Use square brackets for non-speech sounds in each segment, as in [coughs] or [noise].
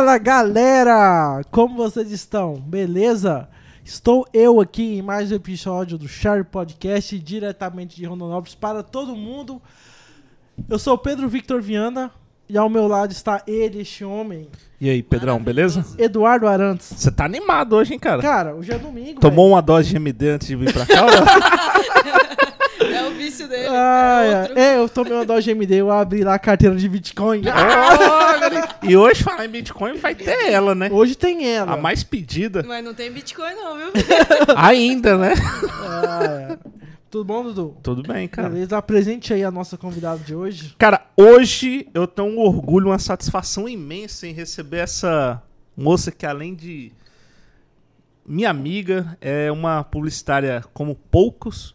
Fala, galera! Como vocês estão? Beleza? Estou eu aqui em mais um episódio do Share Podcast, diretamente de Rondonópolis para todo mundo. Eu sou o Pedro Victor Viana e ao meu lado está ele, este homem, E aí, Pedrão, beleza? Eduardo Arantes. Você tá animado hoje, hein, cara? Cara, hoje é domingo. Tomou uma dose de MD antes de vir pra cá? [laughs] É vício dele. Ah, é é. é, eu tomei uma dose de MD, eu abri lá a carteira de Bitcoin. [laughs] e hoje, falar em Bitcoin, vai ter ela, né? Hoje tem ela. A mais pedida. Mas não tem Bitcoin não, viu? [laughs] Ainda, né? Ah, é. Tudo bom, Dudu? Tudo bem, cara. Beleza, apresente aí a nossa convidada de hoje. Cara, hoje eu tenho um orgulho, uma satisfação imensa em receber essa moça que, além de minha amiga, é uma publicitária como poucos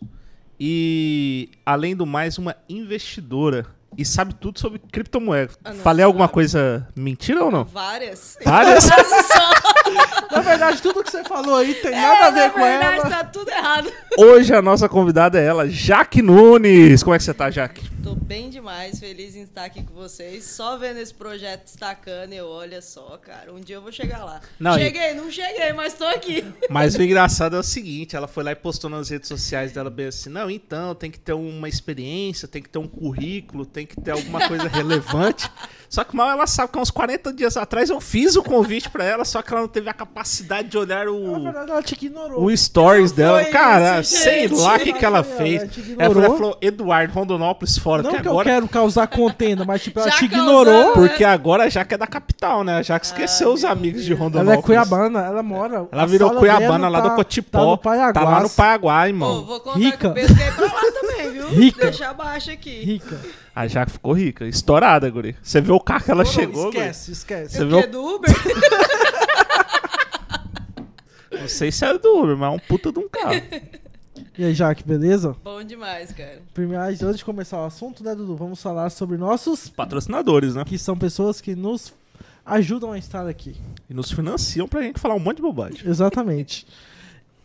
e, além do mais, uma investidora e sabe tudo sobre criptomoeda. Ah, não Falei alguma coisa mentira ou não? Várias. Várias? [laughs] Na verdade, tudo que você falou aí tem nada a ver É, na com verdade, ela. tá tudo errado. Hoje a nossa convidada é ela, Jaque Nunes. Como é que você tá, Jaque? Tô bem demais, feliz em estar aqui com vocês. Só vendo esse projeto destacando, eu olha só, cara. Um dia eu vou chegar lá. Não, e- cheguei, não cheguei, mas tô aqui. Mas o engraçado é o seguinte, ela foi lá e postou nas redes sociais dela bem assim, não, então, tem que ter uma experiência, tem que ter um currículo, tem que ter alguma coisa relevante. Só que mal ela sabe que há uns 40 dias atrás eu fiz o convite pra ela, só que ela não teve a capacidade de olhar Na o, verdade, ela te ignorou. o stories Não dela. Cara, isso, sei gente. lá o que, que ela fez. Ela ignorou. ela falou, Eduardo, Rondonópolis fora, Não que que agora... eu quero causar contenda, mas tipo, ela Já te causando, ignorou. né? Porque agora a Jaque é da capital, né? A Jaque esqueceu Ah, os amigos de. Rondonópolis. Ela é cuiabana, ela mora. Ela virou cuiabana lá tá- do Cotipó. Tá no Tá lá no. Paraguai, Pô, irmão. vou contar Rica. que ir pra lá também, viu? Rica. Deixa abaixo aqui. Rica. A Jaque ficou rica, estourada, guri. Você viu o carro que ela não, chegou, Esquece, esquece. Você O viu? que, do Uber? guri? [laughs] Não sei se era do Uber, mas é um puta de um carro. E aí, Jaque, beleza? Bom demais, cara. Primeiro, antes de começar o assunto, né, Dudu? Vamos falar sobre nossos. Patrocinadores, né? Que são pessoas que nos ajudam a estar aqui. E nos financiam pra gente falar um monte de bobagem. Exatamente.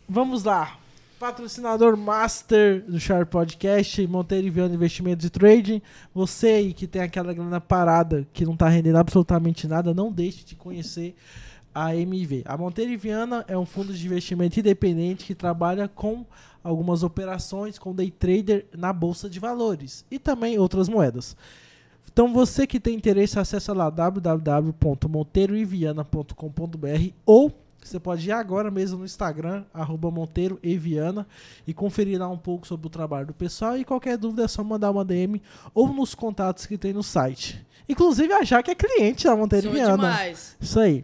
Vamos lá. Patrocinador Master do Share Podcast, Monteiro Viana Investimentos e Trading. Você aí que tem aquela grana parada, que não tá rendendo absolutamente nada, não deixe de conhecer a MV. A Monteiro Viana é um fundo de investimento independente que trabalha com algumas operações com day trader na bolsa de valores e também outras moedas. Então você que tem interesse, acessa lá www.monteiroeviana.com.br ou você pode ir agora mesmo no Instagram, arroba Monteiro e Viana, e conferir lá um pouco sobre o trabalho do pessoal. E qualquer dúvida é só mandar uma DM ou nos contatos que tem no site. Inclusive a Jaque é cliente da Monteiro e Viana. demais. Isso aí.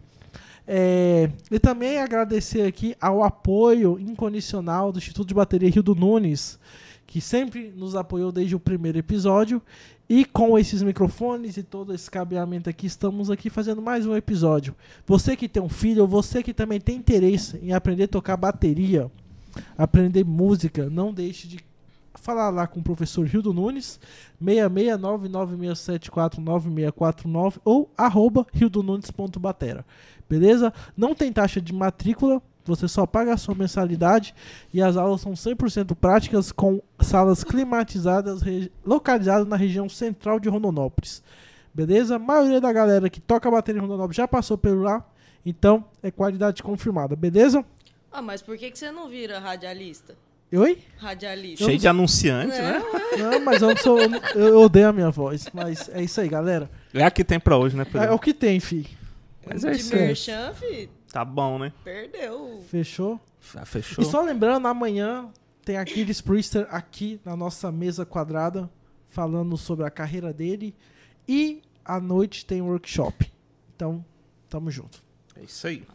É, e também agradecer aqui ao apoio incondicional do Instituto de Bateria Rio do Nunes, que sempre nos apoiou desde o primeiro episódio. E com esses microfones e todo esse cabeamento aqui, estamos aqui fazendo mais um episódio. Você que tem um filho, ou você que também tem interesse em aprender a tocar bateria, aprender música, não deixe de falar lá com o professor Rildo Nunes, 66996749649 ou arroba rildonunes.batera. Beleza? Não tem taxa de matrícula, você só paga a sua mensalidade e as aulas são 100% práticas com salas climatizadas localizadas na região central de Rondonópolis. Beleza? A maioria da galera que toca bateria em Rondonópolis já passou por lá, então é qualidade confirmada, beleza? Ah, mas por que, que você não vira radialista? Oi? Radialista. Cheio de anunciante, É, né? Não, mas eu sou. Eu odeio a minha voz. Mas é isso aí, galera. É a que tem pra hoje, né, Pedro? É o que tem, fi. Mas é de isso aí. merchan, fi, Tá bom, né? perdeu. Fechou? Ah, fechou. E só lembrando, amanhã tem Aquiles Priester aqui na nossa mesa quadrada, falando sobre a carreira dele. E à noite tem workshop. Então, tamo junto. É isso aí.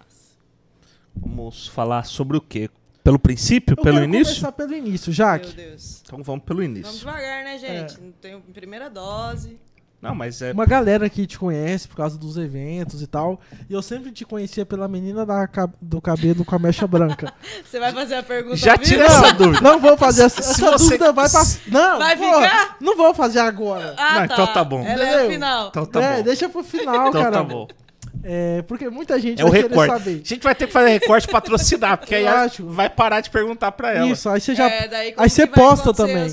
Vamos falar sobre o quê? Pelo princípio? Eu pelo quero início? começar pelo início, Meu Jaque. Deus. Então vamos pelo Vamos início. devagar, né, É. gente? Não Tem primeira dose. Não, mas é. Uma galera que te conhece por causa dos eventos e tal. E eu sempre te conhecia pela menina da do cabelo com a mecha branca. [laughs] Você vai fazer a pergunta Já tira essa dúvida. Não vou fazer essa, essa você- dúvida vai pra. Não, Vai porra, ficar? Não vou fazer agora. Ah, Não, então tá bom. Ela é a final. Então tá é, bom. deixa pro final, Então cara. tá bom. É, porque muita gente É o vai querer recorte. saber. A gente vai ter que fazer recorte pra patrocinar, porque aí [laughs] ela acho. vai parar de perguntar pra ela. Isso, aí você já. É, daí aí você posta também. Aí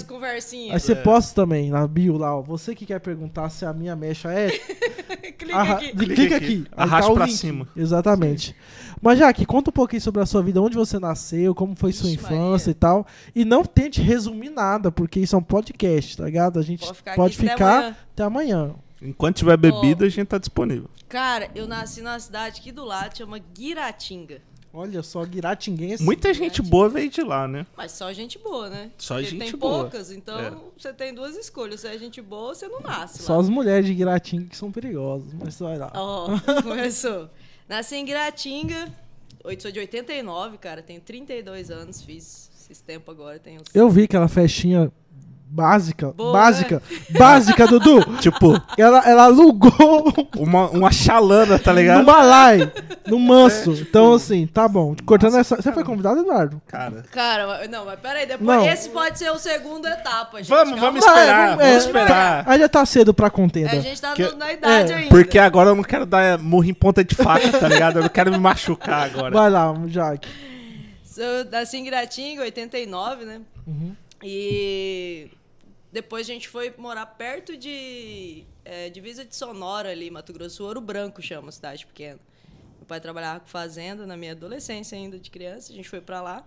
você É. posta também na bio lá, ó. Você que quer perguntar se a minha mecha é. [laughs] Clica Arra- aqui. Clica, Clica aqui. aqui. Aí Arraste tá o pra link. cima. Exatamente. Mas, Jaque, conta um pouquinho sobre a sua vida, onde você nasceu, como foi sua Ixi, infância Maria. e tal. E não tente resumir nada, porque isso é um podcast, tá ligado? A gente Pode ficar pode aqui até ficar amanhã. até amanhã. Enquanto tiver bebida, a gente tá disponível. Cara, eu nasci numa cidade aqui do lado, chama Guiratinga. Olha só, Guiratinguense. Muita gente boa veio de lá, né? Mas só gente boa, né? Só Porque gente tem boa. poucas, então É. você tem duas escolhas. Se é gente boa, você não nasce Só lá. as mulheres de Guiratinga que são perigosas, mas vai lá. Ó, [laughs] começou. Nasci em Guiratinga, oito- sou de 89, cara, tenho 32 anos, fiz esses tempo agora, tenho. Eu vi aquela festinha básica, Boa, básica, básica, Dudu. [laughs] Tipo, Ela, ela alugou uma, uma chalana, tá no ligado? Malai, no Manso. tipo, Então, assim, tá bom. Cortando Nossa, essa. Você foi convidado, Eduardo? Cara. Cara, não, mas peraí, depois Não. esse pode ser o segundo etapa, gente. Vamos, calma. vamos esperar, Vai, vamos é, esperar. Ainda tá cedo pra É, contenda. a gente tá Que- na idade é, ainda. Porque agora eu não quero dar murro em ponta de faca, tá ligado? Eu não quero me machucar agora. Vai lá, Jaque. Eu nasci em Guiratinga, 89, né? Uhum. E depois a gente foi morar perto de é, divisa de Sonora ali, Mato Grosso, Ouro Branco chama, cidade pequena. Meu pai trabalhava com fazenda na minha adolescência ainda de criança, a gente foi pra lá.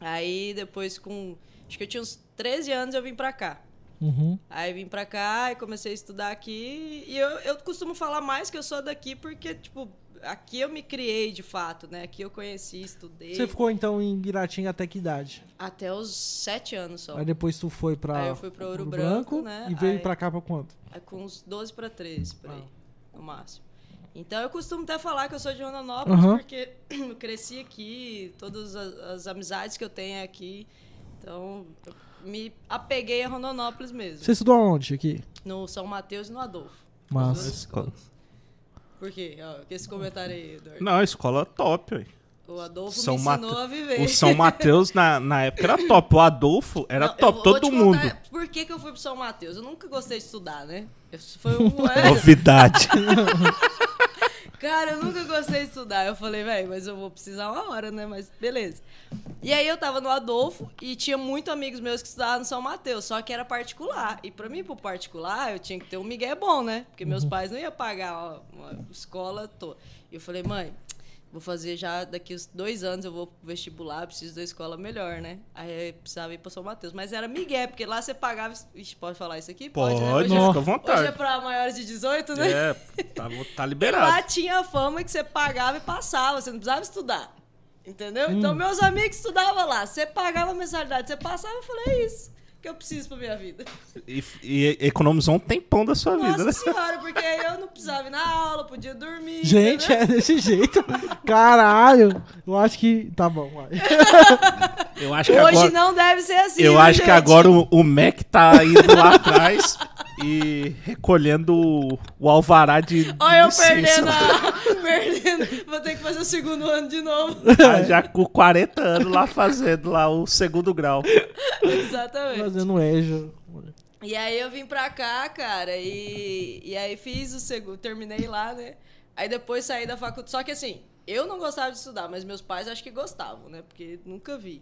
Aí depois com, acho que eu tinha uns 13 anos eu vim pra cá. Uhum. Aí vim pra cá e comecei a estudar aqui. E eu, eu costumo falar mais que eu sou daqui porque, tipo, aqui eu me criei de fato, né? Aqui eu conheci, estudei. Você ficou então em Guiratinga até que idade? Até os sete anos só. Aí depois tu foi pra. Aí eu fui pra Ouro Branco, né? E veio Aí- pra cá pra quanto? É com uns 12 para 13, por aí, Ah. no máximo. Então eu costumo até falar que eu sou de Rondonópolis Aham. porque [clears throat] eu cresci aqui, todas as, as amizades que eu tenho aqui. Então eu me apeguei a Rondonópolis mesmo. Você estudou aonde aqui? No São Mateus e no Adolfo. Massa. Por quê? Ó, esse comentário aí, Eduardo. Não, escola top, ué. O Adolfo São me ensinou Mate- a viver. O São Mateus na, na época era top. O Adolfo era Não, top. vou- Todo vou mundo. contar Por que, que eu fui pro São Mateus? Eu nunca gostei de estudar, né? Isso foi um. [laughs] é, Novidade. [laughs] Cara, eu nunca gostei de estudar. Eu falei, velho, mas eu vou precisar uma hora, né? Mas beleza. E aí eu tava no Adolfo e tinha muitos amigos meus que estudavam no São Mateus, só que era particular. E pra mim, pro particular, eu tinha que ter um migué bom, né? Porque meus pais não iam pagar ó, uma escola toda. E eu falei, mãe, vou fazer já daqui uns dois anos, eu vou vestibular, preciso da escola melhor, né? Aí eu precisava ir pra São Mateus. Mas era migué, porque lá você pagava... Ixi, pode falar isso aqui? Pode, né? Hoje, fica à Hoje é vontade. pra maiores de 18, né? É, tá, tá [laughs] E lá liberado. tinha a fama que você pagava e passava, você não precisava estudar. Entendeu? Então, meus amigos estudavam lá. Você pagava a mensalidade, você passava, eu falei, é isso que eu preciso pra minha vida. E, e economizou um tempão da sua vida, Nossa né? senhora, porque aí eu não precisava ir na aula, podia dormir. Gente, entendeu? é desse jeito. Caralho. Eu acho que. Tá bom, vai. Eu acho que Hoje agora, não deve ser assim. eu viu, acho que gente? agora o, o Mac tá indo lá atrás e recolhendo o, o alvará de Olha eu perdendo a... [laughs] perdendo. Vou ter que fazer o segundo ano de novo. Tá já com 40 anos lá fazendo lá o segundo grau. Exatamente. Fazendo EJA. E aí eu vim pra cá, cara, e, e aí fiz o segundo, terminei lá, né? Aí depois saí da faculdade. Só que assim, eu não gostava de estudar, mas meus pais acho que gostavam, né? Porque nunca vi.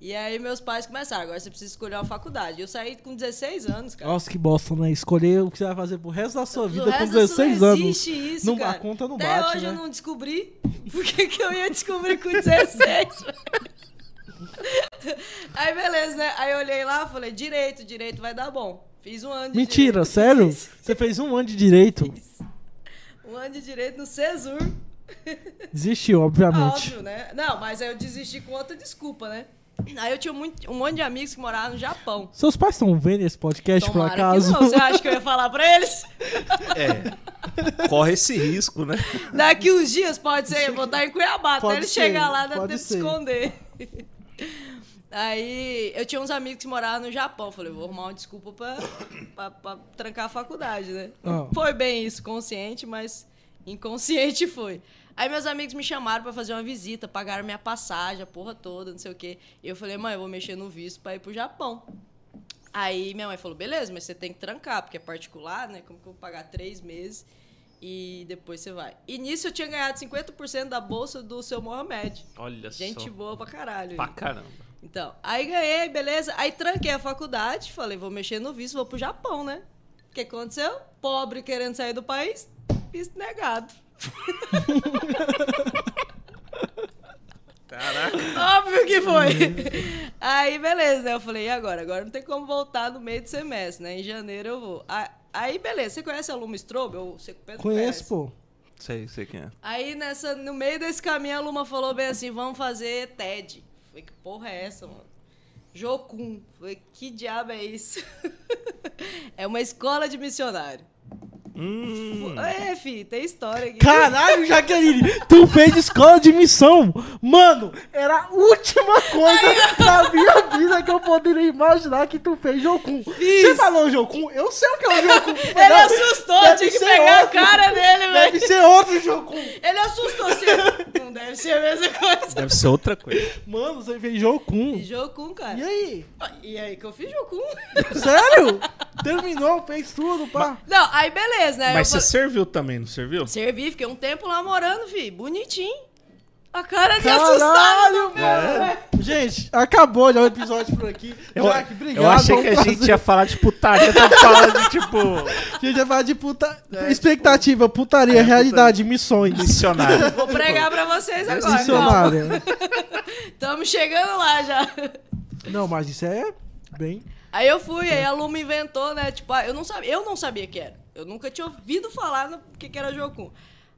E aí meus pais começaram, agora você precisa escolher uma faculdade. Eu saí com 16 anos, cara. Nossa, que bosta, né? Escolher o que você vai fazer pro resto da sua O vida com resto da sua 16 não anos. existe isso, Não- cara. a conta não Até bate, hoje né? eu não descobri. [laughs] Por que, que eu ia descobrir com 16? [laughs] Aí beleza, né? Aí eu olhei lá e falei, direito, direito vai dar bom. Fiz um ano de Mentira, direito. sério? Fiz Você fez um ano de direito? Um ano de direito no Cesur. Desistiu, obviamente. Óbvio, né? Não, mas aí eu desisti com outra desculpa, né? Aí eu tinha muito- um monte de amigos que moravam no Japão. Seus pais estão vendo esse podcast Tomara por que acaso? não. Você acha que eu ia falar pra eles? É. Corre esse risco, né? Daqui uns dias pode ser, eu vou estar em Cuiabá, Pode até ele ser, chegar lá dá tempo de ser. esconder. Aí eu tinha uns amigos que moravam no Japão. Falei, vou arrumar uma desculpa pra, pra, pra trancar a faculdade, né? Não Ah. Foi bem isso, consciente, mas inconsciente foi. Aí meus amigos me chamaram pra fazer uma visita, pagaram minha passagem, a porra toda, não sei o quê. E eu falei, mãe, eu vou mexer no visto pra ir pro Japão. Aí minha mãe falou, beleza, mas você tem que trancar, porque é particular, né? Como que eu vou pagar três meses e depois você vai. E nisso eu tinha ganhado 50% da bolsa do seu Mohamed. Olha Gente só. boa pra caralho. Pra caramba. Então, aí ganhei, beleza. Aí tranquei a faculdade, falei, vou mexer no visto, vou pro Japão, né? O que aconteceu? Pobre querendo sair do país, visto negado. Caraca. Óbvio que foi. [laughs] Aí, beleza. né? Eu falei, e agora? Agora não tem como voltar no meio do semestre, né? Em janeiro eu vou. Aí, beleza. Você conhece a Luma Strobe? Ou você Pedro Conheço, conhece? pô. Sei, sei quem é. Aí, nessa, no meio desse caminho, a Luma falou bem assim, vamos fazer TED. Falei, que porra é essa, mano? Jocum. Falei, que diabo é isso? [laughs] é uma escola de missionário. Hum. É, fi, tem história aqui. Caralho, Jaqueline, tu fez escola de missão. Mano, era a última coisa da minha vida que eu poderia imaginar que tu fez Jokun. Você falou Jokun? Eu sei o que é o Jokun. Ele assustou, Deve tinha que pegar outro. a cara dele, Deve velho. ser outro Jokun. Ele assustou assim. Não deve ser a mesma coisa. Deve ser outra coisa. Mano, você fez Jokun. Fiz Jocum, cara. E aí? E aí que eu fiz Jocum? Sério? Terminou, fez tudo, pá. Não, aí beleza, né? Mas eu você falei- serviu também, não serviu? Servi, fiquei um tempo lá morando, fi. Bonitinho. A cara de assustado. Mano. Gente, acabou já o episódio por aqui. Eu, Jack, obrigado. eu achei que a gente prazer. ia falar de putaria, tá falando de tipo. [laughs] A gente ia falar de puta... expectativa, putaria, É, realidade, missões. Missionário. Vou pregar pra vocês agora. calma. Missionária. [laughs] Estamos chegando lá já. Não, mas isso é bem... Aí eu fui, aí a Luma inventou, né? Tipo, ah, eu não sabia, eu não sabia que era. Eu nunca tinha ouvido falar no que, que era Jocum.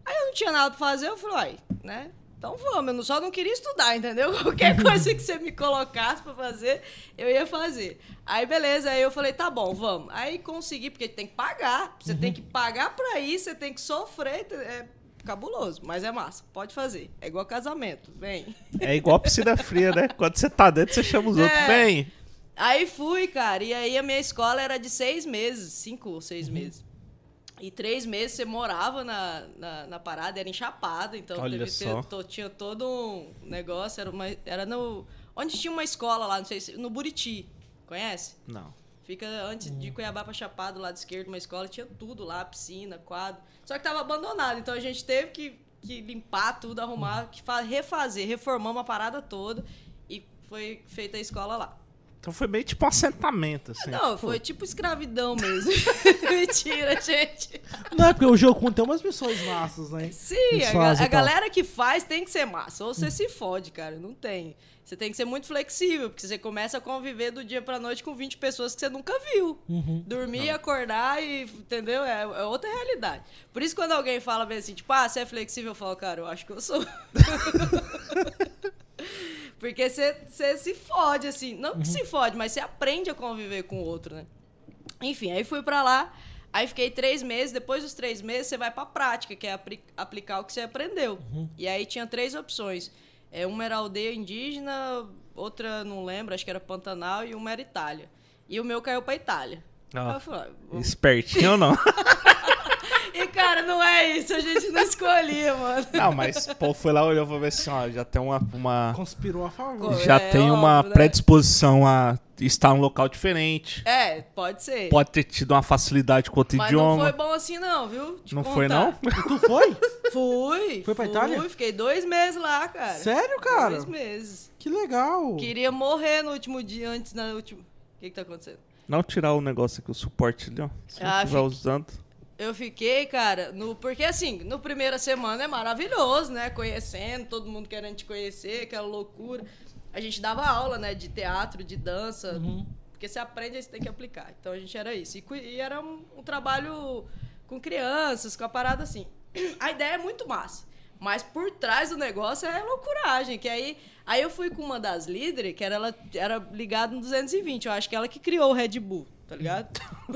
Aí eu não tinha nada pra fazer, eu falei, uai, né? Então vamos, eu só não queria estudar, entendeu? [laughs] Qualquer coisa que você me colocasse pra fazer, eu ia fazer. Aí beleza, aí eu falei, tá bom, vamos. Aí consegui, porque tem que pagar. Você tem que pagar pra ir, você tem que sofrer. É cabuloso, mas é massa. Pode fazer. É igual casamento, vem. É igual piscina fria, né? Quando você tá dentro, você chama os outros. É. Vem! Aí fui, cara, e aí a minha escola era de seis meses, cinco ou seis meses. E três meses você morava na, na, na parada, era enchapada, então Olha só. te- to- tinha todo um negócio, era, uma, era no. Onde tinha uma escola lá, não sei se. No Buriti. Conhece? Não. Fica antes de Cuiabá pra Chapado, do lado esquerdo, uma escola, tinha tudo lá, piscina, quadro. Só que tava abandonado, então a gente teve que, que limpar tudo, arrumar, que fa- refazer, reformamos a parada toda e foi feita a escola lá. Então foi meio tipo um assentamento, assim. Não, foi tipo escravidão mesmo. [laughs] [laughs] Mentira, gente. Não, é porque o jogo tem umas missões massas, né? Sim, Eles a, fazem a galera que faz tem que ser massa. Ou você se fode, cara. Não tem. Você tem que ser muito flexível, porque você começa a conviver do dia pra noite com 20 pessoas que você nunca viu. Uhum. Dormir, acordar e. Entendeu? É, é outra realidade. Por isso, quando alguém fala bem assim, tipo, ah, você é flexível, eu falo, cara, eu acho que eu sou. [laughs] Porque você, se fode, assim. Não que se fode, mas você aprende a conviver com o outro, né? Enfim, aí fui pra lá. Aí fiquei três meses. Depois dos três meses, você vai pra prática, que é apli- aplicar o que você aprendeu. E aí tinha três opções. É, uma era aldeia indígena, outra não lembro, acho que era Pantanal, e uma era Itália. E o meu caiu pra Itália. Ah. Falei, ah, Espertinho ou não? [laughs] E cara, não é isso, a gente não escolhia, mano. Não, mas pô, foi lá, olhou e falou assim, ó, já tem uma, uma Conspirou a favor. Já É, tem uma óbvio, né? predisposição a estar em um local diferente. É, pode ser. Pode ter tido uma facilidade com outro Mas não idioma. foi bom assim, não, viu? Te Não foi, contar. não? Tu foi? [laughs] Fui. Foi pra fui, Itália? Fiquei dois meses lá, cara. Sério, cara? Dois meses. Que legal. Queria morrer no último dia, antes na última. O que que tá acontecendo? Não tirar o negócio aqui, o suporte ali, ó. Se Ah, não estiver usando. Eu fiquei, cara, no, porque assim, no primeira semana é maravilhoso, né? Conhecendo, todo mundo querendo te conhecer, aquela loucura. A gente dava aula, né? De teatro, de dança. Uhum. Porque você aprende, aí você tem que aplicar. Então a gente era isso. E, e era um, um trabalho com crianças, com a parada assim. A ideia é muito massa. Mas por trás do negócio é loucuragem. Que aí, aí eu fui com uma das líderes, que era, ela era ligada no 220. Eu acho que ela que criou o Red Bull, tá ligado? [laughs]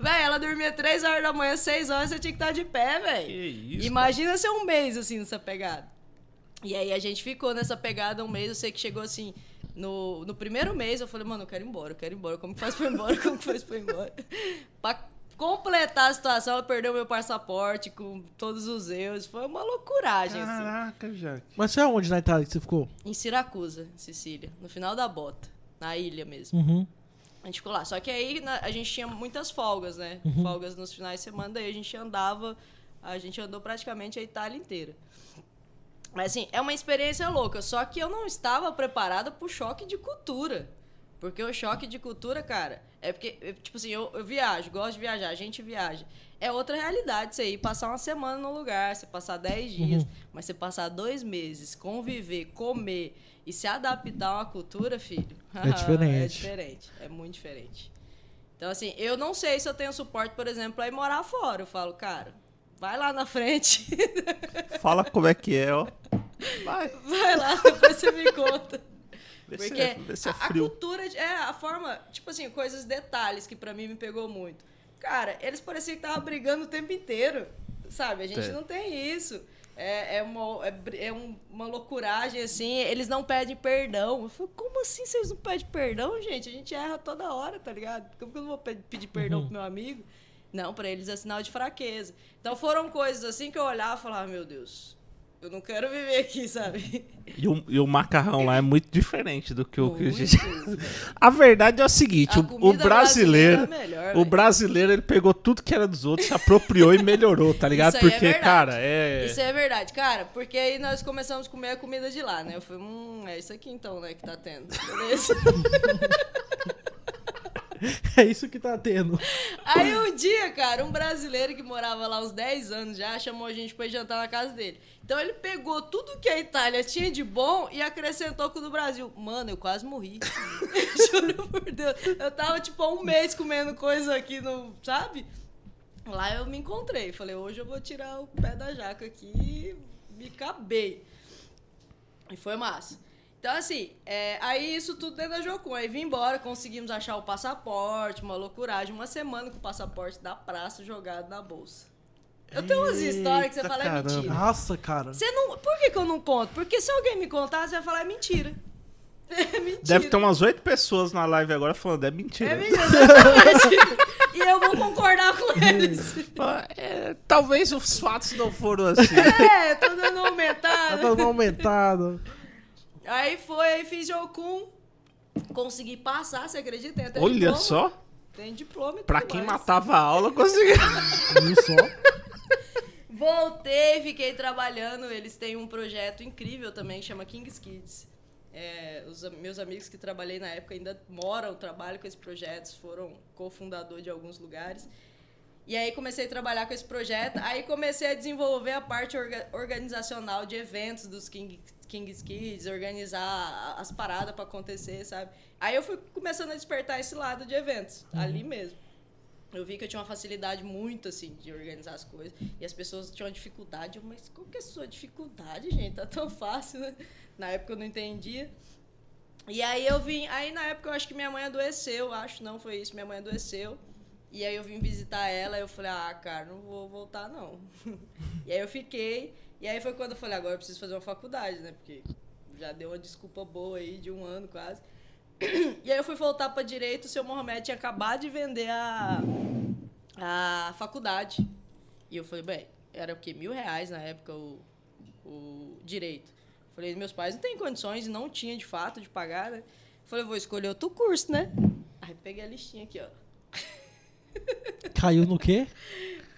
Véi, ela dormia 3 horas da manhã, 6 horas, você tinha que estar de pé, velho. Que isso, Imagina ser um mês assim nessa pegada. E aí a gente ficou nessa pegada um mês, eu sei que chegou assim. No, no primeiro mês eu falei, mano, eu quero ir embora, eu quero ir embora. Como que faz pra ir embora? [laughs] Como que faz pra ir embora? pra completar a situação, ela perdeu meu passaporte com todos os erros. Foi uma loucuragem, assim. Caraca, Jaque. Mas você é onde na Itália que você ficou? Em Siracusa, Sicília. No final da bota. Na ilha mesmo. Uhum. A gente ficou lá. Só que aí na- a gente tinha muitas folgas, né? Folgas nos finais de semana, daí a gente andava. A gente andou praticamente a Itália inteira. Mas assim, é uma experiência louca. Só que eu não estava preparada pro choque de cultura. Porque o choque de cultura, cara, é É porque, eu, tipo assim, eu, eu viajo, gosto de viajar, a gente viaja. É outra realidade você ir passar uma semana no lugar, você passar 10 dias, Uhum. mas você passar dois meses, conviver, comer e se adaptar a uma cultura, filho. É [laughs] diferente. é diferente, é muito diferente. Então, assim, eu não sei se eu tenho suporte, por exemplo, pra ir morar fora. Eu falo, cara, vai lá na frente, [laughs] Fala como é que é, ó. Vai. vai lá, depois você me conta. Vê se Porque é, vê se é a, a frio. cultura, de- é a forma, tipo assim, coisas, detalhes que pra mim me pegou muito. Cara, eles pareciam que estavam brigando o tempo inteiro, sabe? A gente É. não tem isso. É, é, uma, é, é um- uma loucuragem, assim, eles não pedem perdão. Eu falei, como assim vocês não pedem perdão, gente? A gente erra toda hora, tá ligado? Como que eu não vou pe- pedir perdão pro meu amigo? Não, pra eles é sinal de fraqueza. Então foram coisas assim que eu olhava e falava, meu Deus, eu não quero viver aqui, sabe? E o, e o macarrão lá é muito diferente do que o que a gente. A verdade é o seguinte: A o, o brasileiro. é melhor, o brasileiro ele pegou tudo que era dos outros, se apropriou e melhorou, tá [laughs] ligado? É Porque, verdade. cara, é. Isso é verdade, cara, porque aí nós começamos a comer a comida de lá, né? Eu falei, hum, é isso aqui então, né, que tá tendo. Beleza. [laughs] [laughs] É isso que tá tendo. aí um dia, cara, um brasileiro que morava lá uns 10 anos já chamou a gente pra jantar na casa dele. Então ele pegou tudo que a Itália tinha de bom e acrescentou com o do Brasil. Mano, eu quase morri. [laughs] Juro por Deus. Eu tava, tipo, há um mês comendo coisa aqui no. Sabe? Lá eu me encontrei. Falei, hoje eu vou tirar o pé da jaca aqui e me acabei. E foi massa. Então, assim, é, aí isso tudo dentro da Jocum. Aí vim embora, conseguimos achar o passaporte, uma loucuragem, uma semana com o passaporte da praça jogado na bolsa. Eu tenho umas histórias que você fala é caramba. mentira. Nossa, cara. Você não, por que, que eu não conto? Porque se alguém me contar, você vai falar é mentira. [laughs] É mentira. Deve ter umas oito pessoas na live agora falando, é mentira. É mentira, [laughs] e eu vou concordar com eles. Ah, é, talvez os fatos não foram assim. É, tô dando uma Tá dando uma aumentada. Aí foi, aí fiz Jocum. Consegui passar, você acredita? Tem até Olha diploma. só, Tem diploma e pra quem mais. matava a aula, conseguiu. Só? [laughs] Voltei, fiquei trabalhando. Eles têm um projeto incrível também, chama Kings Kids. É, os meus amigos que trabalhei na época ainda moram, trabalham com esse projeto, foram cofundador de alguns lugares. E aí comecei a trabalhar com esse projeto, aí comecei a desenvolver a parte orga- organizacional de eventos dos King, Kings Kids, organizar as paradas para acontecer, sabe? Aí eu fui começando a despertar esse lado de eventos, ali mesmo. Eu vi que eu tinha uma facilidade muito, assim, de organizar as coisas. E as pessoas tinham dificuldade. Eu, mas qual que é a sua dificuldade, gente? Tá tão fácil, né? Na época eu não entendia. E aí eu vim... Aí na época eu acho que minha mãe adoeceu. Acho, não foi isso. Minha mãe adoeceu. E aí eu vim visitar ela. Eu falei, ah, cara, não vou voltar, não. [laughs] e aí eu fiquei. E aí foi quando eu falei, agora eu preciso fazer uma faculdade, né? Porque já deu uma desculpa boa aí de um ano quase. [clears throat] E aí eu fui voltar para direito, o seu Mohamed tinha acabado de vender a, a faculdade. E eu falei, bem, era o quê? Mil reais na época o, o direito. Falei, meus pais não têm condições e não tinha de fato de pagar, né? Falei, vou escolher outro curso, né? Aí peguei a listinha aqui, ó. [laughs] Caiu no quê?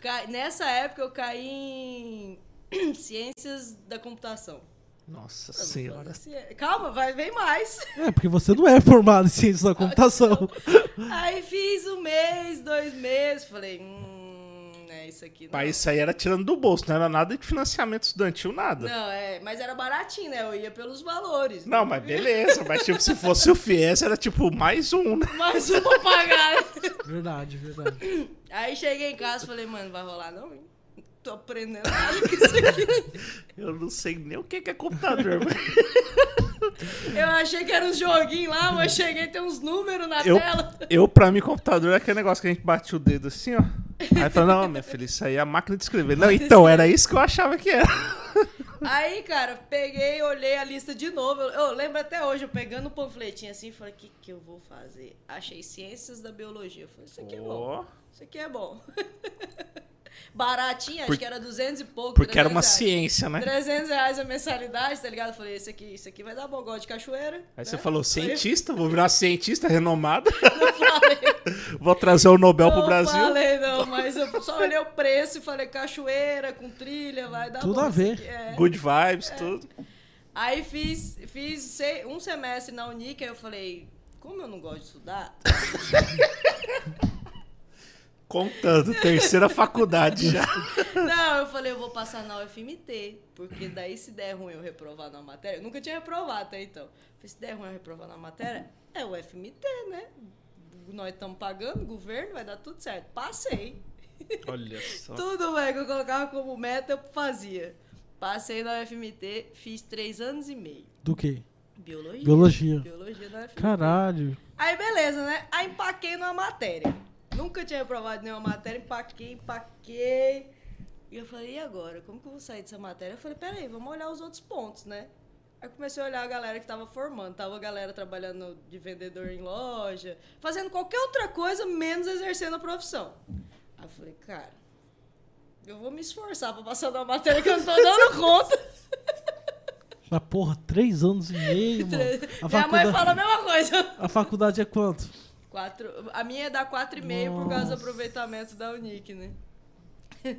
Ca- Nessa época eu caí em [clears throat] ciências da computação. Nossa senhora. Calma, vai vem mais. É, porque você não é formado em ciências da [laughs] computação. Aí fiz um mês, dois meses, falei, hum, é isso aqui. Não. Mas isso aí era tirando do bolso, não era nada de financiamento estudantil, nada. Não, é, mas era baratinho, né? Eu ia pelos valores. Não, mas beleza. Mas tipo, se fosse o FIES, era tipo mais um, né? Mais um pra pagar. Verdade, verdade. Aí cheguei em casa e falei, mano, vai rolar não, hein? Tô aprendendo nada com isso aqui. Eu não sei nem o que que é computador, mas [laughs] Eu achei que era uns joguinhos lá, mas cheguei tem uns números na eu, tela. eu, pra mim, computador é aquele negócio que a gente bate o dedo assim, ó. Aí fala, não, minha filha, isso aí é a máquina de escrever. Não, então, era isso que eu achava que era. Aí, cara, peguei, olhei a lista de novo. Eu, eu lembro até hoje, eu pegando o panfletinho assim, falei, o que, que eu vou fazer? Achei ciências da biologia. Eu falei, isso aqui é bom. Isso aqui é bom. [laughs] Baratinho, acho Por- que era 200 e pouco. porque era uma 300 reais. ciência, né? 300 reais a mensalidade, tá ligado? Eu falei, isso aqui, isso aqui vai dar bom, gosto de cachoeira. Aí né? você falou, cientista, vou virar cientista renomada, Não [laughs] falei, [laughs] vou trazer o Nobel pro não Brasil. falei não, [laughs] mas eu só olhei o preço e falei, cachoeira, com trilha, vai dar Tudo bom. a ver. é. Good vibes, tudo. Aí fiz, fiz um semestre na Unica, aí eu falei, como eu não gosto de estudar, Contando, terceira faculdade já. [laughs] não, eu falei, eu vou passar na UFMT, porque daí se der ruim eu reprovar na matéria, eu nunca tinha reprovado até então. Falei, se der ruim eu reprovar na matéria, é o UFMT, né? Nós estamos pagando, governo, vai dar tudo certo. Passei. Olha [laughs] só. Tudo, velho, que eu colocava como meta, eu fazia. Passei na UFMT, fiz três anos e meio. Do quê? Biologia. Biologia. Biologia da UFMT. Caralho. Aí, beleza, né? Aí empaquei numa matéria. Nunca tinha reprovado nenhuma matéria, empaquei, empaquei. E eu falei, e agora? Como que eu vou sair dessa matéria? Eu falei, peraí, vamos olhar os outros pontos, né? Aí comecei a olhar a galera que tava formando. Tava a galera trabalhando de vendedor em loja, fazendo qualquer outra coisa, menos exercendo a profissão. Aí eu falei, cara, eu vou me esforçar pra passar na matéria que eu não tô dando [laughs] conta. Mas porra, três anos e meio, mano. [laughs] A Minha mãe fala a mesma coisa. a faculdade é quanto? Quatro, a minha é da 4,5 por causa do aproveitamento da Unic, né?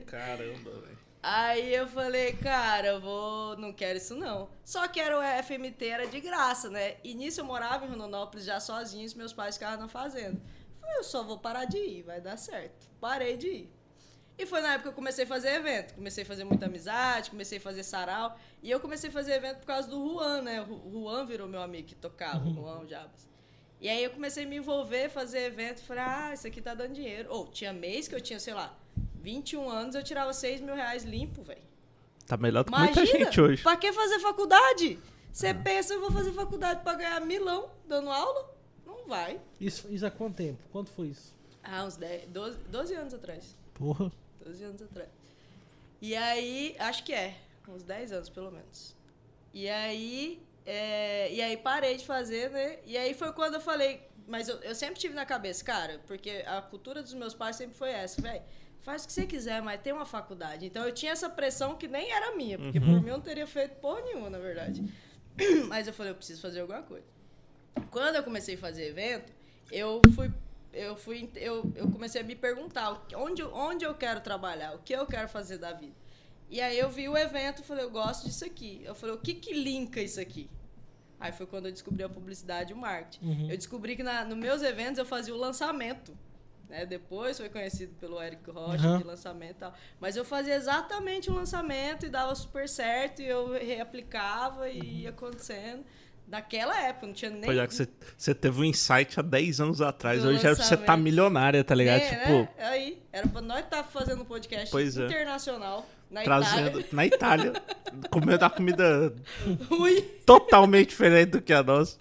Caramba, velho. Aí eu falei, cara, eu vou. Não quero isso não. Só que era o FMT, era de graça, né? E nisso eu morava em Rondonópolis já sozinho, e meus pais ficavam na fazenda. Falei, eu só vou parar de ir, vai dar certo. Parei de ir. E foi na época que eu comecei a fazer evento. Comecei a fazer muita amizade, comecei a fazer sarau. E eu comecei a fazer evento por causa do Juan, né? O Juan virou meu amigo que tocava, o Juan o Jabas. E aí eu comecei a me envolver, fazer evento. Falei, ah, isso aqui tá dando dinheiro. Ou tinha mês que eu tinha, sei lá, 21 anos, eu tirava 6 mil reais limpo, velho. Tá melhor do que Imagina, muita gente hoje. pra que fazer faculdade? Você pensa, eu vou fazer faculdade pra ganhar milão dando aula? Não vai. Isso, isso há quanto tempo? Quanto foi isso? Ah, uns 10, 12, 12 anos atrás. Porra. 12 anos atrás. E aí, acho que é, uns 10 anos pelo menos. E aí, é, e aí parei de fazer, né? E aí foi quando eu falei, mas eu, eu sempre tive na cabeça, cara, porque a cultura dos meus pais sempre foi essa, velho. Faz o que você quiser, mas tem uma faculdade. Então eu tinha essa pressão que nem era minha, porque por mim eu não teria feito porra nenhuma, na verdade. [clears throat] Mas eu falei, eu preciso fazer alguma coisa. Quando eu comecei a fazer evento, eu fui eu fui eu, eu comecei a me perguntar onde, onde eu quero trabalhar, o que eu quero fazer da vida. E aí eu vi o evento e falei, eu gosto disso aqui. Eu falei, o que que linka isso aqui? Aí foi quando eu descobri a publicidade e o marketing. Uhum. Eu descobri que na, nos meus eventos eu fazia o lançamento. Né? Depois foi conhecido pelo Eric Rocha Uhum. de lançamento e tal. Mas eu fazia exatamente o lançamento e dava super certo e eu reaplicava e ia acontecendo. Naquela época, não tinha nem. Pois é, que você, você teve um insight há 10 anos atrás. Do Hoje era pra você estar lançamento. milionária, tá ligado? É, tipo, né? Aí, era pra nós estar fazendo um podcast Pois é. Na trazendo Itália. na Itália, comendo a comida [laughs] Ruim. totalmente diferente do que a nossa.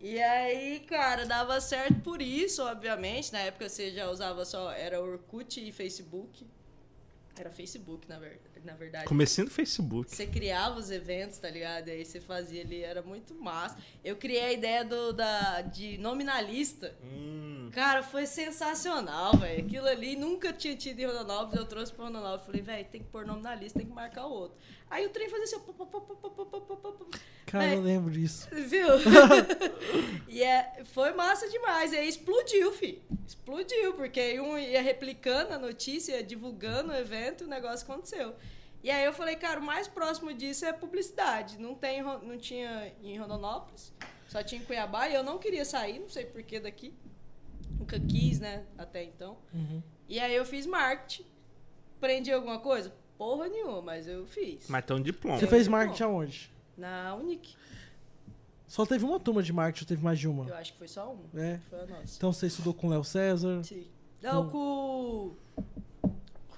E aí, cara, dava certo por isso, obviamente. Na época você já usava só, era Orkut e Facebook. Era Facebook, na, ver, na verdade. Facebook. Você criava os eventos, tá ligado? E aí você fazia ali, era muito massa. Eu criei a ideia do, da, de nominalista. Hum. Cara, foi sensacional, velho. Aquilo ali nunca tinha tido em Rondonópolis. Eu trouxe pra Rondonópolis. Falei, velho, tem que pôr nome na lista, tem que marcar o outro. Aí o trem fazia assim. Pô, pô, pô, Cara, eu lembro disso. Viu? [laughs] e é, foi massa demais. E aí explodiu, fi. Explodiu, porque um ia replicando a notícia, divulgando o evento, o negócio aconteceu. E aí eu falei, cara, o mais próximo disso é publicidade. Não, tem, não tinha em Rondonópolis, só tinha em Cuiabá. E eu não queria sair, não sei porquê daqui. Nunca quis, né, até então. Uhum. E aí eu fiz marketing. Aprendi alguma coisa? Porra nenhuma, mas eu fiz. mas tem um diploma. Você fez marketing aonde? Na Unic. Só teve uma turma de marketing, ou teve mais de uma? Eu acho que foi só uma. É. Foi a nossa. Então você estudou com o Léo César, Sim. Não, com. Com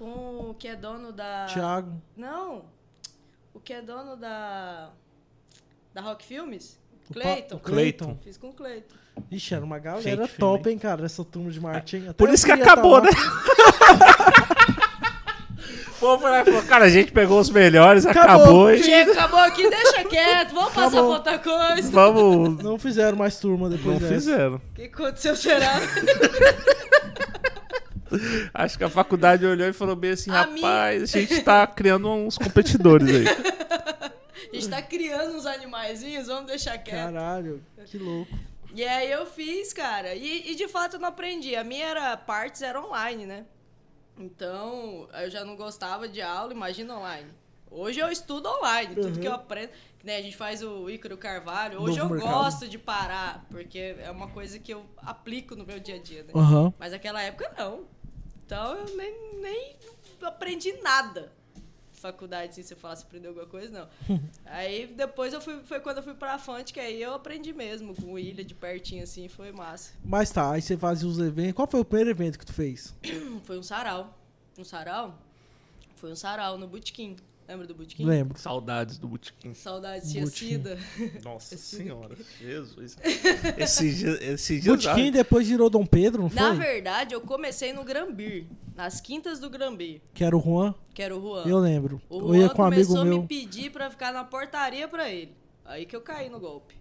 o que é dono da. Thiago. Não. O que é dono da. Da Rock Filmes? Cleiton. Cleiton. Fiz com o Cleiton. Ixi, era uma galera Gente top, fina, hein, cara, essa turma de marketing. Até Por isso que tá acabou, né? [laughs] E falou, cara, a gente pegou os melhores, Acabou. acabou, e Chega, acabou aqui, deixa quieto, vamos passar pra Acabou. outra coisa. vamos... Não fizeram mais turma depois Não dessa. fizeram. O que aconteceu, será? [laughs] Acho que a faculdade olhou e falou bem assim, A rapaz, a gente tá criando uns competidores aí. [laughs] A gente tá criando uns animaizinhos, vamos deixar quieto. Caralho, que louco. E aí eu fiz, cara. E, e de fato eu não aprendi. A minha era partes era online, né? Então, eu já não gostava de aula, imagina online. Hoje eu estudo online, tudo que eu aprendo. Né, a gente faz o Ícaro Carvalho. Hoje Novo eu mercado. gosto de parar, porque é uma coisa que eu aplico no meu dia a dia. Né? Aham. Mas naquela época não. Então eu nem, nem aprendi nada. Faculdade, assim, se eu falasse aprender alguma coisa, não. [laughs] aí depois eu fui, foi quando eu fui pra Fante, que aí eu aprendi mesmo, com o Ilha de pertinho, assim, foi massa. Mas tá, aí você fazia os eventos. Qual foi o primeiro evento que tu fez? Foi um sarau. Um sarau? Foi um sarau no Botequim. Lembra do Botequim? Lembro. Saudades do Botequim. Saudades, Botequim. Cida. [laughs] Nossa senhora. Jesus. [laughs] Esse dia, esse dia Botequim depois virou Dom Pedro, não foi? Na verdade, eu comecei no Grambir, nas quintas do Grambir, Que era o Juan. que era o Juan. Eu lembro. O eu Juan ia com um amigo começou a meu. me pedir pra ficar na portaria pra ele. Aí que eu caí no golpe.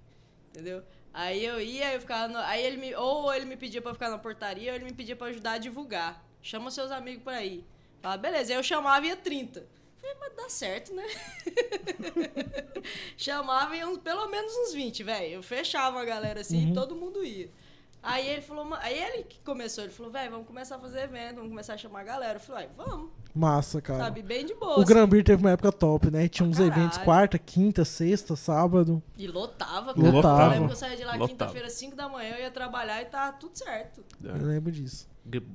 Entendeu? Aí eu ia, eu ficava no, aí ele me ou ele me pedia pra ficar na portaria ou ele me pedia pra ajudar a divulgar. Chama seus amigos pra ir. Falava, beleza. Aí eu chamava e ia 30. Falei, mas dá certo, né? [laughs] chamava e uns, pelo menos uns 20, velho. Eu fechava a galera assim Uhum. e todo mundo ia. Aí ele falou, aí ele que começou, ele falou, velho, vamos começar a fazer evento, vamos começar a chamar a galera. Eu falei, "Uai, vamos, Massa, cara. sabe, bem de boa. O assim. Grambir teve uma época top, né? Tinha uns Pra eventos caralho. quarta, quinta, sexta, sábado. E lotava, cara. Lotava. Eu lembro que eu saía de lá quinta-feira, 5 da manhã, eu ia trabalhar e tá tudo certo. Eu lembro disso.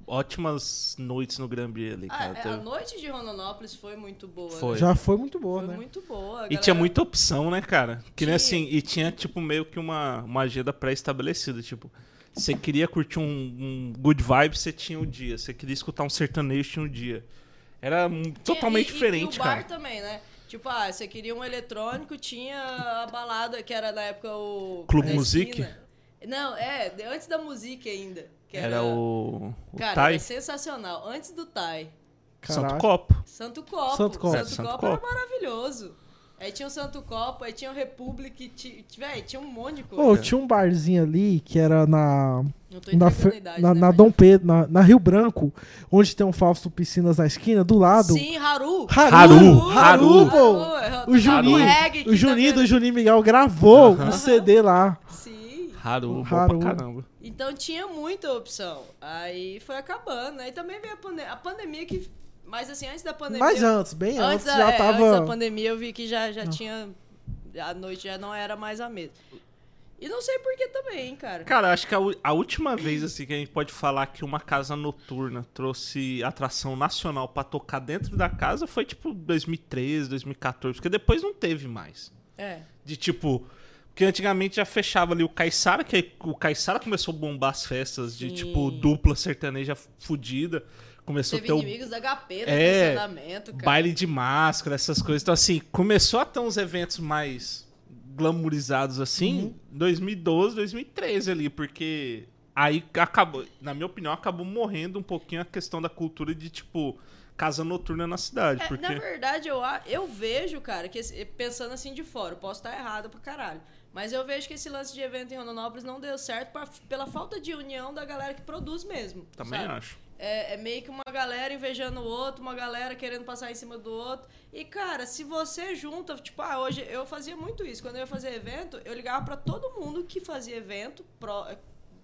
Ótimas noites no Grambi ali, Ah, cara. é, a noite de Rondonópolis foi muito boa. Foi. Né? Já foi muito boa, Foi né? muito boa. a E galera- tinha muita opção, né, cara? Que nem assim, e tinha, tipo, meio que uma, uma agenda pré-estabelecida. Tipo, você queria curtir um, um good vibe, você tinha o dia. Você queria escutar um sertanejo, tinha o dia. Era Tinha- totalmente e- e- diferente, e o bar cara. também, né? Tipo, ah, você queria um eletrônico, tinha a balada, que era na época o... Clube esquina. Não, é, antes da música ainda. Que Era o, o Cara, era sensacional. Antes do Tai. Santo. Copo. Santo Copo. Santo Copo. Santo, É, Santo Copo, era Copo. maravilhoso. Aí tinha o Santo Copo, aí tinha o Republic, véi, tinha um monte de coisa. Ô, tinha um barzinho ali que era na. Não tô Na, idade, na, né, na Dom Pedro, na, na Rio Branco, onde tem um Fausto Piscinas na esquina, do lado. Sim, Haru. Haru! Haru, Haru, Haru. pô! Haru, O Juninho, reggae, o Juninho do. Juninho Miguel gravou um CD lá. Sim. Haru, bom Haru. pra caramba. Então tinha muita opção. Aí foi acabando. Aí também veio a, pande a pandemia que. Mas assim, antes da pandemia. Mas antes, bem antes, da, já é, tava. Antes da pandemia eu vi que já, já tinha. A noite já não era mais a mesma. E não sei por que também, hein, cara. Cara, acho que a, a última vez assim que a gente pode falar que uma casa noturna trouxe atração nacional pra tocar dentro da casa foi tipo 2013, 2014, porque depois não teve mais. É. De tipo. Porque antigamente já fechava ali o Caissara, que o Caissara começou a bombar as festas de Sim. tipo dupla sertaneja fudida. Começou Teve a ter o inimigos da HP no É, cara. baile de máscara, essas coisas. Então, assim, começou a ter uns eventos mais glamourizados assim, Uhum. 2012, 2013 ali, porque aí acabou, na minha opinião, acabou morrendo um pouquinho a questão da cultura de, tipo, casa noturna na cidade. É, porque... Na verdade, eu, eu vejo, cara, que pensando assim de fora, eu posso estar errado pra caralho. Mas eu vejo que esse lance de evento em Rondonópolis não deu certo pra- pela falta de união da galera que produz mesmo. Também sabe? acho. É, é meio que uma galera invejando o outro, uma galera querendo passar em cima do outro. E, cara, se você junta, tipo, ah, hoje eu fazia muito isso. Quando eu ia fazer evento, eu ligava pra todo mundo que fazia evento, pro,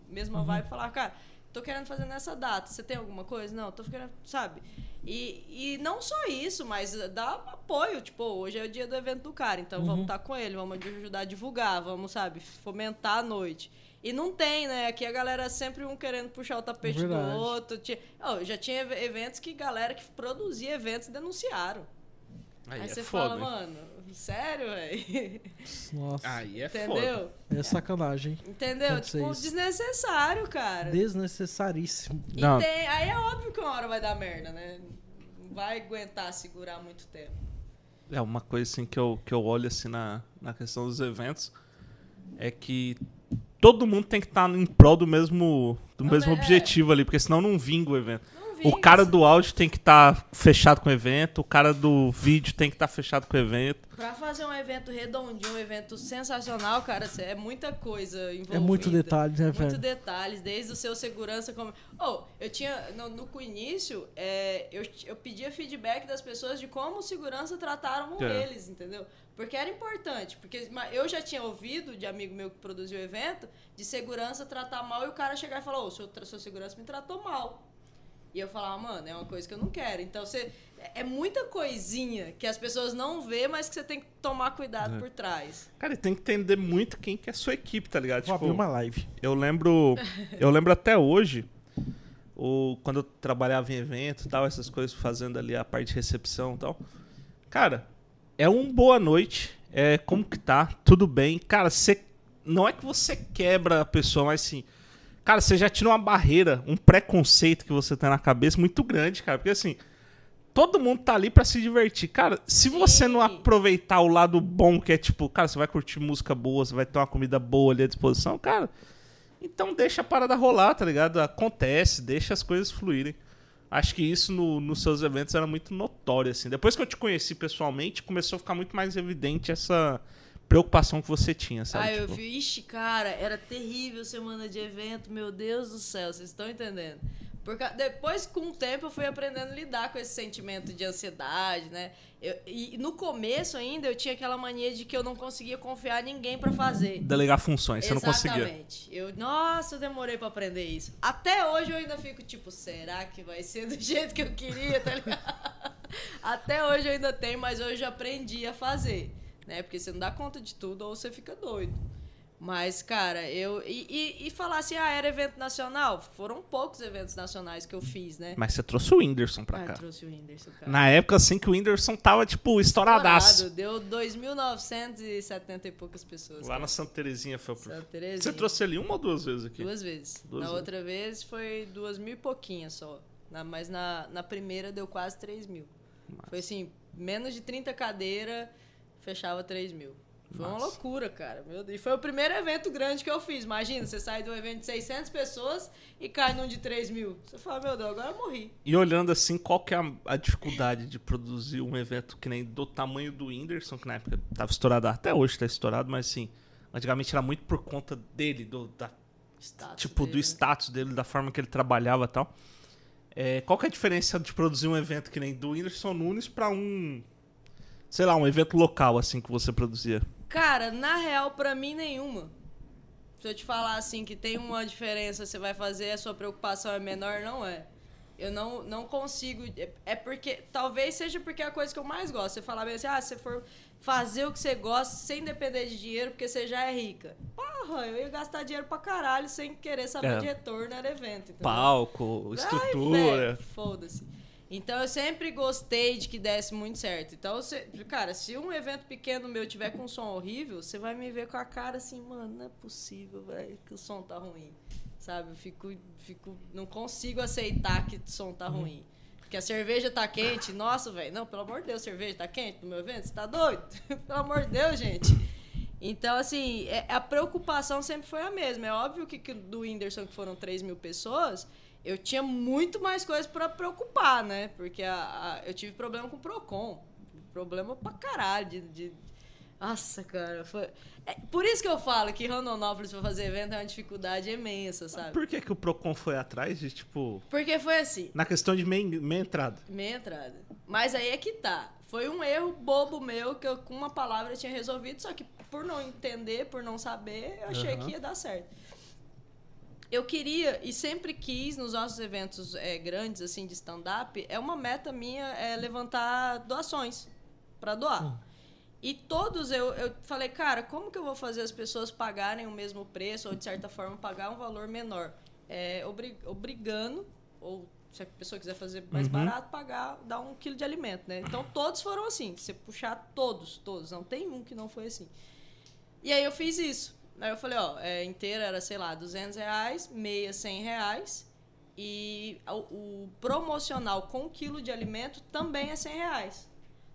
mesma vibe, e falava, cara, tô querendo fazer nessa data. Você tem alguma coisa? Não, tô querendo, sabe? E, e não só isso, mas dá apoio. Tipo, hoje é o dia do evento do cara, então vamos estar com ele, vamos ajudar a divulgar, vamos, sabe, fomentar a noite. E não tem, né? Aqui a galera sempre um querendo puxar o tapete do Verdade. outro. Tinha- Ó, já tinha ev- eventos que galera que produzia eventos denunciaram. Aí, Aí, é você foda. fala, mano, sério, velho? Nossa, Aí é foda. Entendeu? é sacanagem. Entendeu? Tipo, desnecessário, cara. Desnecessaríssimo. E Não. tem, aí é óbvio que uma hora vai dar merda, né? Não vai aguentar segurar muito tempo. É uma coisa assim que eu, que eu olho assim na, na questão dos eventos é que todo mundo tem que estar em prol do mesmo do Não, mesmo é. objetivo ali, porque senão não vinga o evento. O cara do áudio tem que estar fechado com o evento, o cara do vídeo tem que estar fechado com o evento. Pra fazer um evento redondinho, um evento sensacional, cara, é muita coisa envolvida. É muito detalhe, né, Muito velho? detalhes, desde o seu segurança como... Oh, eu tinha... No, no início, é, eu, eu pedia feedback das pessoas de como o segurança trataram É. eles, entendeu? Porque era importante. Porque eu já tinha ouvido de amigo meu que produziu o evento, de segurança tratar mal e o cara chegar e falar, ô, seu, tra- seu segurança me tratou mal. E eu falava, mano, é uma coisa que eu não quero. Então você. É muita coisinha que as pessoas não vê, mas que você tem que tomar cuidado É. por trás. Cara, e tem que entender muito quem que é a sua equipe, tá ligado? Vou Tipo, abrir uma live. Eu lembro. Eu lembro até hoje. O, quando eu trabalhava em evento e tal, essas coisas, fazendo ali a parte de recepção e tal. Cara, é um boa noite. É como que tá? Tudo bem. Cara, você. Não é que você quebra a pessoa, mas assim. Cara, você já tira uma barreira, um preconceito que você tem na cabeça muito grande, cara. Porque assim. Todo mundo tá ali pra se divertir. Cara, se você não aproveitar o lado bom, que é tipo, cara, você vai curtir música boa, você vai ter uma comida boa ali à disposição, cara. Então deixa a parada rolar, tá ligado? Acontece, deixa as coisas fluírem. Acho que isso no- nos seus eventos era muito notório, assim. Depois que eu te conheci pessoalmente, começou a ficar muito mais evidente essa preocupação que você tinha, sabe? Aí eu Tipo, vi, ixi, cara, era terrível semana de evento, meu Deus do céu, vocês estão entendendo? Porque depois, com o tempo, eu fui aprendendo a lidar com esse sentimento de ansiedade, né? Eu- e no começo ainda, eu tinha aquela mania de que eu não conseguia confiar em ninguém pra fazer. Delegar funções, você não conseguia. Exatamente. Eu, nossa, eu demorei pra aprender isso. Até hoje eu ainda fico tipo, será que vai ser do [laughs] jeito que eu queria, tá ligado? [laughs] Até hoje eu ainda tenho, mas hoje eu aprendi a fazer, né? Porque você não dá conta de tudo ou você fica doido. Mas, cara, eu. E, e, e falar assim, ah, era evento nacional? Foram poucos eventos nacionais que eu fiz, né? Mas você trouxe o Whindersson pra ah, cá. trouxe o Whindersson, cara. Na época, assim, que o Whindersson tava, tipo, estouradaço. Estourado, Deu 2.970 e poucas pessoas. Lá cara. na Santa Terezinha foi. Santa Terezinha. Você trouxe ele uma ou duas vezes aqui? Duas vezes. Duas na vezes. outra vez foi duas mil e pouquinha só. Na- mas na, na primeira deu quase 3 mil. Foi assim, menos de 30 cadeiras, fechava 3 mil. Foi uma Massa. loucura, cara. Meu Deus. E foi o primeiro evento grande que eu fiz. Imagina, você sai de um evento de 600 pessoas e cai num de 3 mil. Você fala, meu Deus, agora eu morri. E olhando assim, qual que é a, a dificuldade de produzir um evento que nem do tamanho do Whindersson, que na época tava estourado, até hoje tá estourado, mas assim, antigamente era muito por conta dele, do, da, Status tipo, dele, do né? status dele, da forma que ele trabalhava e tal. É, qual que é a diferença de produzir um evento que nem do Whindersson Nunes pra um, sei lá, um evento local, assim, que você produzia? Cara, na real, pra mim, nenhuma. Se eu te falar assim que tem uma diferença, você vai fazer, a sua preocupação é menor, não é. Eu não, não consigo. é- É porque. Talvez seja porque é a coisa que eu mais gosto. Você falar bem assim, ah, se você for fazer o que você gosta sem depender de dinheiro, porque você já é rica. Porra, eu ia gastar dinheiro pra caralho sem querer saber É. de retorno, era evento. entendeu? Palco, estrutura. Foda-se. Então eu sempre gostei de que desse muito certo. Então, você, cara, se um evento pequeno meu tiver com um som horrível, você vai me ver com a cara assim, mano, não é possível, velho, que o som tá ruim. Sabe? Eu fico, fico. Não consigo aceitar que o som tá ruim. Porque a cerveja tá quente, nossa, velho. Não, pelo amor de Deus, cerveja tá quente no meu evento? Você tá doido? [laughs] pelo amor de Deus, gente. Então, assim, é- a preocupação sempre foi a mesma. É óbvio que, que do Whindersson, que foram 3 mil pessoas, eu tinha muito mais coisas pra preocupar, né? Porque a- a- eu tive problema com o Procon. Problema pra caralho. De, de- Nossa, cara. Foi... é por isso que eu falo que Rondonópolis pra fazer evento é uma dificuldade imensa, sabe? Por que, que o Procon foi atrás de, tipo, Porque foi assim. na questão de meia, meia entrada? Meia entrada. Mas aí é que tá. Foi um erro bobo meu que eu com uma palavra tinha resolvido, só que por não entender, por não saber, eu achei Aham. que ia dar certo. Eu queria e sempre quis nos nossos eventos é, grandes assim de stand-up, é uma meta minha é levantar doações para doar. Hum. E todos eu, eu falei, cara, como que eu vou fazer as pessoas pagarem o mesmo preço ou de certa forma pagar um valor menor? É, obri- obrigando, ou se a pessoa quiser fazer mais Uhum. barato, pagar, dar um quilo de alimento, né? Então todos foram assim. Se você puxar todos, todos, não tem um que não foi assim. E aí eu fiz isso. Aí eu falei, ó, é, inteira era, sei lá, 200 reais, meia 100 reais. E o, o promocional com quilo de alimento também é 100 reais.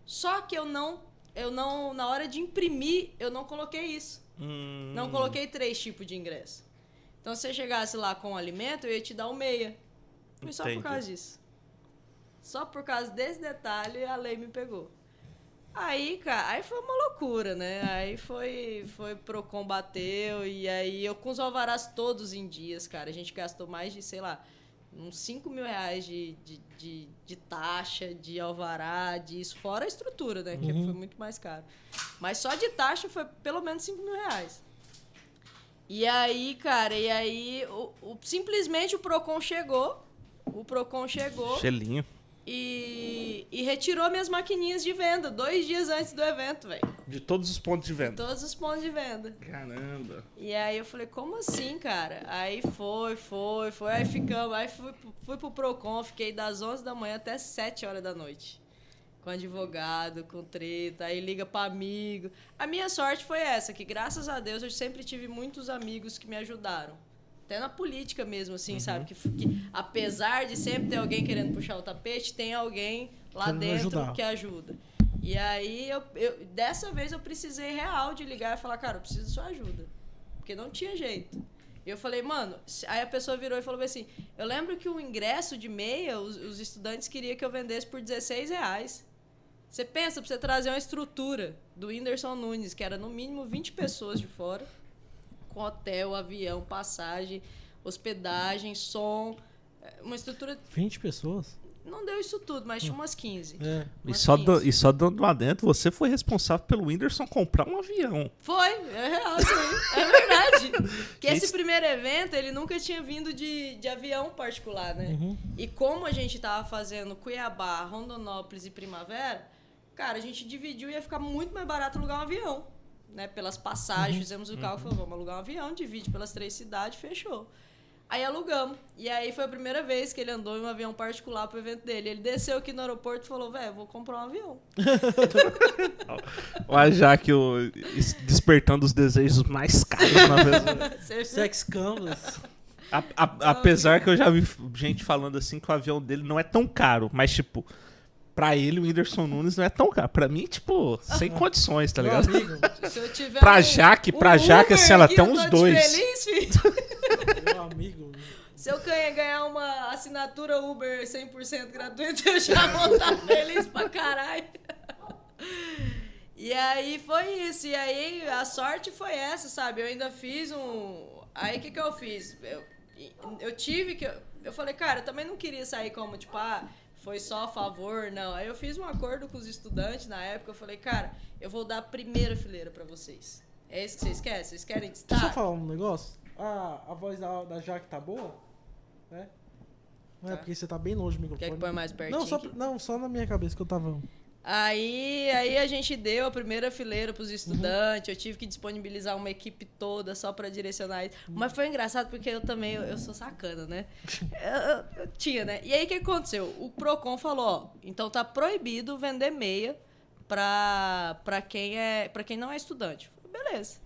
Só que eu não, eu não, na hora de imprimir, eu não coloquei isso. Hum, Não coloquei três tipos de ingresso. Então, se você chegasse lá com o alimento, eu ia te dar o meia. Foi só por causa disso. Só por causa desse detalhe, a lei me pegou. Aí, cara, aí foi uma loucura, né? Aí foi, foi pro combateu e aí eu com os alvarás todos em dias, cara. A gente gastou mais de, sei lá, uns 5 mil reais de, de, de, de taxa, de alvará, disso, fora a estrutura, né? Que Uhum. foi muito mais caro. Mas só de taxa foi pelo menos 5 mil reais. E aí, cara, e aí o, o- simplesmente o Procon chegou o Procon chegou Gelinho. E, e retirou minhas maquininhas de venda dois dias antes do evento, velho. De todos os pontos de venda. Todos os pontos de venda. Caramba. E aí eu falei, como assim, cara? Aí foi, foi, foi. Aí ficamos, aí fui, pro- fui pro Procon, fiquei das 11 da manhã até 7 horas da noite. Com advogado, com treta, aí liga pra amigo. A minha sorte foi essa, que graças a Deus eu sempre tive muitos amigos que me ajudaram. Até na política mesmo, assim, sabe? Que, que apesar de sempre ter alguém querendo puxar o tapete, tem alguém lá Querendo dentro ajudar. que ajuda. E aí, eu, eu- dessa vez eu precisei real de ligar e falar, cara, eu preciso de sua ajuda. Porque não tinha jeito. E eu falei, mano, aí a pessoa virou e falou assim: eu lembro que o ingresso de meia, os, os estudantes queriam que eu vendesse por 16 reais. Você pensa pra você trazer uma estrutura do Whindersson Nunes, que era no mínimo 20 pessoas de fora, com hotel, avião, passagem, hospedagem, som, é, uma estrutura. 20 pessoas? Não deu isso tudo, mas tinha umas 15. É. E Umas só, do- 15. e só dando lá dentro, você foi responsável pelo Whindersson comprar um avião. Foi, é real isso aí. É verdade. [laughs] Que esse primeiro evento, ele nunca tinha vindo de, de avião particular, né? Uhum. E como a gente tava fazendo Cuiabá, Rondonópolis e Primavera, cara, a gente dividiu e ia ficar muito mais barato alugar um avião. Né? Pelas passagens, fizemos o cálculo, falou, vamos alugar um avião, divide pelas três cidades, fechou. Aí alugamos. E aí foi a primeira vez que ele andou em um avião particular pro evento dele. Ele desceu aqui no aeroporto e falou, velho, vou comprar um avião. [laughs] Olha já que o es- despertando os desejos mais caros na vez. [laughs] Você- Sex Canvas. A- a- apesar que eu já vi gente falando assim que o avião dele não é tão caro, mas tipo, pra ele o Whindersson Nunes não é tão caro. Pra mim, tipo, sem condições, tá Meu ligado? amigo, Se eu tiver Pra um- Jaque, pra um Jaque, assim, ela tem eu uns dois. Feliz, filho. meu amigo. Se eu ganhar, ganhar uma assinatura Uber 100% gratuita, eu já vou estar [laughs] feliz pra caralho. E aí foi isso. E aí a sorte foi essa, sabe? Eu ainda fiz um. Aí o que, que eu fiz? Eu, eu tive que. Eu falei, cara, eu também não queria sair como, tipo, ah, foi só a favor, não. Aí eu fiz um acordo com os estudantes na época. Eu falei, cara, eu vou dar a primeira fileira pra vocês. É isso que vocês querem? Vocês querem Deixa eu destaque? falar um negócio. Ah, a voz da, da Jaque tá boa? É? Não é Tá. porque você tá bem longe do Quer microfone. que põe mais pertinho? não, só, aqui? não, só na minha cabeça que eu tava. Aí, aí a gente deu a primeira fileira pros estudantes, eu tive que disponibilizar uma equipe toda só pra direcionar isso. Mas foi engraçado porque eu também, eu, eu sou sacana, né? [laughs] Eu, eu- tinha, né? E aí o que aconteceu? O Procon falou, ó, então tá proibido vender meia pra, pra, quem, é, pra quem não é estudante. Falei, Beleza.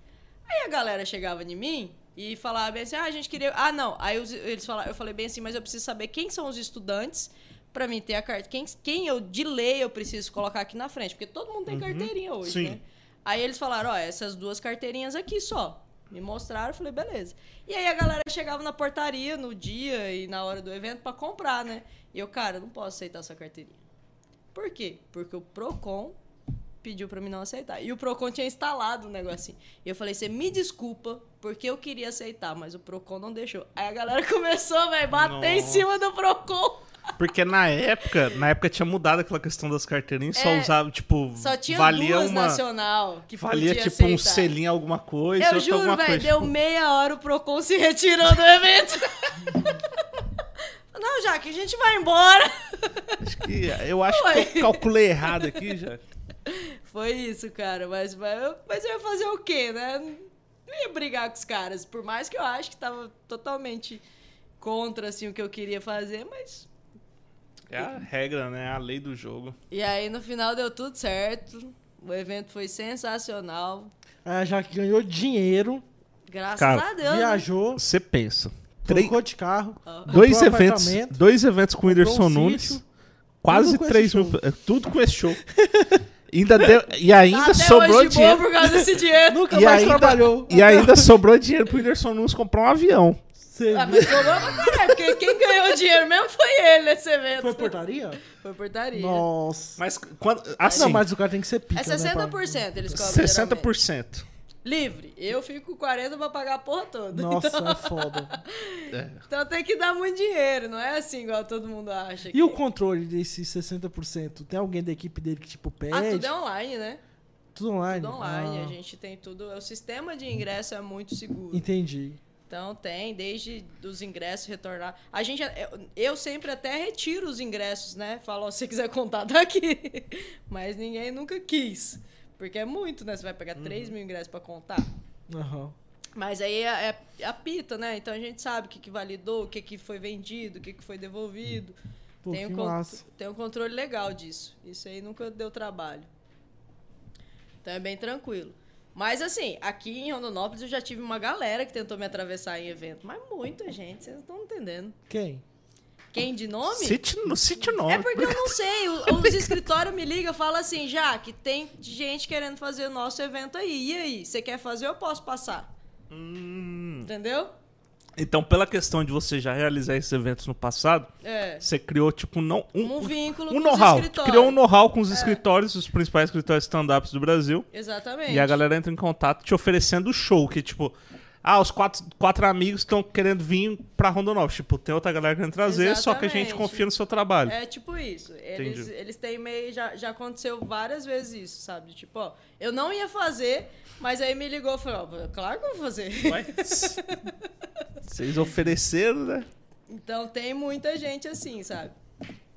Aí a galera chegava em mim e falava bem assim, ah, a gente queria... Ah, não. Aí os- eles falaram, eu falei bem assim, mas eu preciso saber quem são os estudantes pra mim ter a carta. Quem, quem eu, de lei, eu preciso colocar aqui na frente. Porque todo mundo tem carteirinha hoje, sim. né? Aí eles falaram, ó, essas duas carteirinhas aqui só. Me mostraram, eu falei, beleza. E aí a galera chegava na portaria no dia e na hora do evento pra comprar, né? E eu, cara, não posso aceitar essa carteirinha. Por quê? Porque o Procon pediu pra mim não aceitar. E o Procon tinha instalado o negocinho. E eu falei, você me desculpa, porque eu queria aceitar, mas o Procon não deixou. Aí a galera [laughs] começou, velho, bater em Nossa. cima do Procon. Porque na época, na época tinha mudado aquela questão das carteirinhas, só É, usava, tipo, Só tinha valia duas uma nacional que valia tipo um aceitar. selinho alguma coisa, Eu juro, velho, deu tipo, meia hora o Procon se retirou do evento. Não, já que a gente vai embora. acho que eu acho Foi. que eu calculei errado aqui já. Foi isso, cara. Mas, mas, eu, mas eu ia fazer o quê, né? Não ia brigar com os caras. Por mais que eu acho que tava totalmente contra, assim, o que eu queria fazer, mas... É a regra, né? A lei do jogo. E aí, no final, deu tudo certo. O evento foi sensacional. A Jaque ganhou dinheiro, Graças Cara, a Deus. né? viajou, Você pensa. Três, trocou de carro. Dois eventos, dois eventos com o Whindersson um Nunes, sítio, quase 3 mil, show. tudo com esse show. ainda deu, e ainda Até sobrou dinheiro. por causa desse dinheiro. Nunca E mais ainda, trabalhou. e ainda sobrou dinheiro pro Whindersson Nunes comprar um avião. Você Ah, mas sobrou pra caralho, porque quem ganhou dinheiro mesmo foi ele nesse evento. Foi portaria? Foi portaria. Nossa. Mas quando, assim, não, mas o cara tem que ser pica, É né, 60% eles cobram. geralmente. 60%. Livre. Eu fico com 40% pra pagar a porra toda. Nossa, é foda. [laughs] É. Então tem que dar muito dinheiro, não é assim igual todo mundo acha. E que- o controle desses 60%? Tem alguém da equipe dele que, tipo, pede? Ah, tudo é online, né? Tudo online? Tudo online. Ah, A gente tem tudo. O sistema de ingresso é muito seguro. Entendi. Então tem, desde os ingressos retornar. A gente, eu, sempre até retiro os ingressos, né? Falo, ó, se quiser contar, tá aqui. [laughs] Mas ninguém nunca quis. Porque é muito, né? Você vai pegar 3 mil ingressos pra contar. Aham. Mas aí é, é apita, né? Então a gente sabe o que, que validou, o que, que foi vendido, o que, que foi devolvido. Pô, tem, que um con- tem um controle legal disso. Isso aí nunca deu trabalho. Então é bem tranquilo. Mas assim, aqui em Rondonópolis eu já tive uma galera que tentou me atravessar em evento. Mas muita gente, vocês não estão entendendo. Quem? Quem de nome? Cite, no cite o nome. É porque eu não [laughs] sei. o- Os escritórios me ligam e falam assim, já que tem gente querendo fazer o nosso evento aí. E aí? Você quer fazer ou eu posso passar? Hum. Entendeu? Então, pela questão de você já realizar esses eventos no passado, É. você criou, tipo, não, um, Um vínculo um com os know-how. escritórios. Criou um know-how com os escritórios, os principais escritórios stand-ups do Brasil. Exatamente. E a galera entra em contato te oferecendo show, que tipo, ah, os quatro, quatro amigos estão querendo vir pra Rondonópolis. Tipo, tem outra galera querendo trazer, só que a gente Exatamente. confia no seu trabalho. É tipo isso. Eles, Entendi. eles têm meio. Já, já aconteceu várias vezes isso, sabe? Tipo, ó, eu não ia fazer, mas aí me ligou e falou: ó, claro que eu vou fazer. [laughs] Vocês ofereceram, né? Então tem muita gente assim, sabe?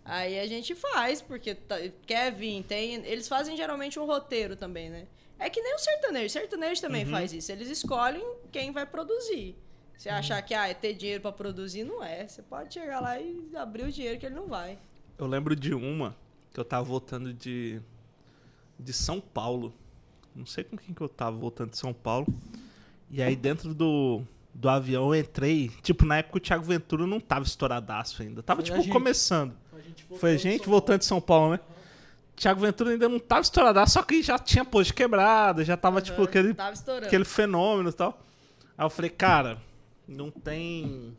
Aí a gente faz, porque tá- quer vir, tem. Eles fazem geralmente um roteiro também, né? É que nem o sertanejo. O sertanejo também faz isso. Eles escolhem quem vai produzir. Se achar que ah, é ter dinheiro pra produzir, não é. Você pode chegar lá e abrir o dinheiro que ele não vai. Eu lembro de uma que eu tava voltando de, de São Paulo. Não sei com quem que eu tava voltando de São Paulo. E aí dentro do, do avião eu entrei. Tipo, na época o Thiago Ventura não tava estouradaço ainda. Tava, Foi a tipo, gente. começando. A gente Foi a gente voltando de São Paulo, né? Thiago Ventura ainda não tava estouradaço, só que já tinha pôs de quebrada, já tava, tipo, Aham, aquele, Tava aquele fenômeno e tal. Aí eu falei, cara, não tem.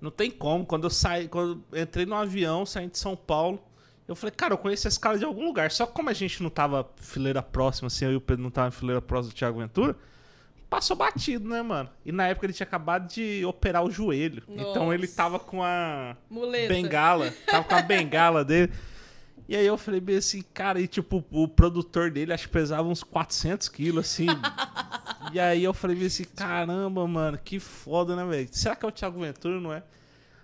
Não tem como. Quando eu saí, quando eu entrei no avião, saindo de São Paulo, eu falei, cara, eu conheço esse cara de algum lugar. Só que como a gente não tava fileira próxima, assim, eu e o Pedro não tava em fileira próxima do Thiago Ventura, passou batido, né, mano? E na época ele tinha acabado de operar o joelho. Então Nossa. ele tava com a Muleta. bengala. Tava com a bengala dele. [laughs] E aí eu falei bem assim, cara, e tipo, o produtor dele acho que pesava uns 400 quilos, assim. e aí eu falei bem assim, caramba, mano, que foda, né, velho? Será que é o Thiago Ventura, não é?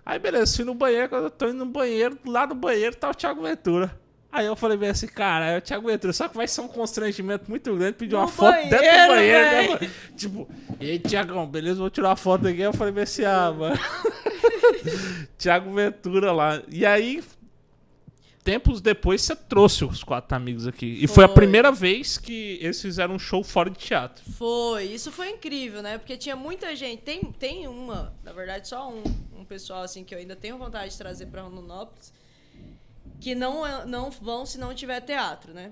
Aí beleza, fui no banheiro, quando eu tô indo no banheiro, lá no banheiro tá o Thiago Ventura. Aí eu falei bem assim, cara, é o Thiago Ventura, só que vai ser um constrangimento muito grande pedir No uma foto dentro do banheiro, banheiro, né, mano? Tipo, e aí, Thiagão, beleza, vou tirar uma foto aqui. Eu falei bem assim, ah, mano. [laughs] Thiago Ventura lá. E aí, tempos depois, você trouxe os quatro amigos aqui. E foi, a Foi. primeira vez que eles fizeram um show fora de teatro. Foi, isso foi incrível, né? Porque tinha muita gente. Tem, tem uma, na verdade, só um, um pessoal assim que eu ainda tenho vontade de trazer pra Rondonópolis, que não, é- não vão se não tiver teatro, né?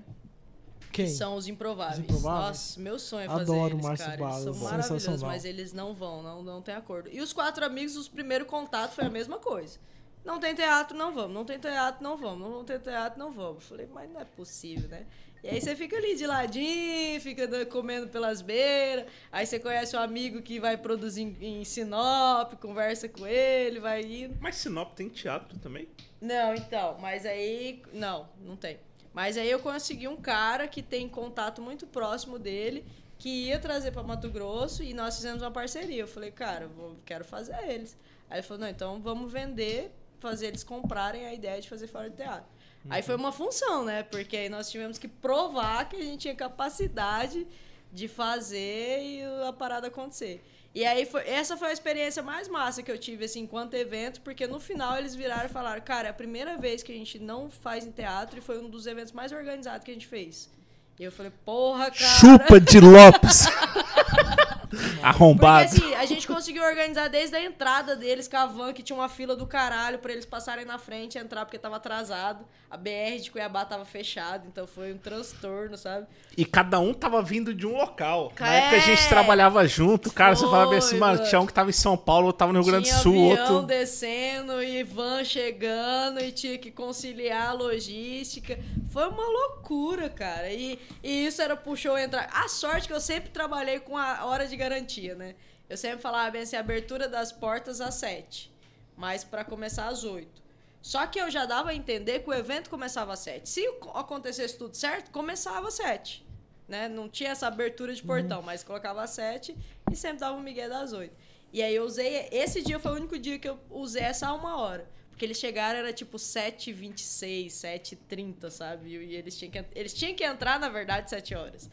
Quem? Que são os improváveis. Os Improváveis? Nossa, meu sonho é fazer Adoro o eles, Márcio cara. Eles são maravilhosos, mas eles não vão, não, não tem acordo. E os quatro amigos, os primeiros contatos foi a mesma coisa. Não tem teatro, não vamos. Não tem teatro, não vamos. Não tem teatro, não vamos. Falei, mas não é possível, né? E aí você fica ali de ladinho, fica comendo pelas beiras. Aí você conhece um amigo que vai produzir em, Sinop, conversa com ele, vai indo. Mas Sinop tem teatro também? Não, então, mas aí. Não, não tem. Mas aí eu consegui um cara que tem contato muito próximo dele, que ia trazer pra Mato Grosso e nós fizemos uma parceria. Eu falei, cara, eu vou, quero fazer eles. Aí ele falou, não, então vamos vender, fazer eles comprarem a ideia de fazer fora de teatro. Aí foi uma função, né? Porque aí nós tivemos que provar que a gente tinha capacidade de fazer e a parada acontecer. E aí foi, essa foi a experiência mais massa que eu tive assim enquanto evento, porque no final eles viraram e falaram: "Cara, é a primeira vez que a gente não faz em teatro e foi um dos eventos mais organizados que a gente fez". E eu falei: "Porra, cara". Chupa de Lopes! [laughs] Porque Arrombado. assim, a gente conseguiu organizar desde a entrada deles com a van, que tinha uma fila do caralho pra eles passarem na frente e entrar porque tava atrasado. A BR de Cuiabá tava fechada, então foi um transtorno, sabe? E cada um tava vindo de um local. Na É. época a gente trabalhava junto, cara, você falava assim, Foi, mano, tinha um que tava em São Paulo, outro tava no Rio Grande do Sul, outro... descendo e van chegando e tinha que conciliar a logística. Foi uma loucura, cara. E, e isso era show entrar. A sorte que eu sempre trabalhei com a hora de garantia, né? Eu sempre falava bem assim, abertura das portas às sete, mas pra começar às oito. Só que eu já dava a entender que o evento começava às sete. Se acontecesse tudo certo, começava às sete. Né? Não tinha essa abertura de portão, mas colocava às sete e sempre dava um migué das oito. E aí eu usei. Esse dia foi o único dia que eu usei essa uma hora. Porque eles chegaram, era tipo 7h26, 7h30, sabe? E eles tinham, que, eles tinham que entrar, na verdade, 7 horas.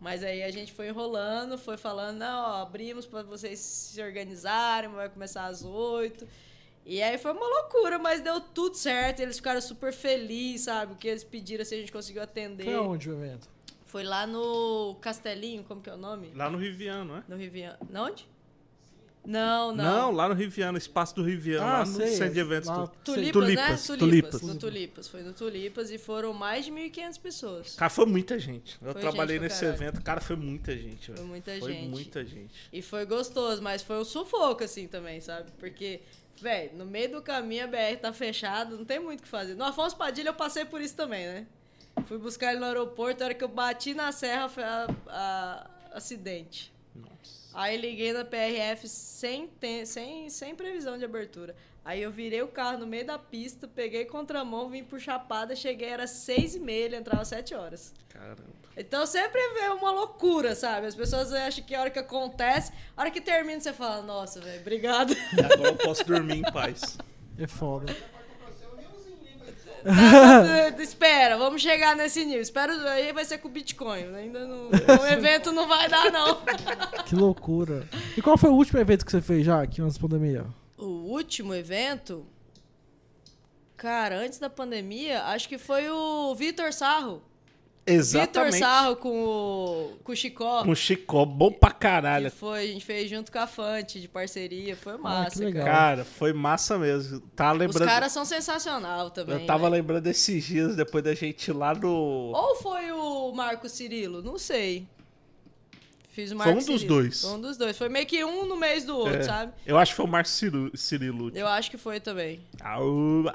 Mas aí a gente foi enrolando, foi falando, não, ó, abrimos para vocês se organizarem, vai começar às 8. E aí foi uma loucura, mas deu tudo certo. Eles ficaram super felizes, sabe? O que eles pediram, se a gente conseguiu atender. Foi aonde o evento? Foi lá no Castelinho, como que é o nome? Lá no Riviano, é? No Riviano. Não onde? Não, não. Não, lá no Riviano, espaço do Riviano, Ah, lá no sei, centro de eventos. lá- do- Tulipas, Tulipas, né? Tulipas. Tulipas. No Tulipas. Foi no Tulipas e foram mais de 1.500 pessoas. Cara, foi muita gente. Eu Foi trabalhei gente nesse caralho. evento, cara, foi muita gente. Foi muita Foi gente. muita gente. E foi gostoso, mas foi um sufoco, assim, também, sabe? Porque, velho, no meio do caminho a BR tá fechada, não tem muito o que fazer. No Afonso Padilha eu passei por isso também, né? Fui buscar ele no aeroporto, a hora que eu bati na serra foi a, a- acidente. Nossa. Aí liguei na PRF sem, sem, sem previsão de abertura. Aí eu virei o carro no meio da pista, peguei contramão, vim por Chapada, cheguei, era seis e meia, ele entrava às sete horas. Caramba. Então sempre vê uma loucura, sabe? As pessoas acham que a hora que acontece, a hora que termina, você fala, nossa, velho, obrigado. E agora eu posso dormir em paz. É foda. [laughs] Tá, Espera, vamos chegar nesse nível. Espero aí vai ser com Bitcoin. Ainda não. [laughs] O evento não vai dar, não. [laughs] Que loucura. E qual foi o último evento que você fez já, aqui antes da pandemia? O último evento. Cara, antes da pandemia, acho que foi o Vitor Sarro. Vitor Exatamente. Sarro com o, com o Chicó. Com Chicó, bom pra Que caralho. foi, a gente fez junto com a Fante, de parceria. Foi massa. Ah, que legal. Cara, foi massa mesmo. Tá Os lembrando. caras são sensacional também. eu tava né? lembrando esses dias depois da gente ir lá no. Ou foi o Marco Cirilo? Não sei. Fiz o Foi Marco um dos Cirilo. dois. Foi um dos dois. Foi meio que um no mês do outro, É, sabe? Eu acho que foi o Marco Ciru- Cirilo. Eu acho que foi também. Aua.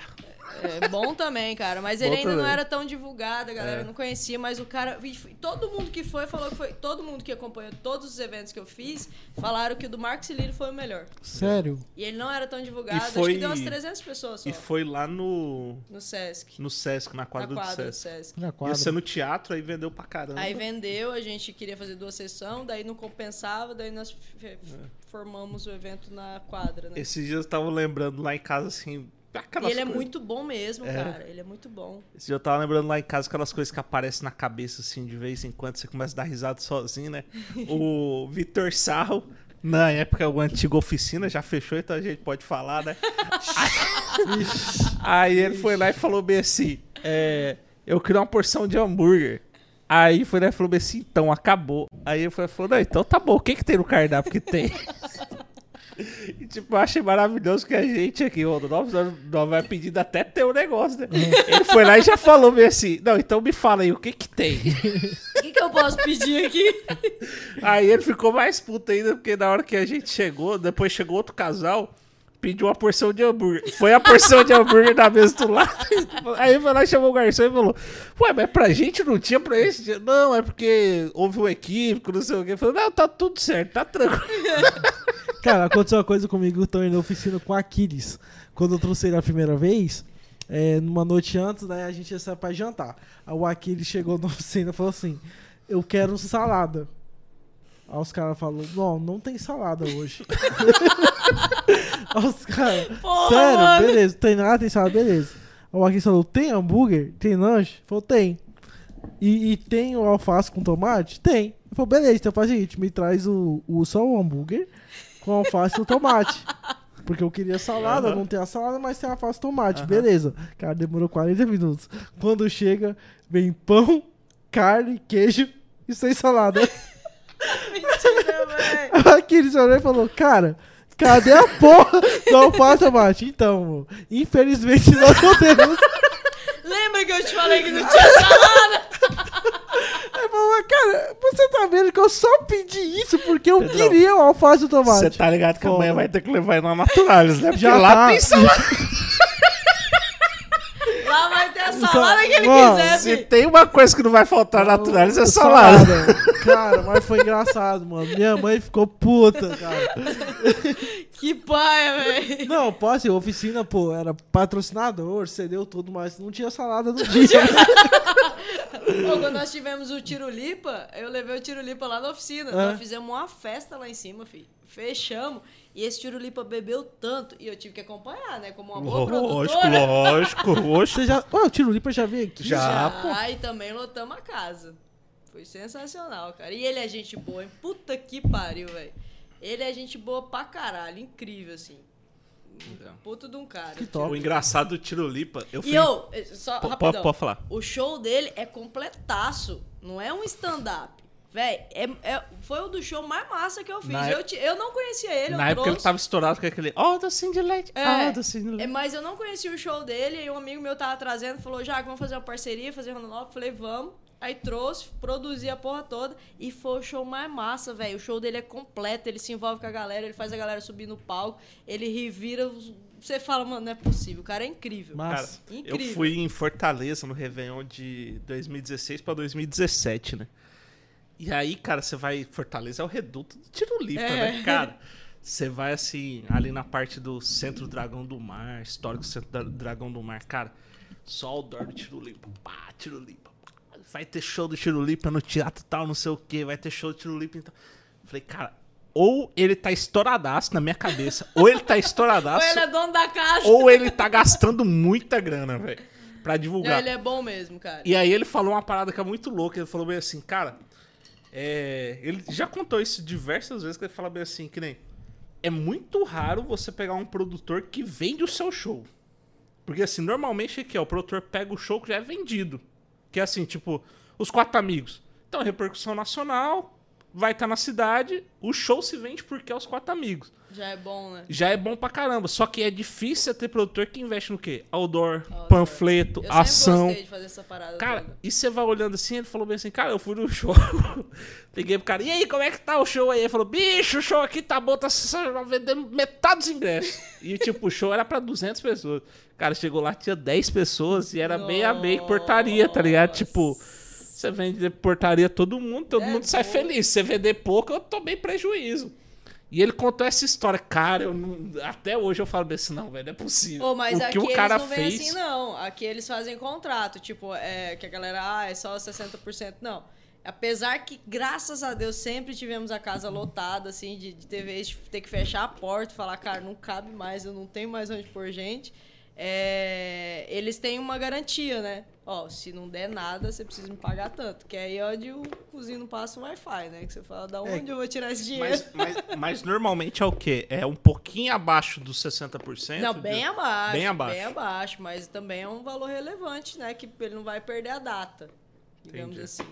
É bom também, cara. Mas Bom ele ainda não também. era tão divulgado, a galera É. não conhecia, mas o cara. e Todo mundo que foi falou que foi. Todo mundo que acompanhou todos os eventos que eu fiz falaram que o do Marco Cililo foi o melhor. Sério? E ele não era tão divulgado, acho foi- que deu umas 300 pessoas só. E foi lá no. No Sesc. No Sesc, na quadra, na quadra do do Sesc. Sesc. Na Ia quadra. ser no teatro, aí vendeu pra caramba. Aí vendeu, a gente queria fazer duas sessões, daí não compensava, daí nós f- formamos o evento na quadra, né? Esses dias eu tava lembrando lá em casa, assim. E Aquelas ele é coisas- muito bom mesmo, É. cara. Ele é muito bom. Esse dia eu tava lembrando lá em casa aquelas coisas que aparecem na cabeça, assim, de vez em quando você começa a dar risada sozinho, né? [laughs] o Vitor Sarro, na época, o antigo oficina já fechou, então a gente pode falar, né? [laughs] Aí ele foi lá e falou bem assim: é, Eu queria uma porção de hambúrguer. Aí foi lá e falou bem assim: Então acabou. Aí ele falou: Não, então tá bom, o que que tem no cardápio que tem? [laughs] E, tipo, eu achei maravilhoso que a gente aqui, ó, nós, nós vai pedindo até ter o negócio, né? Ele foi lá e já falou bem assim: Não, então me fala aí, o que que tem? O que, que eu posso pedir aqui? Aí ele ficou mais puto ainda, porque na hora que a gente chegou, depois chegou outro casal, pediu uma porção de hambúrguer. Foi a porção de hambúrguer na mesa do lado. Aí foi lá e chamou o garçom e falou: Ué, mas pra gente não tinha pra esse dia? Não, é porque houve um equívoco, não sei o quê. Falou: Não, tá tudo certo, tá tranquilo. Cara, aconteceu uma coisa comigo também na oficina com Aquiles. Quando eu trouxe ele a primeira vez, é, numa noite antes, né, a gente ia sair pra jantar. Aí o Aquiles chegou na oficina e falou assim: Eu quero salada. Aí os caras falaram: Não, não tem salada hoje. [laughs] Aí os caras, sério, mano. beleza, tem nada, tem salada, beleza. Aí o Aquiles falou: Tem hambúrguer? Tem lanche? Falou: Tem. E, e tem o alface com tomate? Tem. Ele falou, beleza, então faz o seguinte, me traz o, o, só o hambúrguer com alface e o tomate. Porque eu queria salada, Aham. não tem a salada, mas tem alface e tomate. Beleza. Cara, demorou 40 minutos. Quando chega, vem pão, carne, queijo e sem salada. [laughs] Mentira, velho. [laughs] Aqui ele olhou e falou, cara, cadê a porra do alface e tomate? Então, amor, infelizmente nós não temos. [laughs] Lembra que eu te falei que não tinha salada? Aí falou, cara, você tá vendo que eu só pedi isso porque eu queria o alface e o tomate. Você tá ligado que Foda. amanhã vai ter que levar ele na Naturalis, né? Porque Já lá tá. tem salada. [laughs] Lá vai ter a salada que ele Ó, quiser, Se filho. tem uma coisa que não vai faltar na Naturalis é salada. Cara, mas foi engraçado, mano. Minha mãe ficou puta, cara. [laughs] Que paia, velho. Não, assim, a oficina, pô, era patrocinador, cedeu tudo, mas não tinha salada no [laughs] dia. Pô, quando nós tivemos o Tirulipa, eu levei o Tirulipa lá na oficina. Ah. Nós fizemos uma festa lá em cima, filho. Fechamos. E esse Tirulipa bebeu tanto. E eu tive que acompanhar, né? Como uma boa Lógico, produtora. lógico, [laughs] lógico. Você já. Ué, o Tiro Lipa já veio aqui? Já. Já, e também lotamos a casa. Foi sensacional, cara. E ele é gente boa, hein? Puta que pariu, velho. Ele é gente boa pra caralho. Incrível, assim. Puta de um cara. Que top. O engraçado do Tirolipa, eu fui. E eu, eh, só rapidão. pode- pode falar. O show dele é completaço. Não é um stand-up. Véi, é, é- foi o do show mais massa que eu fiz. Na Eu, ti- eu não conhecia ele, Na eu época ele trouxe. tava estourado com aquele. Oh, do Cindy Light. É, Oh, do Cindy é, Light. mas eu não conhecia o show dele, e um amigo meu tava trazendo, falou, já vamos fazer uma parceria, fazer Rondonópolis. Falei, vamos. Aí trouxe, produzi a porra toda, e foi o show mais massa, velho. O show dele é completo, ele se envolve com a galera, ele faz a galera subir no palco, ele revira. Você fala, mano, não é possível, o cara é incrível. Cara, Massa. eu Incrível. fui em Fortaleza no Réveillon de 2016 pra 2017, né? E aí, cara, você vai. Fortaleza é o reduto do Tirolipa, É. né, cara? Você vai assim, ali na parte do Centro Dragão do Mar, histórico Centro Dragão do Mar, cara. Só outdoor do Tirolipa. Pá, Tirolipa. pá. Vai ter show do Tirolipa no teatro tal, não sei o que. Vai ter show do Tirolipa então. Falei, cara, ou ele tá estouradaço na minha cabeça, ou ele tá Ou estouradaço, ele é dono da casa. ou ele tá gastando muita grana, velho, pra divulgar. Ele é bom mesmo, cara. E aí ele falou uma parada que é muito louca. Ele falou bem assim, cara. É, ele já contou isso diversas vezes que ele fala bem assim, que nem. É muito raro você pegar um produtor que vende o seu show. Porque assim, normalmente aqui, ó, o produtor pega o show que já é vendido. Que é assim, tipo, os quatro amigos. Então, repercussão nacional, vai estar na cidade, o show se vende porque é os quatro amigos Já é bom, né? já é bom pra caramba. Só que é difícil ter produtor que investe no quê? Outdoor, Outdoor. panfleto, Eu ação. gostei de fazer essa parada Cara, toda. e você vai olhando assim, ele falou bem assim, cara, eu fui no [laughs] show. Peguei pro cara, e aí, como é que tá o show aí? Ele falou, bicho, o show aqui tá bom, tá vendendo metade dos ingressos. E tipo, o show era pra 200 pessoas. Cara, chegou lá, tinha 10 pessoas e era meio a meio portaria, tá ligado? Tipo, você vende portaria todo mundo, todo É mundo sai bom. feliz. Se você vender pouco, eu tomei prejuízo. E ele contou essa história. Cara, eu não- até hoje eu falo assim, não, velho, não é possível. Ô, mas o aqui que o cara eles não fez. assim, não. Aqui eles fazem contrato. Tipo, é, que a galera, ah, é só 60%. Não. Apesar que, graças a Deus, sempre tivemos a casa lotada, assim, de, de ter ter que fechar a porta e falar, cara, não cabe mais, eu não tenho mais onde pôr gente. É, eles têm uma garantia, né? Ó, se não der nada, você precisa me pagar tanto. Que é aí onde o cozinho passa o Wi-Fi, né? Que você fala, da onde eu vou tirar esse dinheiro? Mas, mas, mas normalmente é o quê? É um pouquinho abaixo dos 60%? Não, bem de- abaixo. Bem abaixo. Bem abaixo, mas também é um valor relevante, né? Que ele não vai perder a data, digamos Entendi. assim.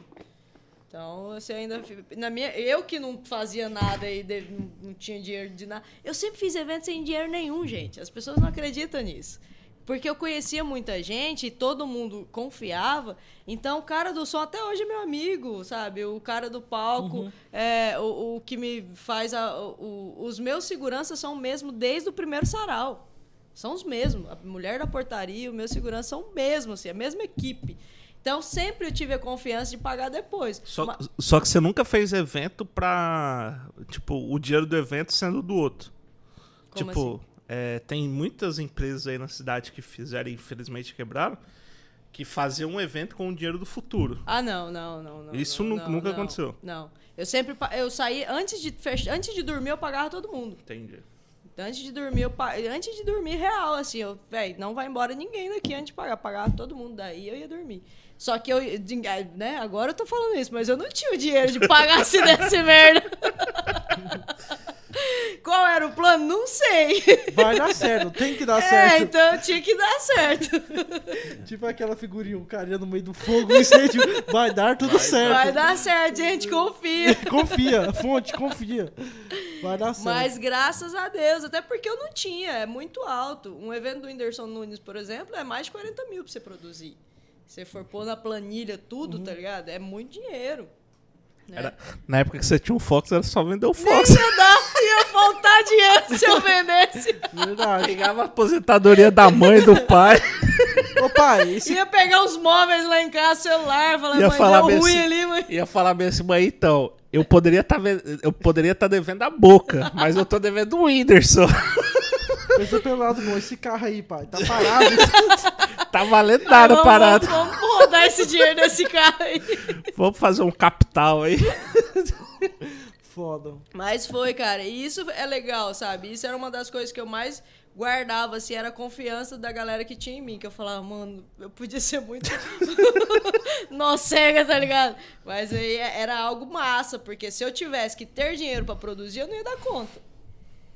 Então, você ainda. Na minha, eu que não fazia nada e não, não tinha dinheiro de nada. Eu sempre fiz eventos sem dinheiro nenhum, gente. As pessoas não acreditam nisso. Porque eu conhecia muita gente e todo mundo confiava. Então, o cara do som até hoje é meu amigo, sabe? O cara do palco, é, o, o que me faz. A, o- os meus seguranças são o mesmo desde o primeiro sarau. São os mesmos. A mulher da portaria, o meu segurança são o mesmo, assim, a mesma equipe. Então, sempre eu tive a confiança de pagar depois. Só, só que você nunca fez evento pra. Tipo, o dinheiro do evento sendo do outro. Como tipo, assim? É, tem muitas empresas aí na cidade que fizeram e infelizmente quebraram. Que faziam um evento com o dinheiro do futuro. Ah, não, não, não. não Isso não, nu- não, nunca não, aconteceu. Não. Eu sempre. Eu saí. Antes de, antes de dormir, eu pagava todo mundo. Entendi. Antes de dormir, eu antes de dormir, real, assim, eu, velho, não vai embora ninguém daqui antes de pagar. Pagava todo mundo, daí eu ia dormir. Só que eu, né, agora eu tô falando isso, mas eu não tinha o dinheiro de pagar se desse [laughs] merda. [laughs] Qual era o plano? Não sei. Vai dar certo, tem que dar É, certo. então tinha que dar certo. Tipo aquela figurinha, o carinha no meio do fogo, incêndio. Vai dar tudo certo. Vai dar certo, gente, confia. [laughs] Confia, fonte, confia. Vai dar certo. Mas graças a Deus, até porque eu não tinha, é muito alto. Um evento do Whindersson Nunes, por exemplo, é mais de 40 mil pra você produzir. Se você for pôr na planilha tudo, Uhum. tá ligado? É muito dinheiro. Né? Era, na época que você tinha um Fox, era só vender o Nem Fox. ia dar, ia faltar dinheiro se eu vendesse. Verdade. Pegava a aposentadoria da mãe e do pai. Ô pai, esse Ia pegar os móveis lá em casa, celular, falar, Ia mãe, falar deu bem ruim assim. ali, mãe. Ia falar bem assim, mas então, eu poderia estar eu poderia tá devendo a boca, mas eu tô devendo o Whindersson. pensa pelo lado bom, esse carro aí, pai, tá parado. [laughs] tá valendo nada a vamos. Vamos, vamos rodar esse dinheiro desse cara aí. Vamos fazer um capital aí. Foda. Mas foi, cara. E isso é legal, sabe? Isso era uma das coisas que eu mais guardava, assim, era a confiança da galera que tinha em mim. Que eu falava, mano, eu podia ser muito. [laughs] Nó cega, tá ligado? Mas aí era algo massa, porque se eu tivesse que ter dinheiro pra produzir, eu não ia dar conta.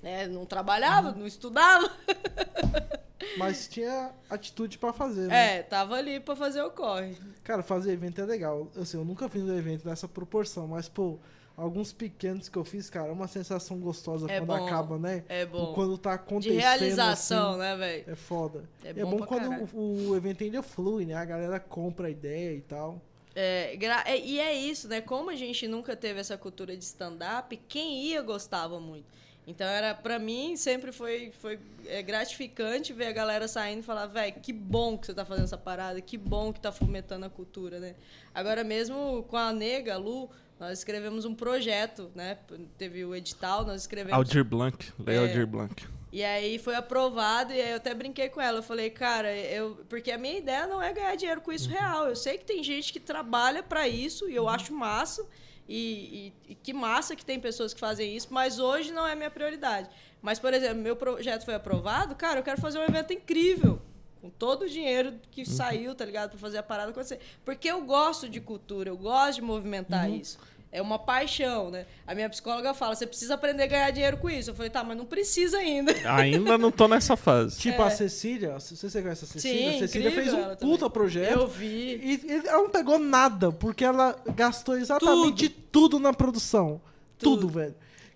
Né? Não trabalhava, não estudava. [laughs] Mas tinha atitude pra fazer, né? É, tava ali pra fazer o corre. Cara, fazer evento é legal. Assim, eu nunca fiz um evento nessa proporção, mas, pô, alguns pequenos que eu fiz, cara, é uma sensação gostosa É quando bom, acaba, né? É bom. Quando tá De acontecendo. realização, assim, né, velho? É foda. É É bom quando o, o evento ainda flui, né? A galera compra a ideia e tal. É, é, e é isso, né? Como a gente nunca teve essa cultura de stand-up, quem ia gostava muito. Então era para mim sempre foi foi é, gratificante ver a galera saindo e falar, velho, que bom que você tá fazendo essa parada, que bom que tá fomentando a cultura, né? Agora mesmo com a Nega, a Lu, nós escrevemos um projeto, né? Teve o edital, nós escrevemos Aldir Blanc. Leia É. Aldir Blanc. e aí foi aprovado e aí eu até brinquei com ela. Eu falei, cara, eu porque a minha ideia não é ganhar dinheiro com isso real. Eu sei que tem gente que trabalha pra isso e eu acho massa. E, e- e que massa que tem pessoas que fazem isso, mas hoje não é minha prioridade. Mas, por exemplo, meu projeto foi aprovado, cara, eu quero fazer um evento incrível. Com todo o dinheiro que saiu, tá ligado? Pra fazer a parada acontecer. Porque eu gosto de cultura, eu gosto de movimentar isso. É uma paixão, né? A minha psicóloga fala, você precisa aprender a ganhar dinheiro com isso. Eu falei, tá, mas não precisa ainda. Ainda não tô nessa fase. Tipo a Cecília, se você conhece a Cecília, É. Sim, a Cecília incrível fez um ela também. puta projeto. Eu vi. E, e ela não pegou nada, porque ela gastou exatamente tudo, na produção. Tudo. Tudo. velho.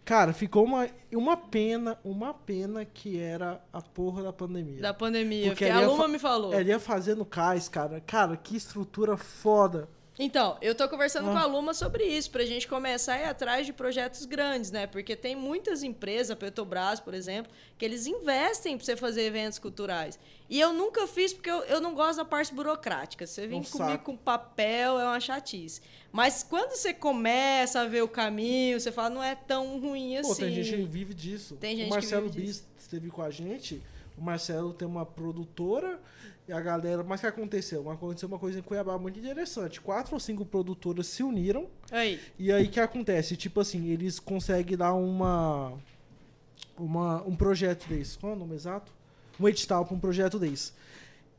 Cara, ficou uma, uma pena, uma pena que era a porra da pandemia. Da pandemia. Porque Porque, a Luma me falou. Ela ia fazer no cais, cara. Cara, que estrutura foda. Então, eu tô conversando Ah. com a Luma sobre isso, pra gente começar a ir atrás de projetos grandes, né? Porque tem muitas empresas, a Petrobras, por exemplo, que eles investem pra você fazer eventos culturais. E eu nunca fiz porque eu, eu não gosto da parte burocrática. Você vem Um comigo saco. com papel, é uma chatice. Mas quando você começa a ver o caminho, você fala, não é tão ruim Pô, assim. tem gente que vive disso. Tem gente o Marcelo Bis esteve com a gente. O Marcelo tem uma produtora e a galera. Mas o que aconteceu? Aconteceu uma coisa em Cuiabá muito interessante. Quatro ou cinco produtoras se uniram. Aí, E aí o que acontece? Tipo assim, eles conseguem dar uma. uma um projeto desse. Qual é o nome exato? Um edital para um projeto desse.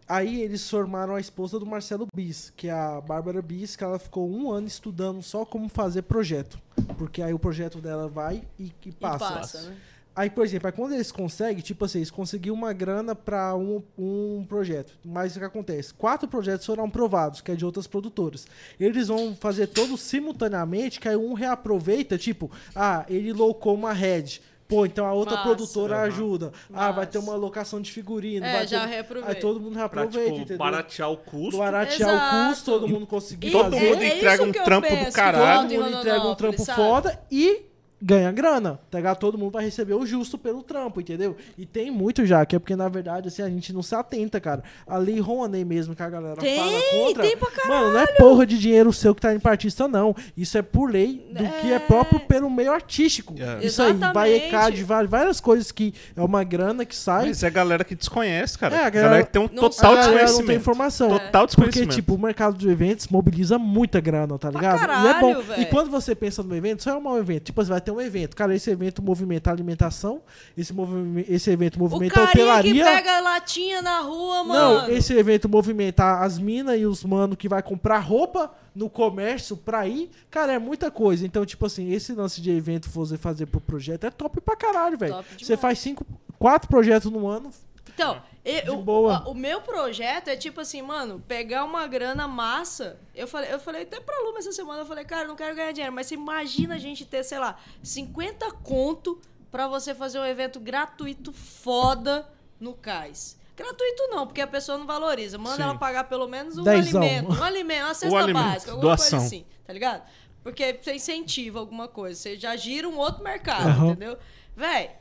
Aí eles formaram a esposa do Marcelo Bis, que é a Bárbara Bis, que ela ficou um ano estudando só como fazer projeto. Porque aí o projeto dela vai e, e e passa. passa, né? Aí, por exemplo, aí quando eles conseguem, tipo assim, eles conseguiram uma grana para um, um projeto. Mas o que acontece? Quatro projetos foram aprovados, que é de outras produtoras. Eles vão fazer todos simultaneamente, que aí um reaproveita, tipo, ah, ele locou uma head. Pô, então a outra Massa. produtora Aham. ajuda. Ah, vai ter Massa. uma locação de figurino. É, vai já ter... reaproveita. Aí todo mundo Pra, reaproveita, tipo, entendeu? baratear o custo. Baratear o Exato. custo, todo mundo conseguir Todo fazer. mundo entrega isso um trampo do penso, que caralho. Todo mundo entrega um trampo sabe? foda e ganha grana, tá ligado? Todo mundo vai receber o justo pelo trampo, entendeu? E tem muito já, que é porque, na verdade, assim, a gente não se atenta, cara. A lei Rouanet mesmo, que a galera Tem, fala contra... tem pra Mano, não é porra de dinheiro seu que tá em partista, não. Isso é por lei do que é É. próprio pelo meio artístico. É. Isso aí, vai Exatamente. ECAD, várias coisas que é uma grana que sai. Mas é galera que desconhece, cara. É, a a galera- galera que tem um total a galera não tem desconhecimento. informação. Total Porque, desconhecimento. tipo, o mercado de eventos mobiliza muita grana, tá ligado? e é caralho, bom. E velho. quando você pensa no evento, só é um evento. Tipo, você vai ter um evento. Cara, esse evento movimenta a alimentação, esse, movi esse evento O movimenta a carinha hotelaria. que pega latinha na rua, Não, mano. esse evento movimenta as minas e os mano que vai comprar roupa no comércio pra ir. Cara, é muita coisa. Então, tipo assim, esse lance de evento você fazer pro projeto é top pra caralho, velho. Você faz cinco, quatro projetos no ano. Então, eu- De boa. O, o meu projeto é tipo assim, mano, pegar uma grana massa. Eu falei, eu falei até pra Luma essa semana, eu falei, cara, eu não quero ganhar dinheiro, mas você imagina a gente ter, sei lá, 50 conto pra você fazer um evento gratuito foda no cais. Gratuito não, porque a pessoa não valoriza. Manda Sim. ela pagar pelo menos um Dezão. alimento. Um alimento, uma [laughs] cesta alimento, básica, alguma doação. coisa assim, tá ligado? Porque você incentiva alguma coisa, você já gira um outro mercado, Aham. entendeu? Véi,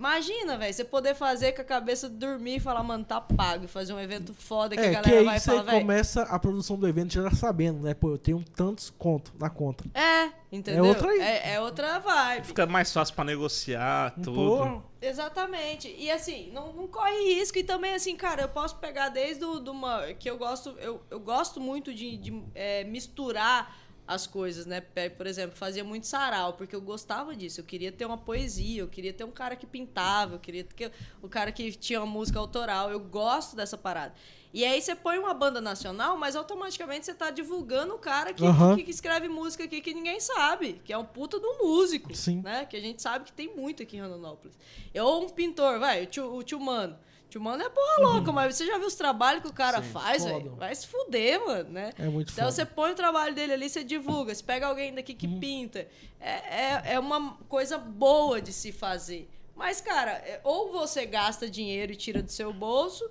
Imagina, velho, você poder fazer com a cabeça dormir e falar, mano, tá pago. E fazer um evento foda que a É, galera que aí vai você falar, velho. começa a produção do evento já sabendo, né? Pô, eu tenho tantos conto na conta. É, entendeu? outra aí. É, é outra vibe. Fica mais fácil pra negociar, tudo. Pô, Exatamente. E assim, não, não corre risco. E também, assim, cara, eu posso pegar desde o, do uma, que eu gosto. Eu, eu gosto muito de, de, é, misturar as coisas, né? Por exemplo, fazia muito sarau, porque eu gostava disso. Eu queria ter uma poesia, eu queria ter um cara que pintava, eu queria ter o cara que tinha uma música autoral. Eu gosto dessa parada. E aí você põe uma banda nacional, mas automaticamente você tá divulgando o cara que, Aham. que, que escreve música aqui que ninguém sabe, que é um puta do músico, Sim. né? Que a gente sabe que tem muito aqui em Rondonópolis. Ou um pintor, vai, o tio, o tio Mano. Tio Mano é porra louca, mas você já viu os trabalhos que o cara faz, foda. velho? Vai se fuder, mano, né? é muito Então foda. você põe o trabalho dele ali, você divulga. Você pega alguém daqui Uhum. que pinta. É, é, é uma coisa boa de se fazer. Mas, cara, é- ou você gasta dinheiro e tira do seu bolso,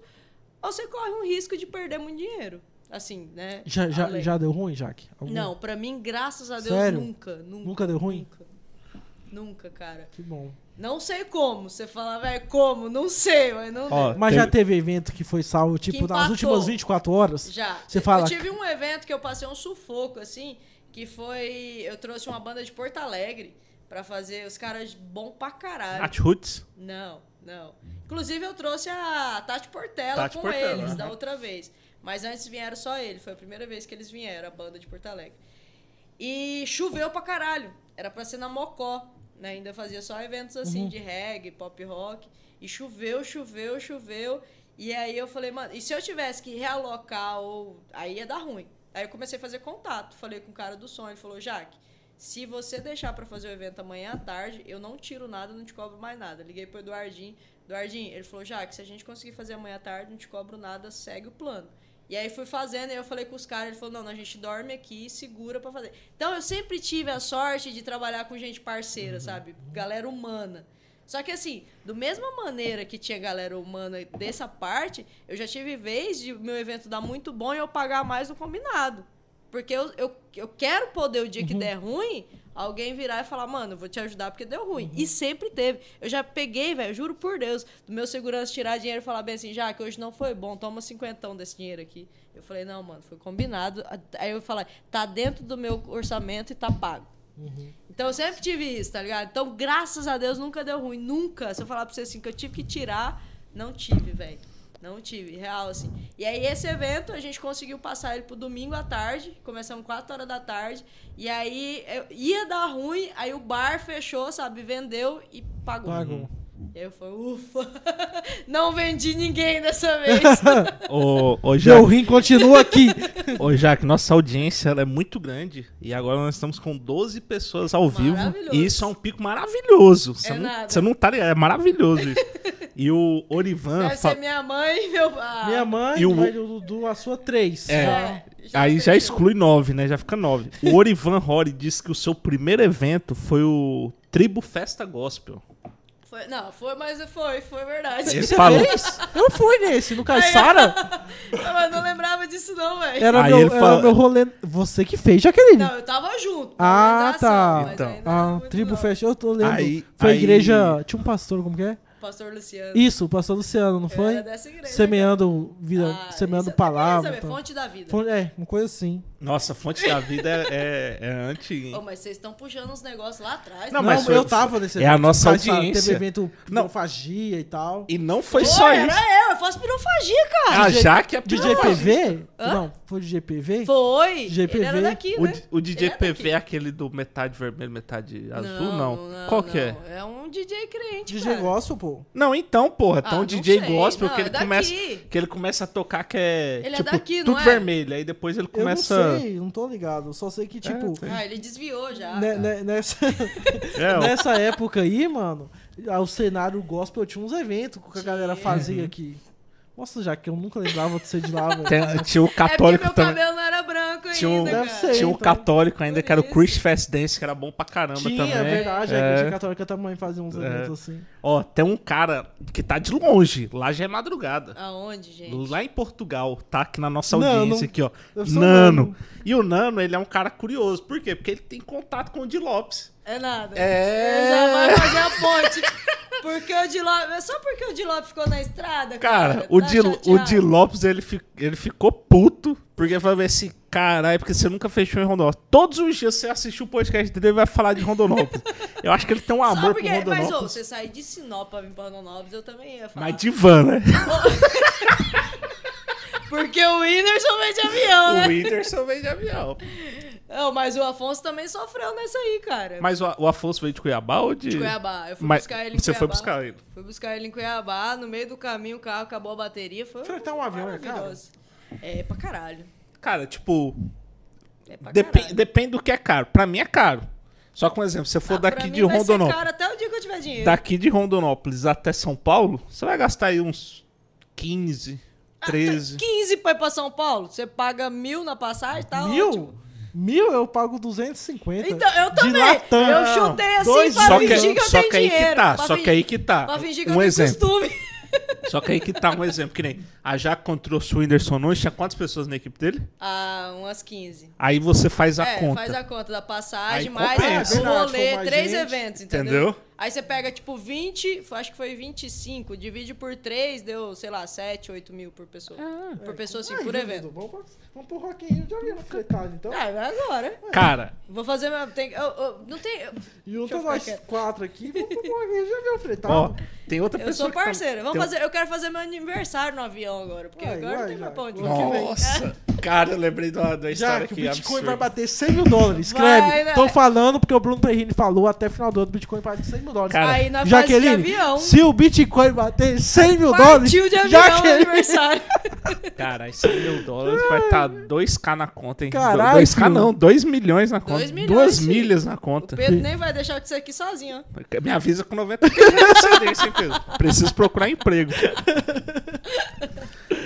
ou você corre um risco de perder muito dinheiro. Assim, né? Já, já, já deu ruim, Jaque? Algum? Não, pra mim, graças a Deus, Sério? nunca, nunca. Nunca deu ruim? Nunca. Nunca, cara. Que bom. Não sei como. Você fala, velho, como? Não sei, mas não. Ó, Mas teve- já teve evento que foi salvo, tipo, nas últimas 24 horas? Já. Você fala- Eu tive um evento que eu passei um sufoco, assim, que foi. Eu trouxe uma banda de Porto Alegre pra fazer os caras bom pra caralho. Nath Roots. Não, não. Inclusive, eu trouxe a Tati Portela Tati com Portela, eles aham. da outra vez. Mas antes vieram só ele. Foi a primeira vez que eles vieram, a banda de Porto Alegre. E choveu pra caralho. Era pra ser na Mocó. Né? Ainda fazia só eventos assim Uhum. de reggae, pop rock. E choveu, choveu, choveu. E aí eu falei, mano, e se eu tivesse que realocar ou. Aí ia dar ruim. Aí eu comecei a fazer contato. Falei com o cara do som. Ele falou, Jaque, se você deixar pra fazer o evento amanhã à tarde, eu não tiro nada, não te cobro mais nada. Liguei pro Eduardinho. Eduardinho, ele falou, Jaque, se a gente conseguir fazer amanhã à tarde, não te cobro nada, segue o plano. E aí fui fazendo, e eu falei com os caras, ele falou, não, a gente dorme aqui e segura pra fazer. Então eu sempre tive a sorte de trabalhar com gente parceira, sabe? Galera humana. Só que assim, do mesma maneira que tinha galera humana dessa parte, eu já tive vez de meu evento dar muito bom e eu pagar mais do combinado. Porque eu, eu, eu quero poder, o dia que der ruim, alguém virar e falar, mano, vou te ajudar porque deu ruim. E sempre teve. Eu já peguei, velho, juro por Deus, do meu segurança tirar dinheiro e falar bem assim, já que hoje não foi bom, toma cinquentão desse dinheiro aqui. Eu falei, não, mano, foi combinado. Aí eu falei, tá dentro do meu orçamento e tá pago. Então eu sempre tive isso, tá ligado? Então, graças a Deus, nunca deu ruim. Nunca. Se eu falar pra você assim que eu tive que tirar, não tive, velho. Não tive, real, assim. E aí, esse evento, a gente conseguiu passar ele pro domingo à tarde. Começamos 4 horas da tarde. E aí, ia dar ruim. Aí o bar fechou, sabe? Vendeu e pagou. Pagou. E aí eu falei, ufa. [laughs] Não vendi ninguém dessa vez. [laughs] Ô, ô, Deu Jaque, ruim, continua aqui. [laughs] ô, Jaque, nossa audiência ela é muito grande. E agora nós estamos com 12 pessoas ao vivo. E isso é um pico maravilhoso. Você É não, nada. você não tá ligado. É maravilhoso isso. E o Orivan. Deve fa- ser minha mãe e meu pai. Minha mãe E o- Dudu a sua 3. É. já Aí já exclui 9, né? Já fica 9. O Orivan Rory disse que o seu primeiro evento foi o Tribo Festa Gospel. Foi, não, foi, mas foi, foi verdade. Ele [laughs] falou. Eu fui nesse, no Caissara. [laughs] Eu não lembrava disso não, velho. Era, Aí meu, ele era fala- meu rolê. Você que fez, Jaqueline. Não, eu tava junto. Ah, tá. mas Então. não era Ah, Tribo. Fest, eu tô lendo. Aí- foi a aí- igreja. Tinha um pastor, como que é? Pastor Luciano. Isso, o pastor Luciano, não Eu foi? era dessa igreja. Semeando, vida, Ah, semeando isso eu palavra. saber, então. Fonte da vida. Foi- É, uma coisa assim. Nossa, Fonte da Vida é, é, é anti. Ô, mas vocês estão puxando uns negócios lá atrás. Não, Não, mas foi- eu tava nesse é a nossa audiência. Teve evento Não. pinofagia e tal. E não foi Pô, só era isso. eu, eu faço pirofagia, cara. A Jaque é DJ. PV? Hã? Não, foi DJ PV? Foi. GPV. Ele era daqui, O, né? D- o DJ é PV é aquele do metade vermelho, metade azul? Não. Qual que é? É um DJ crente, DJ cara. Gospel, pô. Não, então, porra, tem Ah, um não DJ sei. gospel Não, que é ele daqui. começa que ele começa a tocar que é Ele é tipo daqui, não tudo é? vermelho, aí depois ele Eu começa não sei, não tô ligado. Só sei que, tipo, sim. Ah, ele desviou já. ne- cara. ne- nessa, [laughs] É, nessa época aí, mano, o cenário gospel tinha uns eventos que a galera fazia [laughs] aqui. Nossa, já que eu nunca lembrava de ser de lá, velho. Tinha o É católico meu também. cabelo não era branco Tinha um- ainda, Deve cara. ser. Tinha o então. católico ainda, que era o Chris Fast Dance, que era bom pra caramba Tinha, também. é verdade, a É. igreja católica também fazia uns É. eventos assim. Ó, tem um cara que tá de longe, lá já é madrugada. Aonde, gente? Lá em Portugal, tá aqui na nossa Nano. audiência aqui, ó. Nano. Nano. E o Nano, ele é um cara curioso. Por quê? Porque ele tem contato com o Di Lopes. É nada. É. Já vai fazer a ponte. Porque o Di Lopes. é Só porque o Di Lopes ficou na estrada, Cara, cara. o tá Di, o. Di Lopes, ele, fi- ele ficou puto, porque falou assim, caralho, porque você nunca fechou em Rondonópolis. Todos os dias você assistiu o podcast dele e vai falar de Rondonópolis. [laughs] Eu acho que ele tem um amor porque, por mas, ô, Rondonópolis. você sair de Sinop pra vir pra Rondonópolis, eu também ia falar. Mas de van, né? [laughs] Porque o Whindersson vem de avião, né? O Whindersson veio de avião. [laughs] Não, mas o Afonso também sofreu nessa aí, cara. Mas o, o Afonso veio de Cuiabá ou de... De Cuiabá. Eu fui Mas buscar ele em você foi Cuiabá. buscar ele. Fui buscar ele em Cuiabá, no meio do caminho o carro acabou a bateria. Foi Fretar um avião é caro? maravilhoso. É pra caralho. Cara, tipo, É pra caralho. depende do que é caro. Pra mim é caro. Só que um exemplo, se você for Ah, pra daqui mim de vai ser Rondonópolis, caro até o dia que eu tiver dinheiro. daqui de Rondonópolis até São Paulo, você vai gastar aí uns 15, 13. 15 pra ir pra São Paulo, você paga mil na passagem, tá Mil? ótimo. Mil eu pago 250. Então, eu também. Eu chutei assim Dois pra Só milhões. que, fingir que eu só tenho que aí dinheiro. que tá, só fin- que aí que tá. Pra fingir que eu Um tenho exemplo. costume. Só que aí que tá um exemplo, que nem a Jaque trouxe o Whindersson Nunes, tinha quantas pessoas na equipe dele? Ah, umas 15. Aí você faz a é, conta. faz a conta da passagem, Aí mais compensa. o É verdade, rolê, três gente. eventos, entendeu? Entendeu? Aí você pega, tipo, 20, foi- acho que foi 25, divide por 3, deu, sei lá, 7, 8 mil por pessoa. Ah. por pessoa, assim, Aí, por evento. Vamos, pra- vamos pro Rock in Rio de avião fretado, então. Ah, vai agora. Cara, Vou fazer meu... Tem, eu, eu- não tem... eu- Junta eu ficar nós quieto. quatro aqui, vamos pro [laughs] Rock in Rio de avião fretado. ó, tem outra Eu pessoa sou que tá- parceira. Vamos tem- fazer... Eu quero fazer meu aniversário no avião agora, porque Vai, agora não vai, tem mais pra onde. Nossa. [laughs] Cara, eu lembrei da, da Já história que o aqui. Bitcoin absurda. vai bater 100 mil dólares. Escreve. Vai, né? Tô falando porque o Bruno Perrini falou até final do ano o Bitcoin bate 100 mil dólares. Cara, Aí nós fazemos de Jaqueline, avião. se o Bitcoin bater 100 mil dólares, Partiu de avião no Jaqueline, aniversário. [laughs] Cara, 100 mil dólares vai estar 2k na conta, hein? Caralho, 2k filho. não, 2 milhões na conta. Dois milhões, Duas filho. milhas na O conta. Pedro nem vai deixar isso aqui sozinho, ó. Me avisa com 90 quilos de antecedência, hein, Pedro? Preciso procurar emprego.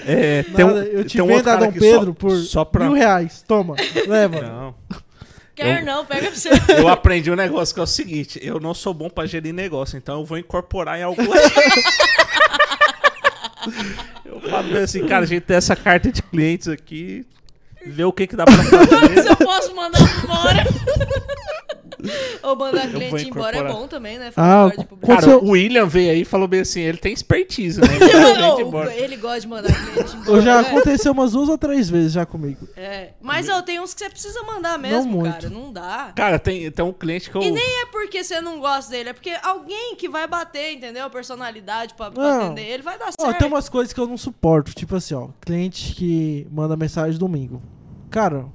É, tem um, nada, eu te tem um vendo a Dom Pedro só, por só pra... mil reais. Toma, leva. Não. Quer Eu- não, pega pra você. [laughs] Eu aprendi um negócio que é o seguinte: eu não sou bom pra gerir negócio, então eu vou incorporar em alguma. [laughs] eu falo assim, cara, a gente tem essa carta de clientes aqui, vê o que, que dá pra [laughs] Se fazer. eu posso mandar embora. [laughs] Ou mandar cliente embora é bom também, né? Ah, Falar. Cara, seu- o William veio aí e falou bem assim: ele tem expertise, né? [laughs] Ele manda cliente Não, embora. ele gosta de mandar cliente [laughs] embora. Já né? aconteceu umas duas ou três vezes já comigo. É. Mas ó, tem uns que você precisa mandar mesmo, muito. cara. Não dá. Cara, tem, tem um cliente que eu. E nem é porque você não gosta dele, é porque alguém que vai bater, entendeu? A personalidade pra, pra Não. atender ele vai dar Ó, certo. tem umas coisas que eu não suporto. Tipo assim, ó. Cliente que manda mensagem domingo. Cara,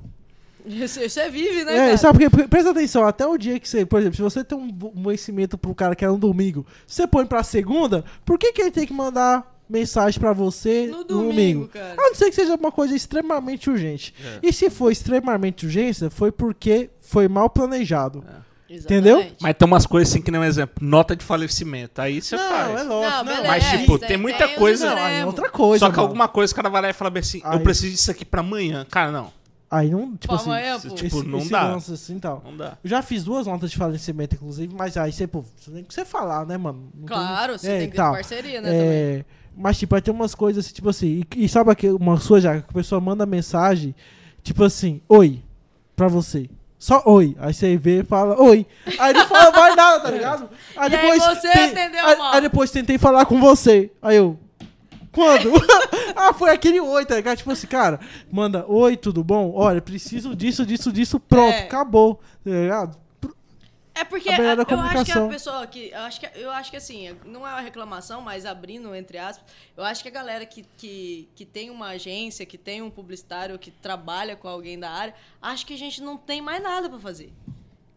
Você, você vive, né, é, cara? sabe porque, porque- presta atenção, até o dia que você, por exemplo, se você tem um, vencimento pro cara que é um domingo, você põe pra segunda, por que que ele tem que mandar mensagem pra você No domingo, domingo? cara. A não ser que seja uma coisa extremamente urgente. É. E se for extremamente urgência, foi porque foi mal planejado. Exatamente. entendeu? Mas tem umas coisas assim que nem um exemplo: nota de falecimento. Aí você não, faz. é lógico. Não, Não, beleza, Mas, é, tipo, tem- tem muita tem os coisa- Não, aí é outra coisa. Só que mano. alguma coisa o cara vai lá e fala bem assim: eu Aí- preciso disso aqui pra amanhã. Cara, não. Aí não, tipo assim, amanhã, pô. tipo, não esse dá. lance assim e tal. Não dá. Eu já fiz duas notas de falecimento, inclusive, mas aí você, pô, você tem que você falar, né, mano? Não tem- Claro, você é, tem que ter tal. parceria, né, também. É, mas, tipo, aí tem umas coisas assim, tipo assim, e, e sabe aqui, uma sua já, que a pessoa manda mensagem, tipo assim, oi, pra você. Só oi. Aí você vê e fala, oi. Aí não fala mais nada, tá ligado? [laughs] Aí E aí você atendeu aí, mal. aí depois tentei falar com você. Aí eu. Quando? [laughs] ah, foi aquele oi, tá ligado? Tipo assim, cara, manda oi, tudo bom? Olha, preciso disso, disso, disso, pronto, É. acabou. Tá ligado? É porque a eu acho que a pessoa que. Eu acho que, eu acho que assim, não é uma reclamação, mas abrindo entre aspas, eu acho que a galera que, que, que tem uma agência, que tem um publicitário, que trabalha com alguém da área, acho que a gente não tem mais nada pra fazer.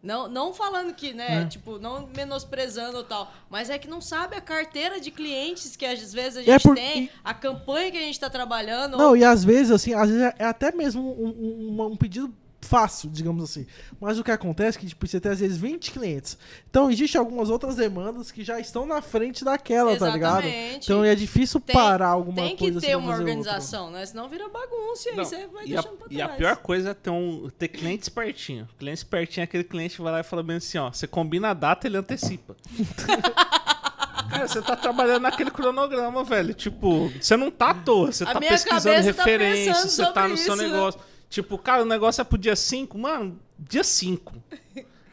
Não, não falando que, né, É. tipo, não menosprezando ou tal, mas é que não sabe a carteira de clientes que às vezes a É gente por- tem, a campanha que a gente tá trabalhando. Não, e às vezes, assim, às vezes é até mesmo um, um- um pedido fácil, digamos assim. Mas o que acontece é que tipo, você tem às vezes 20 clientes. Então, existem algumas outras demandas que já estão na frente daquela, tá ligado? Exatamente. Então é difícil Tem- parar alguma Tem que coisa ter uma fazer outra. organização, né? Senão vira bagunça e aí você vai e, a, deixando pra e a trás. pior coisa é ter, um, ter cliente espertinho. Cliente espertinho é aquele cliente que vai lá e fala bem assim, ó. Você combina a data, ele antecipa. [laughs] Cara, você tá trabalhando naquele cronograma, velho. Tipo, você não tá à toa. Você A tá minha pesquisando cabeça tá referência, pensando você tá sobre no seu isso, né? Tipo, cara, o negócio é pro dia 5. Mano, dia 5.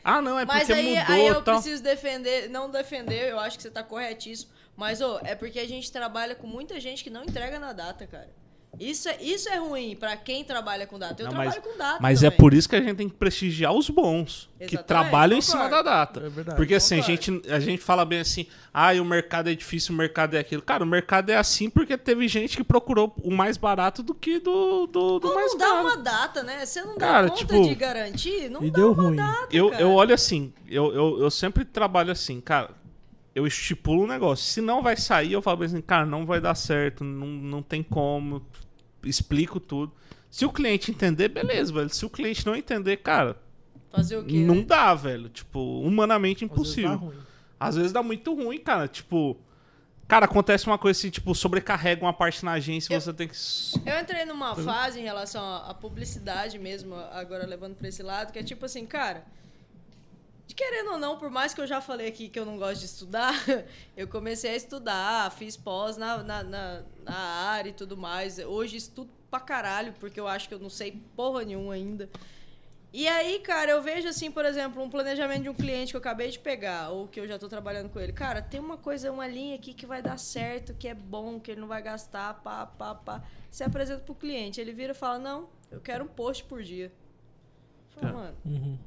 Ah, não, é Mas porque aí, mudou aí eu tal. preciso defender, não defender, eu acho que você tá corretíssimo. Mas, ô, é porque a gente trabalha com muita gente que não entrega na data, cara. Isso é, isso é ruim pra quem trabalha com data. Eu Não, trabalho mas- com data. Mas é também. por isso que a gente tem que prestigiar os bons, que Exatamente, trabalham em cima da concordo. data. É verdade. Porque assim, a Concordo. gente, a gente fala bem assim, ah, o mercado é difícil, o mercado é aquilo. Cara, o mercado é assim porque teve gente que procurou o mais barato do que do, do, do mais não dá caro. uma data, né? Você não dá Cara, conta tipo, de garantir, não e dá deu uma ruim. data, Eu, cara. eu olho assim, eu, eu, eu sempre trabalho assim, cara. Eu estipulo um negócio. Se não vai sair, eu falo assim, cara, não vai dar certo, não, não tem como. Explico tudo. Se o cliente entender, beleza, velho. Se o cliente não entender, cara, Fazer o quê? não né? dá, velho. Tipo, humanamente Às vezes impossível. dá ruim. Às vezes dá muito ruim, cara. Tipo, cara, acontece uma coisa assim, tipo, sobrecarrega uma parte na agência e Eu- você tem que. Eu entrei numa fase em relação à à publicidade mesmo, agora levando pra esse lado, que é tipo assim, cara. De Querendo ou não, por mais que eu já falei aqui que eu não gosto de estudar, [laughs] eu comecei a estudar, fiz pós na, na, na, na área e tudo mais. Hoje estudo pra caralho, porque eu acho que eu não sei porra nenhuma ainda. E aí, cara, eu vejo assim, por exemplo, um planejamento de um cliente que eu acabei de pegar, ou que eu já tô trabalhando com ele. Cara, tem uma coisa, uma linha aqui que vai dar certo, que é bom, que ele não vai gastar, pá, pá, pá. Você apresenta pro cliente, ele vira e fala, não, eu quero um post por dia. Fala, É. mano, Uhum.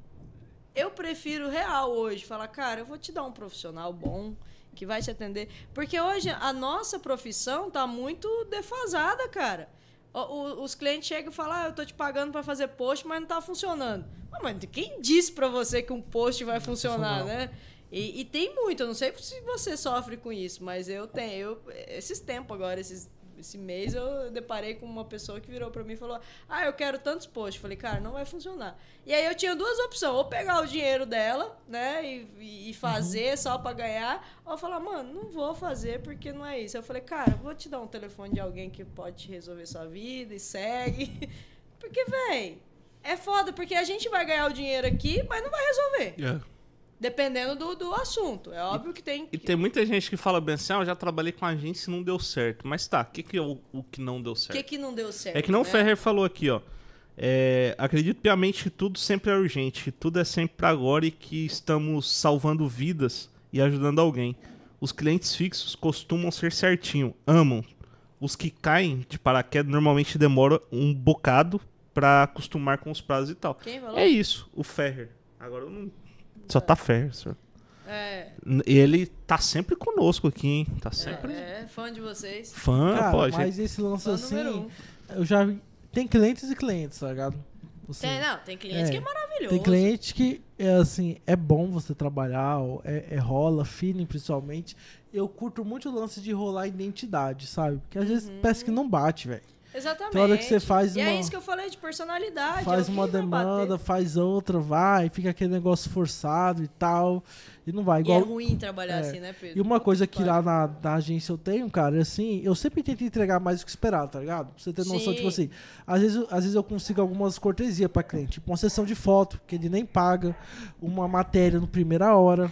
Eu prefiro real hoje, falar, cara, eu vou te dar um profissional bom que vai te atender. Porque hoje a nossa profissão tá muito defasada, cara. O- o- os clientes chegam e falam, ah, eu tô te pagando pra fazer post, mas não tá funcionando. Ah, mas quem disse pra você que um post vai funcionar, funcionar. né? E, e tem muito, eu não sei se você sofre com isso, mas eu tenho. Eu, esses tempos agora, esses, esse mês, eu deparei com uma pessoa que virou pra mim e falou: Ah, eu quero tantos posts. Falei, cara, não vai funcionar. E aí eu tinha duas opções: ou pegar o dinheiro dela, né, e, e- fazer só pra ganhar, ou falar, mano, não vou fazer porque não é isso. Eu falei, cara, vou te dar um telefone de alguém que pode resolver sua vida e segue. [laughs] Porque, véi, é foda, porque a gente vai ganhar o dinheiro aqui, mas não vai resolver. Dependendo do, do assunto. É óbvio que tem. E tem muita gente que fala bem assim, ah, eu já trabalhei com agência e não deu certo. Mas tá, o que, que é o, o que não deu O certo? que, que não deu certo? É que não o né? Ferrer falou aqui, ó. É, acredito piamente que tudo sempre é urgente, que tudo é sempre pra agora e que estamos salvando vidas e ajudando alguém. Os clientes fixos costumam ser certinho, amam. Os que caem de paraquedas normalmente demoram um bocado pra acostumar com os prazos e tal. Quem falou? É isso, o Ferrer. Agora eu não. Só tá senhor. É, Ele tá sempre conosco aqui, hein? Tá sempre. é, é, fã de vocês. Fã, Cara, gente. mas esse lance Fã assim, um. eu já. Tem clientes e clientes, tá ligado? Assim, Tem, não, tem clientes É. que é maravilhoso. Tem cliente que é assim, é bom você trabalhar, é, é rola, feeling principalmente. Eu curto muito o lance de rolar identidade, sabe? Porque às vezes Uhum. parece que não bate, velho. Exatamente. Tem hora que você faz E é isso que eu falei de personalidade. Faz é uma demanda, faz outra, vai, fica aquele negócio forçado e tal. E não vai. E Igual, é ruim trabalhar é. assim, né, Pedro? E uma coisa que lá na, na agência eu tenho, cara, é assim, eu sempre tento entregar mais do que esperado, tá ligado? Pra você ter noção, Sim. tipo assim, às vezes, eu- às vezes eu consigo algumas cortesias pra cliente, tipo uma sessão de foto, que ele nem paga, uma matéria no primeira hora,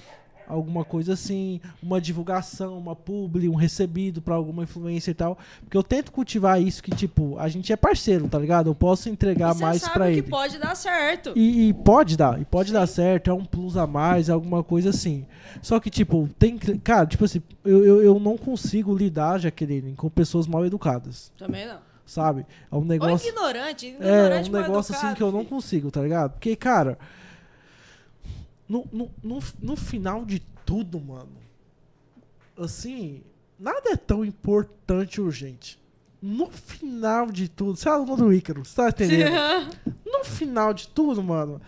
alguma coisa assim, uma divulgação, uma publi, um recebido pra alguma influência e tal. Porque eu tento cultivar isso que, tipo, a gente é parceiro, tá ligado? Eu posso entregar você mais sabe pra que ele. pode dar certo. E, e pode dar, e pode Sim. dar certo, é um plus a mais, é alguma coisa assim. Só que, tipo, tem. Cara, tipo assim, eu, eu, eu não consigo lidar, Jaqueline, com pessoas mal educadas, Também não. sabe? É um Ou negócio. ignorante. É, ignorante um negócio assim que eu não consigo, tá ligado? Porque, cara. No, no, no, no final de tudo, mano. Assim, nada é tão importante e urgente. No final de tudo, você é aluno do Ícaro, você tá entendendo? [laughs] no final de tudo, mano,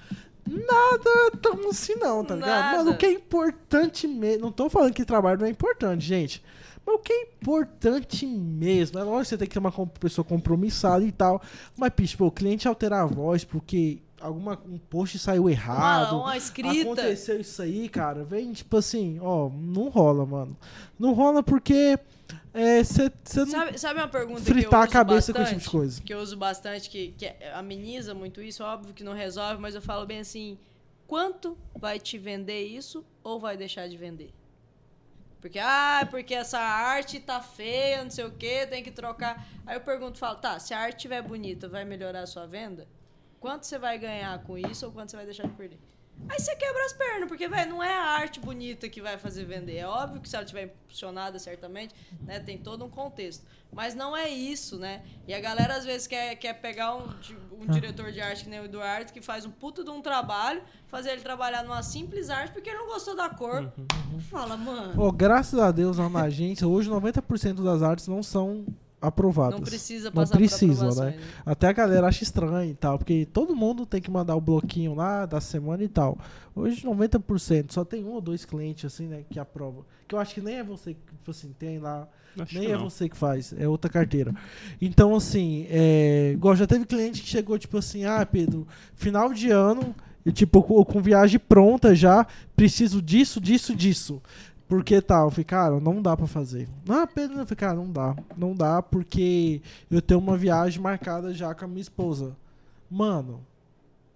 nada é tão assim não, tá ligado? Nada. Mano, o que é importante mesmo. Não tô falando que trabalho não é importante, gente. Mas o que é importante mesmo, é lógico que você tem que ter uma pessoa compromissada e tal. Mas, bicho, pô, o cliente alterar a voz porque alguma, um post saiu errado. Uma, uma escrita. Aconteceu isso aí, cara. Vem, tipo assim, ó, não rola, mano. Não rola porque você não Sabe, sabe uma pergunta que eu fritar a cabeça com bastante, esse tipo de coisa. Que eu uso bastante, que, que ameniza muito isso. Óbvio que não resolve, mas eu falo bem assim: quanto vai te vender isso ou vai deixar de vender? Porque, ah, porque essa arte tá feia, não sei o que, tem que trocar. Aí eu pergunto, falo, tá, se a arte estiver bonita, vai melhorar a sua venda? Quanto você vai ganhar com isso ou quanto você vai deixar de perder? Aí você quebra as pernas, porque, velho, não é a arte bonita que vai fazer vender. É óbvio que se ela tiver impulsionada, certamente, né, tem todo um contexto. Mas não é isso, né? E a galera, às vezes, quer, quer pegar um, um diretor de arte que nem o Eduardo, que faz um puto de um trabalho, fazer ele trabalhar numa simples arte porque ele não gostou da cor. Fala, mano, Pô, graças a Deus, na agência, hoje 90% das artes não são aprovadas. não precisa Não passar precisa, por né? aprovações. Até a galera acha estranho e tal, porque todo mundo tem que mandar o bloquinho lá da semana e tal. Hoje 90%, só tem um ou dois clientes assim, né, que aprovam. Que eu acho que nem é você, que, tipo assim, tem lá, Acho nem é não. você que faz, é outra carteira. Então assim, é, igual já teve cliente que chegou tipo assim, ah, Pedro, final de ano, eu, tipo com, com viagem pronta já, preciso disso, disso, disso. Porque tal, eu falei, cara, não dá pra fazer. Ah, Pedro, eu falei, cara, não dá. Não dá porque eu tenho uma viagem marcada já com a minha esposa. Mano,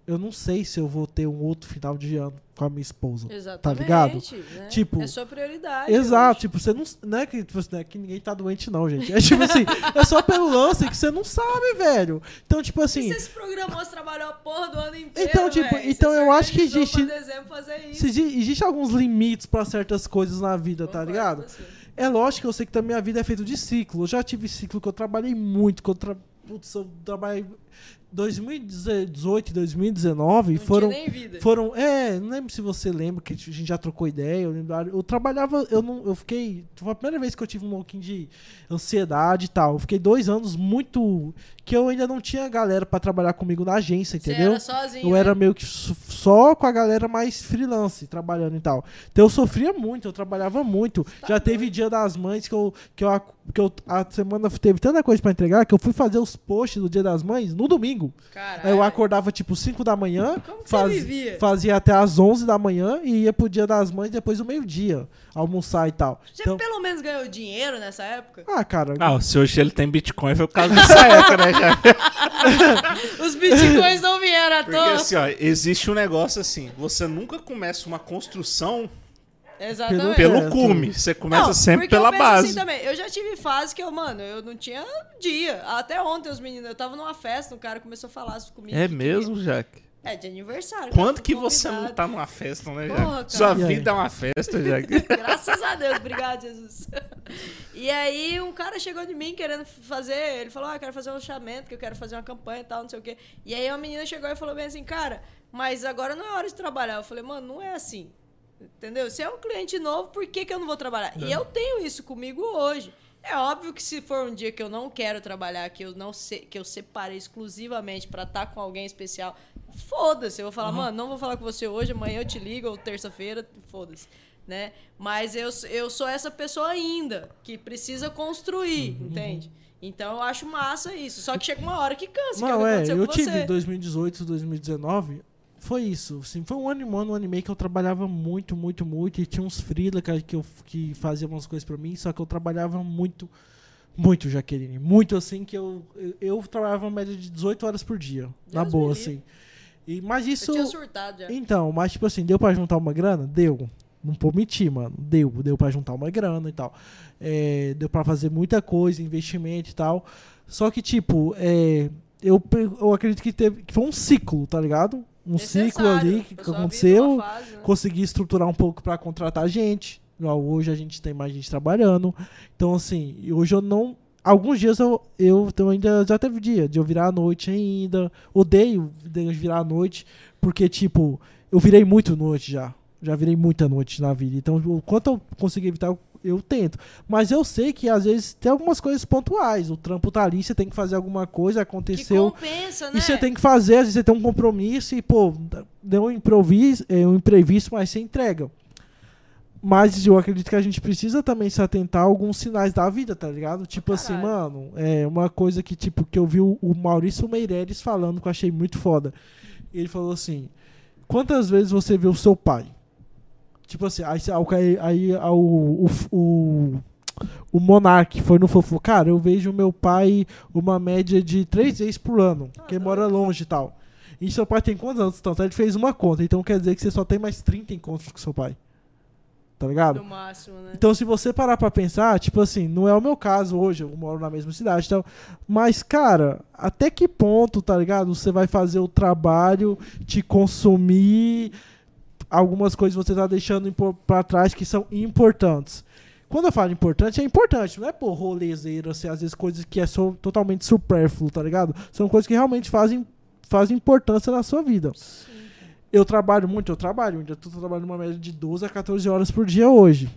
eu não sei se eu vou ter um outro final de ano com a minha esposa. Exatamente. ligado? Né? Tipo, é sua prioridade. Exato, tipo, você não. Não é, que, tipo, não é que ninguém tá doente, não, gente. É tipo assim, é só pelo lance que você não sabe, velho. Então, tipo assim. E você se programou, você trabalhou a porra do ano inteiro. Então, tipo, então Você eu acho que existe- dezembro fazer isso. existe alguns limites pra certas coisas na vida, tá Concordo ligado? com você. É lógico que eu sei que a minha vida é feita de ciclo. Eu já tive ciclo que eu trabalhei muito, que eu, tra... Putz, eu trabalhei 2018 e 2019 Não foram tinha nem vida. foram, é, não lembro se você lembra que a gente já trocou ideia, eu lembro, eu trabalhava, eu não, eu fiquei, foi a primeira vez que eu tive um pouquinho de ansiedade e tal. Eu fiquei dois anos muito que eu ainda não tinha galera pra trabalhar comigo na agência, Você entendeu? era sozinho. Eu né? era meio que só com a galera mais freelance, trabalhando e tal. Então eu sofria muito, eu trabalhava muito. Tá Já teve dia das mães que eu, que eu, ac- que eu a semana teve tanta coisa pra entregar que eu fui fazer os posts do dia das mães no domingo. Caralho. Aí eu acordava tipo 5 da manhã, Como que faz- você vivia? fazia até as 11 da manhã e ia pro dia das mães depois do meio-dia, almoçar e tal. Você Então, pelo menos ganhou dinheiro nessa época? ah, cara, Ah, se hoje ele tem Bitcoin foi por causa dessa [laughs] época, né? Já. Os bitcoins não vieram à Porque toa. assim, ó, existe um negócio assim, você nunca começa uma construção Exatamente. pelo cume, você começa Não, sempre porque eu pela penso base. Assim também. Eu já tive fase que eu, mano, eu não tinha dia. Até ontem os meninos, eu tava numa festa, um cara começou a falar comigo. É mesmo, Jack? queria- É, de aniversário. Quando cara, que você não tá numa festa, né, Porra, Jack? cara. Sua vida é uma festa, Jack. [laughs] Graças a Deus, obrigado, Jesus. E aí, um cara chegou de mim querendo fazer. Ele falou: Ah, eu quero fazer um lançamento, que eu quero fazer uma campanha e tal, não sei o quê. E aí, uma menina chegou e falou bem assim: Cara, mas agora não é hora de trabalhar. Eu falei: Mano, não é assim. Entendeu? Se é um cliente novo, por que, que eu não vou trabalhar? E eu tenho isso comigo hoje. É óbvio que se for um dia que eu não quero trabalhar, que eu não sei, que eu separei exclusivamente pra estar com alguém especial, foda-se. Eu vou falar, mano, não vou falar com você hoje, amanhã eu te ligo, ou terça-feira, foda-se. Né? Mas eu, eu sou essa pessoa ainda, que precisa construir, entende? Então eu acho massa isso. Só que chega uma hora que cansa, que é o Não, que é, aconteceu eu com tive você. 2018, 2019, foi isso, assim, foi um ano e um ano, um ano e meio que eu trabalhava muito, muito, muito, e tinha uns freela que, que, eu, que faziam umas coisas pra mim, só que eu trabalhava muito, muito, Jaqueline, muito assim, que eu, eu, eu trabalhava uma média de 18 horas por dia, na Deus boa, me assim. E, mas Eu isso... tinha surtado já. Então, mas tipo assim, deu pra juntar uma grana? Deu. Não vou mentir, mano. Deu, deu pra juntar uma grana e tal. É, deu pra fazer muita coisa, investimento e tal. Só que, tipo, é, eu, eu acredito que, teve, que foi um ciclo, tá ligado? Um ciclo ali que, aconteceu. fase, né? Consegui estruturar um pouco pra contratar gente. Hoje a gente tem mais gente trabalhando. Então, assim, hoje eu não. Alguns dias eu, eu, eu ainda já teve dia de eu virar à noite ainda. Odeio de virar à noite, porque, tipo, eu virei muito noite já. Já virei muita noite na vida. Então, o quanto eu conseguir evitar, eu, eu tento. Mas eu sei que às vezes tem algumas coisas pontuais. O trampo tá ali, você tem que fazer alguma coisa, Que aconteceu. compensa, né? E você tem que fazer, às vezes você tem um compromisso e, pô, deu um improviso, é, um imprevisto, mas você entrega. Mas eu acredito que a gente precisa também se atentar a alguns sinais da vida, tá ligado? Tipo assim, caralho. mano, é uma coisa que, tipo, que eu vi o, o Maurício Meireles falando que eu achei muito foda. Ele falou assim: quantas vezes você viu o seu pai? Tipo assim, aí, aí, aí o, o, o, Monark foi no fofo. Cara, eu vejo meu pai uma média de três vezes por ano, porque mora longe e tal. E seu pai tem quantos anos? Então, ele fez uma conta, então quer dizer que você só tem mais 30 encontros com seu pai. Tá ligado? No máximo, né? Então, se você parar pra pensar, tipo assim, não é o meu caso hoje, eu moro na mesma cidade e tal. Mas, cara, até que ponto, tá ligado? Você vai fazer o trabalho te consumir algumas coisas você tá deixando pra trás que são importantes. Quando eu falo importante, é importante, não é por rolezeiro, assim, às vezes coisas que é totalmente supérfluo, tá ligado? São coisas que realmente fazem, fazem importância na sua vida. Eu trabalho muito, eu trabalho, ainda tô trabalhando uma média de 12 a 14 horas por dia hoje.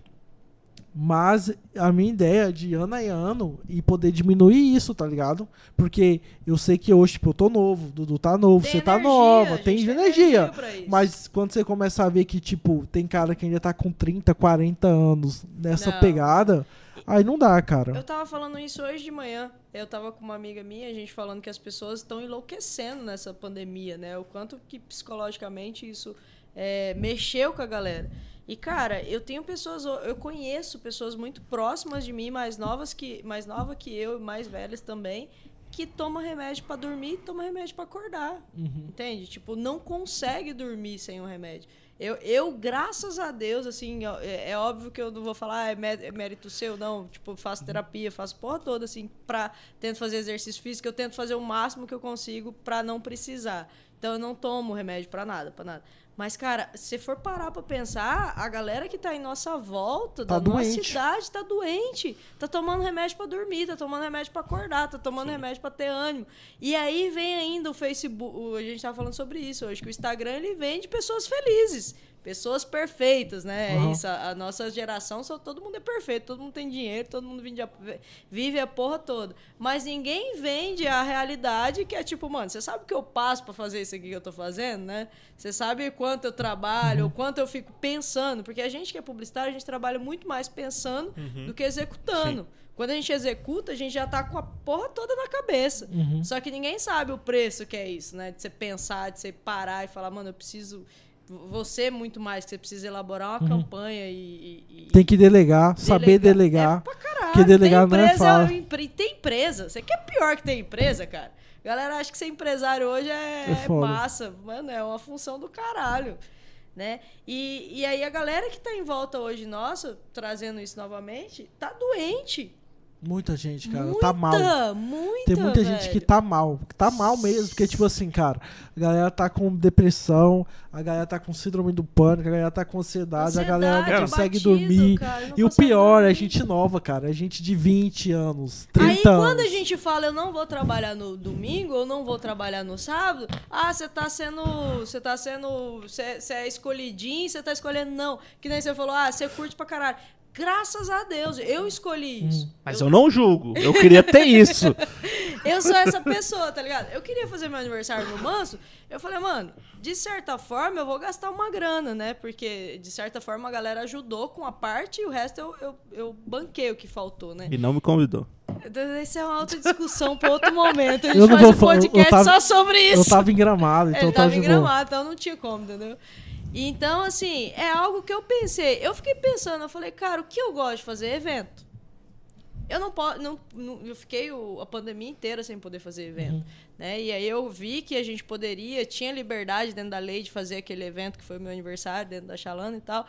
Mas a minha ideia é de ano a ano e poder diminuir isso, tá ligado? Porque eu sei que hoje, tipo, eu tô novo, Dudu tá novo, Tem você tá energia, nova, a tem energia. Mas quando você começa a ver que, tipo, tem cara que ainda tá com 30, 40 anos nessa Não. pegada, aí não dá, Eu cara. tava falando isso hoje de manhã. Eu tava com uma amiga minha, a gente falando que as pessoas estão enlouquecendo nessa pandemia, né? O quanto que psicologicamente isso é, mexeu com a galera. E, cara, eu tenho pessoas, eu conheço pessoas muito próximas de mim, mais novas que, mais nova que eu e mais velhas também, que toma remédio pra dormir e toma remédio pra acordar. Uhum. Entende? Tipo, não consegue dormir sem um remédio. Eu, eu graças a Deus, assim, é, é óbvio que eu não vou falar, ah, é mé- é mérito seu, não. Tipo, faço terapia, faço porra toda, assim, pra. Tento fazer exercício físico, eu tento fazer o máximo que eu consigo pra não precisar. Então eu não tomo remédio pra nada, pra nada. Mas, cara, se for parar pra pensar, a galera que tá em nossa volta, Tá da nossa doente. idade, tá doente. Tá tomando remédio pra dormir, tá tomando remédio pra acordar, tá tomando remédio pra ter ânimo. E aí vem ainda o Facebook, a gente tava falando sobre isso hoje, que o Instagram ele vende pessoas felizes. Pessoas perfeitas, né? É Uhum. isso. A, a nossa geração, só, todo mundo é perfeito, todo mundo tem dinheiro, todo mundo vive a, vive a porra toda. Mas ninguém vende a realidade que é tipo, mano, você sabe o que eu passo pra fazer isso aqui que eu tô fazendo, né? Você sabe quanto eu trabalho, o quanto eu fico pensando, porque a gente que é publicitário, a gente trabalha muito mais pensando do que executando. Quando a gente executa, a gente já tá com a porra toda na cabeça. Uhum. Só que ninguém sabe o preço que é isso, né? De você pensar, de você parar e falar, mano, eu preciso. Você muito mais, que você precisa elaborar uma campanha e. e- Uhum. Tem que delegar, saber delegar. É pra caralho. Porque delegar tem não é empresa, fácil. empre- Tem empresa. Você quer pior que tem empresa, cara? Galera acha que ser empresário hoje é, É foda. massa. Mano, é uma função do caralho. Né? E, e aí a galera que tá em volta hoje, nossa, trazendo isso novamente, tá doente. Muita gente, cara, muita, tá mal. muita, Tem muita gente que velho. tá mal, que tá mal mesmo, porque, tipo assim, cara, a galera tá com depressão, a galera tá com síndrome do pânico, a galera tá com ansiedade, a galera não Ansiedade, consegue batido, dormir. cara, não E o pior é dormir. gente nova, cara, é gente de 20 anos, 30 Aí anos. quando a gente fala eu não vou trabalhar no domingo, eu não vou trabalhar no sábado, ah, você tá sendo. Você tá sendo. Você é escolhidinho, você tá escolhendo. Não. Que nem você falou, ah, você curte pra caralho. Graças a Deus, eu escolhi isso. Hum. Mas eu não julgo. Eu queria ter [laughs] isso. Eu sou essa pessoa, tá ligado? Eu queria fazer meu aniversário no Manso. Eu falei, mano, de certa forma eu vou gastar uma grana, né? Porque de certa forma a galera ajudou com a parte e o resto eu, eu, eu banquei o que faltou, né? E não me convidou. Isso é uma outra discussão pra outro momento. A gente Eu não faz vou um eu podcast tava- só sobre isso. Eu tava em gramado, então eu tava tava em gramado, então não tinha como, entendeu? Então, assim, é algo que eu pensei. Eu fiquei pensando, eu falei, cara, o que eu gosto de fazer é evento. Eu não posso. Não, não- eu fiquei o- a pandemia inteira sem poder fazer evento. Uhum. Né? E aí eu vi que a gente poderia, tinha liberdade dentro da lei de fazer aquele evento que foi o meu aniversário, dentro da Chalana e tal.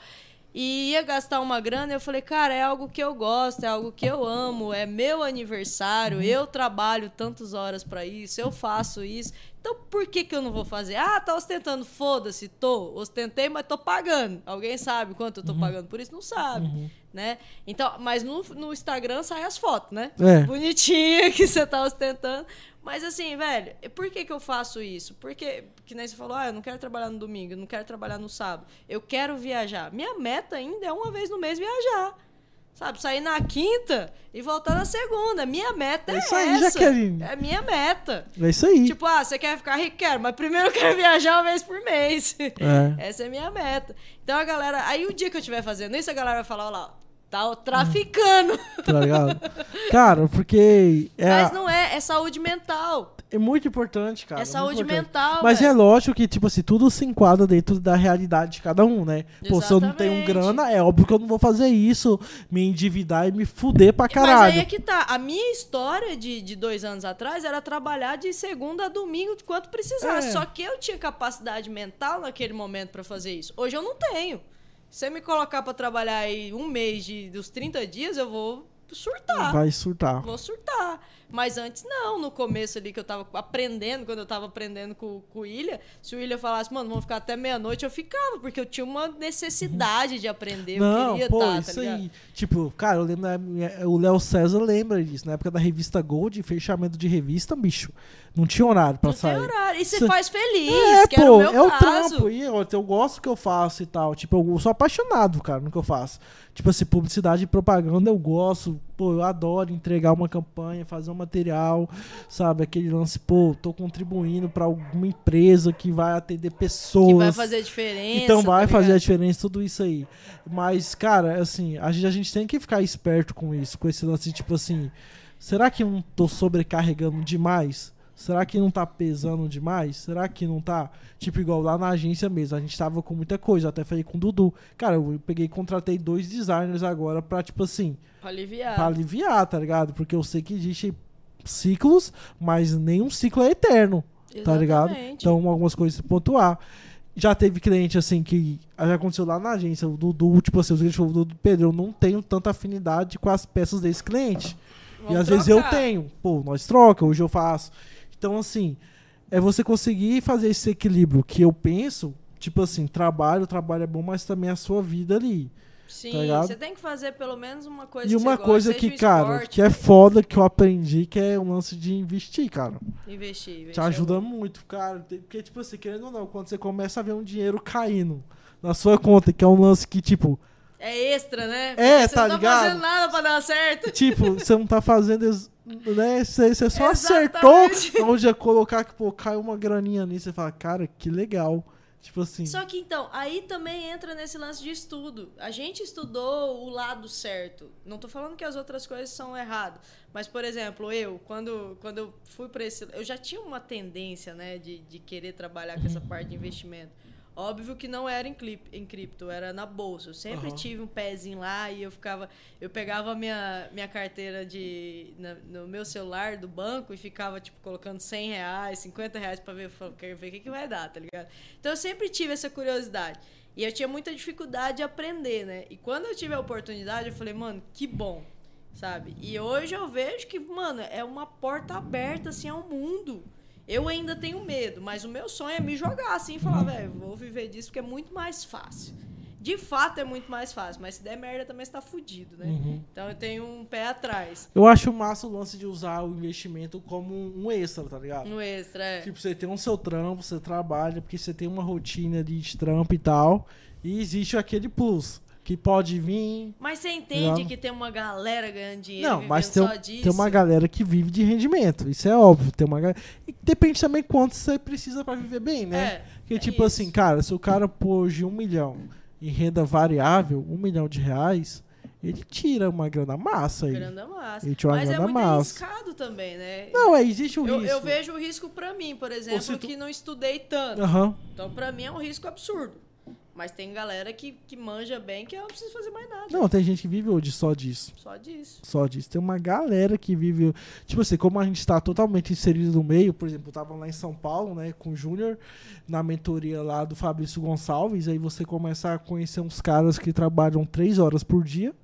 E ia gastar uma grana, eu falei, cara, é algo que eu gosto, é algo que eu amo, é meu aniversário, Uhum. eu trabalho tantas horas pra isso, eu faço isso. Então por que, que eu não vou fazer? Ah, tá ostentando, foda-se, tô. Ostentei, mas tô pagando. Alguém sabe quanto eu tô Uhum. pagando por isso? Não sabe. Né? Então, mas no, no Instagram sai as fotos, né? É. Bonitinha [laughs] que você tá ostentando. Mas assim, velho, por que, que eu faço isso? Porque, que nem você falou, ah, eu não quero trabalhar no domingo, eu não quero trabalhar no sábado. Eu quero viajar. Minha meta ainda é uma vez no mês viajar. Sabe, sair na quinta e voltar na segunda. Minha meta é, É isso aí, essa. Jaqueline. É minha meta. É isso aí. Tipo, ah, você quer ficar rico? Quero, mas primeiro eu quero viajar uma vez por mês. É. [laughs] Essa é a minha meta. Então a galera. Aí o dia que eu estiver fazendo isso, a galera vai falar, ó lá, tá traficando. Tá ligado? cara, porque é, Mas não é, é saúde mental. é muito importante, cara. é saúde importante. mental. Mas é velho. lógico que, tipo assim, tudo se enquadra dentro da realidade de cada um, né? Pô, se eu não tenho Exatamente. grana, é óbvio que eu não vou fazer isso, me endividar e me fuder pra Mas caralho. aí é que tá. A minha história de, de dois anos atrás era trabalhar de segunda a domingo quanto precisasse. É. Só que eu tinha capacidade mental naquele momento pra fazer isso. Hoje eu não tenho. Se você me colocar pra trabalhar aí um mês de, dos 30 dias, eu vou surtar. Vai surtar. Vou surtar. Mas antes não, no começo ali que eu tava aprendendo, quando eu tava aprendendo com, com o William, se o William falasse, mano, vamos ficar até meia-noite, eu ficava, porque eu tinha uma necessidade de aprender, eu Não, queria pô, tá, tá isso ligado? aí. Tipo, cara, eu lembro, minha- o Léo César lembra disso. Na época da revista Gold, fechamento de revista, bicho. Não tinha horário pra Não tem sair. horário. E você Cê- faz feliz, É, que pô, o meu é o caso. trampo. E eu, eu gosto que eu faço e tal. Tipo, eu sou apaixonado, cara, no que eu faço. Tipo assim, publicidade e propaganda eu gosto. Pô, eu adoro entregar uma campanha, fazer um material, sabe? Aquele lance, pô, tô contribuindo pra alguma empresa que vai atender pessoas. Que vai fazer diferença. Então vai tá fazer a diferença, tudo isso aí. Mas, cara, assim, a gente, a gente tem que ficar esperto com isso, com esse lance, tipo assim, será que eu não tô sobrecarregando demais? Será que não tá pesando demais? Será que não tá? Tipo, igual lá na agência mesmo, a gente tava com muita coisa, eu até falei com o Dudu. Cara, eu peguei e contratei dois designers agora pra, tipo assim, Pra aliviar. pra aliviar, tá ligado? Porque eu sei que existem ciclos, mas nenhum ciclo é eterno tá ligado? Exatamente. Então, algumas coisas pontuar. Já teve cliente assim que já aconteceu lá na agência, o Dudu, tipo assim, os clientes falaram, Dudu, Pedro, eu não tenho tanta afinidade com as peças desse cliente. Vamos e às vezes eu trocar. tenho. Pô, nós troca, hoje eu faço. Então, assim, é você conseguir fazer esse equilíbrio que eu penso, tipo assim, trabalho, trabalho é bom, mas também a sua vida ali. Sim, tá ligado? você tem que fazer pelo menos uma coisa e uma coisa que, o cara, esporte, que é foda que eu aprendi, que é o lance de investir, cara. Investir, investir. Te é ajuda bom. muito, cara. Porque, tipo assim, querendo ou não, quando você começa a ver um dinheiro caindo na sua conta, que é um lance que, tipo, É extra, né? É, você tá não tá ligado? fazendo nada pra dar certo. tipo, você não tá fazendo, né? Você, você só Exatamente. acertou [laughs] onde ia colocar que, pô, caiu uma graninha nisso. Você fala, cara, que legal. Tipo assim. Só que então, aí também entra nesse lance de estudo. A gente estudou o lado certo. Não tô falando que as outras coisas são erradas. Mas, por exemplo, eu, quando, quando eu fui para esse. Eu já tinha uma tendência, né, de, de querer trabalhar com essa parte de investimento. Óbvio que não era em, clip, em cripto, era na bolsa. Eu sempre Aham. tive um pezinho lá e eu ficava. Eu pegava minha, minha carteira de. na- no meu celular do banco e ficava, tipo, colocando 100 reais, 50 reais pra ver, quero ver o que, que vai dar, tá ligado? Então eu sempre tive essa curiosidade. E eu tinha muita dificuldade de aprender, né? E quando eu tive a oportunidade, eu falei, mano, que bom, sabe? E hoje eu vejo que, mano, é uma porta aberta, assim, ao mundo. Eu ainda tenho medo, mas o meu sonho é me jogar assim e falar, velho, vou viver disso porque é muito mais fácil. De fato é muito mais fácil, mas se der merda também você tá fudido, né? Uhum. Então eu tenho um pé atrás. Eu acho massa o lance de usar o investimento como um extra, tá ligado? Um extra, é. Tipo, você tem um seu trampo, você trabalha, porque você tem uma rotina de trampo e tal. E existe aquele plus, que pode vir. Mas você entende Não. que tem uma galera ganhando dinheiro Não, mas tem, um- tem uma galera que vive de rendimento. Isso é óbvio. Tem uma galera. E depende também quanto você precisa pra viver bem, né? É, Porque, é tipo isso. assim, cara, se o cara pôr hoje um milhão em renda variável, um milhão de reais, ele tira uma grana massa aí. Grana massa. Ele tira uma Mas é grana muito massa. arriscado também, né? Não, é, existe o eu, risco. eu vejo o risco pra mim, por exemplo, tu- que não estudei tanto. Aham. Então, pra mim, é um risco absurdo. Mas tem galera que, que manja bem que eu não preciso fazer mais nada. Não, tem gente que vive hoje só disso. Só disso. Só disso. Tem uma galera que vive. Tipo assim, como a gente tá totalmente inserido no meio, por exemplo, eu tava lá em São Paulo, né, com o Júnior, na mentoria lá do Fabrício Gonçalves, aí você começa a conhecer uns caras que trabalham três horas por dia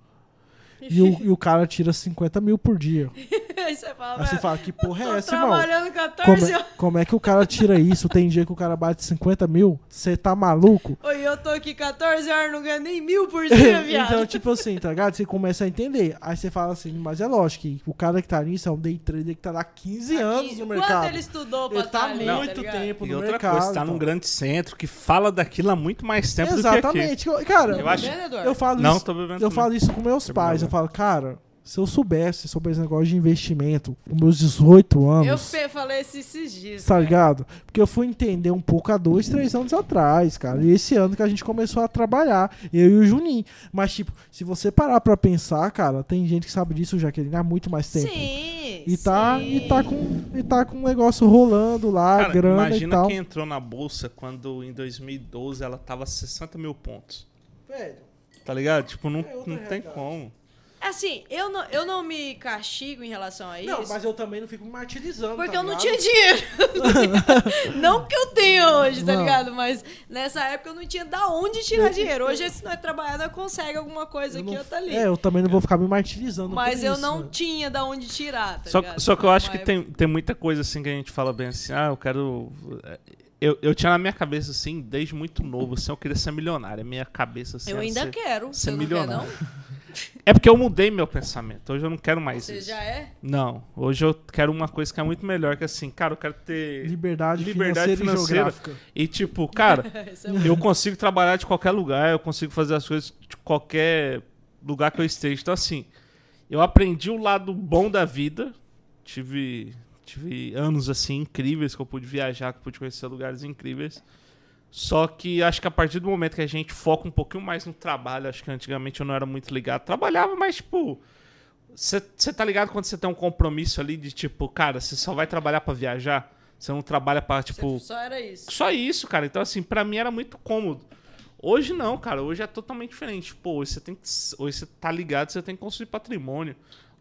e o, e o cara tira 50 mil por dia. [laughs] Aí você fala, Aí você "Velho, fala, que porra é essa, irmão? trabalhando 14 Como é, horas. como é que o cara tira isso? Tem dia que o cara bate 50 mil? Você tá maluco? Oi, eu tô aqui 14 horas, não ganho nem mil por [laughs] dia, viado. então, tipo assim, tá ligado? Você começa a entender. Aí você fala assim, mas é lógico que o cara que tá nisso é um day trader que tá lá 15 anos Aqui, no Quanto mercado. ele estudou pra Ele tá tá ali, muito tá tempo E no outra mercado. coisa, tá então. num grande centro que fala daquilo há muito mais tempo do que aqui. Exatamente. Cara, Eu acho- Tá eu falo Não, isso. tô bebendo Eu também. falo isso com meus pais. Eu problema. falo, cara, se eu soubesse sobre esse negócio de investimento com meus 18 anos. Eu falei isso esses dias. Tá cara. ligado? Porque eu fui entender um pouco há dois, três anos atrás, cara. E esse ano que a gente começou a trabalhar, eu e o Juninho. Mas, tipo, se você parar pra pensar, cara, tem gente que sabe disso, Jaqueline, há muito mais tempo. Sim, E tá, sim. e, tá com, e tá com um negócio rolando lá, Cara, grana e imagina tal. quem entrou na bolsa quando em 2012 ela tava 60 mil pontos. Velho, Tá ligado? Tipo, não, É não tem como. Assim, eu não, eu não me castigo em relação a isso. Não, mas eu também não fico me martirizando. Porque tá eu não tinha dinheiro. [laughs] não que eu tenho hoje, tá Não. ligado? Mas nessa época eu não tinha da onde tirar dinheiro. Hoje, se nós trabalhar, nós consegue alguma coisa Eu aqui não- ou outra ali. É, eu também não vou ficar me martirizando. Mas por eu isso, não mano. tinha da onde tirar, tá Só, ligado? só que eu acho que tem, tem muita coisa assim que a gente fala bem assim, ah, eu quero. Eu, eu tinha na minha cabeça, assim, desde muito novo, assim, eu queria ser milionário. A minha cabeça assim. Eu ainda ser- quero. ser Você não quer, milionário. não? É porque eu mudei meu pensamento. Hoje eu não quero mais Você isso. já é? Não, hoje eu quero uma coisa que é muito melhor, que assim, cara, eu quero ter. Liberdade, Liberdade financeira, financeira. e geográfica. E tipo, cara, [laughs] é eu consigo trabalhar de qualquer lugar, eu consigo fazer as coisas de qualquer lugar que eu esteja. Então, assim, eu aprendi o lado bom da vida. Tive, tive anos, assim, incríveis que eu pude viajar, que eu pude conhecer lugares incríveis. Só que acho que a partir do momento que a gente foca um pouquinho mais no trabalho, acho que antigamente eu não era muito ligado. Trabalhava, mas, tipo. Você tá ligado quando você tem um compromisso ali de tipo, cara, você só vai trabalhar pra viajar? Você não trabalha pra, tipo, Só era isso. só isso, cara. Então, assim, pra mim era muito cômodo. Hoje não, cara. Hoje é totalmente diferente. Pô, hoje você tem que. Hoje você tá ligado, você tem que construir patrimônio.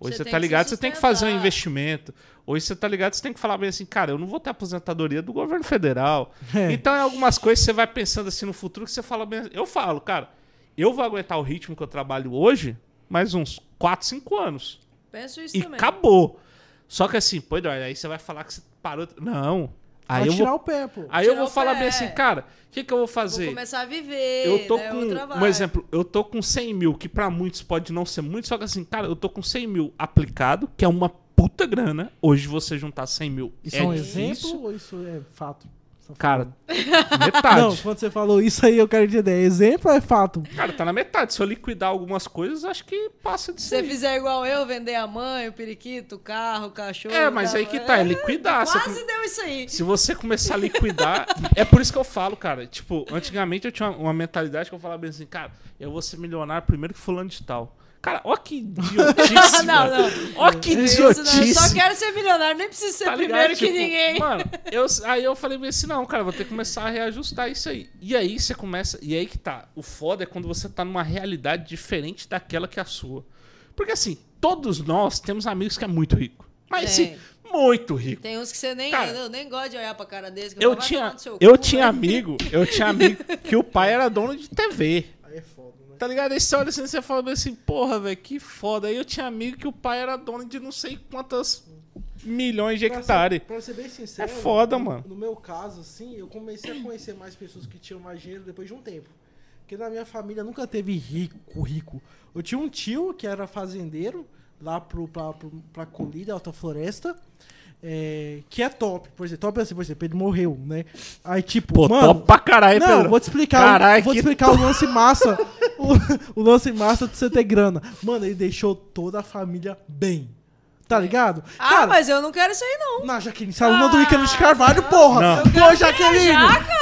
Hoje Você você, tem tá que ligado, você tem que fazer um investimento. Hoje você tá ligado, você tem que falar bem assim, cara, eu não vou ter aposentadoria do governo federal. É. Então, em algumas coisas você vai pensando assim no futuro que você fala bem. Eu falo, cara, eu vou aguentar o ritmo que eu trabalho hoje mais uns 4, 5 anos. Penso isso E também. acabou. Só que assim, pô, Eduardo, aí você vai falar que você parou. Não. Aí eu tirar vou, o pé, pô. aí eu Tirar vou o falar pé, bem assim, cara, o que, que eu vou Vou fazer? começar a viver. Eu tô né, com. Um exemplo, eu tô com 100 mil, que pra muitos pode não ser muito, só que assim, cara, eu tô com 100 mil aplicado, que é uma puta grana. Hoje você juntar 100 mil Isso é é um difícil. exemplo ou isso é fato? Você Cara, [laughs] metade. Não, quando você falou isso aí, eu quero entender. Exemplo ou é fato? Cara, tá na metade. Se eu liquidar algumas coisas, acho que passa de Se você fizer igual eu, vender a mãe, o periquito, o carro, o cachorro. É, mas tá- aí que tá, é liquidar. Você Quase deu isso aí. Se você começar a liquidar. é por isso que eu falo, cara. Tipo, antigamente eu tinha uma, uma mentalidade que eu falava bem assim, cara, eu vou ser milionário primeiro que fulano de tal. Cara, ó que [laughs] idiotice. não, não. Ó que eu idiotice. só quero ser milionário, nem preciso ser Tá ligado? primeiro que Tipo, ninguém. Mano, eu, aí eu falei assim, não, cara, vou ter que começar a reajustar isso aí. E aí você começa. E aí que tá. O foda é quando você tá numa realidade diferente daquela que é a sua. Porque assim, todos nós temos amigos que é muito rico. Mas assim, Tem. muito rico. Tem uns que você nem, Cara, eu nem gosta de olhar pra cara desse. que Eu vai tinha, eu cu, tinha amigo, eu tinha amigo [laughs] que o pai era dono de TV. Aí é foda? Tá ligado? Aí você olha assim e você fala assim, porra, velho, que foda. Aí eu tinha amigo que o pai era dono de não sei quantas milhões de Pra ser- hectares. Pra ser bem sincero, É foda, no- mano. No meu caso, assim, eu comecei a conhecer mais pessoas que tinham mais dinheiro depois de um tempo. Porque na minha família nunca teve rico, rico. Eu tinha um tio que era fazendeiro lá pro, pra, pro, pra Alta Floresta. É, que é top, por exemplo, top assim, por exemplo, ele morreu, né? Aí, tipo, Pô, mano, top pra caralho, não, Pedro. vou te explicar, Caralho, o, vou te explicar o lance massa. [laughs] o, o lance massa de você ter grana. Mano, ele deixou toda a família bem. Tá ligado? Ah, mas eu não quero isso aí, não. Não, Jaqueline, você é aluna do Ícaro de Carvalho, porra! Não. Não, Jaqueline!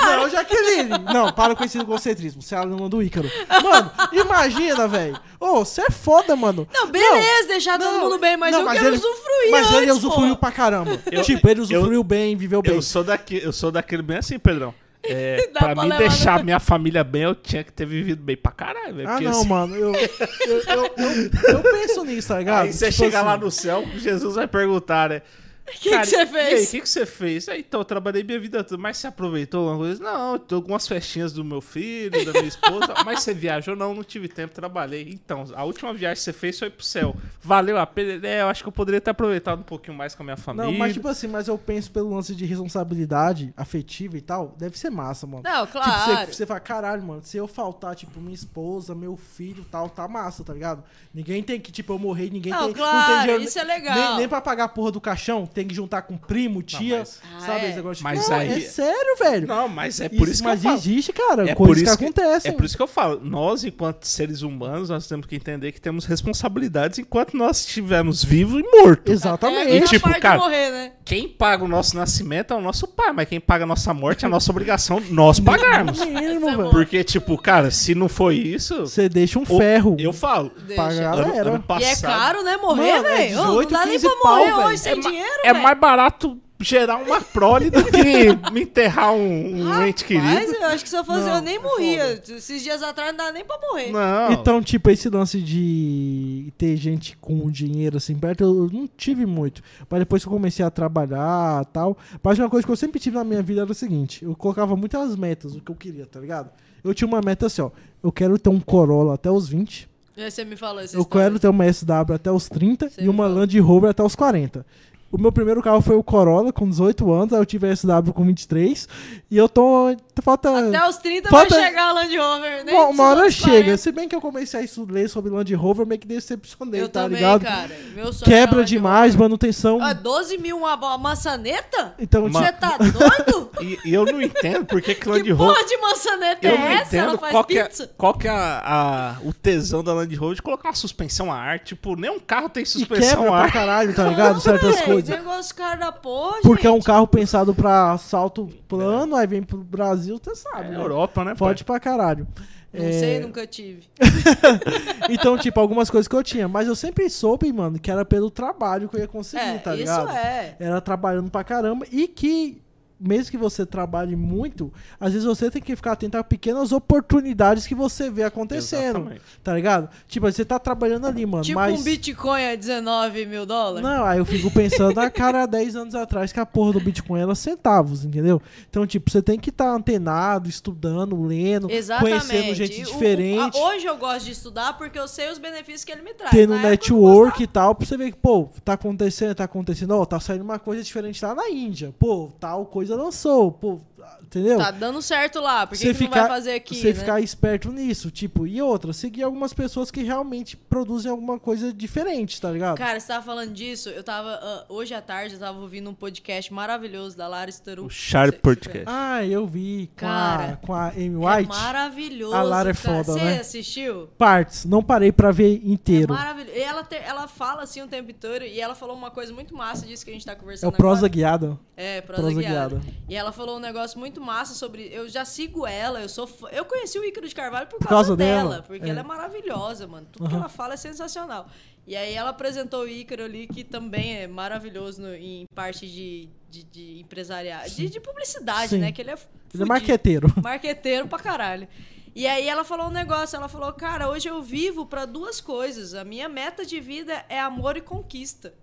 Não, Jaqueline! Não, para com esse egocentrismo, você é aluna do Ícaro. Mano, imagina, velho. Ô, você é foda, mano. Não, beleza, deixar todo mundo bem, mas eu quero usufruir Mas ele antes, usufruiu pô. pra caramba. Eu- tipo, ele eu- usufruiu bem, viveu bem. Eu sou, daqui, eu sou daquele bem assim, Pedrão. É, [laughs] Dá pra pra mim deixar no- minha família bem, eu tinha que ter vivido bem pra caralho. Ah, não, assim, mano. Eu, eu, eu, eu, eu penso nisso, tá [laughs] ligado? Aí você Tipo chega lá assim, no céu, Jesus vai perguntar, né? O [laughs] que você fez? E aí, o que, que você fez? Aí, então, eu trabalhei minha vida toda. Mas você aproveitou alguma coisa? Não, algumas festinhas do meu filho, da minha esposa. [laughs] mas você viajou? Não, não tive tempo, trabalhei. Então, a última viagem que você fez foi pro céu. Valeu a pena? É, eu acho que eu poderia ter aproveitado um pouquinho mais com a minha família. Não, mas tipo assim, mas eu penso pelo lance de responsabilidade afetiva e tal, deve ser massa, mano. Não, Tipo, claro. você, você fala, caralho, mano, se eu faltar, tipo, minha esposa, meu filho e tal, tá massa, tá ligado? Ninguém tem que, tipo, eu morrer, ninguém Não, tem, claro, tem dinheiro. isso é legal. Nem, nem pra pagar a porra do caixão, tem que juntar com primo, tia, mas- Ah, sabe? é. Esse negócio de- Mas Não, aí- É sério, velho. Não, mas é por isso, que eu mas falo. existe, cara, É por, coisas isso que acontecem. é por isso que eu falo, nós, enquanto seres humanos, nós temos que entender que temos responsabilidades enquanto nós estivermos vivos e mortos. Exatamente. É, E, tipo, cara, morrer, né? Quem paga o nosso nascimento é o nosso pai, mas quem paga a nossa morte é a nossa obrigação nós pagarmos. Essa é velho. Porque, tipo, cara, se não foi isso, Você deixa um o- ferro eu falo. Deixa. galera. Ano, ano E é caro, né? Morrer, Mano, é velho. Ô, 18, não dá nem 15 pra morrer pau, velho. hoje sem é, ma- dinheiro, é mais barato gerar uma prole do que me enterrar um, um ente Mas querido. eu acho que se eu fosse Não, eu nem é morria. Esses dias atrás não dá nem pra morrer. Não. Então, tipo, esse lance de ter gente com dinheiro assim perto, eu não tive muito. Mas depois que eu comecei a trabalhar tal. Mas uma coisa que eu sempre tive na minha vida era o seguinte: eu colocava muitas metas, o que eu queria, tá ligado? Eu tinha uma meta assim, ó. Eu quero ter um Corolla até os 20. Aí você me falou Eu história. quero ter uma SW até os 30 Você e uma. Land Rover até os 40. O meu primeiro carro foi o Corolla com 18 anos, aí eu tive a SW com 23 e eu tô falta Até os 30 Falta- vai chegar a Land Rover, né? uma, uma hora chega. 40. Se bem que eu comecei a ler sobre Land Rover, eu meio que decepcionei, Eu tá também, ligado? cara. Meu sonho Quebra Land demais, Rover. manutenção. Ah, 12 mil uma, uma maçaneta? Então, Ma- Você tá doido? [laughs] E, e eu não entendo porque que Land que Rover. porra de maçaneta Eu é não essa? Ela faz qual que, é, pizza? qual que é a, a- o tesão da Land Rover de colocar uma suspensão a ar. Tipo, nem um carro tem suspensão quebra a pra ar. caralho, tá ligado? Certas coisas. Negócio cara da porra, Porque é um gente. carro pensado pra assalto plano, aí vem pro Brasil, você sabe, É né? Europa, né? Fode pra caralho. Não É, sei, nunca tive. [laughs] Então, tipo, algumas coisas que eu tinha. Mas eu sempre soube, mano, que era pelo trabalho que eu ia conseguir, É, tá isso ligado? é. Era trabalhando pra caramba. E que, mesmo que você trabalhe muito, às vezes você tem que ficar atento a pequenas oportunidades que você vê acontecendo. Exatamente. Tá ligado? Tipo, você tá trabalhando ali, mano. Tipo mas... um Bitcoin a 19 mil dólares. Não, aí eu fico pensando, na cara, [laughs] há 10 anos atrás que a porra do Bitcoin era centavos, entendeu? Então, tipo, você tem que estar antenado, estudando, lendo, Exatamente. conhecendo gente o- diferente, a- hoje eu gosto de estudar porque eu sei os benefícios que ele me traz. tendo não network e tal, pra você ver que, pô, tá acontecendo, tá acontecendo, ó, tá saindo uma coisa diferente lá na Índia, pô, tal coisa lançou, pô, entendeu? Tá dando certo lá, por que, Você que não ficar- vai fazer aqui, você né? ficar esperto nisso, tipo, e outra, seguir algumas pessoas que realmente produzem alguma coisa diferente, tá ligado? Cara, você tava falando disso, eu tava. ah, hoje à tarde eu tava ouvindo um podcast maravilhoso da Lara Staru. O Sharp Você- Podcast. Ah, eu vi com, Cara, a, com a Amy É White. maravilhoso. A Lara é cara. foda, Você né? assistiu? Partes, não parei pra ver É inteiro. maravilhoso. E ela, te- ela fala assim o tempo inteiro, e ela falou uma coisa muito massa disso que a gente tá É conversando o prosa agora. guiada. É, prosa, prosa guiada. guiada. E ela falou um negócio muito massa sobre. Eu já sigo ela, eu sou fã- Eu conheci o Ícaro de Carvalho por, Por causa, causa dela, dela, porque é. ela é maravilhosa, mano. Tudo que Aham. ela fala é sensacional. E aí ela apresentou o Ícaro ali, que também é maravilhoso no- em parte de, de, de empresarial. De, de publicidade, Sim. né? Que ele é. Ele é fudido. marqueteiro. [laughs] Marqueteiro pra caralho. E aí ela falou um negócio, ela falou, cara, hoje eu vivo pra duas coisas. A minha meta de vida é amor e conquista.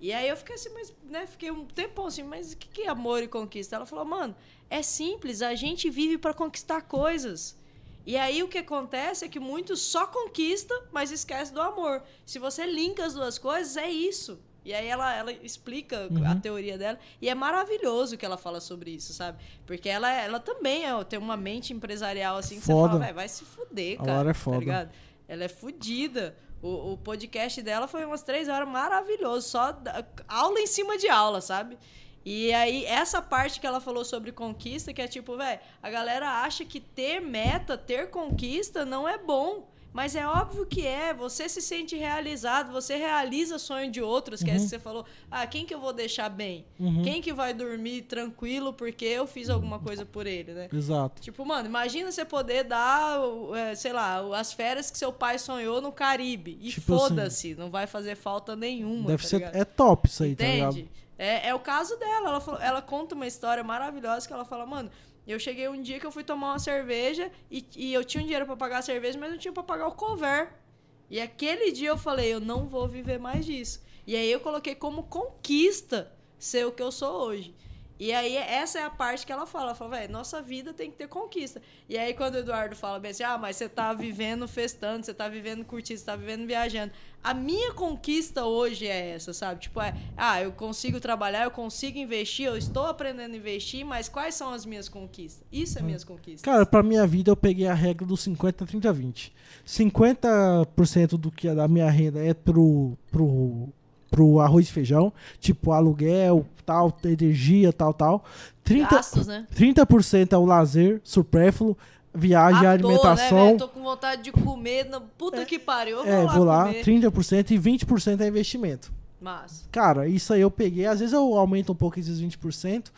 E aí eu fiquei assim, mas, né, fiquei um tempão assim, mas o que, que é amor e conquista? Ela falou, mano, é simples, a gente vive pra conquistar coisas. E aí o que acontece é que muitos só conquistam, mas esquece do amor. Se você linka as duas coisas, é isso. E aí ela, ela explica a Uhum. teoria dela. E é maravilhoso que ela fala sobre isso, sabe? Porque ela, ela também é, tem uma mente empresarial assim que você Foda. fala, "Véi, vai se fuder, A cara. Lara é Tá foda. ligado? Ela é fodida. O, o podcast dela foi umas três horas maravilhoso, só da- aula em cima de aula, sabe? E aí, essa parte que ela falou sobre conquista, que é tipo, velho, a galera acha que ter meta, ter conquista não é bom. Mas é óbvio que é. Você se sente realizado, você realiza sonho de outros, que é isso que você falou. Ah, quem que eu vou deixar bem? Uhum. Quem que vai dormir tranquilo porque eu fiz alguma coisa por ele, né? Exato. Tipo, mano, imagina você poder dar, é, sei lá, as férias que seu pai sonhou no Caribe. E Tipo assim, foda-se, não vai fazer falta nenhuma. Deve tá ser. ligado? É top isso aí, tá ligado? Entende? É, é o caso dela. Ela, falou- ela conta uma história maravilhosa que ela fala, mano, eu cheguei um dia que eu fui tomar uma cerveja e, e eu tinha um dinheiro pra pagar a cerveja, mas não tinha pra pagar o cover. E aquele dia eu falei, eu não vou viver mais disso. E aí eu coloquei como conquista ser o que eu sou hoje. E aí, essa é a parte que ela fala. Ela fala, velho, nossa vida tem que ter conquista. E aí, quando o Eduardo fala bem assim, ah, mas você tá vivendo festando, você tá vivendo curtindo, você tá vivendo viajando. A minha conquista hoje é essa, sabe? Tipo, é, ah, eu consigo trabalhar, eu consigo investir, eu estou aprendendo a investir, mas quais são as minhas conquistas? Isso é minhas conquistas. Cara, pra minha vida eu peguei a regra do 50, 30, 20. 50% do que é da minha renda é pro, pro, pro arroz e feijão, tipo aluguel, tal, energia, tal, tal. 30%, Gastos, né? 30% é o lazer supérfluo, viagem, À toa, né, alimentação. velho? Tô com vontade de comer. Puta que pariu. Eu vou é, lá vou lá, comer. 30% e 20% é investimento. Massa. Cara, isso aí eu peguei. Às vezes eu aumento um pouco esses 20%,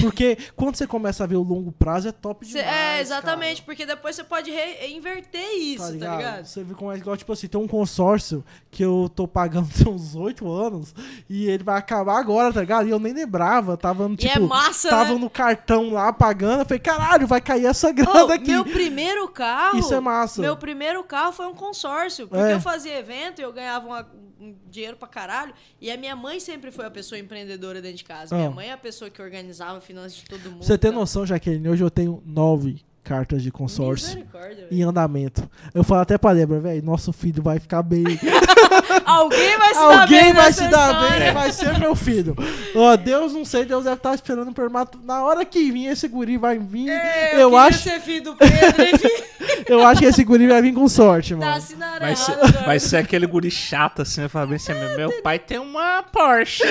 porque [laughs] quando você começa a ver o longo prazo é top Cê- demais. é, exatamente, cara. porque depois você pode inverter isso, tá ligado? Você vê como é igual, tipo assim, tem um consórcio que eu tô pagando [laughs] tem uns 8 anos e ele vai acabar agora, tá ligado? E eu nem lembrava, tava no E é tipo, massa, tava né? no cartão lá pagando, eu falei, caralho, vai cair essa grana aqui. meu primeiro carro. Isso é massa. Meu primeiro carro foi um consórcio. Porque É. eu fazia evento e eu ganhava uma- um dinheiro pra caralho. E a minha mãe sempre foi a pessoa empreendedora dentro de casa. Minha Ah. mãe é a pessoa que organizava finanças de todo mundo. Você tem noção, Jaqueline, hoje eu tenho nove cartas de consórcio. Em andamento. Eu falo até pra Débora, velho, nosso filho vai ficar bem. [laughs] Alguém vai se dar Alguém bem vai nessa se dar história. bem, vai ser meu filho. Ó, Deus, não sei, Deus deve estar esperando por mato. Na hora que vir, esse guri vai vir. É, eu, queria acho, ser filho do Pedro, [laughs] eu acho que esse guri vai vir com sorte, tá mano. assinando Vai ser, vai ser aquele guri chato assim, vai falar bem assim, meu pai tem uma Porsche.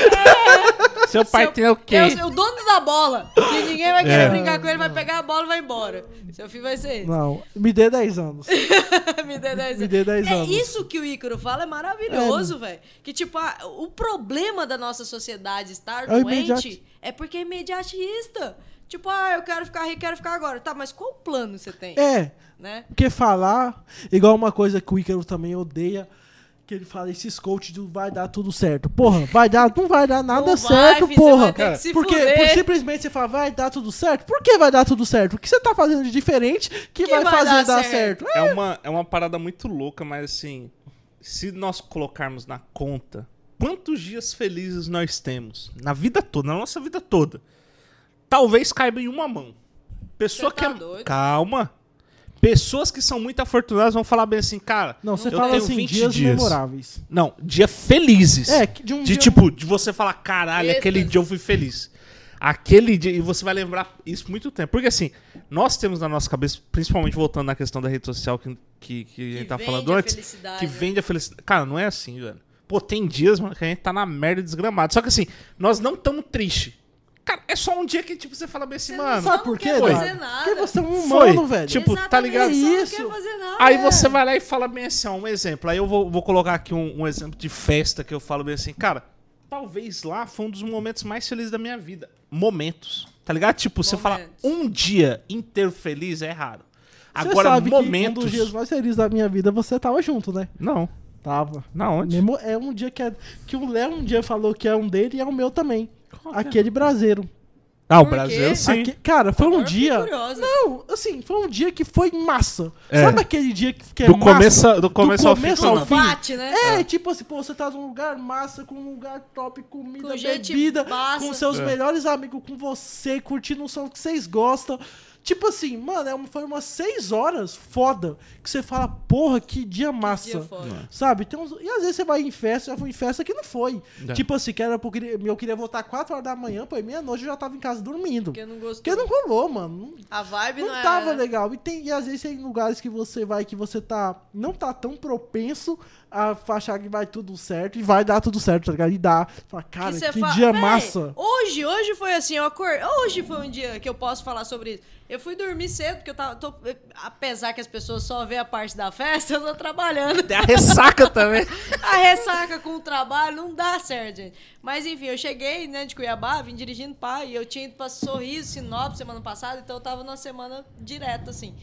Seu pai Seu- tem o quê? É o, o dono da bola. Que ninguém vai querer É. brincar com ele, vai pegar a bola e vai embora. Seu filho vai ser ele. Não, me dê 10 anos. [laughs] Me dê 10 Me dê 10 É anos. isso que o Ícaro fala é maravilhoso, velho. Que, tipo, a- o problema da nossa sociedade estar É doente é porque é imediatista. Tipo, ah, eu quero ficar rico, quero ficar agora. Tá, mas qual plano você tem? É, Né? porque falar, igual uma coisa que o Ícaro também odeia, que ele fala, esses coach do vai dar tudo certo. Porra, vai dar, não vai dar nada Não vai, certo, porra. vai ter que se porque por simplesmente você fala, vai dar tudo certo. Por que vai dar tudo certo? O que você tá fazendo de diferente que, Que vai, vai fazer dar dar, certo? certo? É uma, é uma parada muito louca, mas assim, se nós colocarmos na conta quantos dias felizes nós temos na vida toda, na nossa vida toda, talvez caiba em uma mão. Pessoa Você que tá é. doido? Calma. Pessoas que são muito afortunadas vão falar bem assim, cara. Não, você eu fala tenho assim, 20 dias, dias. memoráveis. Não, dia felizes. É, que de um De dia... tipo, de você falar, caralho, Êxtase. aquele dia eu fui feliz. Aquele dia, e você vai lembrar isso muito tempo. Porque assim, nós temos na nossa cabeça, principalmente voltando na questão da rede social que, que, que a Que gente tá falando a antes, felicidade, que né? vende a felicidade. Cara, não é assim, velho. Pô, tem dias, mano, que a gente tá na merda desgramada. Só que assim, nós não estamos tristes. Cara, é só um dia que, tipo, você fala bem assim, Você não mano. Sabe não por quê, quer Eduardo? fazer nada. Porque você é um Foi. humano, velho. Tipo, tá Exatamente, ligado? você não Isso. quer fazer nada. Aí É. você vai lá e fala bem assim, ó, um exemplo. Aí eu vou, vou colocar aqui um, um exemplo de festa que eu falo bem assim, cara, talvez lá foi um dos momentos mais felizes da minha vida. Momentos. Tá ligado? Tipo, você fala Momentos. um dia inteiro feliz é raro. Você Agora, sabe que um momentos. dos dias mais felizes da minha vida você tava junto, né? Não. Tava. Na onde? Memo- É um dia que é, que o Léo um dia falou que é um dele e é o meu também. Qual que é? Aquele braseiro. Ah, o Por quê? Brasil sim. Aque- Cara, foi um Agora eu fiquei dia. curiosa. Não, assim, foi um dia que foi massa. É. Sabe aquele dia que, que é Do massa? começo, do começo ao fim. começo ao fim. Bate, né? É, tipo assim, pô, você tá num lugar massa, com um lugar top, comida, Com gente bebida, massa. com seus É. melhores amigos, com você, curtindo um som que vocês gostam. Tipo assim, mano, é uma- foi umas seis horas foda que você fala, porra, que dia massa. Dia foda. Sabe? Tem uns- E às vezes você vai em festa, já fui em festa que não foi. É. Tipo assim, que era porque eu queria voltar 4 horas da manhã, pô, e meia-noite eu já tava em casa dormindo. Porque não gostou. Porque não rolou, mano. A vibe Não, não, é... tava legal. E, tem, e às vezes tem lugares que você vai que você tá. Não tá tão propenso achar que vai tudo certo. E vai dar tudo certo, tá ligado? E dá. Fala, cara, que que, dia Véi, massa. Hoje, hoje foi assim, eu acordei. Hoje foi um dia que eu posso falar sobre isso. Eu fui dormir cedo, porque eu tava. tô- apesar que as pessoas só vê a parte da festa, eu tô trabalhando. Tem a ressaca também. [laughs] A ressaca com o trabalho não dá certo, gente. Mas enfim, eu cheguei, né, de Cuiabá, vim dirigindo pai, e eu tinha ido pra Sorriso, Sinop semana passada, então eu tava numa semana direta, assim.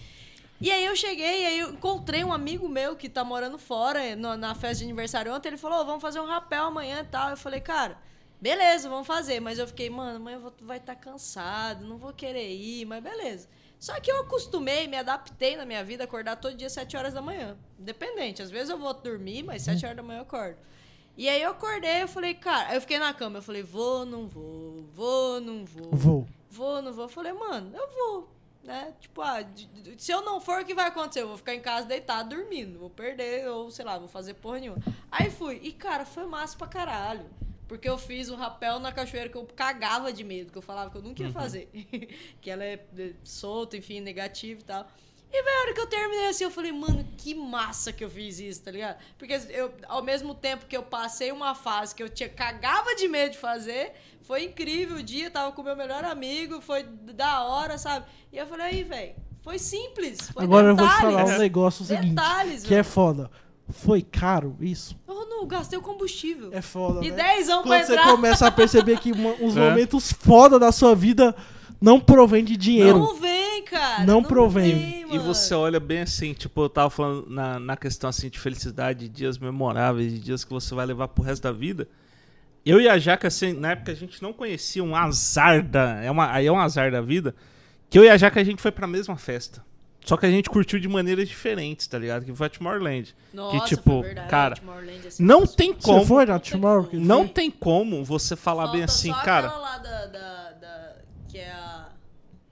E aí eu cheguei, aí eu encontrei um amigo meu que tá morando fora, no- na festa de aniversário ontem, ele falou, "Ô, vamos fazer um rapel amanhã e tal. Eu falei, cara, beleza, vamos fazer. Mas eu fiquei, mano, amanhã eu vou, vai estar cansado, não vou querer ir, mas beleza. Só que eu acostumei, me adaptei na minha vida a acordar todo dia 7 horas da manhã. Independente, às vezes eu vou dormir, mas 7 horas da manhã eu acordo. E aí eu acordei, eu falei, cara, eu fiquei na cama, eu falei, vou, não vou, vou, não vou. Vou. Vou, não vou. Eu falei, mano, eu vou. Né? Tipo, ah, se eu não for, o que vai acontecer? Eu vou ficar em casa deitado, dormindo. Vou perder, ou sei lá, vou fazer porra nenhuma. Aí fui. E, cara, foi massa pra caralho. Porque eu fiz um rapel na cachoeira que eu cagava de medo, que eu falava que eu nunca ia fazer. [laughs] que ela é é, solta, enfim, negativa e tal. E, velho, a hora que eu terminei assim, eu falei, mano, que massa que eu fiz isso, tá ligado? Porque eu, ao mesmo tempo que eu passei uma fase que eu tinha cagava de medo de fazer, foi incrível o dia, tava com o meu melhor amigo, foi da hora, sabe? E eu falei, aí, velho, foi simples. Foi Agora eu vou te detalhes. falar um negócio seguinte. Detalhes, Que é velho. foda. Foi caro isso? Oh, não eu gastei o combustível. É foda, E né? 10 anos pra Quando você entrar. começa a perceber que uma- [laughs] os É. momentos foda da sua vida não provém de dinheiro. Não vem, cara. Não provém. E mano. você olha bem assim, tipo, eu tava falando na, na questão assim de felicidade, de dias memoráveis, de dias que você vai levar pro resto da vida. Eu e a Jaca, assim, na época a gente não conhecia um azar da. É uma, aí é um azar da vida. Que eu e a Jaca a gente foi pra mesma festa. Só que a gente curtiu de maneiras diferentes, tá ligado? Que foi a Tomorrowland. Nossa, que tipo, foi verdade, cara, Tomorrowland, assim, Não tem Você como. foi na Tomorrow? Não tem como você falar bem Falta assim, só cara. lá da, da, da- que é a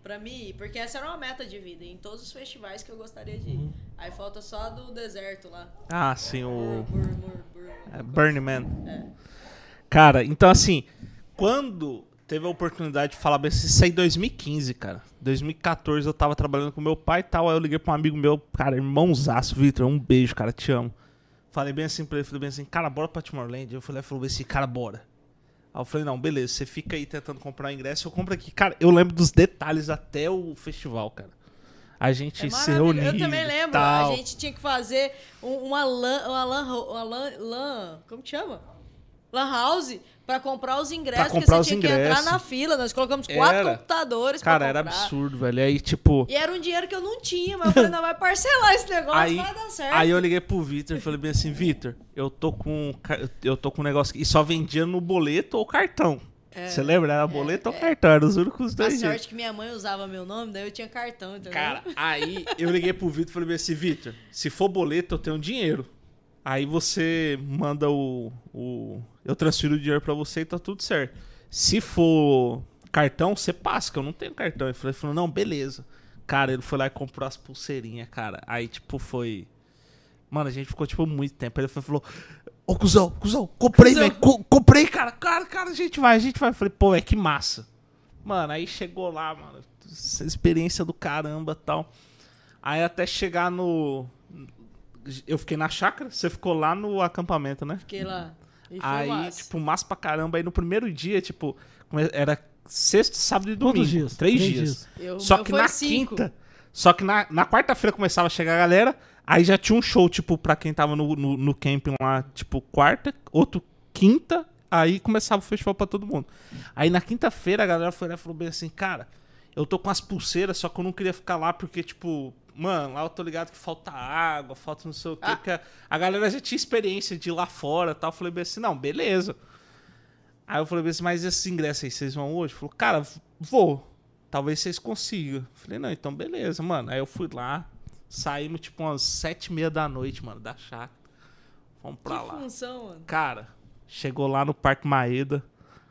pra mim, porque essa era uma meta de vida em todos os festivais que eu gostaria de ir. Uhum. Aí falta só a do deserto lá. Ah, sim, o. Bur, bur, bur, bur. É, Burning Man. É. Cara, então assim, quando teve a oportunidade de falar bem assim, isso aí em 2015, cara. 2014 eu tava trabalhando com meu pai e tal, aí eu liguei pra um amigo meu, cara, irmãozaço, Vitor, um beijo, cara, te amo. Falei bem assim pra ele, falei bem assim, cara, bora pra Tomorrowland. Eu falei, falou assim, cara, bora. Aí eu falei, não, beleza, você fica aí tentando comprar o ingresso, eu compro aqui. Cara, eu lembro dos detalhes até o festival, cara. A gente É se reuniu. Eu também lembro. tal. A gente tinha que fazer um- uma lan, uma lan, uma lan, lan- como que chama? Lan house pra comprar os ingressos, Pra comprar porque os você tinha que entrar ingressos. na fila. Nós colocamos quatro Era. computadores Cara, pra era absurdo, velho. Aí, tipo. E era um dinheiro que eu não tinha, mas eu falei, não, vai parcelar esse negócio, Aí, vai dar certo. aí eu liguei pro Vitor e falei bem assim, Vitor, eu tô com eu tô com um negócio que e só vendia no boleto ou cartão. Você lembra? Era boleto ou cartão, eram os únicos A dois jeitos. sorte que minha mãe usava meu nome, daí eu tinha cartão, entendeu? Cara, aí eu liguei pro Vitor e falei bem assim, Vitor, se for boleto eu tenho dinheiro. Aí você manda o, o eu transfiro o dinheiro pra você e tá tudo certo. Se for cartão, você passa, que eu não tenho cartão. Ele falou, não, beleza. Cara, ele foi lá e comprou as pulseirinhas, cara. Aí, tipo, foi. Mano, a gente ficou, tipo, muito tempo. Aí ele falou: Ô, cuzão, cuzão, comprei, velho. co- comprei, cara. Cara, cara, a gente vai, a gente vai. Eu falei, pô, é que massa. Mano, aí chegou lá, mano. essa Experiência do caramba tal. Aí até chegar no. Eu fiquei na chácara, você ficou lá no acampamento, né? Fiquei lá. E foi Aí, massa. tipo, massa pra caramba. Aí no primeiro dia, tipo, era sexta, sábado e domingo. Quantos dias? Três, Três dias. dias. Eu- Só que na cinco. quinta. Só que na, na quarta-feira começava a chegar a galera. Aí já tinha um show, tipo, pra quem tava no, no, no camping lá, tipo, quarta, outro quinta. Aí começava o festival pra todo mundo. Aí na quinta-feira a galera foi lá e falou bem assim, cara, eu tô com as pulseiras, só que eu não queria ficar lá porque, tipo, mano, lá eu tô ligado que falta água, falta não sei o quê. Ah. Porque a, a galera já tinha experiência de ir lá fora e tal. Eu falei bem assim, não, beleza. Aí eu falei bem assim, mas esses ingressos aí, vocês vão hoje? Falou, cara, vou. Talvez vocês consigam. Falei, não, então beleza, mano. Aí eu fui lá, saímos tipo umas sete e meia da noite, mano, da chácara. Fomos pra Que lá. função, mano. Cara, chegou lá no Parque Maeda,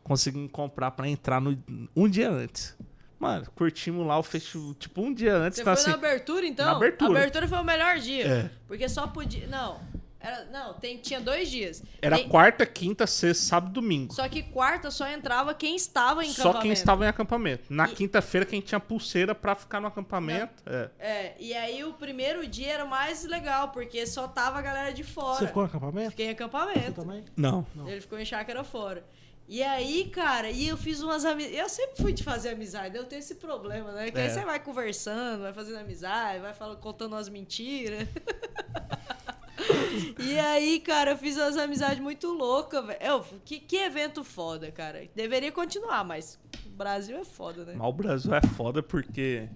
conseguimos comprar pra entrar no, um dia antes. Mano, curtimos lá o festival, tipo, um dia antes. Você então, foi assim, na abertura, então? na abertura. A abertura foi o melhor dia. É. Porque só podia... Não, era... não tem... tinha dois dias. era Tem- quarta, quinta, sexta, sábado, domingo. Só que quarta só entrava quem estava em Só acampamento. quem estava em acampamento. Na E- quinta-feira, quem tinha pulseira pra ficar no acampamento. É. É, e aí o primeiro dia era o mais legal, porque só tava a galera de fora. Você ficou no acampamento? Fiquei em Você acampamento. também? Não. Ele ficou em chácara fora. E aí, cara, e eu fiz umas amizades. Eu sempre fui de fazer amizade, eu tenho esse problema, né? Que É. aí você vai conversando, vai fazendo amizade, vai falando, contando umas mentiras. [laughs] e aí, cara, eu fiz umas amizades muito loucas, velho. Que, que evento foda, cara. Deveria continuar, mas o Brasil é foda, né? Mas o Brasil é foda porque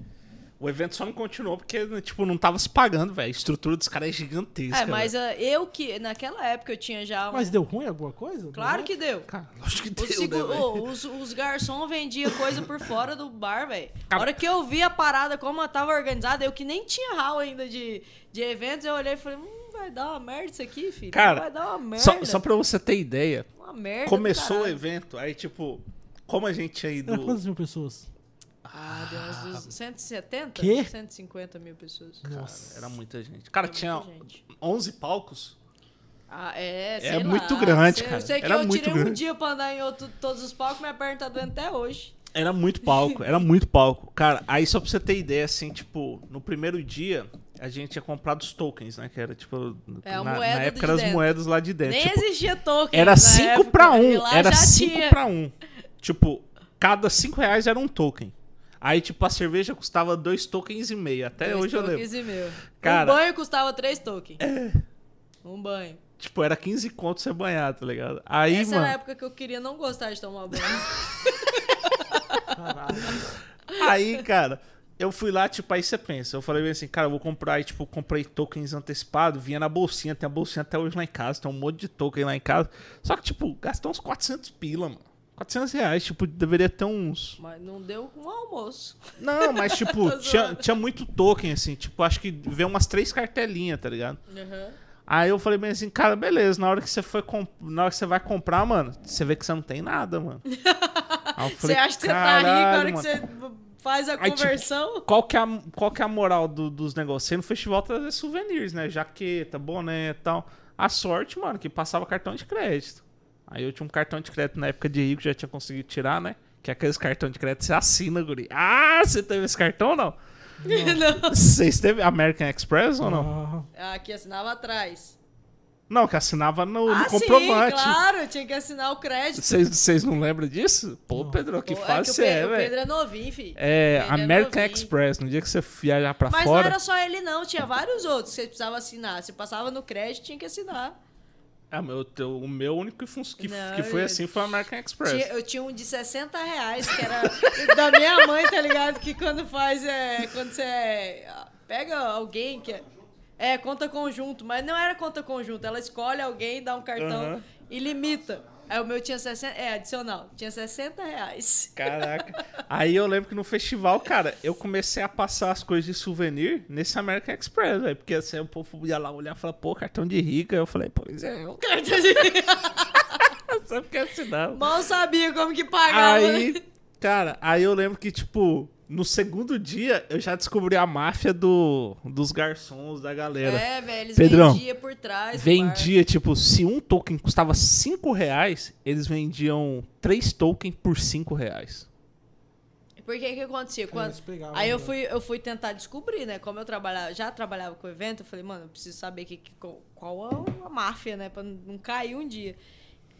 o evento só não continuou porque, tipo, não tava se pagando, velho. A estrutura dos caras é gigantesca. É, mas ah, eu que, naquela época, eu tinha já. Um... Mas deu ruim alguma coisa? Claro que deu. Cara, [laughs] lógico que Os, deu, segu- né? Ô, os, os garçons vendiam coisa por fora do bar, velho. A hora que eu vi a parada, como ela tava organizada, eu que nem tinha hall ainda de, de eventos, eu olhei e falei, hum, vai dar uma merda isso aqui, filho. Cara, vai dar uma merda. Só, só pra você ter ideia, Uma merda. do começou o evento, aí, tipo, como a gente tinha Era ido. quantas mil pessoas? Ah, deu umas duas- 170? Quê? 150 mil pessoas. Cara, era muita gente. Cara, Era tinha muita gente. 11 palcos. Ah, é, É sei lá. muito grande, Sei- cara. Eu sei que Era eu muito tirei um grande. dia pra andar em outro, todos os palcos, minha perna tá doendo até hoje. Era muito palco, era muito palco. Cara, aí só pra você ter ideia, assim, tipo, no primeiro dia, a gente tinha comprado os tokens, né? Que era, tipo, É, na, na época eram as dentro. moedas lá de dentro. Nem Tipo, existia token. era na 5 época, pra e 1. lá Era já 5 tinha. pra 1. Tipo, cada 5 reais era um token. Aí, tipo, a cerveja custava 2 tokens e meio. Até Dois hoje eu lembro. tokens e meu. Cara- Um banho custava três tokens. É. Um banho. Tipo, era 15 conto você banhar, tá ligado? Aí, Essa mano. era a época que eu queria não gostar de tomar banho. Aí, cara, eu fui lá, tipo, aí você pensa. Eu falei assim, cara, eu vou comprar. Aí, tipo, comprei tokens antecipado, vinha na bolsinha, tem a bolsinha até hoje lá em casa, tem um monte de token lá em casa. Só que, tipo, gastou uns 400 pila, mano. 400 reais, tipo, deveria ter uns. Mas não deu com almoço. Não, mas, [laughs] tipo, tinha, tinha muito token, assim, tipo, acho que veio umas três cartelinhas, tá ligado? Uhum. Aí eu falei bem assim, cara, beleza, na hora que você foi comp... na hora que você vai comprar, mano, você vê que você não tem nada, mano. [laughs] Eu Você falei, acha que você tá rico na hora "Caralho, que mano." você faz a Aí, tipo, conversão? Qual que é a, qual que é a moral do- dos negócios? Você no festival trazer souvenirs, né? Jaqueta, boné e tal. A sorte, mano, que passava cartão de crédito. Aí eu tinha um cartão de crédito na época de rico, já tinha conseguido tirar, né? Que é aqueles cartão de crédito você assina, guri. Ah, você teve esse cartão ou não? [laughs] não. Vocês teve American Express ou não? Ah, Aqui assinava atrás. Não, que assinava no, no ah, sim, comprovante. claro, tinha que assinar o crédito. Vocês, não lembram disso? Pô, Não. Pedro, que Pô, é fase que o você Pe- é, O velho. Pedro é novinho, filho. É, é American novinho. Express. No dia que você viajar pra Mas não fora. era só ele, não. Tinha vários outros que você precisava assinar. Você passava no crédito, tinha que assinar. Ah, meu, teu- o meu único que, Não, que foi eu- assim foi o American Express. Tinha- eu tinha um de 60 reais, que era [laughs] da minha mãe, tá ligado? Que quando faz é. Quando você é, pega alguém que é. É, conta conjunto, mas não era conta conjunto. Ela escolhe alguém, dá um cartão e limita. Aí o meu tinha 60. É, adicional. Tinha 60 reais. Caraca. Aí eu lembro que no festival, cara, eu comecei a passar as coisas de souvenir nesse American Express, velho. Porque assim, o povo ia lá olhar e falar, pô, cartão de rica. Eu falei, pois é, eu só porque assinava. Mal sabia como que pagava. Aí, cara, aí eu lembro que, tipo, no segundo dia eu já descobri a máfia do, dos garçons, da galera. É, velho, eles Pedrão, vendiam por trás. Vendia, tipo, se um token custava 5 reais, eles vendiam 3 tokens por 5 reais. Por que que acontecia? Quando... Aí eu né? fui, eu fui tentar descobrir, né? Como eu trabalhava, já trabalhava com evento, eu falei, mano, eu preciso saber que, que- qual- qual é a máfia, né? Pra não cair um dia.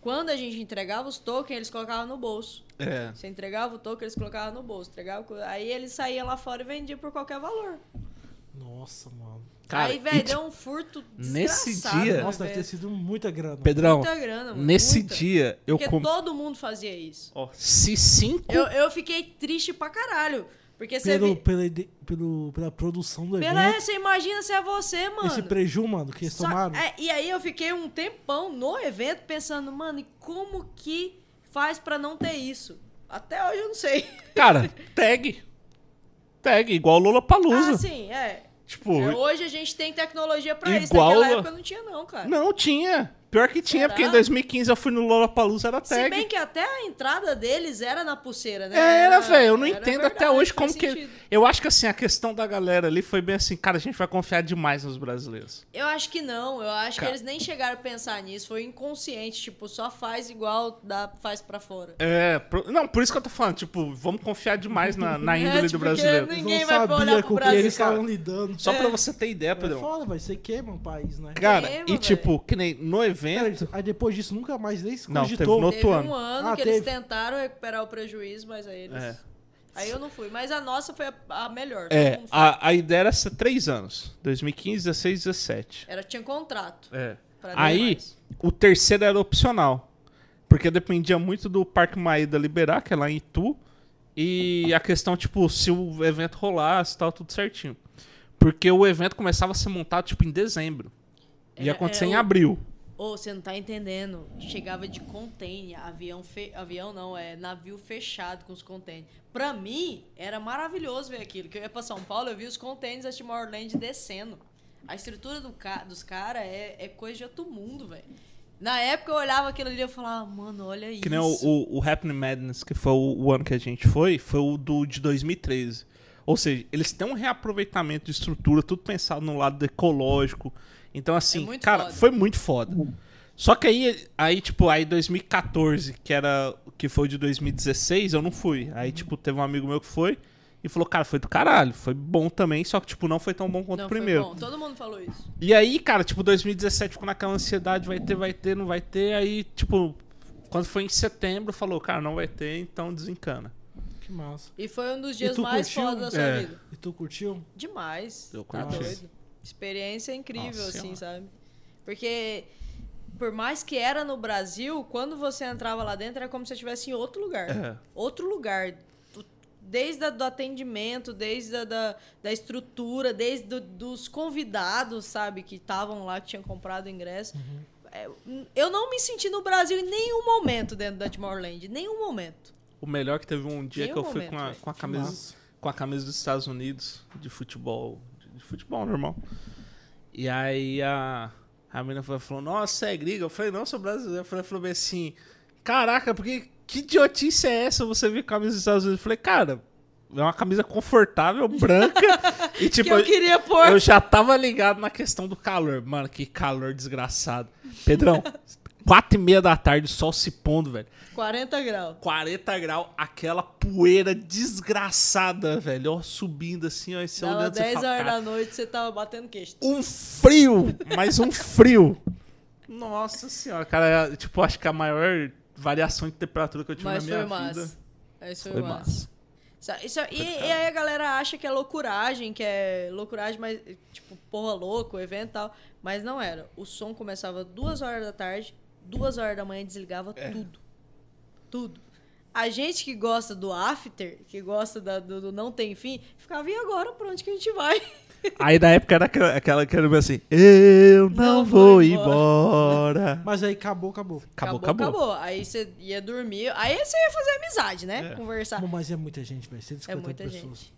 Quando a gente entregava os tokens, eles colocavam no bolso. É. Você entregava o token, eles colocavam no bolso. Entregava, aí eles saíam lá fora e vendiam por qualquer valor. Nossa, mano. Cara, aí, e, velho, deu um furto nesse dia- no Nossa, deve ter sido muita grana. Pedrão, Muita grana, mano. nesse muita. dia eu Porque com... todo mundo fazia isso. Ó, se 5... Eu, eu fiquei triste pra caralho. Porque você Pelo, vi... pela, pelo, pela produção do Pela, evento. você imagina se é você, mano. Esse preju, mano, que eles Só- tomaram. é, e aí eu fiquei um tempão no evento pensando, mano, e como que faz pra não ter isso? Até hoje eu não sei. [laughs] Cara, tag. Tag, igual Lula Palusa. Ah, sim, é. Tipo, É, Hoje a gente tem tecnologia pra isso. Igual Naquela a- época não tinha, não, cara. não tinha. Pior que tinha, Será? porque em 2015 eu fui no Lula Palusa era Se tag. bem que até a entrada deles era na pulseira, né? Era, velho, eu não era entendo verdade, até hoje como que. sentido. Eu acho que assim, a questão da galera ali foi bem assim, cara, a gente vai confiar demais nos brasileiros. Eu acho que não, eu acho Cara. que eles nem chegaram a pensar nisso, foi inconsciente, tipo, só faz igual dá, faz pra fora. É, pro- não, por isso que eu tô falando, tipo, vamos confiar demais na, na [laughs] índole É, do tipo, brasileiro. porque Eles ninguém não vai olhar pro com o que Brasil, eles estavam lidando. Só É. pra você ter ideia, É Pedrão. foda, vai. Você queima o país, né? Cara, Queima, e tipo, que nem no Cara, evento. aí depois disso nunca mais nem se Não, teve cogitou. no- Outro Teve um ano Ah, que eles teve. tentaram recuperar o prejuízo, mas aí eles. É. Aí eu não fui. Mas a nossa foi a, a melhor. todo É, mundo foi. a, a ideia era ser três anos. 2015, 16, 17. Era, tinha contrato. É. pra Aí, demais. o terceiro era opcional. Porque dependia muito do Parque Maída liberar, que é lá em Itu. E a questão, tipo, se o evento rolasse e tal, tudo certinho. Porque o evento começava a ser montado, tipo, em dezembro. Ia Era- acontecer era em o- abril. Ô, você não tá entendendo. Chegava de container, avião fe... avião não, é navio fechado com os containers. Pra mim, era maravilhoso ver aquilo. Que eu ia pra São Paulo, eu vi os containers da Timor-Leste descendo. A estrutura do ca... dos caras é... é coisa de outro mundo, velho. Na época eu olhava aquilo ali e eu falava, mano, olha isso. Que nem o, o, o Happening Madness, que foi o, o ano que a gente foi, foi o do de 2013. Ou seja, eles têm um reaproveitamento de estrutura, tudo pensado no lado ecológico. Então, assim, É muito cara, foda. foi muito foda. Só que aí, aí, tipo, aí 2014, que era que foi o de 2016, eu não fui. Aí, tipo, teve um amigo meu que foi e falou, cara, foi do caralho, foi bom também, só que, tipo, não foi tão bom quanto Não, o foi primeiro. bom. Todo mundo falou isso. E aí, cara, tipo, 2017 ficou naquela ansiedade, vai ter, vai ter, não vai ter. Aí, tipo, quando foi em setembro, falou, cara, não vai ter, então desencana. Que massa. E foi um dos dias mais fodas da sua É. vida. E tu curtiu? Demais. Eu tá curti. doido. Experiência incrível, Nossa assim, sabe? Porque por mais que era no Brasil, quando você entrava lá dentro era como se você estivesse em outro lugar. É. Outro lugar. Desde o atendimento, desde a da, da estrutura, desde do- dos convidados, sabe, que estavam lá, que tinham comprado o ingresso. É, Eu não me senti no Brasil em nenhum momento dentro da Tomorrowland. Nenhum momento. O melhor que teve um dia Tem que eu um fui momento, com a, com a camisa com a camisa dos Estados Unidos de futebol, futebol normal. E aí a a menina falou: "Nossa, você é gringa?" Eu falei: "Não, sou brasileiro." Eu falei, falou bem assim: "Caraca, porque que idiotice é essa você vir com a camisa dos Estados Unidos?" Eu falei: "Cara, é uma camisa confortável, branca [laughs] e tipo que eu queria pôr. eu já tava ligado na questão do calor. Mano, que calor desgraçado. [laughs] Pedrão, quatro e meia da tarde, sol se pondo, velho. 40 graus. 40 graus, aquela poeira desgraçada, velho. Ó, subindo assim, ó. E você Dava olhando, você 10 fala, horas "Cara, da noite, você tava batendo queixo. Um frio, mas um frio. Nossa senhora, cara. Tipo, acho que a maior variação de temperatura que eu tive Mas na foi minha vida massa. Isso foi, foi massa. massa. Isso- e, e aí a galera acha que é loucuragem, que é loucuragem, mas tipo, porra louco, evento e tal. Mas não era. O som começava duas horas da tarde, duas horas da manhã desligava É. tudo. Tudo. A gente que gosta do after, que gosta da- do, do não tem fim, ficava, e agora? Pra onde que a gente vai? [laughs] Aí na época era aquela, aquela que era assim: Eu não, Não vou vou embora. [laughs] Mas aí acabou, acabou. Acabou, acabou. Aí você ia dormir, aí você ia fazer amizade, né? É. Conversar. Mas é muita gente, velho. 150 É muita pessoas. gente.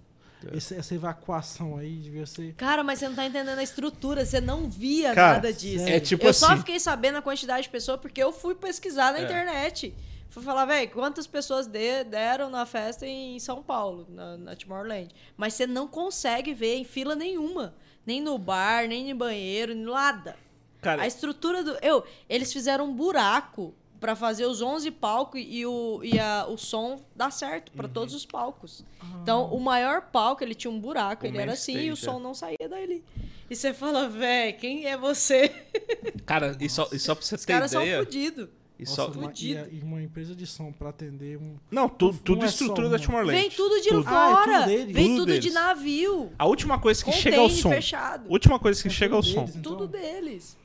Esse- essa evacuação aí devia ser. Cara, mas você não tá entendendo a estrutura, você não via Cara, nada disso. é tipo eu assim. só fiquei sabendo a quantidade de pessoas porque eu fui pesquisar na É. internet. Fui falar, velho, quantas pessoas de- deram na festa em São Paulo, na, na Tomorrowland. Mas você não consegue ver em fila nenhuma. Nem no bar, nem em banheiro, nada. Cara, A estrutura do. Eu, eles fizeram um buraco pra fazer os 11 palcos e o, e a, o som dar certo Uhum. pra todos os palcos. Então, o maior palco, ele tinha um buraco, O ele era assim e o stage, som é. não saía dali. E você fala, véi, quem é você? [laughs] cara e, só, e só pra você Os ter caras ideia. são fodidos. E Nossa, só, uma, e, a- e uma empresa de som pra atender um. não, tu, tudo Não é estrutura só da uma. Tomorrowland. Vem tudo de Tudo. Ah, é fora. tudo deles? Vem Tudo tudo de deles. navio. A última coisa que chega ao som. fechado. Última coisa que É chega ao tudo som. deles, então. Tudo deles.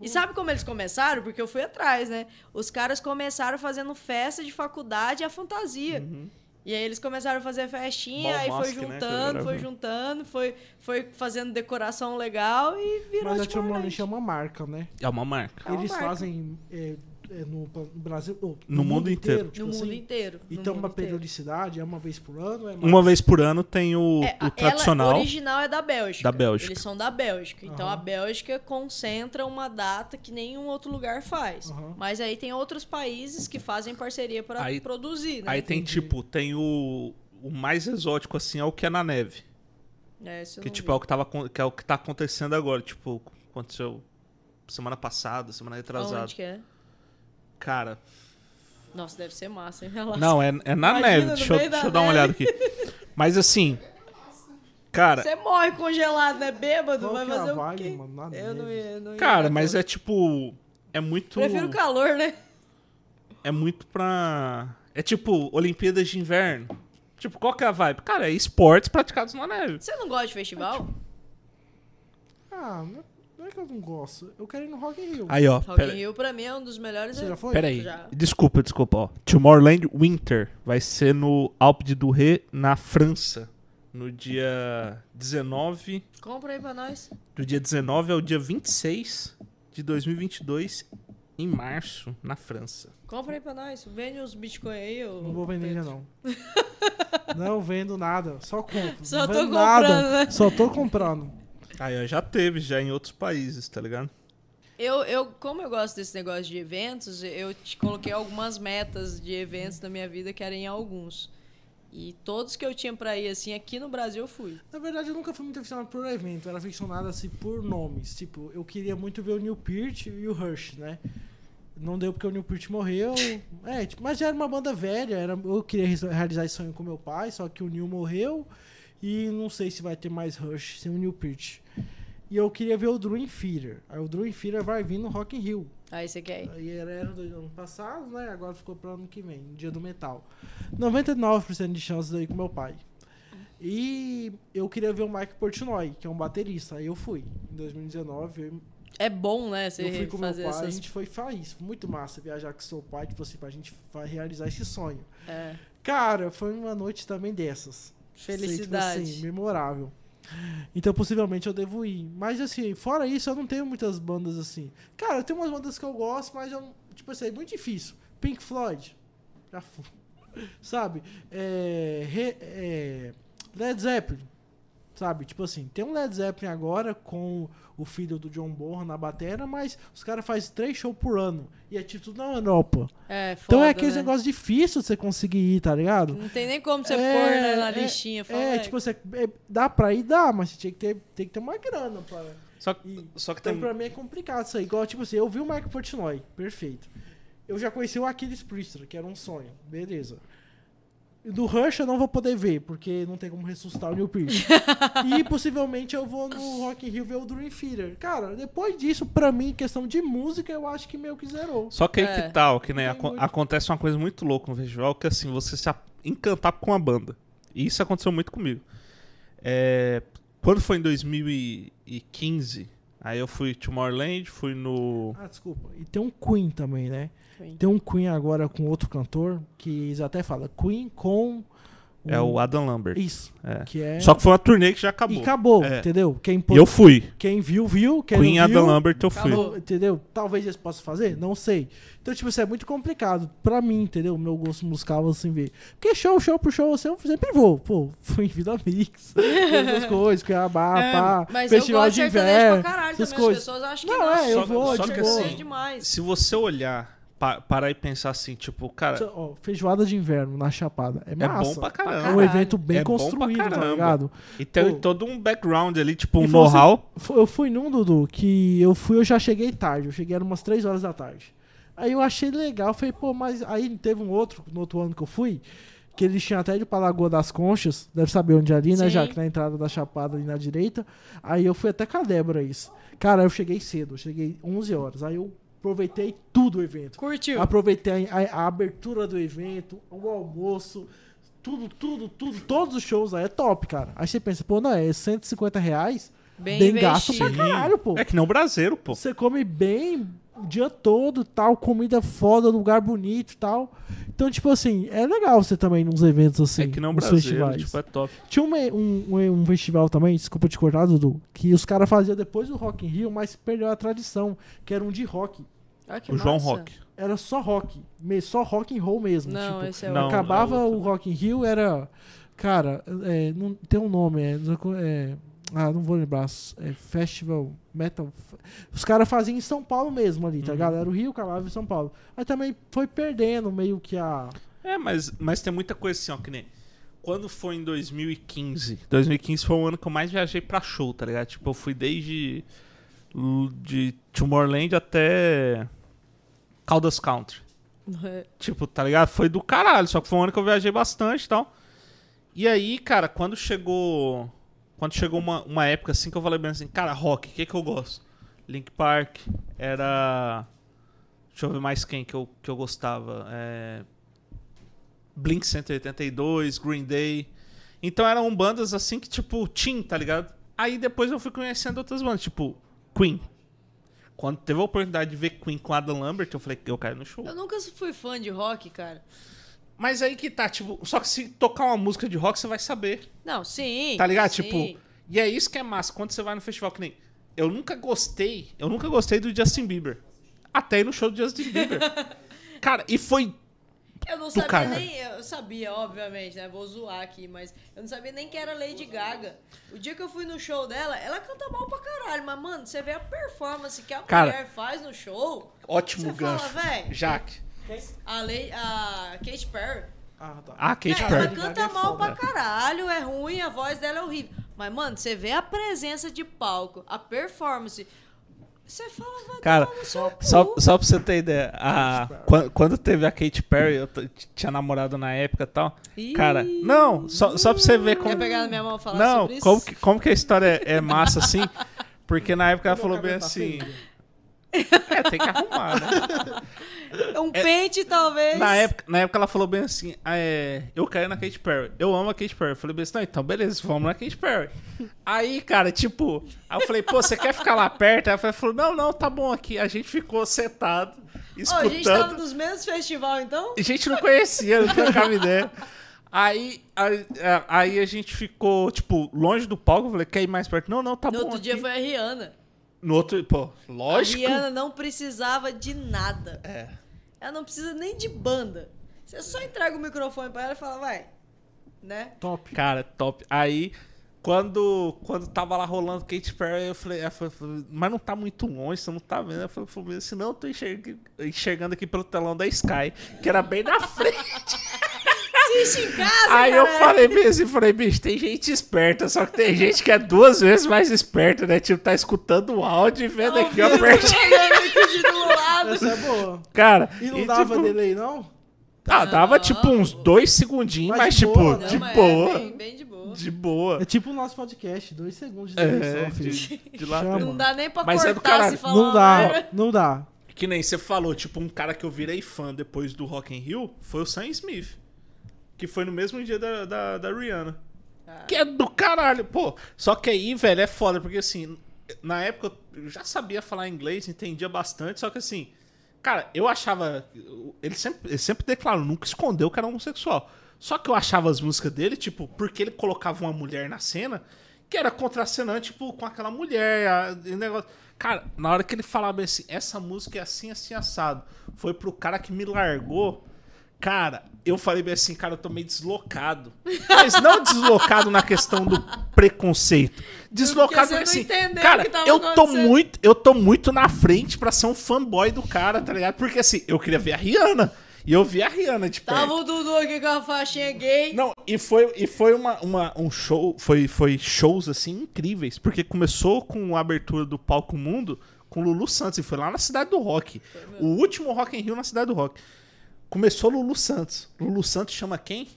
E sabe como eles começaram? Porque eu fui atrás, né? Os caras começaram fazendo festa de faculdade e a fantasia. E aí eles começaram a fazer festinha, Ball aí foi mask, né, juntando, agora foi juntando, foi, foi fazendo decoração legal e virou Mas a Tomorrowland é uma marca, né? É uma marca. É uma Eles marca. fazem é, no, no Brasil. oh, No mundo inteiro. tipo no mundo assim, inteiro. E no tem mundo uma inteiro. periodicidade, é uma vez por ano? É mais? Uma vez por ano tem o, É, o tradicional. Ela original é da Bélgica. Da Bélgica. Eles são da Bélgica. Então Aham. a Bélgica concentra uma data que nenhum outro lugar faz. Aham. Mas aí tem outros países que fazem parceria para produzir, né? Aí tem Entendi. tipo, tem o, o mais exótico assim, é o que é na neve. É, isso eu Que não tipo, vi. é o que, tava, que é o que tá acontecendo agora. Tipo, aconteceu semana passada, semana retrasada. Onde que é? Cara, Nossa, deve ser massa, hein? Relaxa. não, é, é na Imagina, neve. Deixa, eu- deixa eu dar uma olhada aqui. Mas assim, cara, Você morre congelado, né? Bêbado, Qual vai que é a fazer o quê? mano? Na Eu não ia, não ia cara, mas é tipo. É muito. Prefiro o calor, né? É muito pra. É tipo Olimpíadas de Inverno. Tipo, qual que é a vibe? Cara, é esportes praticados na neve. Você não gosta de festival? Ah, não não é que eu não gosto. Eu quero ir no Rock in Rio. Aí, ó. Rock Pera, in Rio, pra mim, é um dos melhores... Você já foi? pera aí. Já. Desculpa, desculpa, ó. Tomorrowland Winter vai ser no Alpe de Douré, na França. No dia 19. Compra aí pra nós. Do dia 19 ao dia 26 de 2022, em março, na França. Compra aí pra nós. Vende uns bitcoin aí. ô Não vou vender ainda, não. não vendo nada. Só compro. Só não tô vendo comprando, nada. né? Só tô comprando. Aí, já teve, já em outros países, tá ligado? Eu, eu, como eu gosto desse negócio de eventos, eu te coloquei algumas metas de eventos na minha vida que eram em alguns. E todos que eu tinha pra ir, assim, aqui no Brasil eu fui. Na verdade, eu nunca fui muito aficionado por evento. Eu era aficionado assim por nomes. Tipo, eu queria muito ver o Neil Peart e o Rush, né? Não deu porque o Neil Peart morreu. É, tipo, mas já era uma banda velha. Era, eu queria re- realizar esse sonho com meu pai, só que o Neil morreu. E não sei se vai ter mais Rush sem o Neil Peart. E eu queria ver o Dream Theater. Aí o Dream Theater vai vir no Rock in Rio. Aí você quer ir. Aí era, era do ano passado, né? Agora ficou pro ano que vem, dia do metal. 99% de chances ir com meu pai. E eu queria ver o Mike Portnoy, que é um baterista. Aí eu fui. Em 2019, eu É bom, né? Você eu fui com meu fazer pai, a essas. gente foi faz. Foi muito massa viajar com seu pai, tipo assim, pra gente realizar esse sonho. É, Cara, foi uma noite também dessas. Felicidade. Sei, tipo assim, memorável. Então, possivelmente eu devo ir. Mas, assim, fora isso, eu não tenho muitas bandas assim. Cara, eu tenho umas bandas que eu gosto, mas eu, tipo assim, é muito difícil. Pink Floyd. Já fui. [laughs] Sabe? É, é, Led Zeppelin. Sabe? Tipo assim, tem um Led Zeppelin agora com o filho do John Bonham na batera, mas os caras fazem três shows por ano. E é tipo tudo na Europa. É, foda, Então é aquele né? negócio difícil de você conseguir ir, tá ligado? Não tem nem como você É, pôr né, na é, listinha. Fala, É, "Véi, tipo, você, é, dá pra ir, dá, mas você tinha que ter, tem que ter uma grana pra. Só, ir. só que Então tem. pra mim é complicado isso aí. Igual, tipo assim, eu vi o Michael Portnoy, perfeito. Eu já conheci o Aquiles Priester, que era um sonho, beleza. Do Rush eu não vou poder ver, porque não tem como ressuscitar o Neil Peart. [laughs] e possivelmente eu vou no Rock in Rio ver o Dream Theater. Cara, depois disso, pra mim, questão de música, eu acho que meio que zerou. Só que aí É. que tal, que nem Tem aco- muito. acontece uma coisa muito louca no festival, que assim, você se a- encantar com uma banda. E isso aconteceu muito comigo. É, quando foi em 2015, aí eu fui Tomorrowland, fui no. Ah, desculpa. E tem um Queen também, né? Queen. Tem um Queen agora com outro cantor, que eles até falam Queen com... É o Adam Lambert. Isso. É. Que é... Só que foi uma turnê que já acabou. E acabou, É. entendeu? Quem, E pô- eu fui. quem viu, viu. Quem Queen não viu, Adam Lambert eu fui. Acabou. Entendeu? Talvez eles possam fazer, não sei. Então, tipo, isso é muito complicado pra mim, entendeu? Meu gosto musical, assim, ver. Porque show, show por show, assim, eu sempre vou. Pô, fui em Vida Mix, [laughs] essas coisas, Cuiabá, É, pá, Mas eu gosto de inverno. pra caralho essas coisas. As pessoas acham que Não, não. é, eu Só- vou, só de que assim, demais. Se você olhar, pa- parar e pensar assim, tipo, cara, Ó, feijoada de inverno na Chapada. É é massa. bom pra É caramba. um Caralho. evento bem É bom pra construído, tá caramba. ligado? E tem Pô. todo um background ali, tipo, um você- know-how. Eu fui num, Dudu, que eu fui, eu já cheguei tarde. Eu cheguei era umas 3 horas da tarde. Aí eu achei legal, falei, pô, mas aí teve um outro, no outro ano que eu fui, que eles tinham até ido pra Lagoa das Conchas, deve saber onde é ali, né, Sim. já que na entrada da Chapada ali na direita. Aí eu fui até com a Débora isso. Cara, eu cheguei cedo, eu cheguei 11 horas. Aí eu aproveitei tudo o evento. Curtiu? Aproveitei a, a abertura do evento, o almoço, tudo, tudo, tudo, todos os shows aí é top, cara. Aí você pensa, pô, não, é 150 reais, Bem, bem gasto pra caralho, pô. É que não o brasileiro, pô. Você come bem o dia todo, tal, comida foda, lugar bonito e tal. Então, tipo assim, é legal você também nos eventos assim, É que não brasileiro, festivais. tipo, é top. Tinha um, um, um- um festival também, desculpa te cortar, Dudu, que os caras faziam depois do Rock in Rio, mas perdeu a tradição, que era um de rock. Que O João massa. Rock. Era só rock, só rock and roll mesmo. Não, tipo, esse é o... Não, acabava é o. Rock in Rio, era. Cara, é, não, tem um nome, é, é- Ah, não vou lembrar. É Festival Metal. Os caras faziam em São Paulo mesmo ali, tá Uhum. ligado? Era o Rio, acabava em São Paulo. Aí também foi perdendo meio que a. É, mas, mas tem muita coisa assim, ó, que nem. Quando foi em 2015? 2015 foi o ano que eu mais viajei pra show, tá ligado? Tipo, eu fui desde. de Tomorrowland até. Caldas Country. Tipo, tá ligado? Foi do caralho, só que foi um ano que eu viajei bastante e tal. E aí, cara, quando chegou. Quando chegou uma, uma época assim que eu falei bem assim, cara, rock, o que que eu gosto? Link Park, era. Deixa eu ver mais quem que eu, que eu gostava. É... Blink 182, Green Day. Então eram bandas assim que, tipo, Tim, tá ligado? Aí depois eu fui conhecendo outras bandas, tipo, Queen. Quando teve a oportunidade de ver Queen com Adam Lambert, eu falei que eu caio no show. Eu nunca fui fã de rock, cara. Mas aí que tá, tipo, só que se tocar uma música de rock, você vai saber. Não, sim. Tá ligado? sim. Tipo, e é isso que é massa. Quando você vai no festival, que nem. Eu nunca gostei, eu nunca gostei do Justin Bieber. Até ir no show do Justin Bieber. [laughs] Cara, e foi. Eu não sabia caralho. nem. Eu sabia, obviamente, né? Vou zoar aqui, mas eu não sabia nem que era Lady Gaga. O dia que eu fui no show dela, ela canta mal pra caralho, mas, mano, você vê a performance que a Cara, mulher faz no show. Ótimo Você gancho. fala, véi. Jaque. A, Lei, a Katy Perry. Ah, tá. Ah, Katy É, Perry. ela canta é mal foda. pra caralho, é ruim, a voz dela é horrível. Mas, mano, você vê a presença de palco, a performance. Você fala, vai Cara. Só, só pra você ter ideia, a, quando, quando teve a Katy Perry, eu tinha namorado na época e tal. Ih. Cara, não, só, só pra você ver como. Quer pegar na minha mão e falar Não, sobre isso? como que, como que a história é, é massa assim? [laughs] Porque na época ela falou bem Tá assim. feio. [laughs] É, tem que arrumar, né? Um pente, talvez. Na época, na época ela falou bem assim: ah, é, eu caí na Katy Perry. Eu amo a Katy Perry. Eu falei bem assim: não, então beleza, vamos na Katy Perry. Aí, cara, tipo, aí eu falei, pô, você quer ficar lá perto? Aí ela falou: não, não, tá bom aqui. A gente ficou sentado, Ô, escutando. a gente tava nos mesmos festivais, então? A gente não conhecia, não trocava ideia. Aí, aí, aí a gente ficou, tipo, longe do palco. Eu falei, quer ir mais perto? Não, não, tá no bom. outro dia aqui. foi a Rihanna. No outro, pô, lógico. A Rihanna não precisava de nada. É. Ela não precisa nem de banda. Você só entrega o microfone pra ela e fala, vai. Né? Top. Cara, top. Aí, quando, quando tava lá rolando Katy Perry, eu falei, falou, falou, mas não tá muito longe, você não tá vendo? Eu falei, falei assim, não, eu tô enxergando, enxergando aqui pelo telão da Sky, que era bem na [laughs] frente. Assiste em casa, Aí eu caralho. falei mesmo, falei, bicho, tem gente esperta, só que tem gente que é duas vezes mais esperta, né? Tipo, tá escutando o áudio e vendo aqui, ó, pertinho. [laughs] Do lado. Essa é boa. Cara, E não dava tipo, delay, não? Ah, dava Não. tipo uns dois segundinhos, Mas mas, de tipo, boa, de Não, mas boa. É bem, bem de boa. De boa. É tipo o nosso podcast, dois segundos de delay É, só, filho. de, de lá. Não dá nem pra Mas é do cortar caralho. se falar Não dá, não dá. Que nem você falou, tipo, um cara que eu virei fã depois do Rock in Rio foi o Sam Smith. Que foi no mesmo dia da, da, da Rihanna. Ah. Que é do caralho, pô. Só que aí, velho, é foda, porque assim, na época eu já sabia falar inglês, entendia bastante, só que assim, cara, eu achava. Ele sempre, ele sempre declarou, nunca escondeu que era homossexual. Só que eu achava as músicas dele, tipo, porque ele colocava uma mulher na cena, que era contracenante, tipo, com aquela mulher, a- negócio. Cara, na hora que ele falava assim, essa música é assim, assim, assado, foi pro cara que me largou. Cara, eu falei bem assim, cara, eu tô meio deslocado. Mas não deslocado na questão do preconceito. Deslocado assim, cara, tava eu tô muito, eu tô muito na frente pra ser um fanboy do cara, tá ligado? Porque assim, eu queria ver a Rihanna. E eu vi a Rihanna de perto. Tava o Dudu aqui com a faixinha gay. Não, e foi, e foi uma, uma- um show, foi, foi shows assim incríveis, porque começou com a abertura do Palco Mundo com Lulu Santos, e foi lá na Cidade do Rock. O último Rock in Rio na Cidade do Rock. Começou Lulu Santos. Lulu Santos chama quem?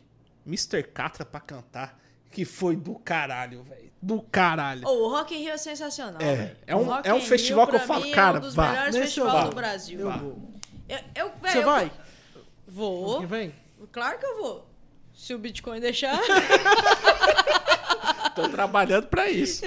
Mr. Catra pra cantar, que foi do caralho, velho. Do caralho. Ô, o Rock in Rio é sensacional. É, é um- é um in Rio, festival que eu falo, mim, cara, é um dos vá. melhores festivais do Brasil. Eu Vá. vou. Eu, eu, véi, Você eu- vai? Vou. Que vem? Claro que eu vou. Se o Bitcoin deixar. [laughs] Tô trabalhando pra isso.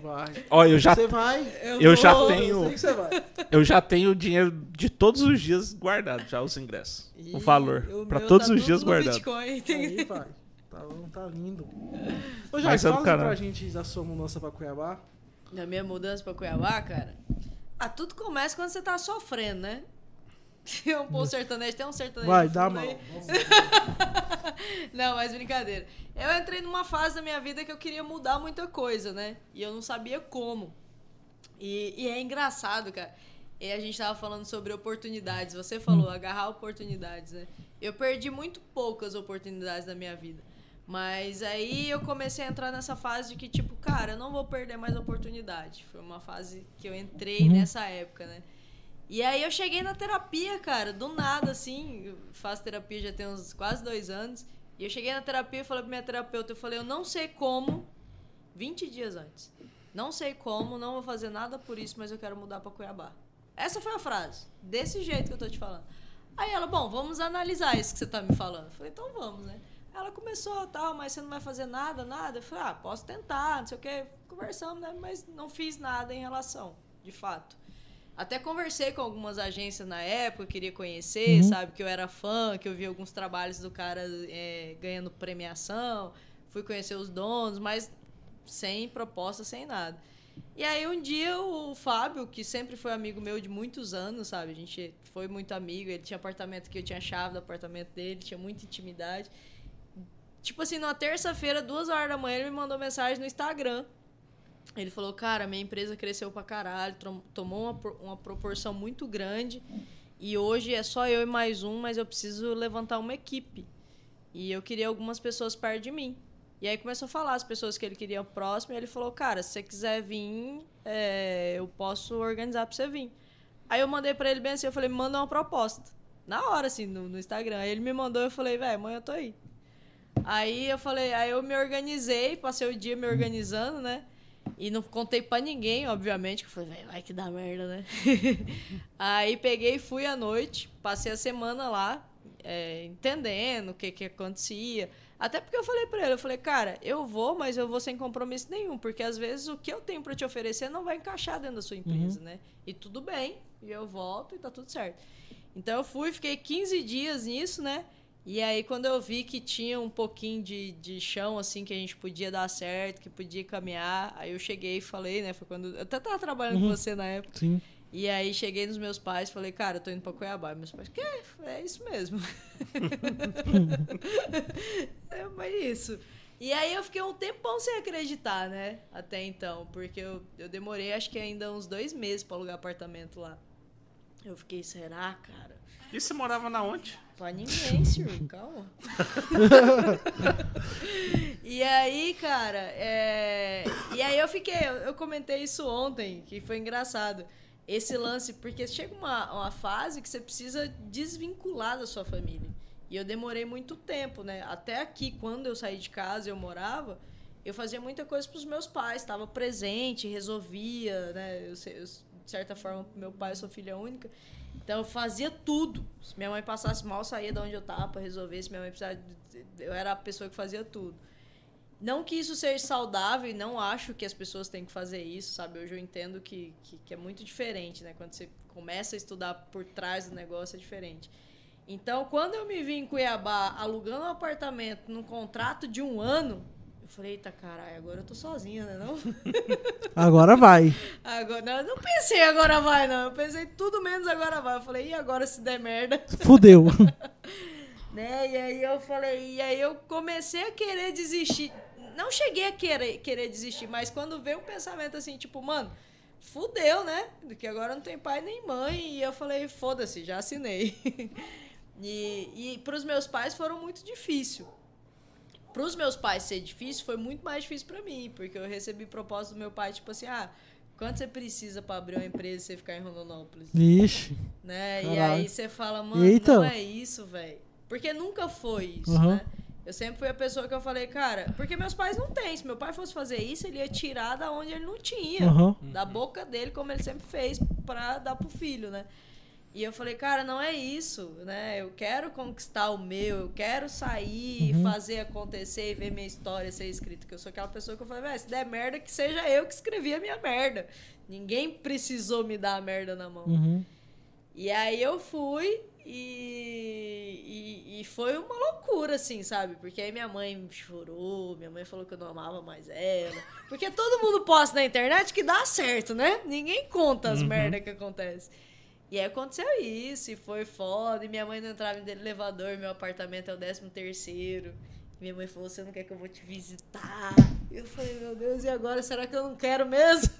Vai. Ó, eu já, Você vai? eu já vou. Eu tenho. sei que você vai. Eu já tenho o dinheiro de todos os dias guardado, já os ingressos. o valor. meu todos tá os dias guardado. Bitcoin. Tem Aí que- vai. Tá, tá lindo. Ô, Jorge, Mas é fala caralho. pra gente da sua mudança pra Cuiabá. Na minha mudança pra Cuiabá, cara. Ah, tudo começa quando você tá sofrendo, né? Tem um pô sertanejo, tem um sertanejo. Vai, dá aí. [laughs] Não, mas brincadeira. Eu entrei numa fase da minha vida que eu queria mudar muita coisa, né? E eu não sabia como. E, e é engraçado, cara. E a gente tava falando sobre oportunidades. Você falou, agarrar oportunidades, né? Eu perdi muito poucas oportunidades na minha vida. Mas aí eu comecei a entrar nessa fase de que, tipo, cara, eu não vou perder mais oportunidade. Foi uma fase que eu entrei nessa época, né? E aí eu cheguei na terapia, cara, do nada, assim. Faço terapia já tem uns quase dois anos. E eu cheguei na terapia e falei pra minha terapeuta, eu falei, eu não sei como, 20 dias antes. Não sei como, não vou fazer nada por isso, mas eu quero mudar pra Cuiabá. Essa foi a frase. Desse jeito que eu tô te falando. Aí ela, bom, vamos analisar isso que você tá me falando. Eu falei, então vamos, né? Ela começou, tal, mas você não vai fazer nada, nada? Eu falei, ah, posso tentar, não sei o quê. Conversamos, né? Mas não fiz nada em relação, de fato. Até conversei com algumas agências na época, queria conhecer, sabe? Que eu era fã, que eu vi alguns trabalhos do cara é, ganhando premiação. Fui conhecer os donos, mas sem proposta, sem nada. E aí um dia o Fábio, que sempre foi amigo meu de muitos anos, sabe? A gente foi muito amigo, ele tinha apartamento que eu tinha chave do apartamento dele, tinha muita intimidade. Tipo assim, numa terça-feira, duas horas da manhã, ele me mandou mensagem no Instagram. Ele falou, cara, minha empresa cresceu pra caralho, tomou uma, uma proporção muito grande e hoje é só eu e mais um, mas eu preciso levantar uma equipe. E eu queria algumas pessoas perto de mim. E aí começou a falar as pessoas que ele queria próximo e ele falou, cara, se você quiser vir, é, eu posso organizar pra você vir. Aí eu mandei pra ele bem assim, eu falei, manda uma proposta. Na hora, assim, no, no Instagram. Aí ele me mandou, eu falei, velho, amanhã eu tô aí. Aí eu falei, aí eu me organizei, passei o dia me organizando, né? E não contei pra ninguém, obviamente, que eu falei, "Véi, vai que dá merda, né? [laughs] Aí peguei e fui à noite, passei a semana lá, é, entendendo o que que acontecia. Até porque eu falei pra ele, eu falei, cara, eu vou, mas eu vou sem compromisso nenhum, porque às vezes o que eu tenho pra te oferecer não vai encaixar dentro da sua empresa, né? E tudo bem, e eu volto e tá tudo certo. Então eu fui, fiquei 15 dias nisso, né? E aí, quando eu vi que tinha um pouquinho de, de chão, assim, que a gente podia dar certo, que podia caminhar, aí eu cheguei e falei, né? Foi quando. Eu até tava trabalhando com você na época. Sim. E aí cheguei nos meus pais falei, cara, eu tô indo pra Cuiabá. E meus pais, que? É isso mesmo. [laughs] é, mas isso. E aí eu fiquei um tempão sem acreditar, né? Até então. Porque eu, eu demorei acho que ainda uns dois meses pra alugar apartamento lá. Eu fiquei, será, cara? E você morava na onde? Pra ninguém, [laughs] senhor. Calma. [laughs] e aí, cara, é... e aí eu fiquei, eu, comentei isso ontem, que foi engraçado. Esse lance, porque chega uma, uma fase que você precisa desvincular da sua família. E eu demorei muito tempo, né? Até aqui, quando eu saí de casa, eu morava, eu fazia muita coisa pros meus pais, estava presente, resolvia, né? Eu, eu, de certa forma, meu pai, eu sou filha única. Então eu fazia tudo. Se minha mãe passasse mal, saía de onde eu tava pra resolver. Se minha mãe precisava. de- Eu era a pessoa que fazia tudo. Não que isso seja saudável e não acho que as pessoas têm que fazer isso, sabe? Hoje eu entendo que, que, que é muito diferente, né? Quando você começa a estudar por trás do negócio é diferente. Então, quando eu me vi em Cuiabá alugando um apartamento num contrato de um ano, falei, eita caralho, agora eu tô sozinha, né? Não? [laughs] Agora vai. Agora, não, eu não pensei agora vai, não. Eu pensei tudo menos agora vai. Eu falei, e agora se der merda? Fudeu. [laughs] né? E aí eu falei, e aí eu comecei a querer desistir. Não cheguei a querer, querer desistir, mas quando veio um pensamento assim, tipo, mano, fudeu, né? Que agora não tem pai nem mãe. E eu falei, foda-se, já assinei. [laughs] e, e pros meus pais foram muito difícil. Pros meus pais ser difícil, foi muito mais difícil pra mim, porque eu recebi proposta do meu pai, tipo assim, ah, quanto você precisa pra abrir uma empresa e você ficar em Rondonópolis? Ixi. né? E aí você fala, mano, Eita. não é isso, velho. Porque nunca foi isso, Aham. né? Eu sempre fui a pessoa que eu falei, cara, porque meus pais não têm. Se meu pai fosse fazer isso, ele ia tirar da onde ele não tinha. Aham. Da boca dele, como ele sempre fez, pra dar pro filho, né? E eu falei, cara, não é isso, né? Eu quero conquistar o meu, eu quero sair, Uhum. fazer acontecer e ver minha história ser escrita. Que eu sou aquela pessoa que eu falei, se der merda, que seja eu que escrevi a minha merda. Ninguém precisou me dar a merda na mão. Uhum. E aí eu fui e, e, e foi uma loucura, assim, sabe? Porque aí minha mãe chorou, minha mãe falou que eu não amava mais ela. Porque todo mundo posta na internet que dá certo, né? Ninguém conta as merdas que acontecem. E aí aconteceu isso, e foi foda. E minha mãe não entrava em elevador, meu apartamento é o 13 terceiro. Minha mãe falou, você não quer que eu vou te visitar? Eu falei, meu Deus, e agora? Será que eu não quero mesmo?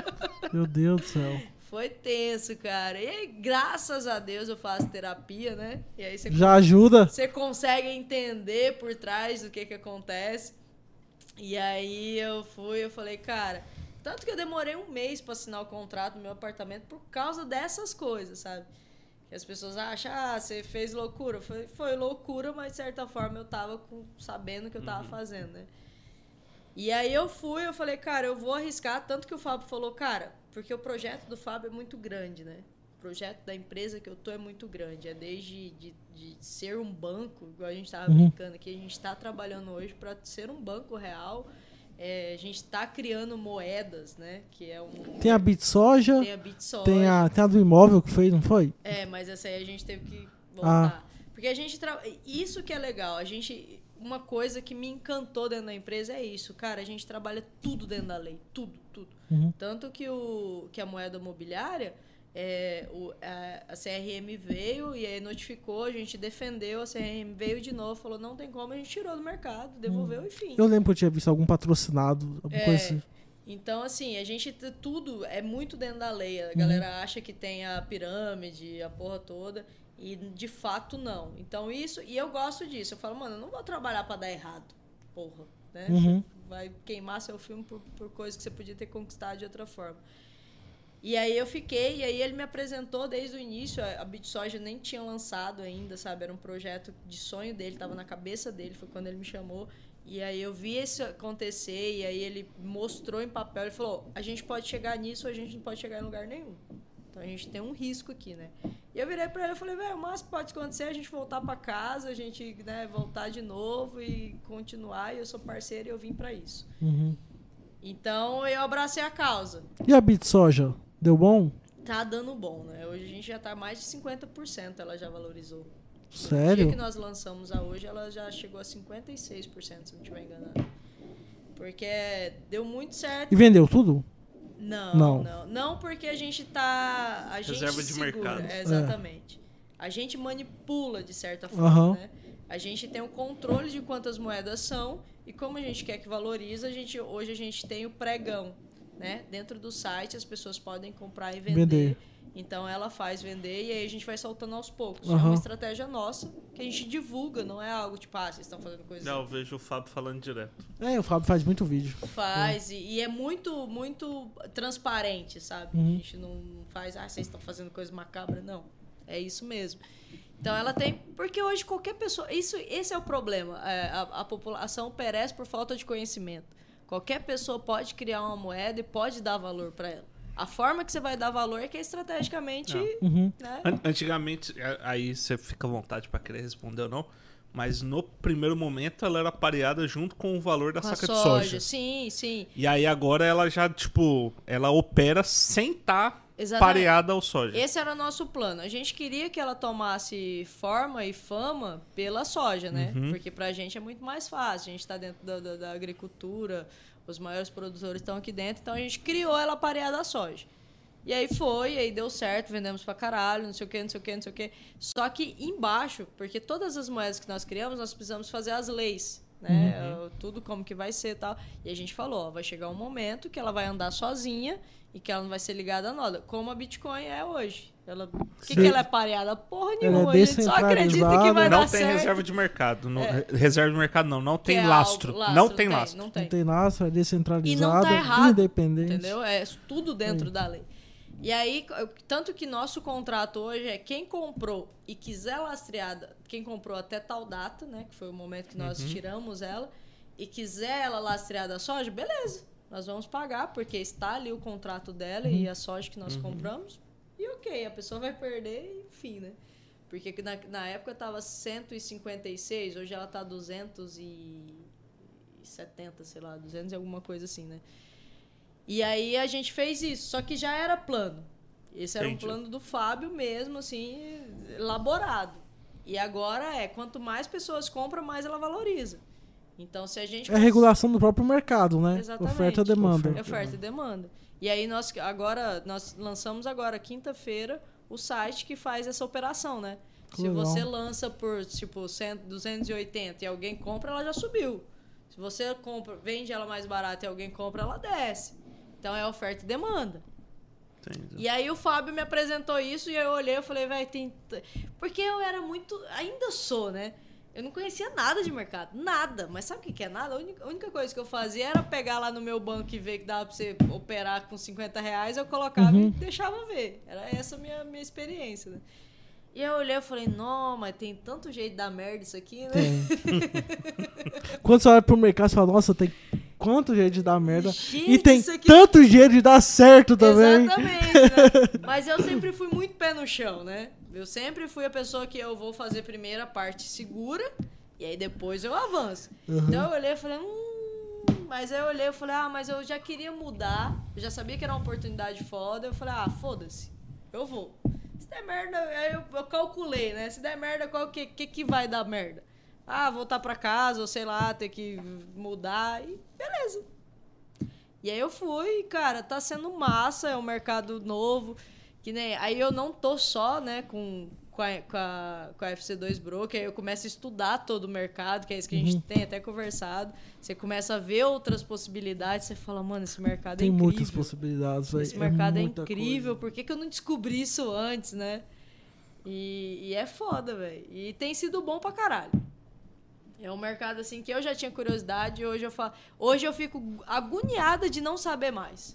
[laughs] Meu Deus do céu. Foi tenso, cara. E aí, graças a Deus, eu faço terapia, né? E aí você, Já ajuda? você consegue entender por trás do que que acontece. E aí eu fui, eu falei, cara, tanto que eu demorei um mês pra assinar o contrato no meu apartamento por causa dessas coisas, sabe? Que as pessoas acham, ah, você fez loucura. Foi, foi loucura, mas de certa forma eu tava com- sabendo o que eu tava fazendo, né? E aí eu fui, eu falei, cara, eu vou arriscar. Tanto que o Fábio falou, cara, porque o projeto do Fábio é muito grande, né? O projeto da empresa que eu tô é muito grande. É desde de, de ser um banco, igual a gente tava Uhum. brincando aqui, a gente tá trabalhando hoje para ser um banco real. É, a gente tá criando moedas, né? Que é um. Tem a BitSoja, tem a Bitsoja. tem a, tem a do imóvel que fez, não foi? É, mas essa aí a gente teve que Ah. voltar. Porque a gente tra... isso que é legal, a gente uma coisa que me encantou dentro da empresa é isso, cara, a gente trabalha tudo dentro da lei, tudo, tudo. Uhum. Tanto que o que a moeda mobiliária é, o, a, a CRM veio e aí notificou, a gente defendeu, a CRM veio de novo, falou não tem como, a gente tirou do mercado, devolveu, enfim. Eu lembro que eu tinha visto algum patrocinado, alguma É. coisa assim. Então, assim, a gente tudo é muito dentro da lei. Uhum. A galera acha que tem a pirâmide, a porra toda, e de fato não. Então, isso, e eu gosto disso. Eu falo, mano, eu não vou trabalhar pra dar errado. Porra, né? Uhum. Vai queimar seu filme por, por coisa que você podia ter conquistado de outra forma. E aí eu fiquei, e aí ele me apresentou desde o início, a BitSoja nem tinha lançado ainda, sabe? Era um projeto de sonho dele, tava na cabeça dele, foi quando ele me chamou. E aí eu vi isso acontecer e aí ele mostrou em papel e falou: a gente pode chegar nisso ou a gente não pode chegar em lugar nenhum. Então a gente tem um risco aqui, né? E eu virei pra ele e falei, velho, o máximo pode acontecer é a gente voltar pra casa, a gente né, voltar de novo e continuar. E eu sou parceiro e eu vim pra isso. Uhum. Então eu abracei a causa. E a Bit Soja? Deu bom? Tá dando bom, né? Hoje a gente já tá mais de 50%, ela já valorizou. No dia Sério? que nós lançamos a hoje, ela já chegou a 56%, se não estiver enganado. Porque deu muito certo. E vendeu tudo? Não, Não. não, não. porque a gente tá. A gente Reserva de segura, mercado. é, exatamente. A gente manipula de certa forma, Aham. né? A gente tem o controle de quantas moedas são e como a gente quer que valoriza, a gente, hoje a gente tem o pregão, né? Dentro do site as pessoas podem comprar e vender. Vender. Então ela faz vender e aí a gente vai soltando aos poucos. É Aham. uma estratégia nossa que a gente divulga, não é algo tipo, ah, vocês estão fazendo coisa Não, eu vejo o Fábio falando direto. É, o Fábio faz muito vídeo. Faz, e, e é muito, muito transparente, sabe? Uhum. A gente não faz, ah, vocês estão fazendo coisa macabra, não. É isso mesmo. Então ela tem. Porque hoje qualquer pessoa. Isso, esse é o problema. É, a, a população perece por falta de conhecimento. Qualquer pessoa pode criar uma moeda e pode dar valor para ela. A forma que você vai dar valor é que é estrategicamente. Não. Uhum. Né? An- Antigamente, a- aí você fica à vontade pra querer responder ou não, mas no primeiro momento ela era pareada junto com o valor da Com a saca de soja. soja. Sim, sim. E aí agora ela já, tipo, ela opera sem estar Exatamente. pareada ao soja. Esse era o nosso plano. A gente queria que ela tomasse forma e fama pela soja, né? Uhum. Porque pra gente é muito mais fácil. A gente tá dentro da, da- da agricultura, os maiores produtores estão aqui dentro, então a gente criou ela pareada à soja. E aí foi, e aí deu certo, vendemos pra caralho, não sei o que, não sei o que, não sei o que. Só que embaixo, porque todas as moedas que nós criamos, nós precisamos fazer as leis, né? Uhum. Uh, Tudo como que vai ser e tal. E a gente falou, ó, vai chegar um momento que ela vai andar sozinha e que ela não vai ser ligada a nada, como a Bitcoin é hoje. Ela, por que, que ela é pareada? Porra é nenhuma, a gente só acredita que vai não dar tem certo. reserva de mercado. Não, É. Reserva de mercado não, não tem é lastro. algo- Não tem lastro. Não Não tem. tem lastro, é descentralizado, E não tá errado, independente. Entendeu? É tudo dentro da lei. E aí, tanto que nosso contrato hoje é quem comprou e quiser lastreada, quem comprou até tal data, né? Que foi o momento que nós tiramos ela, e quiser ela lastreada a soja, beleza. Nós vamos pagar, porque está ali o contrato dela e a soja que nós compramos. E ok, a pessoa vai perder enfim, né? Porque na, na época tava 156, hoje ela tá 270, sei lá, 200 e alguma coisa assim, né? E aí a gente fez isso, só que já era plano. Esse era Entendi. um plano do Fábio mesmo, assim, elaborado. E agora é, quanto mais pessoas compram, mais ela valoriza. Então, se a gente... É a regulação do próprio mercado, né? Exatamente. Oferta e demanda. É oferta e demanda. E aí nós agora nós lançamos agora quinta-feira o site que faz essa operação, né? Que Se legal. você lança por tipo 100, 280 e alguém compra, ela já subiu. Se você compra, vende ela mais barata e alguém compra, ela desce. Então é oferta e demanda. Entendi. E aí o Fábio me apresentou isso e eu olhei e falei, vai, tem. t-" Porque eu era muito. Ainda sou, né? Eu não conhecia nada de mercado. Nada. Mas sabe o que é nada? A única, coisa que eu fazia era pegar lá no meu banco e ver que dava pra você operar com 50 reais, eu colocava Uhum. e deixava ver. Era essa a minha, minha experiência, né? E eu olhei e falei, não, mas tem tanto jeito de dar merda isso aqui, né? [laughs] Quando você olha pro mercado, você fala, nossa, tem quanto jeito de dar merda. Gente, e tem aqui- tanto jeito de dar certo também. Exatamente, né? [laughs] Mas eu sempre fui muito pé no chão, né? Eu sempre fui a pessoa que eu vou fazer primeiro a parte segura e aí depois eu avanço. Uhum. Então eu olhei e falei, hum... Mas aí eu olhei e falei, ah, mas eu já queria mudar, eu já sabia que era uma oportunidade foda, eu falei, ah, foda-se, eu vou. Se der merda, aí eu, eu calculei, né? Se der merda, qual que, que, que vai dar merda? Ah, voltar pra casa, ou sei lá, ter que mudar, e beleza. E aí eu fui, cara, tá sendo massa, é um mercado novo. Que nem. Aí eu não tô só, né, com, com, a, com, a, com a FC2 Broker, aí eu começo a estudar todo o mercado, que é isso que a gente tem até conversado. Você começa a ver outras possibilidades, você fala, mano, esse mercado Tem é incrível. muitas possibilidades. véi. Esse mercado é, incrível, coisa. por que, que eu não descobri isso antes, né? E, e é foda, velho. E tem sido bom pra caralho. É um mercado assim que eu já tinha curiosidade e hoje eu falo. Hoje eu fico agoniada de não saber mais.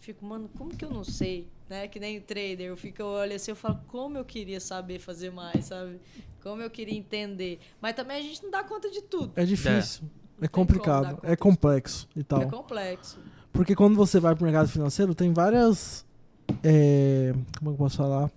Fico, mano, como que eu não sei? Né? Que nem trader, eu fico, eu olho assim, eu falo, como eu queria saber fazer mais, sabe? Como eu queria entender. Mas também a gente não dá conta de tudo. É difícil. É complicado, como dar é complexo e tal. É complexo. Porque quando você vai pro mercado financeiro, tem várias. é, como é que eu posso falar?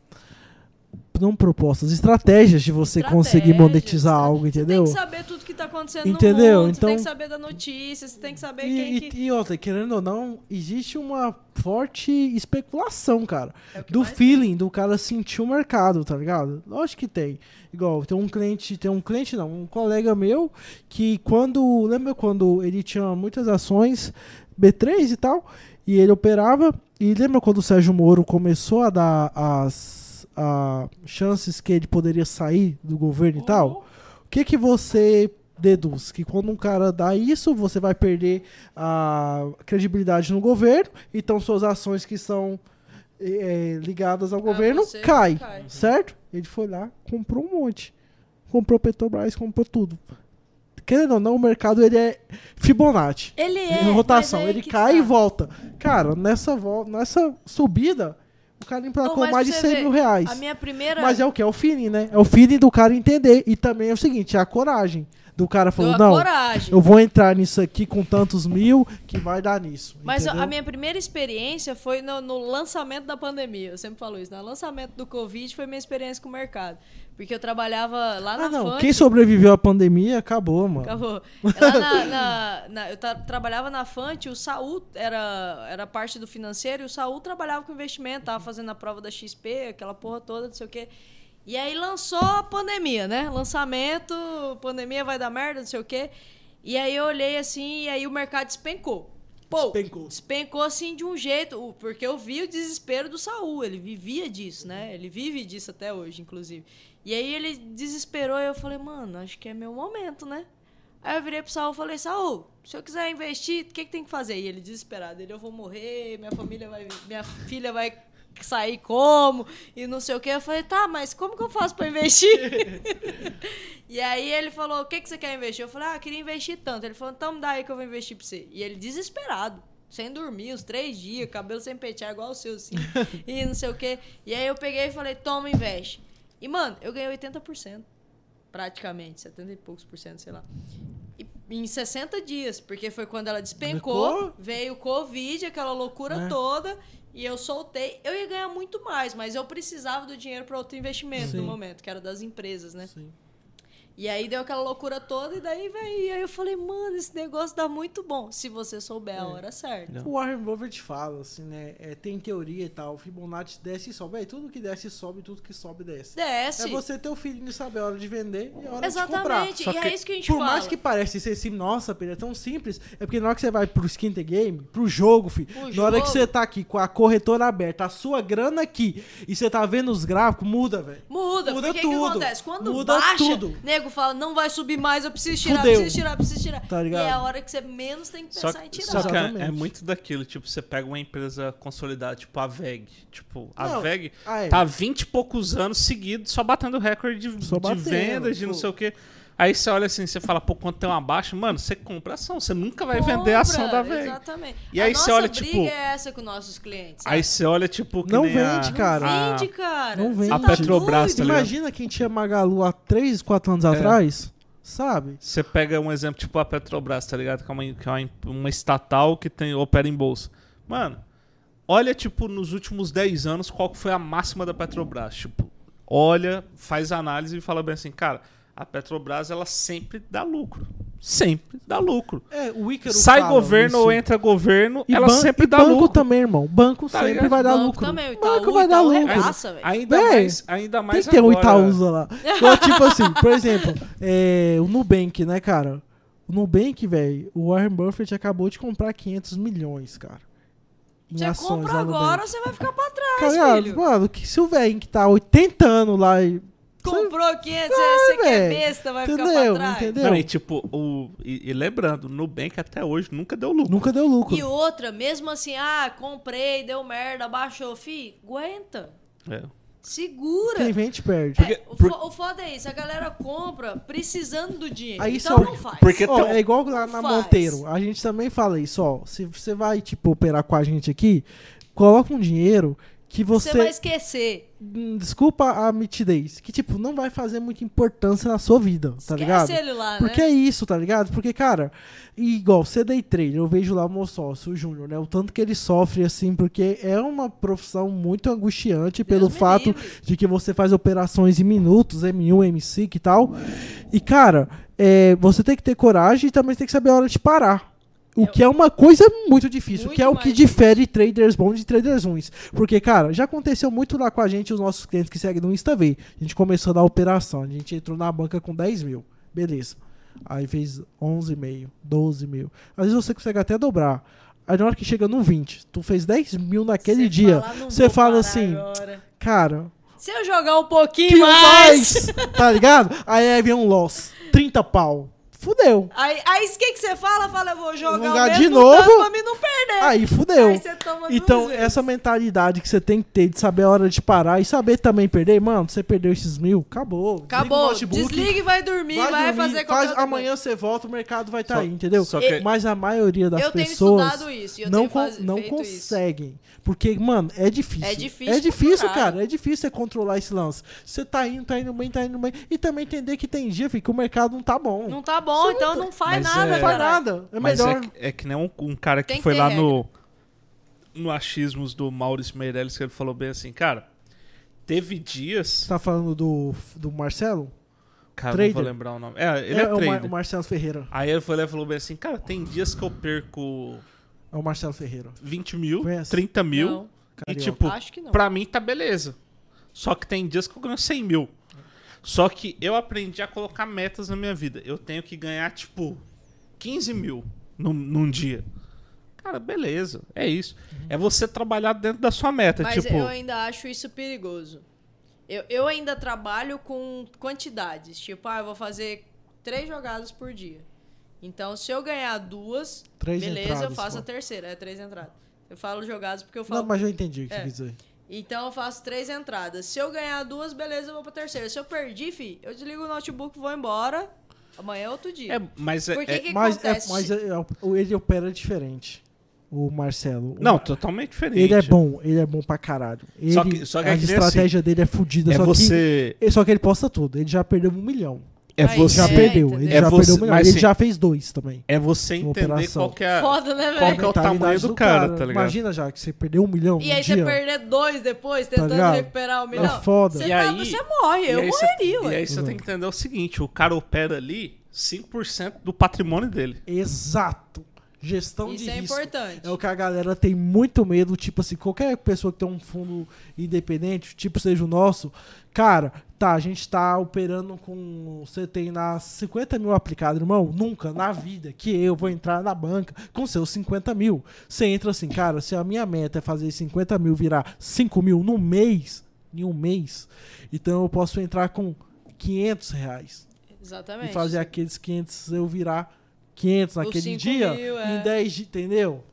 Não propostas, estratégias de você conseguir Estratégias, monetizar né? algo, entendeu? tem que saber tudo que acontecendo Entendeu? no mundo, você tem que Então- saber da notícia, você tem que saber E, quem e- que... e outra, querendo ou não, existe uma forte especulação, cara. É Do feeling do cara sentir o mercado, tá ligado? Lógico que tem. Igual, tem um cliente, tem um cliente não, um colega meu que quando, lembra quando ele tinha muitas ações B3 e tal, e ele operava, e lembra quando o Sérgio Moro começou a dar as a chances que ele poderia sair do governo e tal? O que que você deduz? Que quando um cara dá isso, você vai perder a credibilidade no governo, então suas ações que são eh, ligadas ao governo você cai, cai. certo? Ele foi lá, comprou um monte. Comprou Petrobras, comprou tudo. Querendo ou não, o mercado ele é Fibonacci. Ele Em é, rotação, ele cai tá. e volta. Cara, nessa, vol nessa subida, o cara emplacou mais de pra 100 você mil reais. A minha primeira... Mas é o que? É o feeling, né? É o feeling do cara entender. E também é o seguinte, é a coragem. Do cara a não, coragem. eu vou entrar nisso aqui com tantos mil que vai dar nisso. Mas a- entendeu? a minha primeira experiência foi no, no lançamento da pandemia. Eu sempre falo isso. No lançamento do Covid foi minha experiência com o mercado. Porque eu trabalhava lá na Ah, não. Fante. Quem sobreviveu à pandemia, acabou, mano. Acabou. Lá na, [laughs] na- na- eu tra- trabalhava na Fante, o Saul era, era parte do financeiro, e o Saul trabalhava com investimento, tava fazendo a prova da XP, aquela porra toda, não sei o quê. E aí lançou a pandemia, né? Lançamento, pandemia vai dar merda, não sei o quê. E aí eu olhei assim, e aí o mercado despencou. Pô, Despencou. despencou assim de um jeito, porque eu vi o desespero do Saul, ele vivia disso, né? Ele vive disso até hoje, inclusive. E aí ele desesperou e eu falei, mano, acho que é meu momento, né? Aí eu virei pro Saul e falei, Saul, se eu quiser investir, o que, que tem que fazer? E ele desesperado, ele, eu vou morrer, minha família vai, minha filha vai sair como, e não sei o que. Eu falei, tá, mas como que eu faço pra investir? [laughs] e aí ele falou, o que, que você quer investir? Eu falei, ah, eu queria investir tanto. Ele falou, então me dá aí que eu vou investir pra você. E ele desesperado. Sem dormir, uns três dias, cabelo sem pentear, igual o seu, assim. [laughs] e não sei o quê. E aí eu peguei e falei, toma, investe. E, mano, eu ganhei 80%. Praticamente, 70 e poucos por cento, sei lá. E, em 60 dias, porque foi quando ela despencou, Despencou? veio o Covid, aquela loucura É. toda, e eu soltei. Eu ia ganhar muito mais, mas eu precisava do dinheiro para outro investimento Sim. no momento, que era das empresas, né? Sim. E aí deu aquela loucura toda, e daí veio. E aí eu falei, mano, esse negócio dá muito bom, se você souber É. a hora certa. O Warren Buffett fala, assim, né? é, tem teoria e tal. Fibonacci desce e sobe. Véi, tudo que desce sobe, tudo que sobe desce. Desce. É você ter o feeling de saber a hora de vender e a hora de comprar. Exatamente, e que é isso que a gente Por fala. mais que pareça ser assim, nossa, Pedro, é tão simples. É porque na hora que você vai pro skin the game, pro jogo, filho, Pro na hora que jogo. você tá aqui com a corretora aberta, a sua grana aqui, e você tá vendo os gráficos, muda, velho. Muda, Muda porque o que tudo. acontece? Quando Muda baixa, tudo. nego fala, não vai subir mais, eu preciso tirar, Fudeu. preciso tirar, preciso tirar. Tá ligado? E é a hora que você menos tem que Só, pensar em tirar. só que é, é muito daquilo, tipo, você pega uma empresa consolidada, tipo a VEG. Tipo, a Não, VEG é. tá há 20 e poucos anos seguidos só batendo recorde de, Só de vendas, de não sei o quê. Aí você olha assim, você fala, pô, quando tem uma baixa, mano, você compra ação, você nunca vai vender a ação da Compra, VEG. Exatamente. E a aí nossa você olha, briga tipo- é essa com nossos clientes. Aí você olha, tipo, que Não nem a- vende, cara. a- Vende, cara. Não vende. tá A Petrobras, doido? tá? Imagina quem tinha Magalu há 3, 4 anos atrás, sabe? Você pega um exemplo tipo a Petrobras, tá ligado? Que é uma, que é uma, uma estatal que tem, opera em bolsa. Mano, olha, tipo, nos últimos 10 anos, qual foi a máxima da Petrobras. Tipo, olha, faz análise e fala bem assim, cara, a Petrobras, ela sempre dá lucro. Sempre dá lucro. É, o Ícaro Sai fala governo isso. ou entra governo, E ela sempre e dá banco lucro. também, irmão. Banco Tá sempre ligado? vai dar Banco lucro. também, o Itaú, banco vai dar Itaú lucro. regaça, velho. Ainda Véi, mais, ainda Tem mais que ter um agora. Itaúsa lá. Então, [laughs] tipo assim, por exemplo, é, o Nubank, né, cara? O Nubank, velho, o Warren Buffett acabou de comprar 500 milhões, cara. Em Você ações compra agora, você vai ficar pra trás, Cara, filho. mano, que se o velho que tá 80 anos lá e. Comprou 500, você que é besta, vai ficar Entendeu? pra trás. Entendeu? Não, e tipo, o, e, e lembrando, o Nubank até hoje nunca deu lucro. Nunca deu lucro. E outra, mesmo assim, ah, comprei, deu merda, baixou, fi, aguenta. É. Segura. Quem vende, perde. É, o, fo- o foda é isso, a galera compra precisando do dinheiro. Aí então só- não faz. porque Ó, tem é igual lá na Faz. Monteiro. A gente também fala isso, ó. Se você vai, tipo, operar com a gente aqui, coloca um dinheiro que Você você. vai esquecer. Hum, Desculpa a mitidez. Que, tipo, não vai fazer muita importância na sua vida, tá Esquece ligado? ele lá, Porque né? é isso, tá ligado? Porque, cara, igual, você day trader, eu vejo lá o meu sócio, o Júnior, né? O tanto que ele sofre, assim, porque é uma profissão muito angustiante pelo me fato livre. de que você faz operações em minutos, M1, M5 e tal. E, cara, é, você tem que ter coragem e também tem que saber a hora de parar. O Eu- que é uma coisa muito difícil, Muito que é o mais que difere traders bons de traders ruins. Porque, cara, já aconteceu muito lá com a gente, os nossos clientes que seguem no InstaV. A gente começou a dar operação, a gente entrou na banca com 10 mil. Beleza. Aí fez 11,5, 12 mil. Às vezes você consegue até dobrar. Aí na hora que chega no 20, tu fez 10 mil naquele Cê dia. fala, "Não Você fala assim, agora." cara, Se eu jogar um pouquinho mais. mais? tá ligado? Aí vem um loss. 30 pau. Fudeu. Aí aí o que, que você fala? Fala, eu vou jogar Jogar o mesmo de novo. pra mim não perder. Aí fudeu. Aí você toma duas Então, vezes. essa mentalidade que você tem que ter de saber a hora de parar e saber também perder, mano, você perdeu esses mil, acabou. Acabou. Desliga e vai dormir, vai, vai, dormir, fazer qualquer faz, amanhã você volta, o mercado vai estar Só- aí, entendeu? só que- Mas a maioria das Eu tenho pessoas estudado isso. e Eu não, tenho con- não isso. conseguem. Porque, mano, é difícil. É difícil É difícil, cara. É difícil você controlar esse lance. Você tá indo, tá indo bem, tá indo bem. E também entender que tem dia, filho, que o mercado não tá bom. Não tá bom, então não faz Mas nada, é- Não faz caralho. nada. É Mas melhor. é, que- é que nem um, um cara que foi lá regra. no, no achismos do Maurício Meirelles que ele falou bem assim, cara, teve dias... Você tá falando do, do Marcelo? Cara, não vou Trader? lembrar o nome. É, ele é, o, Mar- trader. o Marcelo Ferreira. Aí ele foi lá e falou bem assim, cara, tem dias que eu perco É o Marcelo Ferreira. 20 mil, Conhece? 30 mil, Não, e Carioca. tipo, acho que não. pra mim tá beleza. Só que tem dias que eu ganho 100 mil. Só que eu aprendi a colocar metas na minha vida. Eu tenho que ganhar, tipo, 15 mil num, num dia. Cara, beleza. É isso. É você trabalhar dentro da sua meta. Mas tipo, eu ainda acho isso perigoso. Eu, eu ainda trabalho com quantidades. Tipo, ah, eu vou fazer três jogadas por dia. Então, se eu ganhar duas, Três beleza, eu entradas, faço pô. a terceira. É três entradas. Eu falo jogadas porque eu falo. Não, mas eu entendi o que É. você quis dizer. Então eu faço três entradas. Se eu ganhar duas, beleza, eu vou pra terceira. Se eu perdi, fi, eu desligo o notebook, vou embora. Amanhã é outro dia. é, mas é, Por que é- que Mas, é, mas é- é- ele opera diferente. O Marcelo. O Não, Mar- totalmente diferente. Ele é bom, ele é bom pra caralho. Ele, Só que- só que é a nem estratégia dele é fodida. É só, você. que, só que ele posta tudo. Ele já perdeu um milhão. É Aí, você. Já É, perdeu. Ele É já você- perdeu um mas Ele sim. já fez dois também. É você entender qual que é. Foda, né, Qual que é o tamanho do cara, tá ligado? Imagina já que você perdeu um milhão E no aí você dia. perder dois depois, tentando ligado? recuperar o milhão. É foda. Você, E tá- aí- você morre, eu e cê- morreria, E aí você tem que entender o seguinte: o cara opera ali 5% do patrimônio dele. Exato. Gestão Isso de é risco. importante. É o que a galera tem muito medo, tipo assim, qualquer pessoa que tem um fundo independente, tipo seja o nosso, cara, tá, a gente tá operando com. Você tem lá 50 mil aplicado, irmão. Nunca na vida que eu vou entrar na banca com seus 50 mil. Você entra assim, cara, se a minha meta é fazer 50 mil virar 5 mil no mês, em um mês, então eu posso entrar com 500 reais Exatamente. e fazer aqueles 500 eu virar 500 naquele 5 dia mil, é. em 10 dias, entendeu?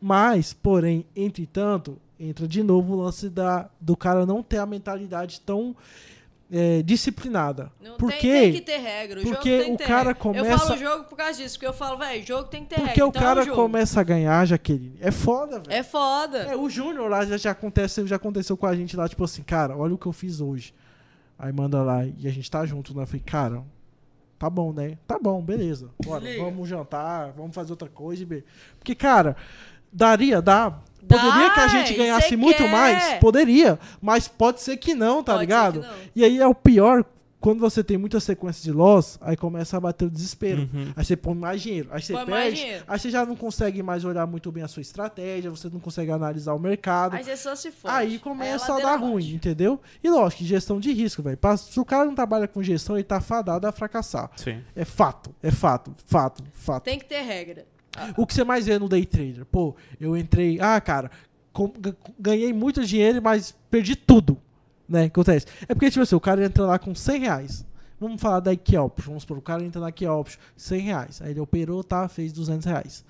Mas, porém, entretanto, entra de novo o lance da, do cara não ter a mentalidade tão é, disciplinada. Não Por tem, tem que ter regra. O Porque jogo tem o cara regra. começa- Eu falo jogo por causa disso, porque eu falo, velho, jogo tem que ter Porque regra. o então é cara um jogo. começa a ganhar, Jaqueline. É foda, velho. É foda. É, o Júnior lá já, já, acontece, já aconteceu com a gente lá, tipo assim, cara, olha o que eu fiz hoje. Aí manda lá e a gente tá junto, né? Eu falei, cara, tá bom, né? Tá bom, beleza. Bora, vamos jantar, vamos fazer outra coisa e. Porque, cara, daria, dá. Poderia que a gente ganhasse muito quer. mais? Poderia. Mas pode ser que não, tá Pode ligado? não. E aí é o pior, quando você tem muita sequência de loss, aí começa a bater o desespero. Uhum. Aí você põe mais dinheiro. Aí você Põe mais perde. dinheiro. Aí você já não consegue mais olhar muito bem a sua estratégia, você não consegue analisar o mercado. Aí você só se fode. Aí começa é a ladeira dar ruim, entendeu? E lógico, gestão de risco, velho. Se o cara não trabalha com gestão, ele tá fadado a fracassar. Sim. É fato, é fato, fato, fato. Tem que ter regra. O que você mais vê no day trader? Pô, eu entrei, ah, cara, ganhei muito dinheiro, mas perdi tudo, né? Acontece? É porque, tipo assim, o cara entra lá com 100 reais. Vamos falar da Keyoption, vamos supor, o cara entra na Keyoption, 100 reais. Aí ele operou, tá, fez 200 reais.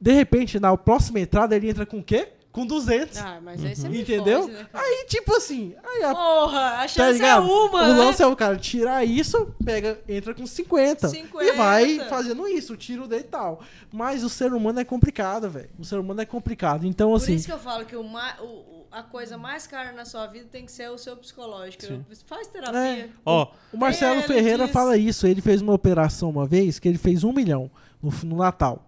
De repente, na próxima entrada, ele entra com o quê? Com 200. Ah, mas aí você me entendeu? fode, né? Aí, tipo assim, aí a Porra, a Tá chance é ligado? uma, o né? lance é o cara tirar isso, pega, entra com 50, 50. e vai fazendo isso, o tiro dele e tal. Mas o ser humano é complicado, velho. O ser humano é complicado. Então, Por assim, isso que eu falo que o ma- o- a coisa mais cara na sua vida tem que ser o seu psicológico. Sim. Faz terapia. É. Ó, o Marcelo Ele Ferreira disse- fala isso. Ele fez uma operação uma vez que ele fez um milhão no, no Natal.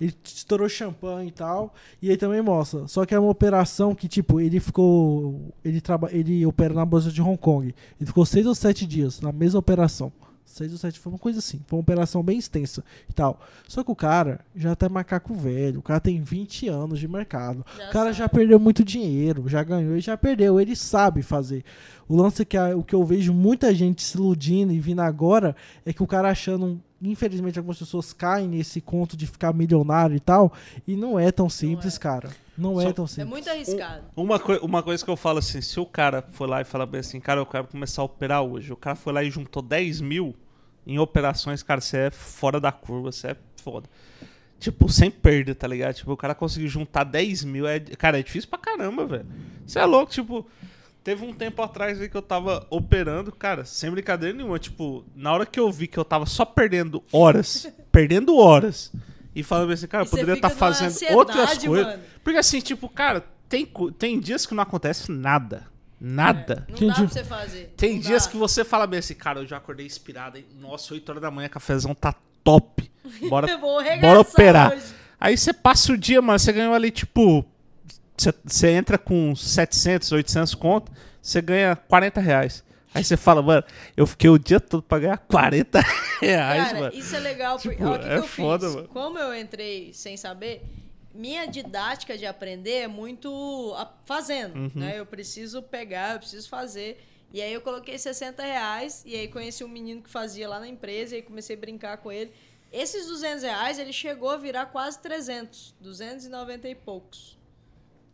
Ele estourou champanhe e tal. E ele também mostra. Só que é uma operação que, tipo, ele ficou. Ele, traba, ele opera na bolsa de Hong Kong. Ele ficou seis ou sete dias na mesma operação. Seis ou sete, foi uma coisa assim. Foi uma operação bem extensa e tal. Só que o cara já tá macaco velho. O cara tem 20 anos de mercado. Já o cara sabe. já perdeu muito dinheiro. Já ganhou e já perdeu. Ele sabe fazer. O lance é que a- o que eu vejo muita gente se iludindo e vindo agora é que o cara achando. Infelizmente, algumas pessoas caem nesse conto de ficar milionário e tal. E não é tão simples, é. cara. Não Só- é tão É simples. muito arriscado. uma, coi- uma coisa que eu falo assim, se o cara for lá e falar bem assim, cara, eu quero começar a operar hoje. O cara foi lá e juntou 10 mil em operações, cara, você é fora da curva, você é foda. Tipo, sem perda, tá ligado? Tipo, o cara conseguiu juntar 10 mil. É, cara, é difícil pra caramba, velho. Você é louco, tipo. Teve um tempo atrás aí que eu tava operando, cara, sem brincadeira nenhuma. Tipo, na hora que eu vi que eu tava só perdendo horas, [laughs] perdendo horas, e falando assim, cara, eu poderia estar numa fazendo outras coisas. mano. Porque assim, tipo, cara, tem, tem dias que não acontece nada. Nada. Não Quem dá diz- pra você fazer. Tem Não dias dá. que você fala bem assim, cara, eu já acordei inspirado, hein? Nossa, 8 horas da manhã, cafezão tá top. [laughs] Bora, bora operar. hoje. Aí você passa o dia, mano, você ganhou ali, tipo. Você, entra com 700, 800 conto, você ganha 40 reais. Aí você fala, mano, eu fiquei o dia todo pra ganhar 40 [laughs] reais, Cara, mano. isso é legal. Porque, Tipo, olha o que, é que eu foda, fiz. mano. Como eu entrei sem saber, minha didática de aprender é muito fazendo. Uhum. Né? Eu preciso pegar, eu preciso fazer. E aí eu coloquei 60 reais e aí conheci um menino que fazia lá na empresa e aí comecei a brincar com ele. Esses 200 reais, ele chegou a virar quase 300. 290 e poucos.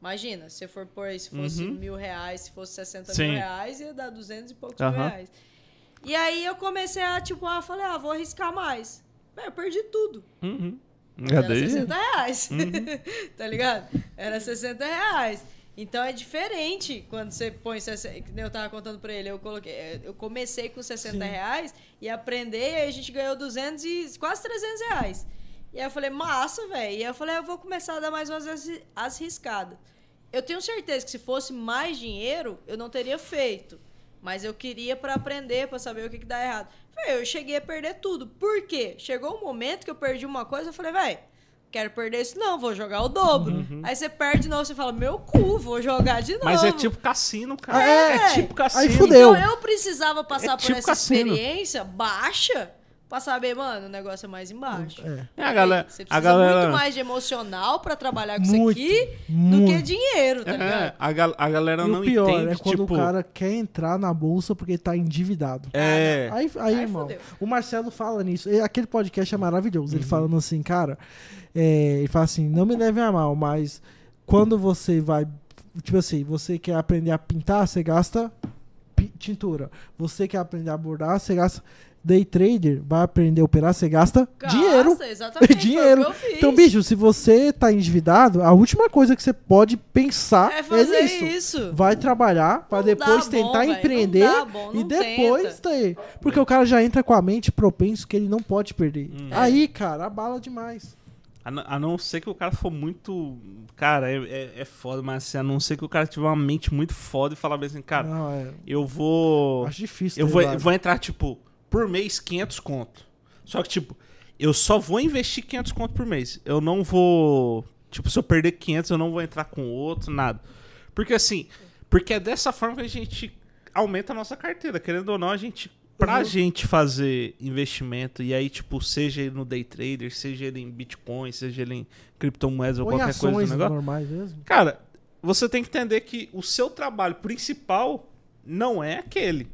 Imagina, se for por aí, se fosse Uhum. mil reais, se fosse 60 Sim. mil reais, ia dar 200 e poucos Aham. mil reais. E aí eu comecei a, tipo, ah, falei, ah, vou arriscar mais. Véi, eu perdi tudo. Uhum. Era daí? 60 reais. [laughs] tá ligado? Era 60 reais. Então é diferente quando você põe 60. Que nem eu tava contando pra ele. Eu, coloquei, eh, eu comecei com 60 Sim. reais e aprender, e aí a gente ganhou 200 e quase 300 reais. E aí eu falei, massa, velho. E aí eu falei, eu vou começar a dar mais umas as riscadas. Eu tenho certeza que se fosse mais dinheiro, eu não teria feito. Mas eu queria pra aprender, pra saber o que, que dá errado. Véi, eu cheguei a perder tudo. Por quê? Chegou um momento que eu perdi uma coisa, eu falei, velho, quero perder isso não, vou jogar o dobro. Uhum. Aí você perde de novo, você fala, meu cu, vou jogar de novo. Mas é tipo cassino, cara. É. é? tipo cassino. Aí fudeu. Então eu precisava passar É por tipo essa cassino. experiência baixa pra saber, mano, o negócio é mais embaixo. É. É, a galera. Você A precisa galera muito mais de emocional pra trabalhar com Muito, isso aqui do muito. que dinheiro, tá É, ligado? a, gal- a galera E não o pior entende, é quando tipo. o cara quer entrar na bolsa porque tá endividado. É. Aí, aí, Aí irmão, fudeu. o Marcelo fala nisso. Aquele podcast é maravilhoso. Uhum. Ele falando assim, cara, é, ele fala assim, não me leve a mal, mas quando você vai, tipo assim, você quer aprender a pintar, você gasta tintura. Você quer aprender a bordar, você gasta day trader, vai aprender a operar, você gasta dinheiro. [laughs] Exatamente. dinheiro. Foi o que eu fiz. Então, bicho, se você tá endividado, a última coisa que você pode pensar é é, fazer nisso. isso. Vai trabalhar pra Não depois dá tentar empreender Não dá bom, e depois tenta. ter. Porque o cara já entra com a mente propenso que ele não pode perder. Hum. Aí, cara, abala demais. A, não- ser que o cara for muito. Cara, é, é, é foda, mas assim, a não ser que o cara tiver uma mente muito foda e falar bem assim, cara, Não, é, eu vou. acho difícil. Eu vou, vários. vou entrar, tipo, por mês 500 conto. Só que, tipo, eu só vou investir 500 conto por mês. Eu não vou. Tipo, se eu perder 500, eu não vou entrar com outro, nada. Porque assim. Porque é dessa forma que a gente aumenta a nossa carteira. Querendo ou não, a gente. Pra Uhum. gente fazer investimento, e aí, tipo, seja ele no day trader, seja ele em Bitcoin, seja ele em criptomoedas ou Ou qualquer coisa do negócio. normais mesmo. Cara, você tem que entender que o seu trabalho principal não é aquele.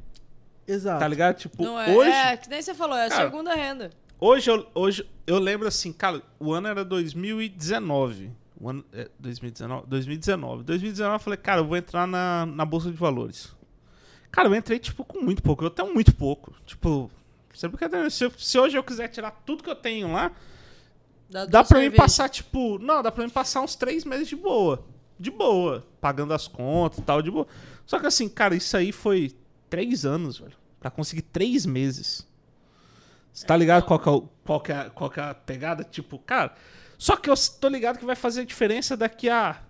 Exato. Tá ligado? Tipo, Não é, hoje, é, que nem você falou, é a Cara, segunda renda. hoje, eu, hoje eu lembro assim, cara, o ano era 2019. O ano, é, 2019? 2019. 2019 eu falei, cara, eu vou entrar na, na Bolsa de Valores. Cara, eu entrei, tipo, com muito pouco. Eu tenho muito pouco. Tipo, você brincadeira. Se, eu- se hoje eu quiser tirar tudo que eu tenho lá, Dá, dá pra mim passar, tipo. Não, dá pra mim passar uns três meses de boa. de boa, pagando as contas e tal, de boa. Só que assim, cara, isso aí foi três anos, velho. Pra conseguir três meses. Você tá ligado qual que, é, o- qual, que é, qual que é a pegada? Tipo, cara. Só que eu tô ligado que vai fazer diferença daqui a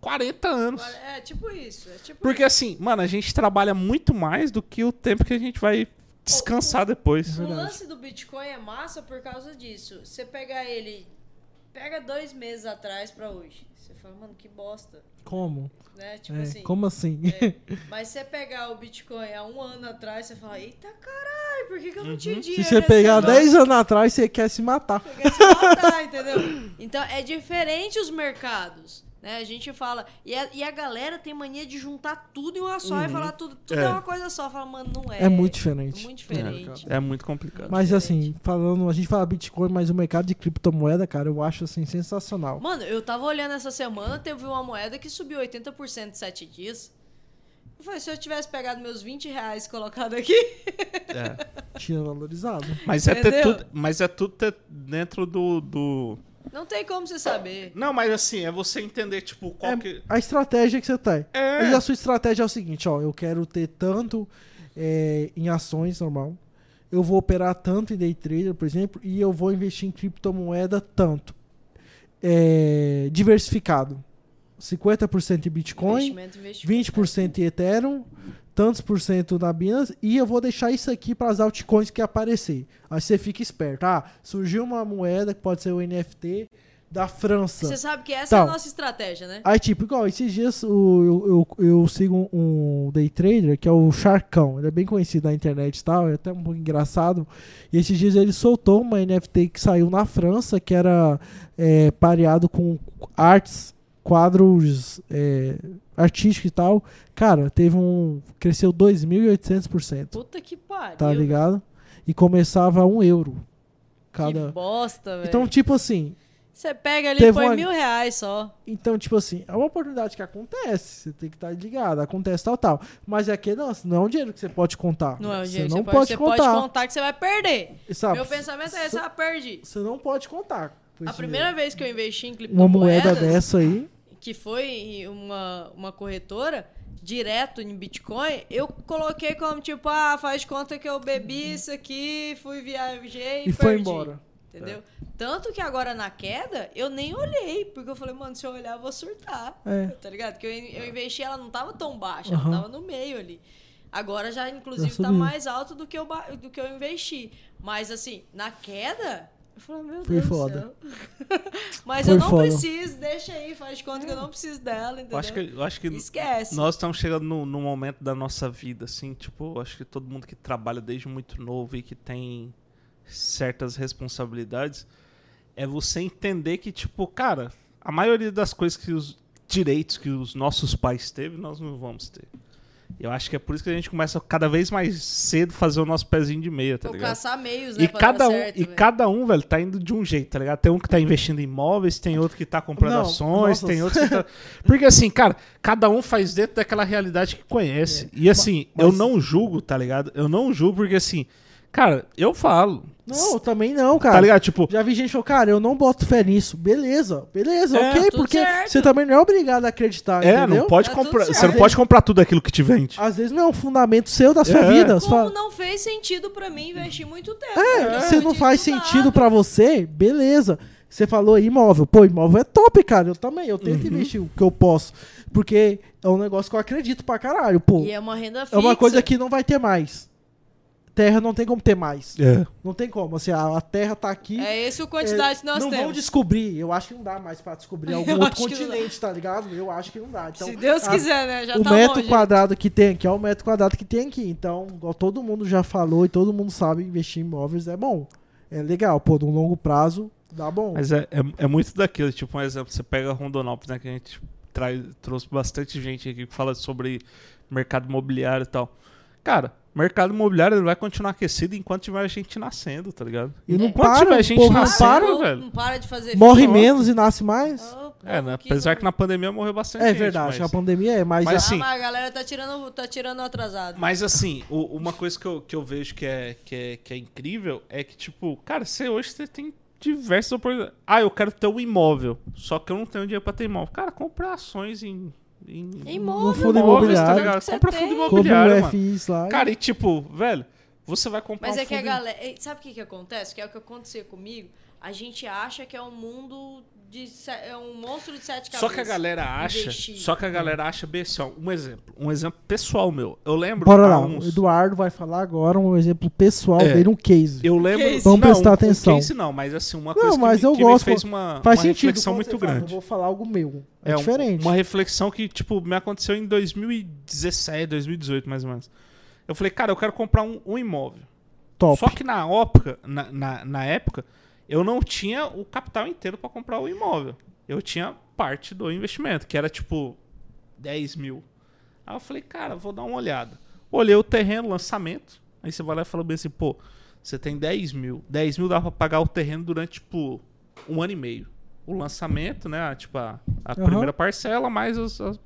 40 anos. É tipo isso. É tipo Porque assim, mano, a gente trabalha muito mais do que o tempo que a gente vai descansar depois. O Verdade. lance do Bitcoin é massa por causa disso. Você pegar ele, pega dois meses atrás pra hoje. Você fala, mano, que bosta. Como? Né? Tipo É, assim. como assim? é, [laughs] mas você pegar o Bitcoin há um ano atrás, você fala, eita caralho, por que, que eu não tinha dinheiro? Se você pegar negócio?" 10 anos atrás, você quer se matar. Você quer se matar, entendeu? Então é diferente os mercados. Né? A gente fala. E a, e a galera tem mania de juntar tudo em uma só e falar tudo, tudo é. É. uma coisa só. Fala, mano, não é. É muito É diferente. muito diferente. É muito complicado. Mas diferente. assim, falando, a gente fala Bitcoin, mas o mercado de criptomoeda, cara, eu acho assim sensacional. Mano, eu tava olhando essa semana, teve uma moeda que subiu 80% em 7 dias. Eu falei, se eu tivesse pegado meus 20 reais e colocado aqui. É. Tinha valorizado. Mas é tudo, mas é tudo ter dentro do, do. Não tem como você saber. Não, mas assim, é você entender, tipo, qual É que. a estratégia que você tem. É. Mas a sua estratégia é o seguinte, ó, eu quero ter tanto é, em ações normal, eu vou operar tanto em day trader, por exemplo, e eu vou investir em criptomoeda tanto. É, diversificado. 50% em Bitcoin, Investimento, investimento. 20% em Ethereum, tantos por cento na Binance, e eu vou deixar isso aqui para as altcoins que aparecer. Aí você fica esperto. Ah, surgiu uma moeda que pode ser o NFT da França. Você sabe que essa é a Então. nossa estratégia, né? Aí, tipo, igual, esses dias o- eu, eu, eu sigo um day trader que é o Sharkão. Ele é bem conhecido na internet e tal, é até um pouco engraçado. E esses dias ele soltou uma NFT que saiu na França, que era é, pareado com artes, quadros é, artísticos e tal. Cara, teve um. cresceu 2.800%. Puta que pariu. Tá ligado? E começava a um euro. Que Cada. bosta, velho. Então, tipo assim, Você pega ali e põe uma- mil reais só. Então, tipo assim, é uma oportunidade que acontece. Você tem que estar ligado. Acontece tal, tal. Mas é que não, não é um dinheiro que você pode contar. Não é um Você dinheiro que não você pode, você contar. pode contar que você vai perder. Sabe? Meu pensamento é esse, ah, perdi. Você não pode contar. Com A primeira dinheiro. vez que eu investi em Uma criptomoedas, moeda dessa aí. que foi uma, uma corretora, direto em Bitcoin, eu coloquei como tipo, ah, faz conta que eu bebi isso aqui, fui viajei e, E foi perdi. embora. Entendeu? Tanto que agora na queda, eu nem olhei, porque eu falei, mano, se eu olhar, eu vou surtar. É. Tá ligado? Porque eu, eu investi, ela não tava tão baixa, Aham. ela tava no meio ali. Agora já, inclusive, Já tá mais alto do que, eu, do que eu investi. Mas assim, na queda, eu falei, meu Foi Deus foda. do céu. [laughs] Mas Foi eu não foda. preciso, deixa aí, faz de conta que eu não preciso dela, entendeu? Eu acho que, eu acho que Esquece. nós estamos chegando num num momento da nossa vida, assim, tipo, acho que todo mundo que trabalha desde muito novo e que tem certas responsabilidades, é você entender que, tipo, cara, a maioria das coisas que os direitos que os nossos pais teve, nós não vamos ter. Eu acho que é por isso que a gente começa cada vez mais cedo fazer o nosso pezinho de meia, tá Vou ligado? caçar meios, né? E pra cada, dar um, certo, e velho. cada um, velho, tá indo de um jeito, tá ligado? Tem um que tá investindo em imóveis, tem outro que tá comprando Não, ações, nossa. tem [laughs] outro que tá. Porque assim, cara, cada um faz dentro daquela realidade que conhece. E assim, mas- eu não julgo, tá ligado? Eu não julgo porque assim, cara, eu falo. Não, eu também não, cara. Tá ligado? Tipo, Já vi gente falando, cara, eu não boto fé nisso. Beleza, beleza, É, ok, porque certo. você também não é obrigado a acreditar, é, entendeu? não pode tudo comprar. Você não pode comprar tudo aquilo que te vende. Às vezes não é um fundamento seu da sua É. vida. Como fala, não fez sentido pra mim investir muito tempo? É, se não faz estudado. sentido pra você, beleza. Você falou aí, imóvel. Pô, imóvel é top, cara. Eu também. Eu Uhum. tento investir o que eu posso. Porque é um negócio que eu acredito pra caralho, pô. E é uma renda fixa. É uma coisa que não vai ter mais. Terra não tem como ter mais. É. Não tem como. Assim, a, a terra tá aqui. É essa a quantidade que nós não vão temos. descobrir. Eu acho que não dá mais pra descobrir [laughs] algum Eu outro não continente, tá ligado? Eu acho que não dá. Então, Se Deus a- quiser, né? Já o tá metro longe. quadrado que tem aqui é o metro quadrado que tem aqui. Então, igual todo mundo já falou e todo mundo sabe, investir em imóveis é bom. É legal. Pô, no longo prazo, dá bom. Mas é, é, é muito daquilo. Tipo, um exemplo, você pega Rondonópolis, né? Que a gente traz, trouxe bastante gente aqui que fala sobre mercado imobiliário e tal. Cara, mercado imobiliário ele vai continuar aquecido enquanto tiver gente nascendo, tá ligado? E não Enquanto para, tiver gente povo não nascendo, para, velho. Não para de fazer morre filho. menos e nasce mais. Ô, É, né? que Apesar não- que na pandemia morreu bastante É gente. verdade, mas- a pandemia é, mas, Mas assim- Ah, mas a galera tá tirando, tá tirando atrasado. Mas assim, o- uma coisa que eu, que eu vejo que é, que, é, que é incrível é que, tipo, cara, você hoje você tem diversas oportunidades. Ah, eu quero ter um imóvel, só que eu não tenho dinheiro pra ter imóvel. Cara, compra ações em. Em Imóvel, fundo imóveis, imobiliário. tá ligado? Compra fundo Compra imobiliário, um mano. FIs lá. Cara, e tipo, velho, você vai comprar Mas um é que a galera. Sabe o que, que acontece? Que é o que acontecia comigo. A gente acha que é um mundo de. É um monstro de sete cabeças. Só que a galera acha. Investir. Só que a galera acha bem assim, ó, um exemplo. Um exemplo pessoal meu. Eu lembro. Bora lá, uns- o Eduardo vai falar agora um exemplo pessoal É. dele, um case. Eu lembro. Case. Vamos não, prestar um atenção. Case não, mas assim, uma Não, coisa mas que, eu que gosto, me fez uma, Faz uma sentido. reflexão muito fala, grande. eu vou falar algo meu. É, É um- diferente. uma reflexão que, tipo, me aconteceu em 2017, 2018, mais ou menos. Eu falei, cara, eu quero comprar um, um imóvel. Top. Só que na época, na, na, na época, eu não tinha o capital inteiro pra comprar o imóvel. Eu tinha parte do investimento, que era tipo 10 mil. Aí eu falei, cara, vou dar uma olhada. Olhei o terreno, lançamento. Aí você vai lá e fala bem assim, pô, você tem 10 mil. 10 mil dá pra pagar o terreno durante, tipo, um ano e meio. O lançamento, né? Tipo, a, a Aham. primeira parcela, mais os. as-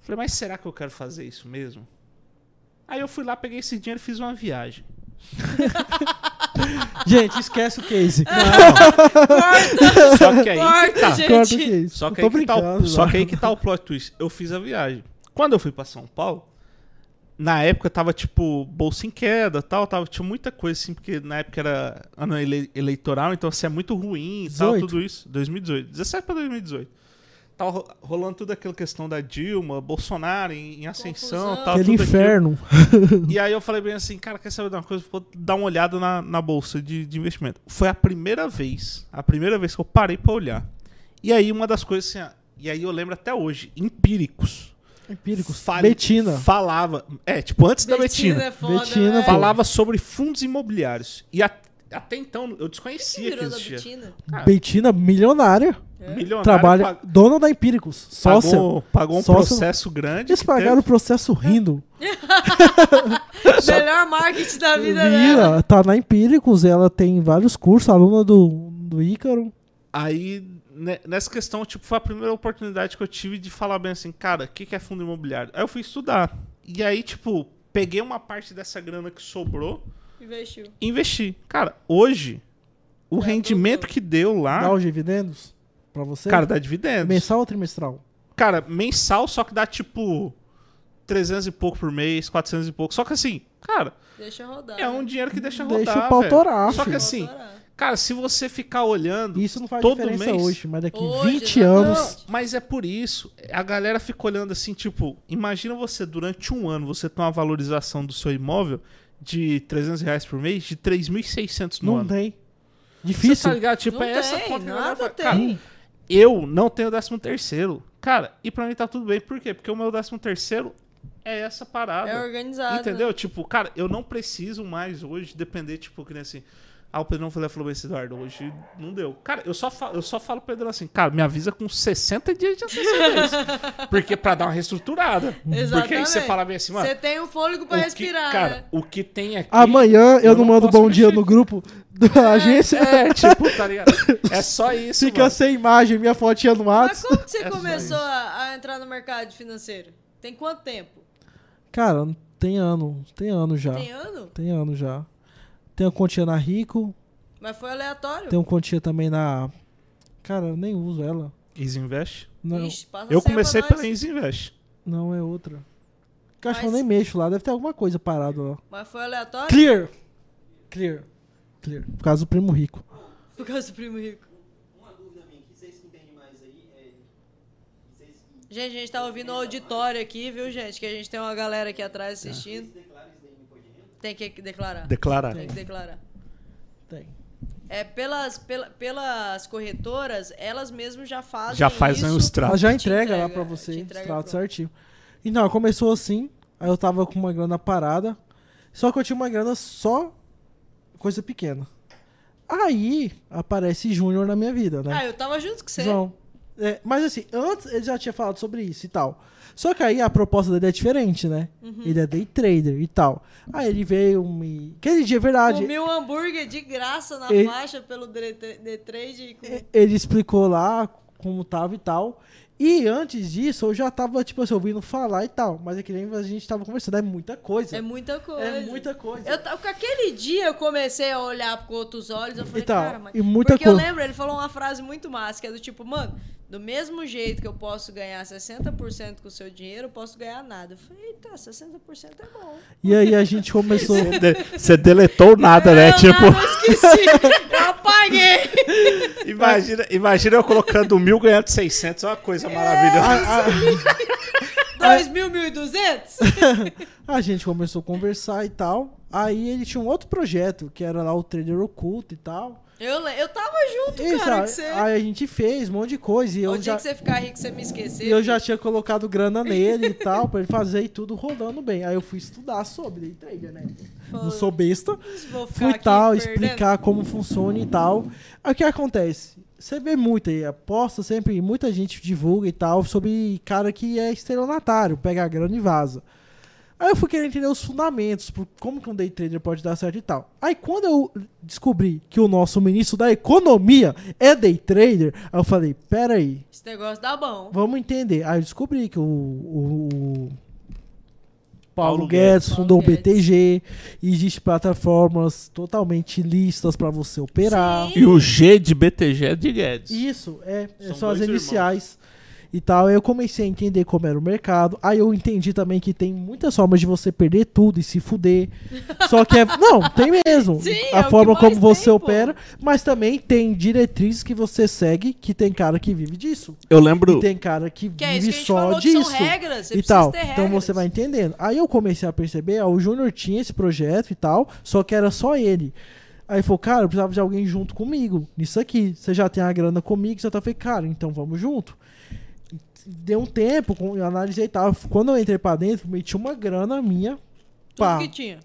Falei, mas será que eu quero fazer isso mesmo? Aí eu fui lá, peguei esse dinheiro e fiz uma viagem. [laughs] [laughs] Gente, esquece o case. Só que aí que Corta, tá. gente. Corta o case. Só que, Eu aí tô que, tá o, brincando, só lá. que aí que tá o plot twist. Eu fiz a viagem. Quando eu fui pra São Paulo, na época tava tipo bolsa em queda tal, tava, tinha muita coisa assim, porque na época era ano ele- eleitoral, então assim é muito ruim e tal, 18. tudo isso. 2018. 17 pra 2018. Tava ro- rolando toda aquela questão da Dilma, Bolsonaro em, em ascensão Confusão. tal. Aquele tudo aquilo. inferno. [laughs] E aí eu falei bem assim, cara, quer saber de uma coisa? Vou dar uma olhada na, na bolsa de, de investimento. Foi a primeira vez, a primeira vez que eu parei pra olhar. E aí uma das coisas assim, e aí eu lembro até hoje, empíricos. Empíricos. fal- Betina. Falava, é, tipo antes da Betina, é foda, Betina velho. falava sobre fundos imobiliários. E a- até então eu Que desconhecia que virou da existia. Betina? Cara, Betina, milionária. milionário Trabalha. pag- Dona da Empíricos. Sócia. pagou, pagou um Sócia- processo grande. Eles que pagaram o teve- processo rindo. [laughs] Melhor marketing da vida dela. Vira, tá na Empíricos, ela tem vários cursos, aluna do, do Ícaro. Aí, ne- nessa questão, tipo, foi a primeira oportunidade que eu tive de falar bem assim, cara, o que, que é fundo imobiliário? Aí eu fui estudar. E aí, tipo, peguei uma parte dessa grana que sobrou Investiu. investi. Cara, hoje, o Já rendimento que deu lá, Dá os dividendos pra você? Cara, dá dividendos. Mensal ou trimestral? Cara, mensal, só que dá, tipo, 300 e pouco por mês, 400 e pouco. Só que assim, cara, Deixa rodar. é um né? dinheiro que deixa Deixa rodar, o pau torar, Só que assim, cara, se você ficar olhando Isso não faz todo diferença mês, hoje, mas daqui Hoje, 20 exatamente. anos. Mas é por isso, a galera fica olhando assim, tipo, imagina você, durante um ano, você tem uma valorização do seu imóvel de 300 reais por mês, de 3.600 no Não ano. tem. Você Difícil. tá ligado? Tipo, não é essa tem, conta que a galera nada fala. tem. Cara, eu não tenho 13 terceiro. Cara, e pra mim tá tudo bem. Por quê? Porque o meu 13 terceiro é essa parada. é organizado. Entendeu? Tipo, cara, eu não preciso mais hoje depender, tipo, que nem assim. Ah, o Pedrão falou, falou bem, esse Eduardo, hoje não deu. Cara, eu só falo, eu só falo pro Pedrão assim, cara, me avisa com 60 dias de antecedência. porque pra dar uma reestruturada. Porque aí você Exatamente. fala bem assim, mano. Você tem um fôlego pra o que- respirar, cara, né? o que tem aqui. Amanhã eu, eu não não mando bom dia mexer. no grupo da agência. É, [laughs] tipo, tá ligado? É só isso. Fica mano. sem imagem, minha fotinha no Mas WhatsApp. como que você É começou a, a entrar no mercado financeiro? Tem quanto tempo? Cara, tem ano. Tem ano já. Tem ano? Tem ano já. Tem uma continha na Rico. Mas foi aleatório. Tem uma continha também na. Cara, eu nem uso ela. Easy Invest. Não, Ixi, Eu comecei pela. Easy Invest. não é outra. Que eu acho que eu Mas- nem mexo lá. Deve ter alguma coisa parada lá. Mas foi aleatório? Clear! Clear. Clear. Por causa do primo rico. Por causa do primo rico. Uma dúvida minha, que vocês que entendem mais aí, é. Vocês Gente, a gente tá ouvindo o auditório aqui, viu, gente? Que a gente tem uma galera aqui atrás assistindo isso daí no imposto de renda? Tem que declarar. Declarar. Tem que declarar. Tem. É, pelas, pela- pelas corretoras, elas mesmas já fazem Já fazem isso. os tratos. Ela já entrega, lá entrega, pra te você, entrega extrato pronto. certinho. E não, começou assim. Aí eu tava com uma grana parada. Só que eu tinha uma grana só coisa pequena. Aí aparece Júnior na minha vida, né? Ah, eu tava junto com você. João. É, mas assim, antes ele já tinha falado sobre isso e tal. Só que aí a proposta dele é diferente, né? Uhum. Ele é day trader e tal. Aí ele veio me. Aquele dia é verdade. Comi um hambúrguer de graça na Ele- faixa pelo D- D- D-Trade. e com- Ele explicou lá como tava e tal. E antes disso, eu já tava, tipo assim, ouvindo falar e tal. Mas é que nem a gente tava conversando, é muita coisa. É muita coisa. É muita coisa. Eu, com aquele dia eu comecei a olhar com outros olhos, eu falei, Então, cara, mas... e muita Porque eu coisa. lembro, ele falou uma frase muito massa, que é do tipo, mano, do mesmo jeito que eu posso ganhar 60% com o seu dinheiro, eu posso ganhar nada. Eu falei, eita, 60% é bom. E aí a gente começou. Você deletou [laughs] nada, né? Eu Tipo, nada, eu esqueci, eu apaguei. [laughs] imagina, imagina eu colocando mil ganhando 600, é uma coisa maravilhosa. a, a- [laughs] 2 mil, 1.200? a gente começou a conversar e tal. Aí ele tinha um outro projeto, que era lá o trader oculto e tal. Eu, eu tava junto, E, cara, que você... Aí a gente fez um monte de coisa. E o eu dia já, que você ficar rico, você me esquecer. e eu já tinha colocado grana nele e tal, pra ele fazer e tudo rolando bem. Aí eu fui estudar sobre trader, né? Não sou besta. Fui tal, perdendo. explicar como funciona e tal. Aí o que acontece? Você vê muito aí, aposta sempre, muita gente divulga e tal, sobre cara que é estelionatário, pega a grana e vaza. Aí eu fui querer entender os fundamentos, por como que um day trader pode dar certo e tal. Aí quando eu descobri que o nosso ministro da economia é day trader, aí eu falei, pera aí, Esse negócio dá bom. vamos entender. Aí eu descobri que o, o- o Paulo, Paulo Guedes, Guedes. fundou Paulo o BTG, e existe plataformas totalmente listas para você operar. Sim. E o G de BTG é de Guedes. Isso, é, é São são as dois iniciais e tal. Aí eu comecei a entender como era o mercado. Aí eu entendi também que tem muitas formas de você perder tudo e se fuder. [laughs] Só que é. Não, tem mesmo. Sim, a é o que forma como você tem, opera. Mas também tem diretrizes que você segue que tem cara que vive disso. Eu lembro. E tem cara que Que é isso vive que a gente só disso. são regras, você e tal. ter Então você vai entendendo. Aí eu comecei a perceber, ó, o Júnior tinha esse projeto e tal, só que era só ele. Aí falou, cara, eu precisava de alguém junto comigo nisso aqui. Você já tem a grana comigo, você tá falei, cara, então vamos junto. Deu um tempo, eu analisei e tal. Quando eu entrei pra dentro, meti uma grana minha. Tudo Pá, que tinha.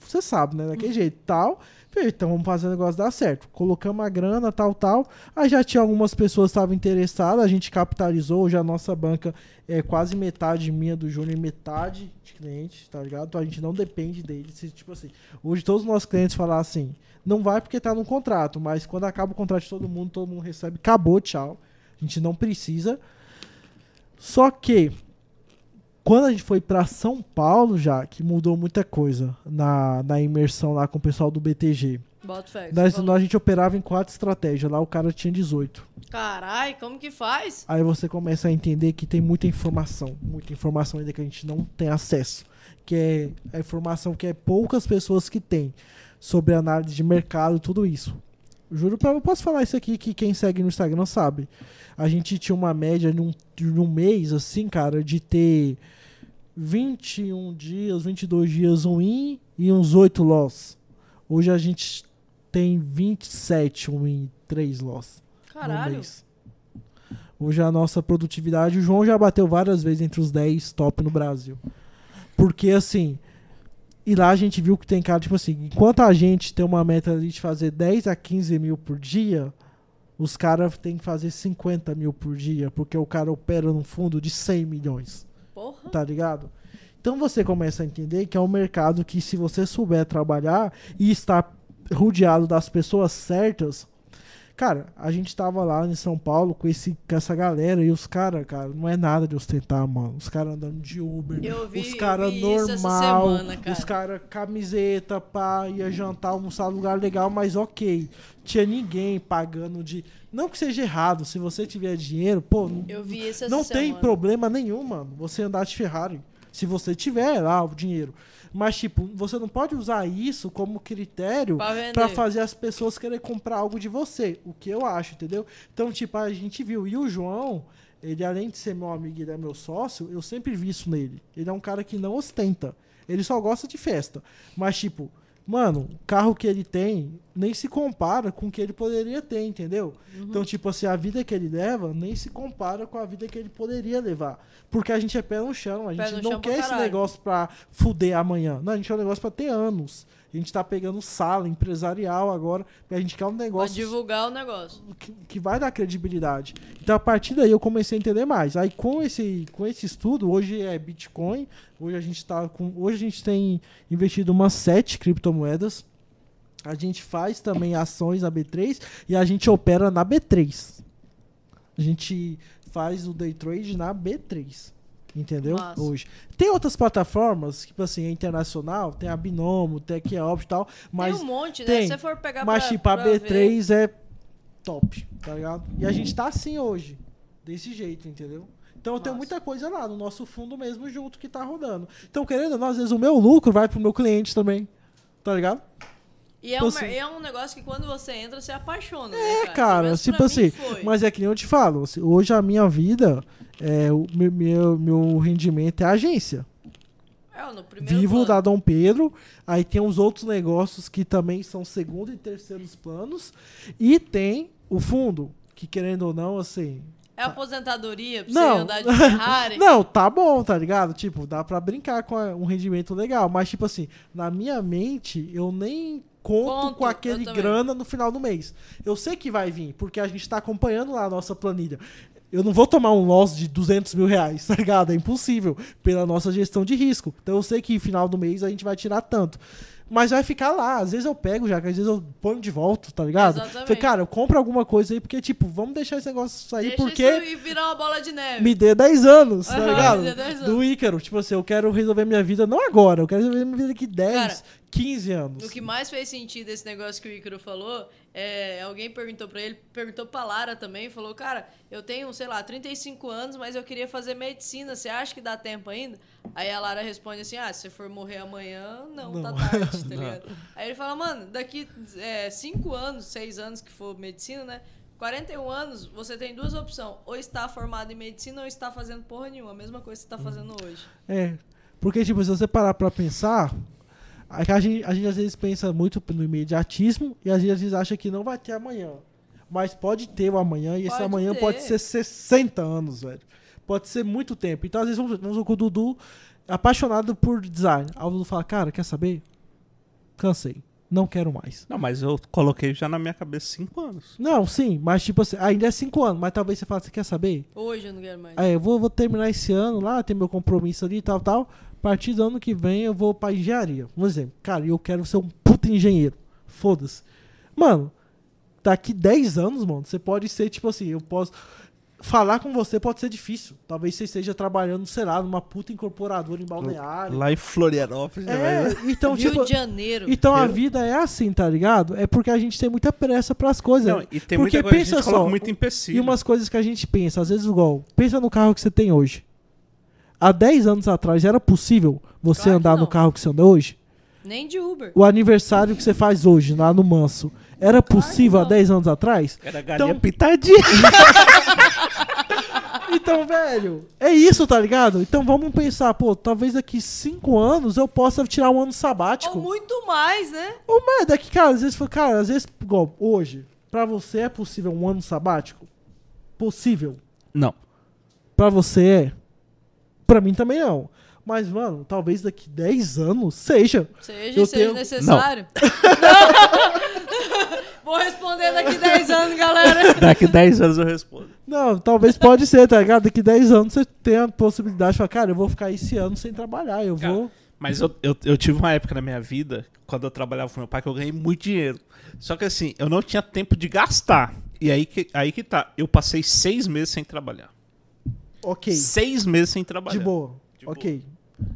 você sabe, né? Daquele jeito tal. Falei, então vamos fazer o negócio dar certo. Colocamos a grana, tal, tal. Aí já tinha algumas pessoas que estavam interessadas, a gente capitalizou, já a nossa banca é quase metade minha do Júnior e metade de cliente, tá ligado? Então a gente não depende dele. Se, tipo assim, hoje todos os nossos clientes falam assim, não vai porque tá no contrato, mas quando acaba o contrato de todo mundo, todo mundo recebe, acabou, tchau. A gente não precisa. Só que quando a gente foi pra São Paulo já, que mudou muita coisa na, na imersão lá com o pessoal do BTG. Que Nós, nós a gente operava em quatro estratégias, lá o cara tinha 18. Carai, como que faz? Aí você começa a entender que tem muita informação, muita informação ainda que a gente não tem acesso, que é a informação que é poucas pessoas que têm sobre análise de mercado, tudo isso. Juro pra eu posso falar isso aqui que quem segue no Instagram sabe. A gente tinha uma média num, num mês, assim, cara, de ter 21 dias, 22 dias um in e uns 8 loss. Hoje a gente tem 27 um in e 3 loss Caralho. Hoje a nossa produtividade, o João já bateu várias vezes entre os 10 top no Brasil. Porque assim, e lá a gente viu que tem cara, tipo assim, enquanto a gente tem uma meta de fazer 10 a 15 mil por dia, os caras têm que fazer 50 mil por dia, porque o cara opera num fundo de 100 milhões Porra. tá ligado? Então você começa a entender que é um mercado que se você souber trabalhar e estar rodeado das pessoas certas, cara, a gente tava lá em São Paulo com esse com essa galera e os caras, cara, não é nada de ostentar, mano. Os caras andando de Uber, vi- os caras normal, semana, cara. os caras camiseta, pá, ia jantar, almoçar num lugar legal, mas ok. Tinha ninguém pagando de não que seja errado, se você tiver dinheiro, pô, Eu vi isso essa não tem semana. problema nenhum, mano, você andar de Ferrari. Se você tiver lá o dinheiro. Mas, tipo, você não pode usar isso como critério pra fazer as pessoas querer comprar algo de você. O que eu acho, entendeu? Então, tipo, a gente viu. E o João, ele além de ser meu amigo e ele é meu sócio, eu sempre vi isso nele. Ele é um cara que não ostenta. Ele só gosta de festa. Mas, tipo, mano, o carro que ele tem nem se compara com o que ele poderia ter, entendeu? Uhum. Então, tipo assim, a vida que ele leva nem se compara com a vida que ele poderia levar. Porque a gente é pé no chão, a Pé gente não quer esse negócio pra fuder amanhã. Não, a gente quer um negócio pra ter anos. A gente tá pegando sala empresarial agora, porque a gente quer um Pra negócio divulgar o negócio. que, que vai dar credibilidade. Então a partir daí eu comecei a entender mais. Aí com esse, com esse estudo, hoje é Bitcoin, hoje a gente tá com, hoje a gente tem investido umas sete criptomoedas. A gente faz também ações na B3 e a gente opera na B3. A gente faz o day trade na B3. Entendeu? Massa. Hoje. Tem outras plataformas, tipo assim, a internacional, tem a Binomo, tem a Keops e tal, mas tem um monte, né? tem, Se você for pegar mas pra, tipo, a pra ver- B3 é top, tá ligado? E a gente tá assim hoje, desse jeito, entendeu? Então eu tenho muita coisa lá no nosso fundo mesmo junto que tá rodando. Então, querendo ou não, às vezes o meu lucro vai pro meu cliente também. Tá ligado? E é, Tipo um, assim- é um negócio que quando você entra, você apaixona, É, né, cara, menos tipo assim, mas é que nem eu te falo, assim, hoje a minha vida, é, o meu, meu, meu rendimento é agência. É, no primeiro Vivo plano. da Dom Pedro, aí tem os outros negócios que também são segundo e terceiros planos, e tem o fundo, que querendo ou não, assim, É aposentadoria pra Não. você andar de Ferrari. [laughs] Não, tá bom, tá ligado? Tipo, dá pra brincar com um rendimento legal. Mas, tipo assim, na minha mente, eu nem conto Conto, com aquele grana no final do mês. Eu sei que vai vir, porque a gente tá acompanhando lá a nossa planilha. Eu não vou tomar um loss de 200 mil reais, [laughs] tá ligado? É impossível, pela nossa gestão de risco. Então eu sei que no final do mês a gente vai tirar tanto. Mas vai ficar lá. Às vezes eu pego já, às vezes eu ponho de volta, tá ligado? Exatamente. Falei, cara, eu compro alguma coisa aí, porque, tipo, vamos deixar esse negócio sair, Deixa porque isso e virar uma bola de neve. me dê 10 anos, tá Aham, ligado? me dê 10 anos. Do Ícaro. Tipo assim, eu quero resolver minha vida não agora, eu quero resolver minha vida daqui 10, Cara, 15 anos. O que mais fez sentido esse negócio que o Ícaro falou é. Alguém perguntou pra ele, perguntou pra Lara também, falou: Cara, eu tenho, sei lá, 35 anos, mas eu queria fazer medicina, você acha que dá tempo ainda? Aí a Lara responde assim: Ah, se você for morrer amanhã, não, Não. tá tarde, tá [laughs] ligado? Aí ele fala: Mano, daqui 5 anos, 6 anos que for medicina, né? 41 anos, você tem duas opções: ou está formado em medicina ou está fazendo porra nenhuma. A mesma coisa que você tá fazendo hoje. É. Porque, tipo, se você parar pra pensar, é a gente, a gente às vezes pensa muito no imediatismo e às vezes, às vezes acha que não vai ter amanhã. Mas pode ter o amanhã e esse Pode amanhã ter. pode ser 60 anos, velho. Pode ser muito tempo. Então, às vezes, vamos, vamos com o Dudu, apaixonado por design. Aí o Dudu fala, cara, quer saber? Cansei. Não quero mais. Não, mas eu coloquei já na minha cabeça 5 anos. Não, sim, mas tipo assim, ainda é 5 anos, mas talvez você fale, você quer saber? Hoje eu não quero mais. Aí, eu vou, vou terminar esse ano lá, tem meu compromisso ali e tal, tal. A partir do ano que vem eu vou pra engenharia. Um exemplo. Cara, eu quero ser um puta engenheiro. Foda-se. Mano, daqui 10 anos, mano, você pode ser, tipo assim, eu posso. Falar com você pode ser difícil. Talvez você esteja trabalhando, sei lá, numa puta incorporadora em balneário. Lá em Florianópolis, né? É, Mas- então, Rio tipo. de Janeiro. Então a vida é assim, tá ligado? É porque a gente tem muita pressa pras coisas. Não, e tem Porque muita coisa que a pensa gente coloca só, muito E empecilho. umas coisas que a gente pensa, às vezes igual, pensa no carro que você tem hoje. Há 10 anos atrás era possível você Claro andar no carro que você anda hoje? Nem de Uber. O aniversário que você faz hoje, lá no Manso, era possível há não. 10 anos atrás? Era galinha Então- pitadinha. [laughs] Então, velho, é isso, tá ligado? Então vamos pensar, pô, talvez daqui 5 anos eu possa tirar um ano sabático. Ou muito mais, né? Ou mais, daqui, cara, às vezes, cara, às vezes, igual, hoje, pra você é possível um ano sabático? Possível. Não. Pra você é. Pra mim também não. Mas, mano, talvez daqui 10 anos seja. Seja, Eu seja tenho- necessário. [laughs] Vou responder daqui 10 anos, galera. [laughs] Daqui 10 anos eu respondo. Não, talvez pode ser, tá ligado? Daqui 10 anos você tem a possibilidade de falar, cara, eu vou ficar esse ano sem trabalhar, eu Cara, vou. Mas eu, eu, eu tive uma época na minha vida, quando eu trabalhava com meu pai, que eu ganhei muito dinheiro. Só que assim, eu não tinha tempo de gastar. E aí que, aí que tá. Eu passei seis meses sem trabalhar. Ok. Seis meses sem trabalhar. De boa. De ok.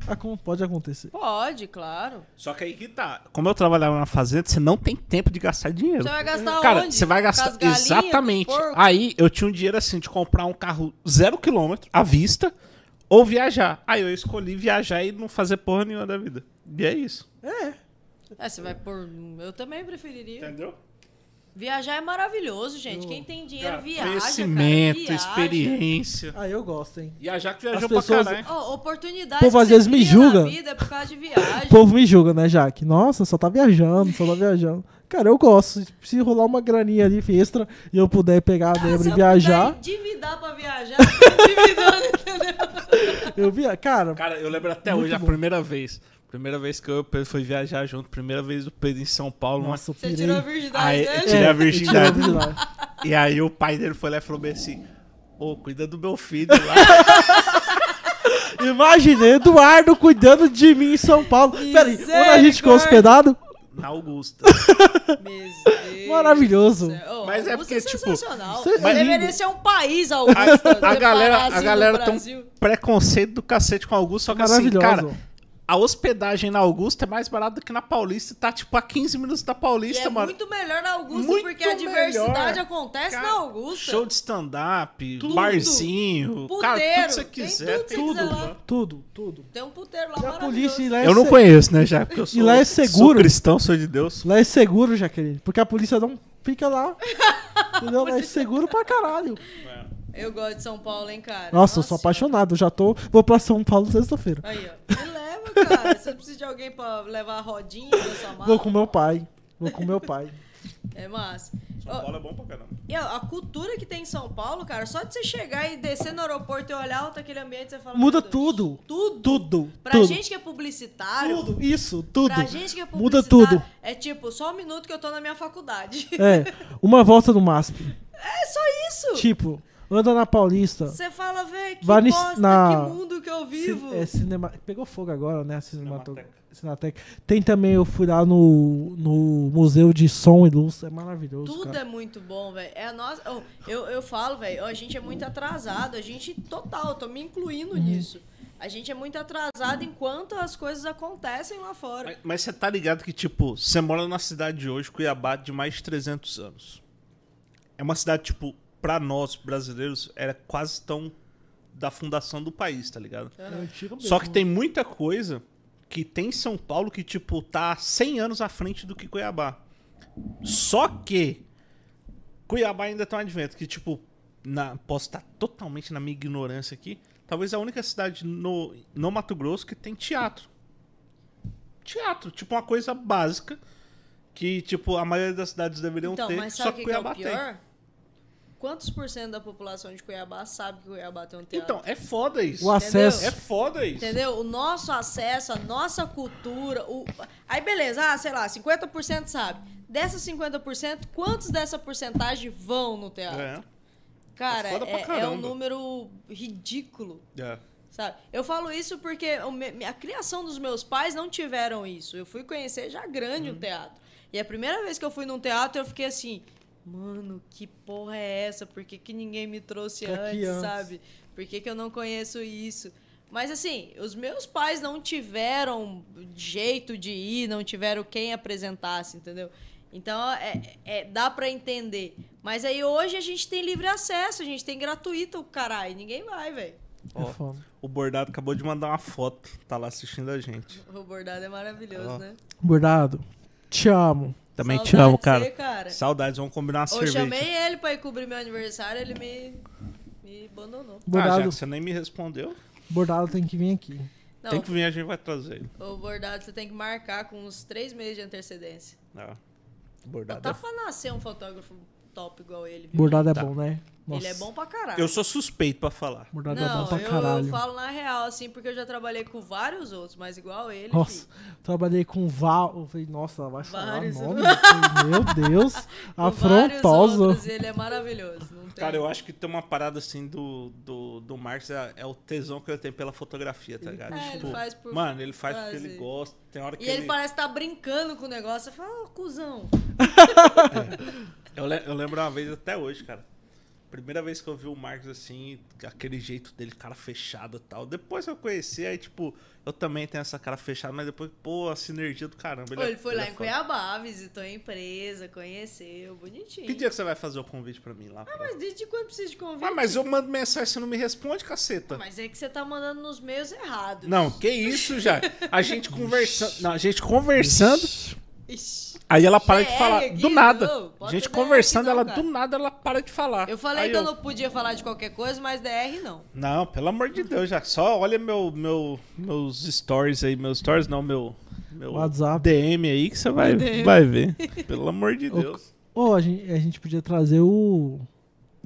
Acon- Pode acontecer. Pode, claro. Só que aí que tá. Como eu trabalhava na fazenda, você não tem tempo de gastar dinheiro. Você vai gastar Cara, onde? você vai gastar. as galinhas, Exatamente. Aí eu tinha um dinheiro assim de comprar um carro zero quilômetro à vista ou viajar. Aí eu escolhi viajar e não fazer porra nenhuma da vida. E é isso. É, você vai por. Eu também preferiria. Entendeu? Viajar é maravilhoso, gente. Quem tem dinheiro Cara, viaja. conhecimento, cara, viaja. experiência. Ah, eu gosto, hein? Viajar que As viajou pessoas- pra caralho. Ó, oportunidade O povo às vezes me julga. vida é por causa de O viagem. povo me julga, né, Jaque? Nossa, só tá viajando, só tá viajando. Cara, eu gosto. Se rolar uma graninha ali extra e eu puder pegar a Se Débora eu e viajar, puder endividar pra viajar, eu tô endividando, [laughs] entendeu? eu via. Cara, Cara, eu lembro até hoje a bom. primeira vez. Primeira vez que eu e o Pedro foi viajar junto. Primeira vez do Pedro em São Paulo. nossa, eu Você tirou a virgindade Aí, dele? tirei a É, virgindade. a. E aí o pai dele foi lá e falou bem assim: Ô, cuida do meu filho lá. [laughs] Imaginei Eduardo cuidando de mim em São Paulo. Peraí, onde a gente ficou hospedado? na Augusta. [laughs] Maravilhoso. Ô, Mas é Augusta porque, tipo, é Deveria ser um país, Augusta. A galera, separar, a assim, galera tem um preconceito do cacete com Augusto, só que assim, cara, a hospedagem na Augusta é mais barata do que na Paulista, tá tipo a 15 minutos da E Paulista, é mano. muito melhor na Augusta, Muito porque a diversidade melhor. acontece Cara, na Augusta. Show de stand-up, Tudo. barzinho, cara, tudo Puteiro, que você tem quiser, tudo tem tudo, quiser lá. mano. Tudo, tudo. Tem um puteiro lá E maravilhoso. polícia e lá é Eu não se- conheço, né, já? Porque eu [laughs] sou, E lá é sou seguro. cristão, sou de Deus. Lá é seguro, Jaqueline. Porque a polícia não fica lá. [laughs] entendeu? Lá é seguro pra caralho. Eu gosto de São Paulo, hein, cara. Nossa, eu sou apaixonado. Já tô. Vou pra São Paulo sexta-feira. Aí, ó. [laughs] Me leva, cara. Você precisa de alguém pra levar a rodinha da sua mala. Vou com meu pai. Vou com meu pai. É massa. São Paulo é bom pra caramba. E a cultura que tem em São Paulo, cara, só de você chegar e descer no aeroporto e olhar aquele ambiente, você fala. Muda "Meu Deus, tudo. Tudo. Tudo. Pra tudo. gente que é publicitário. Tudo. Isso, tudo. Pra gente que é Muda publicitário. tudo. É tipo, só um minuto que eu tô na minha faculdade. É, uma volta no MASP. [laughs] É só isso. Tipo, anda na Paulista. Você fala, velho, que Vai bosta, na- que mundo que eu vivo. É cinema... Pegou fogo agora, né? Cinemato... Cinemateca. Cinemateca. Tem também, eu fui lá no, no Museu de Som e Luz. É maravilhoso. Tudo cara. é muito bom, velho. É a nossa. oh, eu, eu falo, velho, a gente é muito atrasado. A gente, total, eu tô me incluindo Uhum. nisso. A gente é muito atrasado enquanto as coisas acontecem lá fora. Mas, mas você tá ligado que, tipo, você mora na cidade de hoje, Cuiabá, de mais de 300 anos. É uma cidade, tipo, pra nós, brasileiros, era quase tão da fundação do país, tá ligado? É. Só que tem muita coisa que tem em São Paulo que, tipo, tá 100 anos à frente do que Cuiabá. Só que Cuiabá ainda tem um advento que, tipo, na, posso estar totalmente na minha ignorância aqui, talvez a única cidade no, no Mato Grosso que tem teatro. Teatro, tipo uma coisa básica que, tipo, a maioria das cidades deveriam Então, ter, mas só sabe o que é o Cuiabá tem. Quantos por cento da população de Cuiabá sabe que Cuiabá tem um teatro? Então, é foda isso. O acesso. É foda isso. Entendeu? O nosso acesso, a nossa cultura. O... Aí, beleza, ah, sei lá, 50% sabe. Dessas 50%, quantos dessa porcentagem vão no teatro? É. Cara, É é, é um número ridículo. é. Sabe? Eu falo isso porque a criação dos meus pais não tiveram isso. Eu fui conhecer já grande Uhum. o teatro. E a primeira vez que eu fui num teatro, eu fiquei assim, mano, que porra é essa? Por que, que ninguém me trouxe Aqui antes, antes. sabe? Por que, que eu não conheço isso? Mas assim, os meus pais não tiveram jeito de ir, não tiveram quem apresentasse, entendeu? Então, é, é- dá pra entender. Mas aí hoje a gente tem livre acesso, a gente tem gratuito, caralho. Ninguém vai, velho. Foda. O Bordado acabou de mandar uma foto, tá lá assistindo a gente. O bordado é maravilhoso, Ó. né? Bordado, te amo. Também te Saudade amo, cara. você, cara. Saudades, vamos combinar uma Eu cerveja. chamei ele pra ir cobrir meu aniversário, ele me, me abandonou. Ah, já Bordado, que você nem me respondeu, bordado tem que vir aqui. Não, tem que vir, a gente vai trazer ele. o bordado você tem que marcar com uns três meses de antecedência. Ah, Bordado Tá é pra nascer um fotógrafo top igual ele, viu? Bordado é Tá. bom, né? Nossa, Ele é bom pra caralho. Eu sou suspeito pra falar. Bordado é Não, bom pra eu, caralho. eu falo na real, assim, porque eu já trabalhei com vários outros, mas igual ele, Nossa, fi, trabalhei com Val. Eu falei, nossa, vai falar Vários. nome? [laughs] Meu Deus, afrontoso. outros, ele é maravilhoso. Não tem... Cara, eu acho que tem uma parada assim do, do, do Marcos, é, é o tesão que ele tem pela fotografia, tá ligado? É, ele faz por Mano, ele faz porque ele gosta. Tem hora que E ele parece estar brincando com o negócio. Você fala, ô, cuzão. [laughs] Eu, le- eu lembro uma vez até hoje, cara. Primeira vez que eu vi o Marcos assim, aquele jeito dele, cara fechado e tal. Depois que eu conheci, aí, tipo, eu também tenho essa cara fechada, mas depois, pô, a sinergia do caramba. Pô, é- ele foi lá é em foda. Cuiabá, visitou a empresa, conheceu, bonitinho. Que dia que você vai fazer o convite pra mim lá? pra- Mas desde quando precisa de convite? Ah, mas eu mando mensagem, você não me responde, caceta. Mas é que você tá mandando nos meios errados. Não, que isso já. A gente [laughs] conversando. Não, a gente conversando. Ixi. Aí ela para de falar. aqui, do nada. a gente conversando, não, ela cara. do nada ela para de falar. Eu falei Aí que eu não podia falar de qualquer coisa, mas DR não. Não, pelo amor de Deus, já. Só olha meu, meu, meus stories aí. Meus stories não, meu. Meu WhatsApp. DM aí que você vai, vai ver. [laughs] Pelo amor de Deus. Ô, a gente, a gente podia trazer o.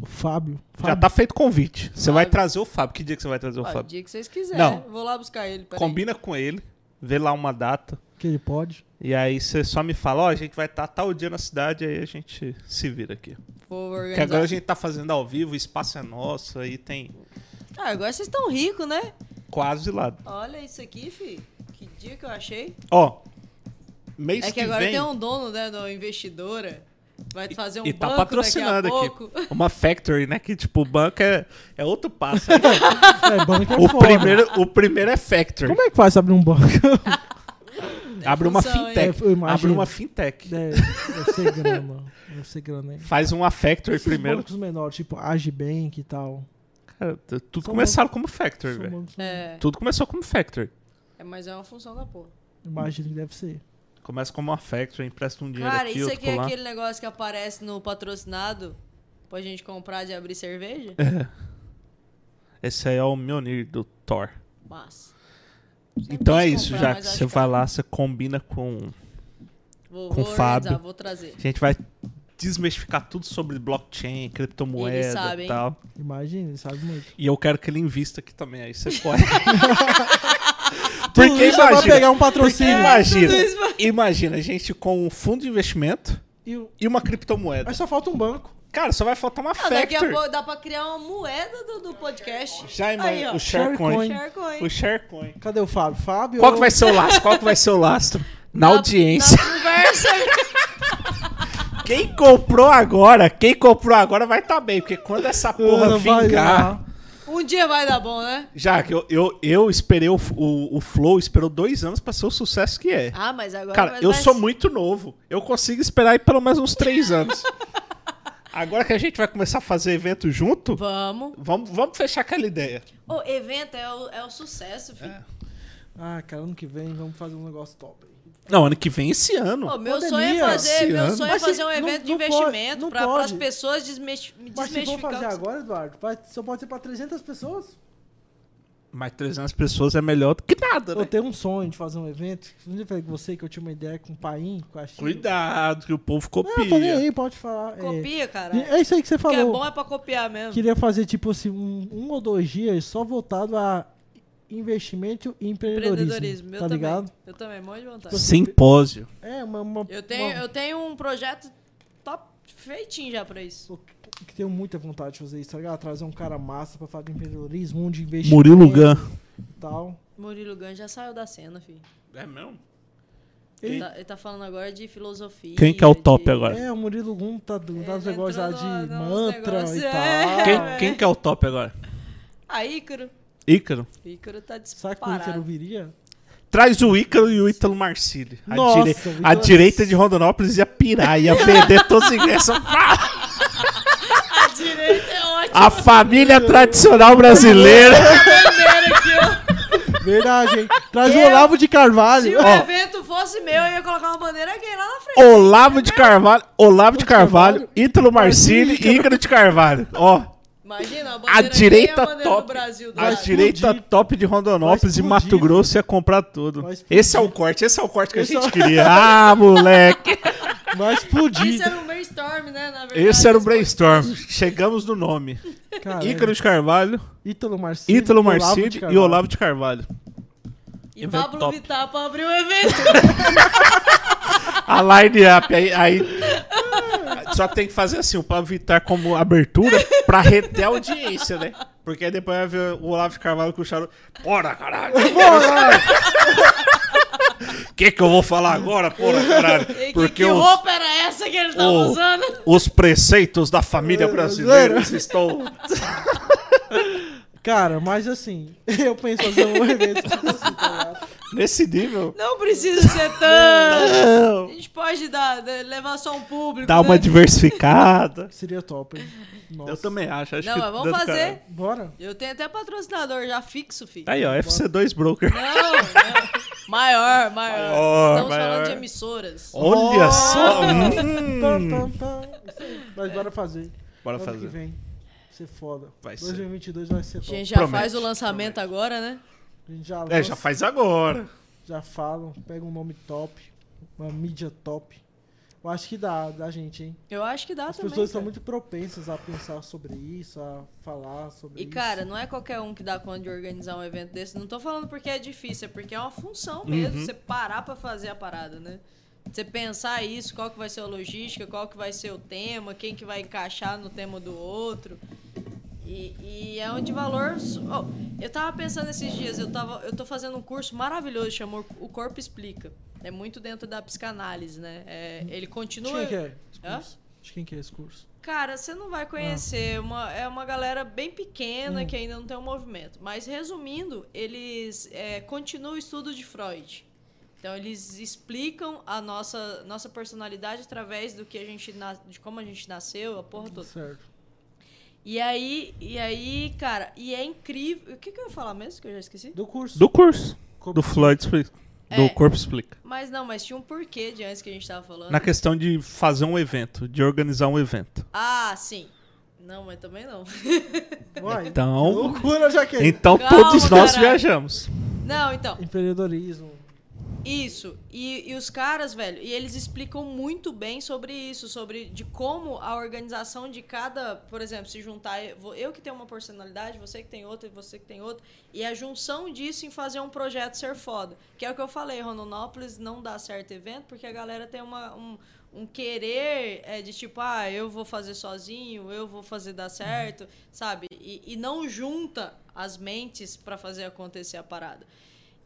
O Fábio. Já Fábio. tá feito convite. Você vai Fábio. trazer o Fábio. Que dia que você vai trazer o Ah, o Fábio? dia que vocês quiserem. Não. Vou lá buscar ele. Combina com ele. Vê lá uma data. Que ele pode. E aí você só me fala, ó, a gente vai estar tal dia na cidade, aí a gente se vira aqui. Porque agora a gente tá fazendo ao vivo, o espaço é nosso, aí tem Ah, agora vocês estão ricos, né? quase lado. Olha isso aqui, fi. Que dia que eu achei. Ó, mês é que, que agora vem... tem um dono, né, da investidora. Vai fazer um E tá banco patrocinando daqui a aqui. pouco. [laughs] Uma factory, né? Que tipo, o banco é, é outro passo. Aí, [laughs] É, banco é o, primeiro, o primeiro é factory. Como é que faz abrir um banco? [laughs] Abre uma fintech. É. Abre uma fintech. É, deve ser grana. Deve ser grana, hein? Faz uma factory Esses primeiro. bancos menores, tipo Agibank e tal. Cara, tudo São começaram como factory, velho. É, Tudo começou como factory. é, mas é uma função da porra. Imagino que deve ser. Começa como uma factory, empresta um dinheiro Cara, aqui, isso aqui é lá. aquele negócio que aparece no patrocinado pra gente comprar de abrir cerveja? Esse aí é o Mjolnir do Thor. Massa. Então é isso, comprar, já mas você que vai é. lá, você combina com. Vou, Com vou o Fábio. organizar, vou trazer. A gente vai desmistificar tudo sobre blockchain, criptomoeda Ele sabe, e hein? tal. Imagina, ele sabe muito. E eu quero que ele invista aqui também, aí você [laughs] pode. Porque Tudo isso vai imagina, pegar um porque patrocínio. imagina, [laughs] imagina a gente com um fundo de investimento E o- e uma criptomoeda. Aí só falta um banco. Cara, só vai faltar uma Não, daqui a pouco dá pra criar uma moeda do, do podcast. Já Aí, imagina ó. o Sharecoin. O Sharecoin. Cadê o Fábio? Fábio. Qual que vai ser o lastro? Qual que vai ser o lastro? [laughs] Na audiência. Na conversa. [laughs] Quem comprou agora, quem comprou agora vai estar bem, porque quando essa porra Não vingar, um dia vai dar bom, né? já que eu, eu, eu esperei o, o, o Flow, esperou dois anos pra ser o sucesso que é. Ah, mas agora Cara, vai- eu vai- sou muito novo. Eu consigo esperar aí pelo menos uns três anos. [laughs] Agora que a gente vai começar a fazer evento junto, Vamos. vamos, vamos fechar aquela ideia. O evento é o, é o sucesso, filho. Ah, cara, ano que vem vamos fazer um negócio top aí. Não, ano que vem esse ano. Ô, meu Pandemia, sonho é fazer, meu ano. sonho é Mas fazer um não- evento de não pode- investimento para as pessoas desmesti- Mas se for fazer agora, Eduardo, vai- só pode ser pra 300 pessoas. Mas 300 pessoas é melhor do que nada, Eu né? tenho um sonho de fazer um evento. Eu falei com você que eu tinha uma ideia com o Paim, com a China. Cuidado, que o povo Não, copia. tô nem aí, pode falar. É, Copia, cara. é isso aí que você O que é falou. bom é pra copiar mesmo. Queria fazer, tipo assim, um, um ou dois dias só voltado a investimento e empreendedorismo. Empreendedorismo, eu tá também. ligado? Eu também, um monte de vontade. Simpósio. É, uma. uma Eu tenho, uma- eu tenho um projeto top feitinho já pra isso. Que tenho muita vontade de fazer isso, tá ligado? Trazer um cara massa pra falar de empreendedorismo, um de investimento Murilo Gun. e tal. Murilo Gun já saiu da cena, filho. É mesmo? Ele, Ele- tá, ele tá falando agora de filosofia. Quem que é o top de- agora? É, o Murilo Gum tá dando Ele uns negócios lá de no- mantra e é. tal. Quem, quem que é o top agora? Ah, Ícaro. Ícaro. Ícaro tá Será que o disparado. Ícaro viria? Traz o Ícaro e o Ítalo Marcílio. A, Nossa, dire- a direita de Rondonópolis ia pirar, ia vender todos os ingressos. [laughs] A família tradicional brasileira. Bandeira aqui, ó. Verdade, hein? Traz o Eu- Olavo de Se Carvalho. o Ó, evento fosse meu, eu ia colocar uma bandeira aqui lá na frente. Olavo de Carvalho, Olavo de Carvalho, Ítalo Marcílio e Ícaro de Carvalho. Ó, Imagina, a a bandeira direita a top. do Brasil. Do A lado. direita explodir. top de Rondonópolis e Mato Grosso ia comprar tudo. Esse é o corte, esse é o corte que a Esse gente é o- queria. [laughs] Ah, moleque. vai explodir. Isso era um brainstorm, né? Na verdade, Esse era o esse brainstorm. Chegamos no nome. Cara, Ícaro de Carvalho, Ítalo Marcílio, Ítalo Marcílio e Carvalho. Olavo de Carvalho. E Evento Pablo top. Vittar pra abrir o evento. [laughs] A line-up aí, aí. Só tem que fazer assim, o Pablo Vittar como abertura pra reter a audiência, né? Porque aí depois vai ver o Olavo de Carvalho com o charuto. Bora, caralho! O [laughs] que, que eu vou falar agora, porra, caralho? E que, Porque que os, roupa era essa que ele tava o- usando? os preceitos da família brasileira estão. [laughs] Cara, mas assim, [laughs] eu penso fazer um evento [laughs] assim, tá? Nesse nível. Não precisa ser tanto. Não. A gente pode dar, dar- levar só um público. Dá uma né? diversificada. [laughs] Seria top, hein? Nossa. Eu também acho. acho Não, que mas vamos fazer. caralho. Bora? Eu tenho até patrocinador já fixo, filho. Aí, ó, FC2 Broker. Não, não. Maior, maior. Maior, Estamos maior. falando de emissoras. Olha Oh! só. Hum. Mas bora fazer. Bora Ano que fazer. Ser foda. Vai ser. 2022 vai ser A top. gente já Promete, faz o lançamento agora, né? A gente já, É, lança, já faz agora. já falam, pega um nome top, uma mídia top. Eu acho que dá, da gente, hein? Eu acho que dá As também. pessoas são muito propensas a pensar sobre isso, a falar sobre E isso. cara, não é qualquer um que dá conta de organizar um evento desse. Não tô falando porque é difícil, é porque é uma função mesmo. Uhum. Você parar pra fazer a parada, né? Você pensar isso, qual que vai ser a logística, qual que vai ser o tema, quem que vai encaixar no tema do outro. E, e é um de valor. Oh, eu tava pensando esses dias, eu, tava, eu tô fazendo um curso maravilhoso, chamou O Corpo Explica. É muito dentro da psicanálise, né? É, ele continua. Quem que é? De quem que é esse curso? Cara, você não vai conhecer. Uma, é uma galera bem pequena Hum. que ainda não tem um movimento. Mas, resumindo, eles é, continuam o estudo de Freud. Então, eles explicam a nossa, nossa personalidade através do que a gente de como a gente nasceu, a porra toda. Certo. E aí, e aí, cara, e é incrível. O que, que eu ia falar mesmo que eu já esqueci? Do curso. Do curso. Co- Do Floyd Explica. Do É. Corpo Explica. Mas não, mas tinha um porquê de antes que a gente tava falando. Na questão de fazer um evento, de organizar um evento. Ah, sim. Não, mas também não. [laughs] Uai, Então- Loucura, Jaqueline. Então Calma, todos nós caralho. viajamos. Não, então. Empreendedorismo. Isso. E, e os caras, velho, e eles explicam muito bem sobre isso, sobre de como a organização de cada, por exemplo, se juntar, eu que tenho uma personalidade, você que tem outra, você que tem outra, e a junção disso em fazer um projeto ser foda. Que é o que eu falei, Rondonópolis não dá certo evento porque a galera tem uma, um, um querer é, de tipo, ah, eu vou fazer sozinho, eu vou fazer dar certo, sabe? E, e não junta as mentes pra fazer acontecer a parada.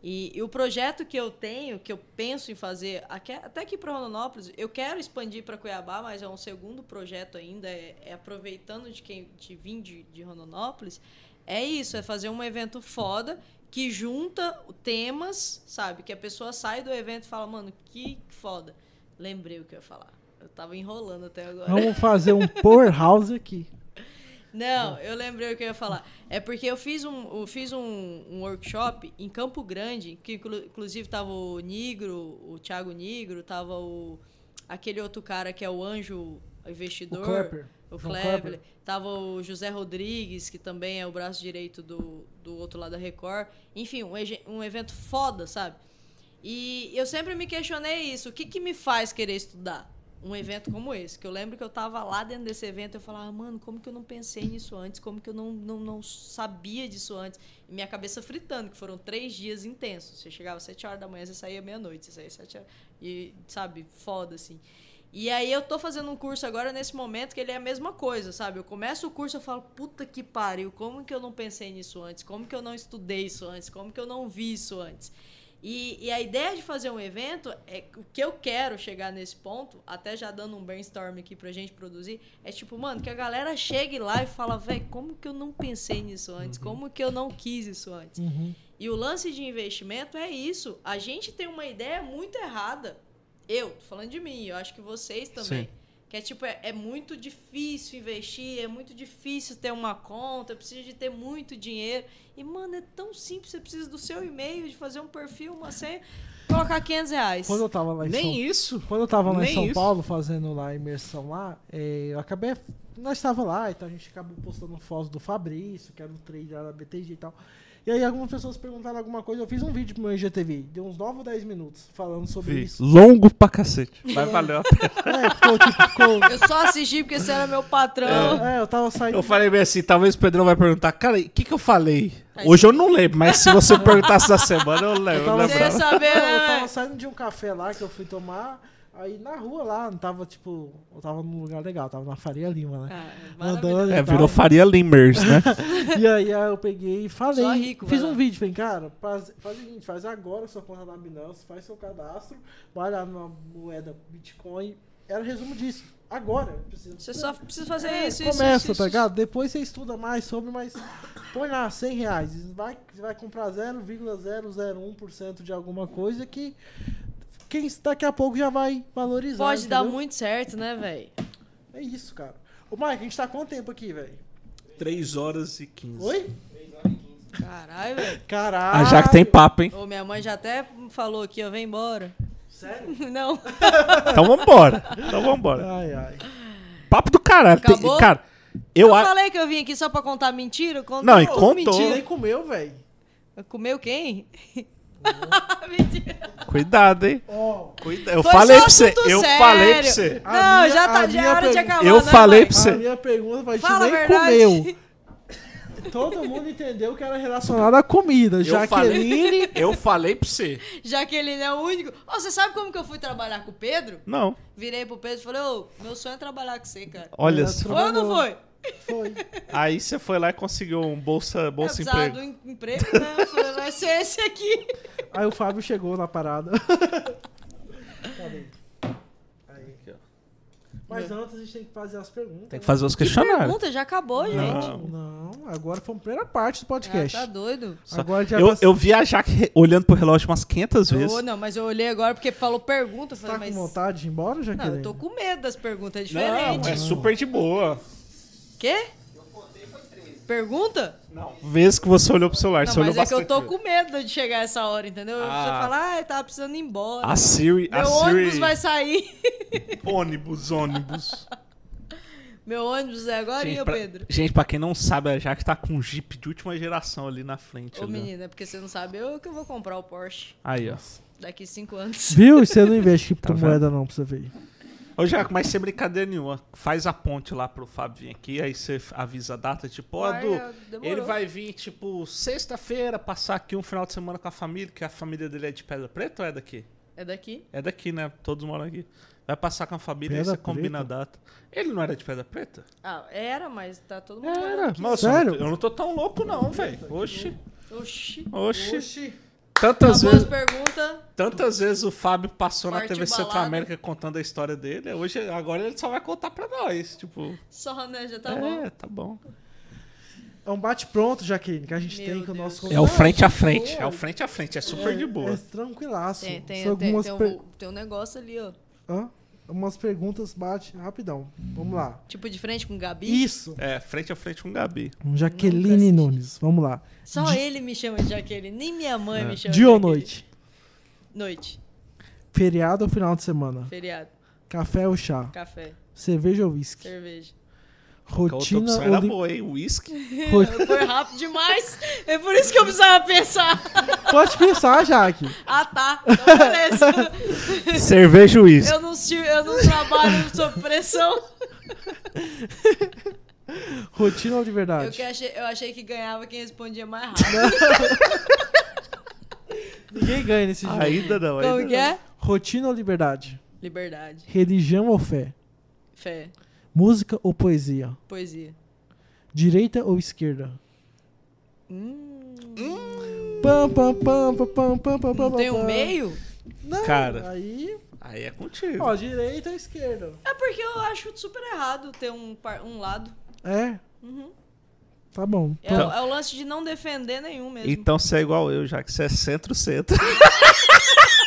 E, e o projeto que eu tenho, que eu penso em fazer, aqui- até aqui para Rondonópolis, eu quero expandir para Cuiabá, mas é um segundo projeto ainda, é, é aproveitando de quem de vim de, de Rondonópolis, é isso, é fazer um evento foda que junta temas, sabe? Que a pessoa sai do evento e fala, mano, que foda. Lembrei o que eu ia falar. Eu tava enrolando até agora. Vamos fazer um powerhouse aqui. [laughs] Não, eu lembrei o que eu ia falar. É porque eu fiz um, eu fiz um, um workshop em Campo Grande, que inclu- inclusive tava o Nigro, o Thiago Nigro, tava o aquele outro cara que é o anjo investidor. O Klepper. O Kleber. Tava o José Rodrigues, que também é o braço direito do, do outro lado da Record. Enfim, um, um evento foda, sabe? E eu sempre me questionei isso. O que, que me faz querer estudar um evento como esse? Que eu lembro que eu tava lá dentro desse evento eu falava, mano, como que eu não pensei nisso antes? Como que eu não, não, não sabia disso antes? E minha cabeça fritando, que foram três dias intensos. Você chegava às sete horas da manhã, você saía meia-noite. Você saía sete horas. E, sabe, foda, assim. E aí eu tô fazendo um curso agora nesse momento que ele é a mesma coisa, sabe? Eu começo o curso e falo, puta que pariu, como que eu não pensei nisso antes? Como que eu não estudei isso antes? Como que eu não vi isso antes? E, e a ideia de fazer um evento, é o que eu quero chegar nesse ponto, até já dando um brainstorm aqui pra gente produzir, é tipo, mano, que a galera chegue lá e fala, velho, como que eu não pensei nisso antes? Como que eu não quis isso antes? Uhum. E o lance de investimento é isso. A gente tem uma ideia muito errada. Eu, tô falando de mim, eu acho que vocês também. Sim. Que é tipo, é, é muito difícil investir, é muito difícil ter uma conta, precisa de ter muito dinheiro. E, mano, é tão simples, você precisa do seu e-mail, de fazer um perfil, uma senha, colocar 500 reais. Quando eu tava lá em São Nem isso. Quando eu tava lá em Nem São isso. Paulo fazendo lá a imersão lá, eh, eu acabei. Nós estava lá, então a gente acabou postando fotos do Fabrício, que era o trader lá da BTG e tal. E aí algumas pessoas perguntaram alguma coisa, eu fiz um vídeo pro meu IGTV, deu uns 9 ou 10 minutos falando sobre Vi. isso. Longo pra cacete. Mas valeu a pena. É, ficou tipo, ficou. Eu só assisti porque você era meu patrão. É, eu tava saindo. Eu falei bem assim, talvez o Pedrão vai perguntar, cara, o que que eu falei? Hoje eu não lembro, mas se você perguntasse da semana, eu lembro. Eu tava- eu saber, eu tava saindo de um café lá que eu fui tomar, aí na rua lá, não tava tipo. Eu tava num lugar legal, tava na Faria Lima, né? Ah, Andando É, virou Faria Limers, né? [laughs] E aí, aí eu peguei e falei. Só rico, fiz um lá. vídeo, falei, cara, faz, faz o seguinte, faz agora sua conta na Binance, faz seu cadastro, vai lá numa moeda Bitcoin. Era resumo disso. Agora. Precisa, Você só precisa fazer É, isso, Começa, isso, isso. tá ligado? Depois você estuda mais sobre, mas põe lá 100 reais. Vai, você vai comprar 0,001% de alguma coisa que quem daqui a pouco já vai valorizar. Pode dar entendeu? muito certo, né, velho? É isso, cara. Ô, Mike, a gente tá há quanto tempo aqui, velho? 3 horas e 15. Oi? 3 horas e 15. Caralho, velho. Caralho. Ah, já que tem papo, hein? Ô, minha mãe já até falou aqui, ó, vem embora. Sério? [laughs] Não. Então vambora. Então vambora. Ai, ai. Papo do caralho. Tem- Acabou? cara, eu Eu acho. falei que eu vim aqui só pra contar mentira? Contou Não, e contou. mentira. Nem comeu, velho. Comeu quem? [laughs] mentira. Cuidado, hein? Ó. Cuida- Eu falei pra você. Eu falei pra você. A Não, minha- já tá a já é minha hora de acabar. Eu né, falei mãe? pra você. A minha pergunta foi: a gente Fala a nem verdade. comeu. [laughs] Todo mundo entendeu que era relacionado à comida. Jaqueline. [laughs] Eu falei pra você. Jaqueline é o único. Ô, você sabe como que eu fui trabalhar com o Pedro? Não. Virei pro Pedro e falei, ô, meu sonho é trabalhar com você, cara. Olha É, só. Foi ou não foi? Foi. Aí você foi lá e conseguiu um bolsa, bolsa precisava emprego. do em- emprego, né? Falei, vai ser esse aqui. Aí o Fábio chegou na parada. Cadê? Aí. Mas antes a gente tem que fazer as perguntas. Tem que né? fazer os Que questionários. pergunta, já acabou, gente. Não, não. Agora foi a primeira parte do podcast. Ah, tá doido? Só- Agora já Eu, eu vi a Jaque olhando pro relógio umas 500 vezes. Eu, não, mas eu olhei agora porque falou pergunta. Eu Você falei, tá com mas. vontade de ir embora, Não, Jaqueline? eu tô com medo das perguntas, é Não, diferente. é super de boa. Quê? Pergunta? Não. Vezes que você olhou pro celular, Não, você olhou mas é que eu bastante tô com medo de chegar essa hora, entendeu? Ah. Você fala, ah, eu tava precisando ir embora. A Siri, a Meu Siri... ônibus vai sair. [laughs] Ônibus, ônibus. Meu ônibus é agora, gente, pra, Pedro. gente, pra quem não sabe, a Jaque tá com um Jeep de última geração ali na frente. Ô, ali, menina, é porque você não sabe, eu que eu vou comprar o Porsche Aí, ó. daqui cinco anos. Viu? E você não investe [laughs] Tá criptomoeda não, pra você ver. Ô, Jaque, mas sem brincadeira nenhuma, faz a ponte lá pro Fábio vir aqui, aí você avisa a data, tipo, ó, ele vai vir, tipo, sexta-feira, passar aqui um final de semana com a família, que a família dele é de Pedra Preta ou é daqui? É daqui? É daqui, né? Todos moram aqui. Vai passar com a família, Pedra aí você combina a Preta? data. Ele não era de Pedra Preta? Ah, era, mas tá todo mundo Era. Mas Sério? eu não tô tão louco não, velho. Oxi. Oxi. Oxi. Tantas Acabou vezes, perguntas. tantas vezes o Fábio passou na Partiu TV balada. Centro-América contando a história dele. Hoje, agora ele só vai contar pra nós. Tipo, Só, né? Já tá é, bom. tá bom. É um bate-pronto, Jaqueline, que a gente Meu tem com o Deus. nosso É o frente a frente. boa. É o frente a frente. É super de boa. É tranquilaço. Tem, tem, tem, algumas tem, um, tem um negócio ali, ó. Hã? Umas perguntas, bate rapidão. Vamos lá. Tipo de frente com o Gabi. Isso. É, frente a frente com o Gabi. Jaqueline assisti. Nunes. Vamos lá. Só Di- ele me chama de Jaqueline, nem minha mãe me chama de Dia ou Jaqueline. noite? Noite. Feriado ou final de semana? Feriado. Café ou chá? Café. Cerveja ou whisky? Cerveja. Outra Rotina opção ou era boa, hein? Whisky. [laughs] ro- [laughs] Foi rápido demais. É por isso que eu precisava pensar. Pode pensar, Jaque. [laughs] Ah, tá. Então, beleza. Cerveja e whisky. Eu não, eu não trabalho sob pressão. Rotina ou de Eu, verdade? que achei, eu achei que ganhava quem respondia mais rápido. Ninguém ganha nesse jogo. Ainda não, ainda Como que é? Rotina ou liberdade? Liberdade. Religião ou fé? Fé. Música ou poesia? Poesia. Direita ou esquerda? Hum, Pam, pam, pam, pam, pam, pam, pam, não pam, tem um pam. meio? Não, Cara. Aí, Aí é contigo. ó, direita ou esquerda? É porque eu acho super errado ter um, par- um lado. É, Uhum. tá bom. É, Então- o- é o lance de não defender nenhum mesmo. Então você é igual eu, já que você é centro-centro. [laughs]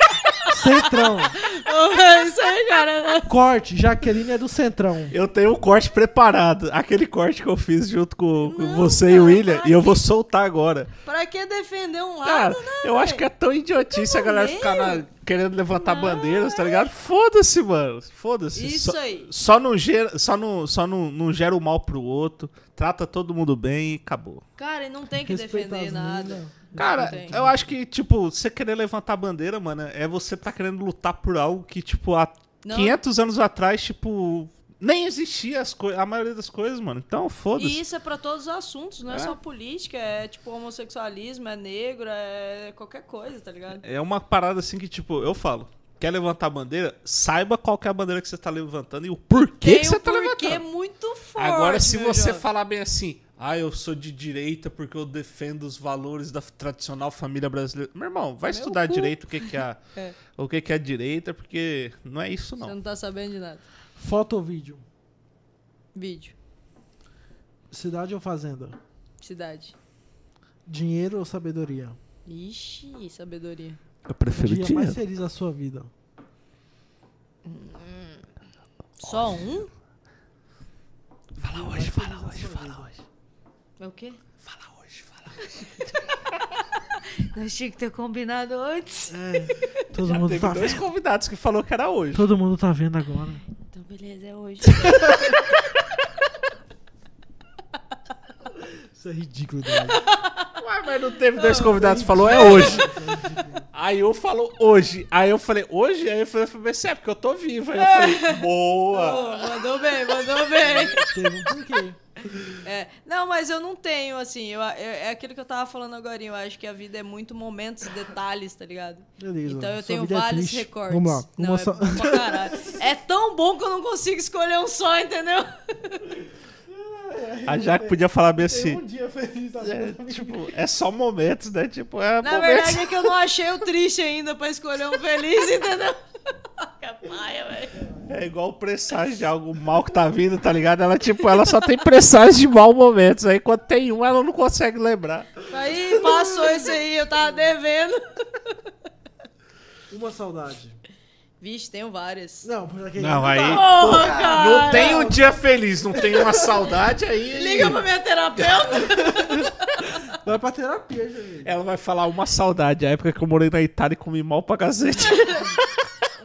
Centrão. É [laughs] Isso aí, cara. Corte, Jaqueline é do Centrão. Eu tenho o corte preparado. Aquele corte que eu fiz junto com, com Não, você e o cara, William. E eu vou soltar agora. Pra que defender um lado, Cara, né? eu acho que é tão idiotice a galera meio. ficar na- querendo levantar Não, bandeiras, tá ligado? Foda-se, mano. Foda-se. Isso Só, aí. só não gera, só não, só não, não gera o mal pro outro. Trata todo mundo bem e acabou. Cara, e não tem que Respeita defender nada. Cara, eu acho que, tipo, você querer levantar bandeira, mano, é você tá querendo lutar por algo que, tipo, há Não. 500 anos atrás, tipo, nem existia as a maioria das coisas, mano. Então, E foda-se. isso é pra todos os assuntos, não é, É. só política, é tipo homossexualismo, é negro, é qualquer coisa, tá ligado? É uma parada assim que, tipo, eu falo. Quer levantar a bandeira? Saiba qual que é a bandeira que você tá levantando e o porquê Tem que você um tá levantando. muito forte. Agora, se meu você jovem. falar bem assim, ah, eu sou de direita porque eu defendo os valores da tradicional família brasileira. Meu irmão, vai Meu estudar cu. direito o que, que é, [laughs] É. o que, que é direita, porque não é isso, Você não. não tá sabendo de nada. Foto ou vídeo? Vídeo, Cidade ou fazenda? cidade. Dinheiro ou sabedoria? Ixi, sabedoria. Eu prefiro Dia mais feliz da sua vida? Só um? Fala hoje, fala hoje, fala hoje. É o quê? Fala hoje, fala hoje. Nós tínhamos que ter combinado antes. É, [laughs] todo mundo Teve tá dois vendo. convidados que falou que era hoje. Todo mundo tá vendo agora. Então, beleza, é hoje. [laughs] Isso é ridículo. Ué, mas não teve dois convidados que falou é hoje. Aí eu falou hoje. Aí eu falei, hoje? Aí eu falei, mas é porque eu tô vivo. Aí eu falei, [laughs] boa. Pô, mandou bem, mandou bem. Teve um porquê. É, não, mas eu não tenho, assim, eu, eu- é aquilo que eu tava falando agora, eu acho que a vida é muito momentos e detalhes, tá ligado? Beleza. Então eu tenho é vários triste. recortes. Vamos lá. Não, Uma é só-. É tão bom que eu não consigo escolher um só, entendeu? [laughs] A Jaque podia falar bem assim. um dia feliz da É, tipo, é só momentos, né? Tipo, é Na momentos. verdade é que eu não achei o triste ainda pra escolher um feliz, [laughs] entendeu? [laughs] Velho. É igual o presságio de algo mal que tá vindo, tá ligado? Ela, tipo, ela só tem presságio de mal momentos. Aí quando tem um, ela não consegue lembrar. Aí passou isso aí, eu tava devendo. Uma saudade. Vixe, tenho várias. Não, porque Não, aí. Porra, cara. Não tem um dia feliz, não tem uma saudade aí. Liga pra minha terapeuta. [laughs] vai pra terapia, gente. Ela vai falar uma saudade, a época que eu morei na Itália e comi mal pra cacete.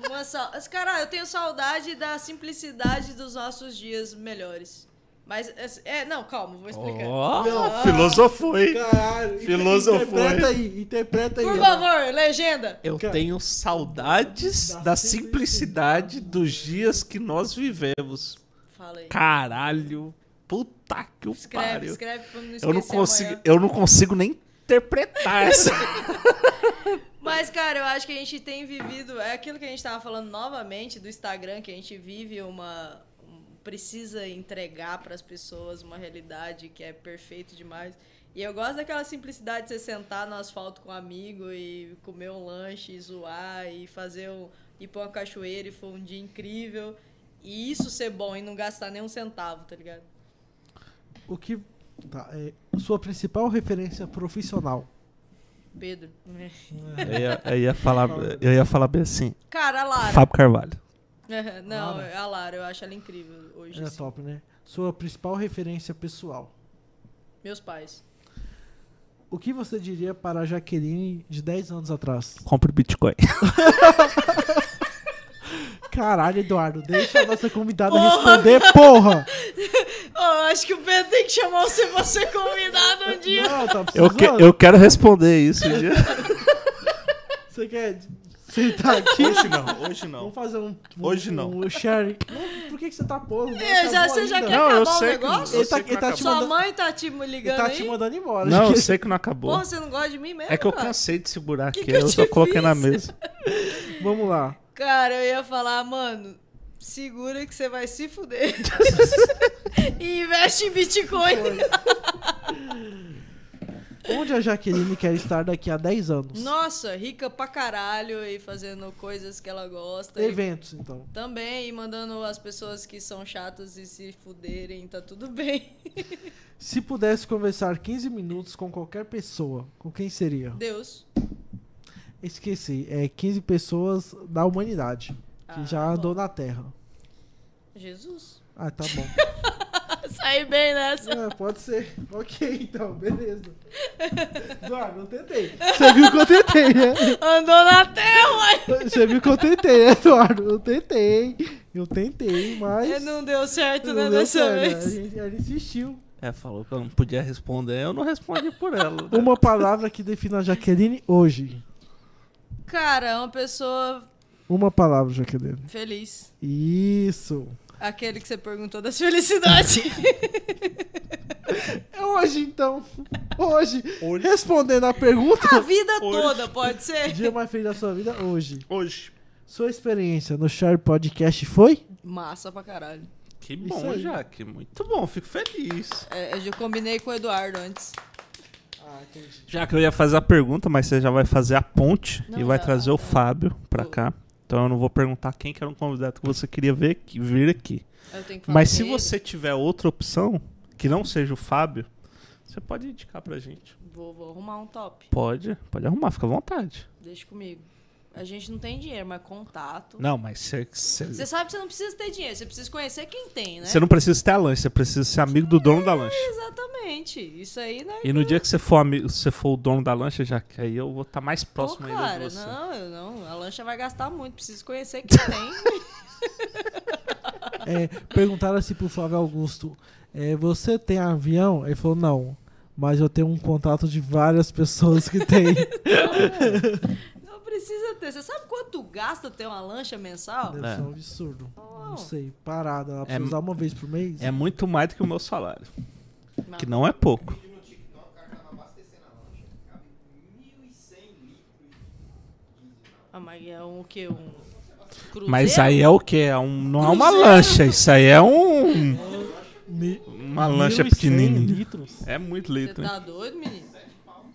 Uma sal... Cara, eu tenho saudade da simplicidade dos nossos dias melhores. Mas, é, não, calma, vou explicar. Ó, filosofou, hein? Caralho. Filosofou, Interpreta aí, interpreta aí. Por favor, legenda. Eu Cara, tenho saudades da da simplicidade dos dias que nós vivemos. Fala aí. Caralho. Puta que o Escreve, pariu. escreve pra não esquecer Eu não consigo, amanhã. eu não consigo nem interpretar [laughs] essa. Mas, cara, eu acho que a gente tem vivido. É aquilo que a gente tava falando novamente do Instagram, que a gente vive uma. Precisa entregar pras pessoas uma realidade que é perfeito demais. E eu gosto daquela simplicidade de você sentar no asfalto com um amigo e comer um lanche, e zoar e fazer um. ir pra uma cachoeira e foi um dia incrível. E isso ser bom e não gastar nem um centavo, tá ligado? O que. Tá, é, sua principal referência profissional. Pedro. Eu ia, eu ia falar, eu ia falar bem assim. Cara, Lara. Fábio Carvalho. Não, Lara. a Lara, eu acho ela incrível hoje. É assim. top, né? Sua principal referência pessoal. Meus pais. O que você diria para a Jaqueline de 10 anos atrás? Compre Bitcoin. [laughs] Caralho, Eduardo, deixa a nossa convidada responder, porra! [laughs] Oh, acho que o Pedro tem que chamar você pra ser convidado um dia. Não, tá Eu, que- eu quero responder isso. um dia. Você quer sentar aqui? Hoje não, hoje não. Vamos fazer um. um Hoje não. Um share. Não, por que, que você tá pondo? É, já, você já quer Não, eu acabar o sei que- negócio? eu Ele tá, sei que ele tá te Sua mandando, mãe tá te ele ligando tá aí? te mandando embora. Não, eu [laughs] sei que não acabou. Porra, você não gosta de mim mesmo, É que eu cara? cansei de segurar Que aqui, que eu eu só coloquei na fiz? mesa. [laughs] Vamos lá. Cara, eu ia falar, mano, segura que você vai se fuder. [laughs] e investe em Bitcoin. Onde a Jaqueline quer estar daqui a 10 anos? Nossa, rica pra caralho e fazendo coisas que ela gosta. e Eventos, então. Também, e mandando as pessoas que são chatas e se fuderem, tá tudo bem. [laughs] Se pudesse conversar 15 minutos com qualquer pessoa, com quem seria? Deus. Esqueci. É 15 pessoas da humanidade. Que Ah, já bom. andou na Terra. Jesus. Ah, tá bom. [laughs] [laughs] Saí bem nessa. É, pode ser. Ok, então, beleza. [laughs] Eduardo, eu tentei. Você viu que eu tentei, né? Andou na terra, uai. Você viu que eu tentei, né, Eduardo? Eu tentei. Eu tentei, mas. E Não deu certo, não né, deu dessa certo, vez. A gente, a gente insistiu. É, falou que eu não podia responder, eu não respondi por ela. né? [laughs] Uma palavra que define a Jaqueline hoje. Cara, é uma pessoa Uma palavra, Jaqueline. feliz. Isso. Aquele que você perguntou das felicidades. [laughs] É hoje, então. Hoje. Respondendo a pergunta. A vida Hoje. toda, pode O ser? dia mais feliz da sua vida, hoje. Hoje. Sua experiência no Share Podcast foi? Massa pra caralho. Que bom. Jaque. Muito bom, fico feliz. É, eu já combinei com o Eduardo antes. Ah, entendi. Já que eu ia fazer a pergunta, mas você já vai fazer a ponte Não, e vai trazer o. Fábio pra cá. Então eu não vou perguntar quem que era um convidado que você queria ver aqui, vir aqui. Que Mas se ele. você tiver outra opção, que não seja o Fábio, você pode indicar pra gente. Vou, vou arrumar um top. Pode, pode arrumar, fica à vontade. Deixa comigo. A gente não tem dinheiro, mas contato. Não, mas você, você, sabe que você não precisa ter dinheiro, você precisa conhecer quem tem, né? você não precisa ter a lanche, você precisa ser amigo do dono da lanche. Exatamente. Isso aí, né? E no dia que você for, amigo, você for o dono da lancha, já que aí eu vou estar mais Pô, próximo ainda cara, de você. não, eu não. A lancha vai gastar muito. Preciso conhecer quem tem. [laughs] É, perguntaram assim pro Flávio Augusto: é, Você tem avião? Ele falou: Não. Mas eu tenho um contato de várias pessoas que tem. [laughs] precisa ter. Você sabe quanto gasta ter uma lancha mensal? Deve É. ser um absurdo. Não Não. sei, parada. Ela precisa É- usar uma vez por mês? É muito mais do que o meu salário, Não. que não é pouco. vídeo no TikTok, o cara tava abastecendo a lancha. Cabe 1.100 litros de diesel. Ah, mas é um o quê? Um cruzeiro? Mas aí é o quê? É um, não é uma Cruzeiro. lancha, isso aí é um uma lancha 1.100 pequenininha. litros? É muito Você litro. hein? tá doido, menino?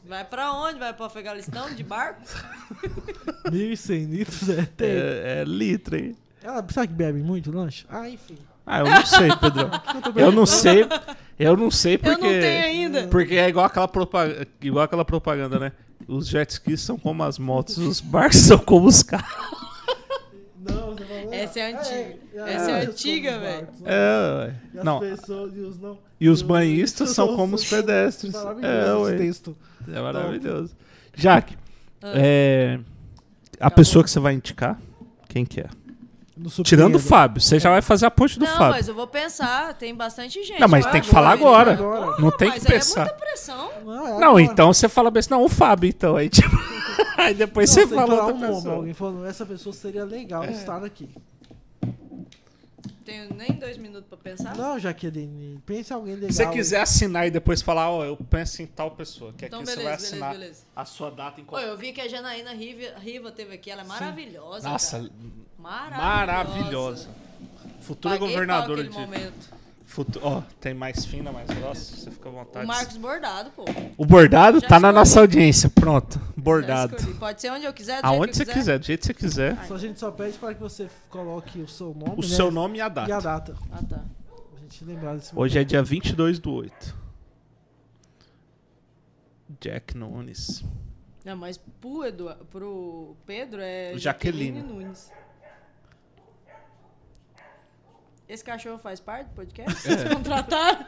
Vai pra onde? Vai pro Afeganistão de barco? [laughs] 1.100 litros é, tem. É, é litro, hein? Ela sabe que bebe muito lanche? Ah, enfim. Ah, eu não sei, Pedrão. O que eu não sei. Eu não sei porque. Eu não tenho ainda. Porque é igual aquela, propa- igual aquela propaganda, né? Os jet skis são como as motos, os barcos [laughs] são como os carros. Não, você falou. Essa é antiga. é, Essa é é, antiga, velho. né? É, ué. E as Não. pessoas e os não. E os banhistas são como os [laughs] pedestres. É, Maravilhoso esse ué. texto. É maravilhoso. Jaque, Ah. é, a Acabou. pessoa que você vai indicar, quem que é? Tirando o Fábio. Você já vai fazer a ponte do Não, Fábio. mas eu vou pensar, tem bastante gente. Não, mas tem que falar agora. agora. Não tem mas que aí pensar. É muita pressão. Não, é Não, então você fala bem assim, não, o Fábio, então. Aí, tipo, aí depois Não, você que fala falar outra um nome. pessoa. Alguém falando, essa pessoa seria legal É. estar aqui. Tenho nem dois minutos pra pensar. Não, Jaqueline, pense em alguém legal. Se você quiser assinar e depois falar, ó, eu penso em tal pessoa, que Então, aqui você beleza, vai beleza, assinar beleza. a sua data em Ô, qual... eu vi que a Janaína Riva, Riva teve aqui, ela é maravilhosa. Nossa, cara. maravilhosa. maravilhosa. Futura Paguei governadora de... momento. Futu... Ó, tem mais fina, mais grossa, você fica à vontade. O Marcos Bordado, pô. O bordado Já tá na escolhi. nossa audiência, pronto. Já Bordado. escolhi. Pode ser onde eu quiser, do Aonde jeito você que eu quiser, do jeito que você quiser. Só a gente só pede para que você coloque o seu nome, O né? seu nome e a e a data. data. Ah, tá. A gente lembrar desse Hoje é dia 22 do 8. Jack Nunes. Não, mas pro, Edu, pro Pedro é Jaqueline. Jaqueline Nunes. Esse cachorro faz parte do podcast? Vocês contrataram?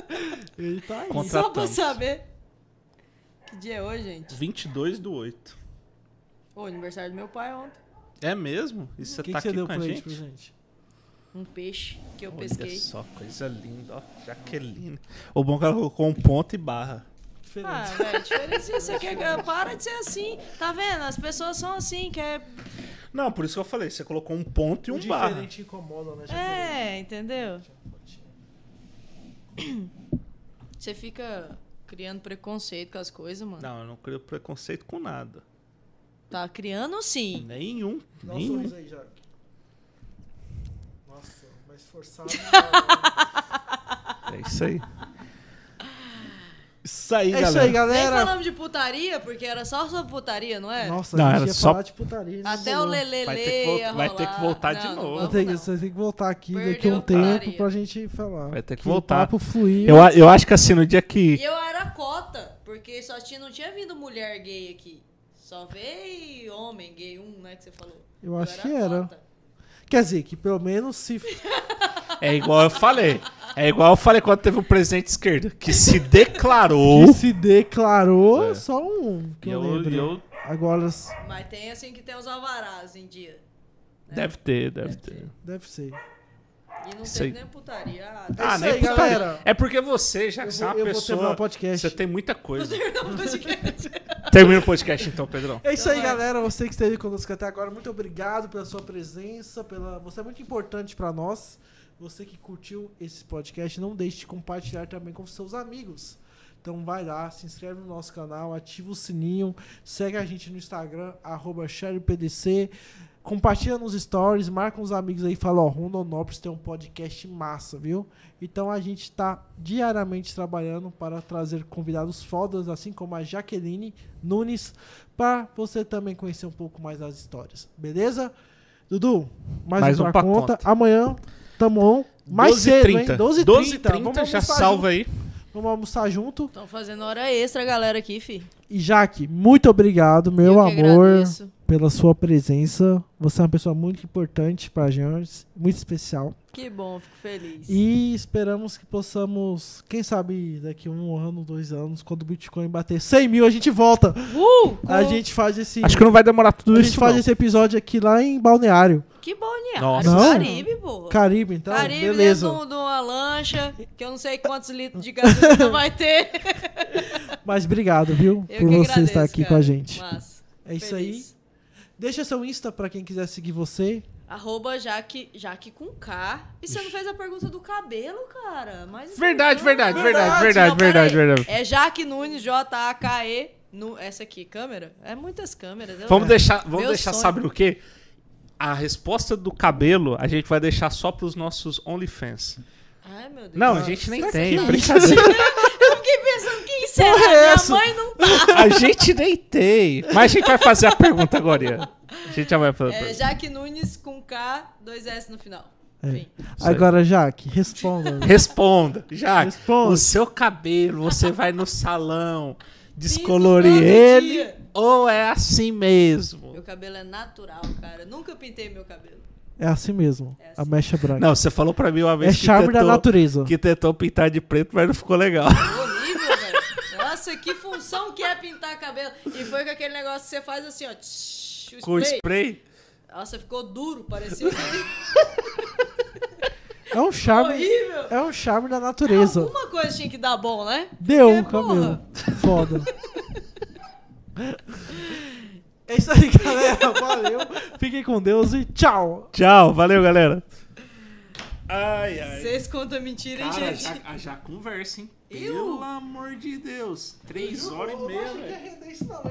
[laughs] Ele tá aí. Só pra saber. Que dia é hoje, gente? 22 do 8. Ô, aniversário do meu pai ontem. É mesmo? E você O que, tá que você aqui deu com a gente? gente? Um peixe que eu Olha pesquei. só, coisa linda, ó. Jaqueline. O bom é que ela colocou um ponto e barra. Diferente. Ah, velho, diferença. Você quer. Para de ser assim. Tá vendo? As pessoas são assim, quer. Não, por isso que eu falei. Você colocou um ponto e o um barra. diferente incomoda, né? Jaqueline? É, entendeu? [coughs] Você fica criando preconceito com as coisas, mano. Não, eu não crio preconceito com nada. Tá criando sim. Nenhum. Dá um Nenhum. aí, Jaque. Nossa, mais forçado. [laughs] É isso aí. Isso aí, é galera. isso aí, Nem galera. falamos de putaria, porque era só sobre putaria, não é? Nossa, Não, a gente era ia só- falar de putaria. Até não o. Lelele Vai ter que vol- vai ter que voltar de Não, novo. Ter. Você tem que voltar aqui Perdeu daqui a um putaria. tempo pra gente falar. Vai ter que o voltar. papo fluiu. Eu, eu acho que assim, no dia que. E eu era cota, porque só tinha, não tinha vindo mulher gay aqui. Só veio homem gay, um, né, que você falou. Eu acho que era. cota. Quer dizer, que pelo menos se. [laughs] É igual eu falei. É igual eu falei quando teve o presidente esquerdo, que se [laughs] declarou. que se declarou É. só um. Que eu, eu, lembro. eu- Agora Mas tem assim que tem os alvarás em dia. Deve ter, deve ter. deve ser. E não Isso teve aí. nem putaria. Ah, É tá. isso nem aí, putaria. galera. É porque você, já Eu que você é uma eu vou terminar pessoa. o podcast. Você tem muita coisa. Podcast. [laughs] Termina o podcast então, Pedrão. É isso Então aí, vai. galera. Você que esteve conosco até agora, muito obrigado pela sua presença. Pela... Você é muito importante pra nós. Você que curtiu esse podcast, não deixe de compartilhar também com seus amigos. Então vai lá, se inscreve no nosso canal, ativa o sininho, segue a gente no Instagram, arroba SharePDC, compartilha nos stories, marca uns amigos aí e fala, ó, Rondonópolis tem um podcast massa, viu? Então a gente tá diariamente trabalhando para trazer convidados fodas, assim como a Jaqueline Nunes, para você também conhecer um pouco mais das histórias, beleza? Dudu, mais, Mais um um pra conta. conta. Amanhã tamo on. Mais cedo, hein? 12h30. 12h30, Vamos já almoçar salva aí. junto. Vamos almoçar junto. Estão fazendo hora extra, galera, aqui, fi. E Jaque, muito obrigado, meu Eu que amor, agradeço. Pela sua presença. Você é uma pessoa muito importante pra gente, muito especial. Que bom, fico feliz. E esperamos que possamos, quem sabe daqui um ano, dois anos, quando o Bitcoin bater 100 mil, a gente volta. Uh, A gente faz esse, Acho que não vai demorar tudo a isso. gente faz não. esse episódio aqui lá em Balneário, Que balneário. Nossa. Não. Caribe, porra. Caribe, então, Caribe beleza. dentro de uma lancha, que eu não sei quantos litros de [laughs] gasolina vai ter. Mas obrigado, viu, Eu por que você agradeço, estar aqui cara. com a gente. Massa. É isso aí. Deixa seu Insta pra quem quiser seguir você. Arroba Jaque, Jaque com K. E você não fez a pergunta do cabelo, cara? Mas Verdade, verdade, verdade, verdade, verdade, verdade. É Jaque Nunes, J-A-K-E. No, essa aqui, câmera? É muitas câmeras. eu- Vamos deixar, vamos deixar sonho. sabe no quê? A resposta do cabelo a gente vai deixar só pros nossos OnlyFans. Ai, meu Deus. Não, a gente nem será tem, que- brincadeira. [laughs] Eu fiquei pensando, será? Porra é Minha essa? mãe não tá. A gente nem tem. Mas a gente vai fazer a pergunta agora. Ian. A gente já vai falar. É Jaque Nunes com K, dois S no final. É. Agora, Jaque, responda. Responda, já. Responda. O seu cabelo, você vai no salão, descolorir ele dia. ou é assim mesmo? Meu cabelo é natural, cara. Nunca pintei meu cabelo. É assim mesmo. É A assim. mecha branca. Não, você falou pra mim uma é vez que, charme da tentou, natureza. que tentou pintar de preto, mas não ficou legal. Nossa, que função que é pintar cabelo. E foi com aquele negócio que você faz assim, ó. tsh, o Com spray. spray. Nossa, ficou duro, parecia que É um charme. horrível. É um charme da natureza. Alguma coisa tinha que dar bom, né? Deu Porque, o cabelo. porra. Foda. [laughs] É isso aí, galera. [laughs] Valeu. Fiquem com Deus e tchau. Tchau, valeu, galera. Ai, ai. Vocês contam mentira, hein, Cara, gente? já, já conversa, hein? Eu? Pelo amor de Deus. Três horas e meia, velho. render isso não,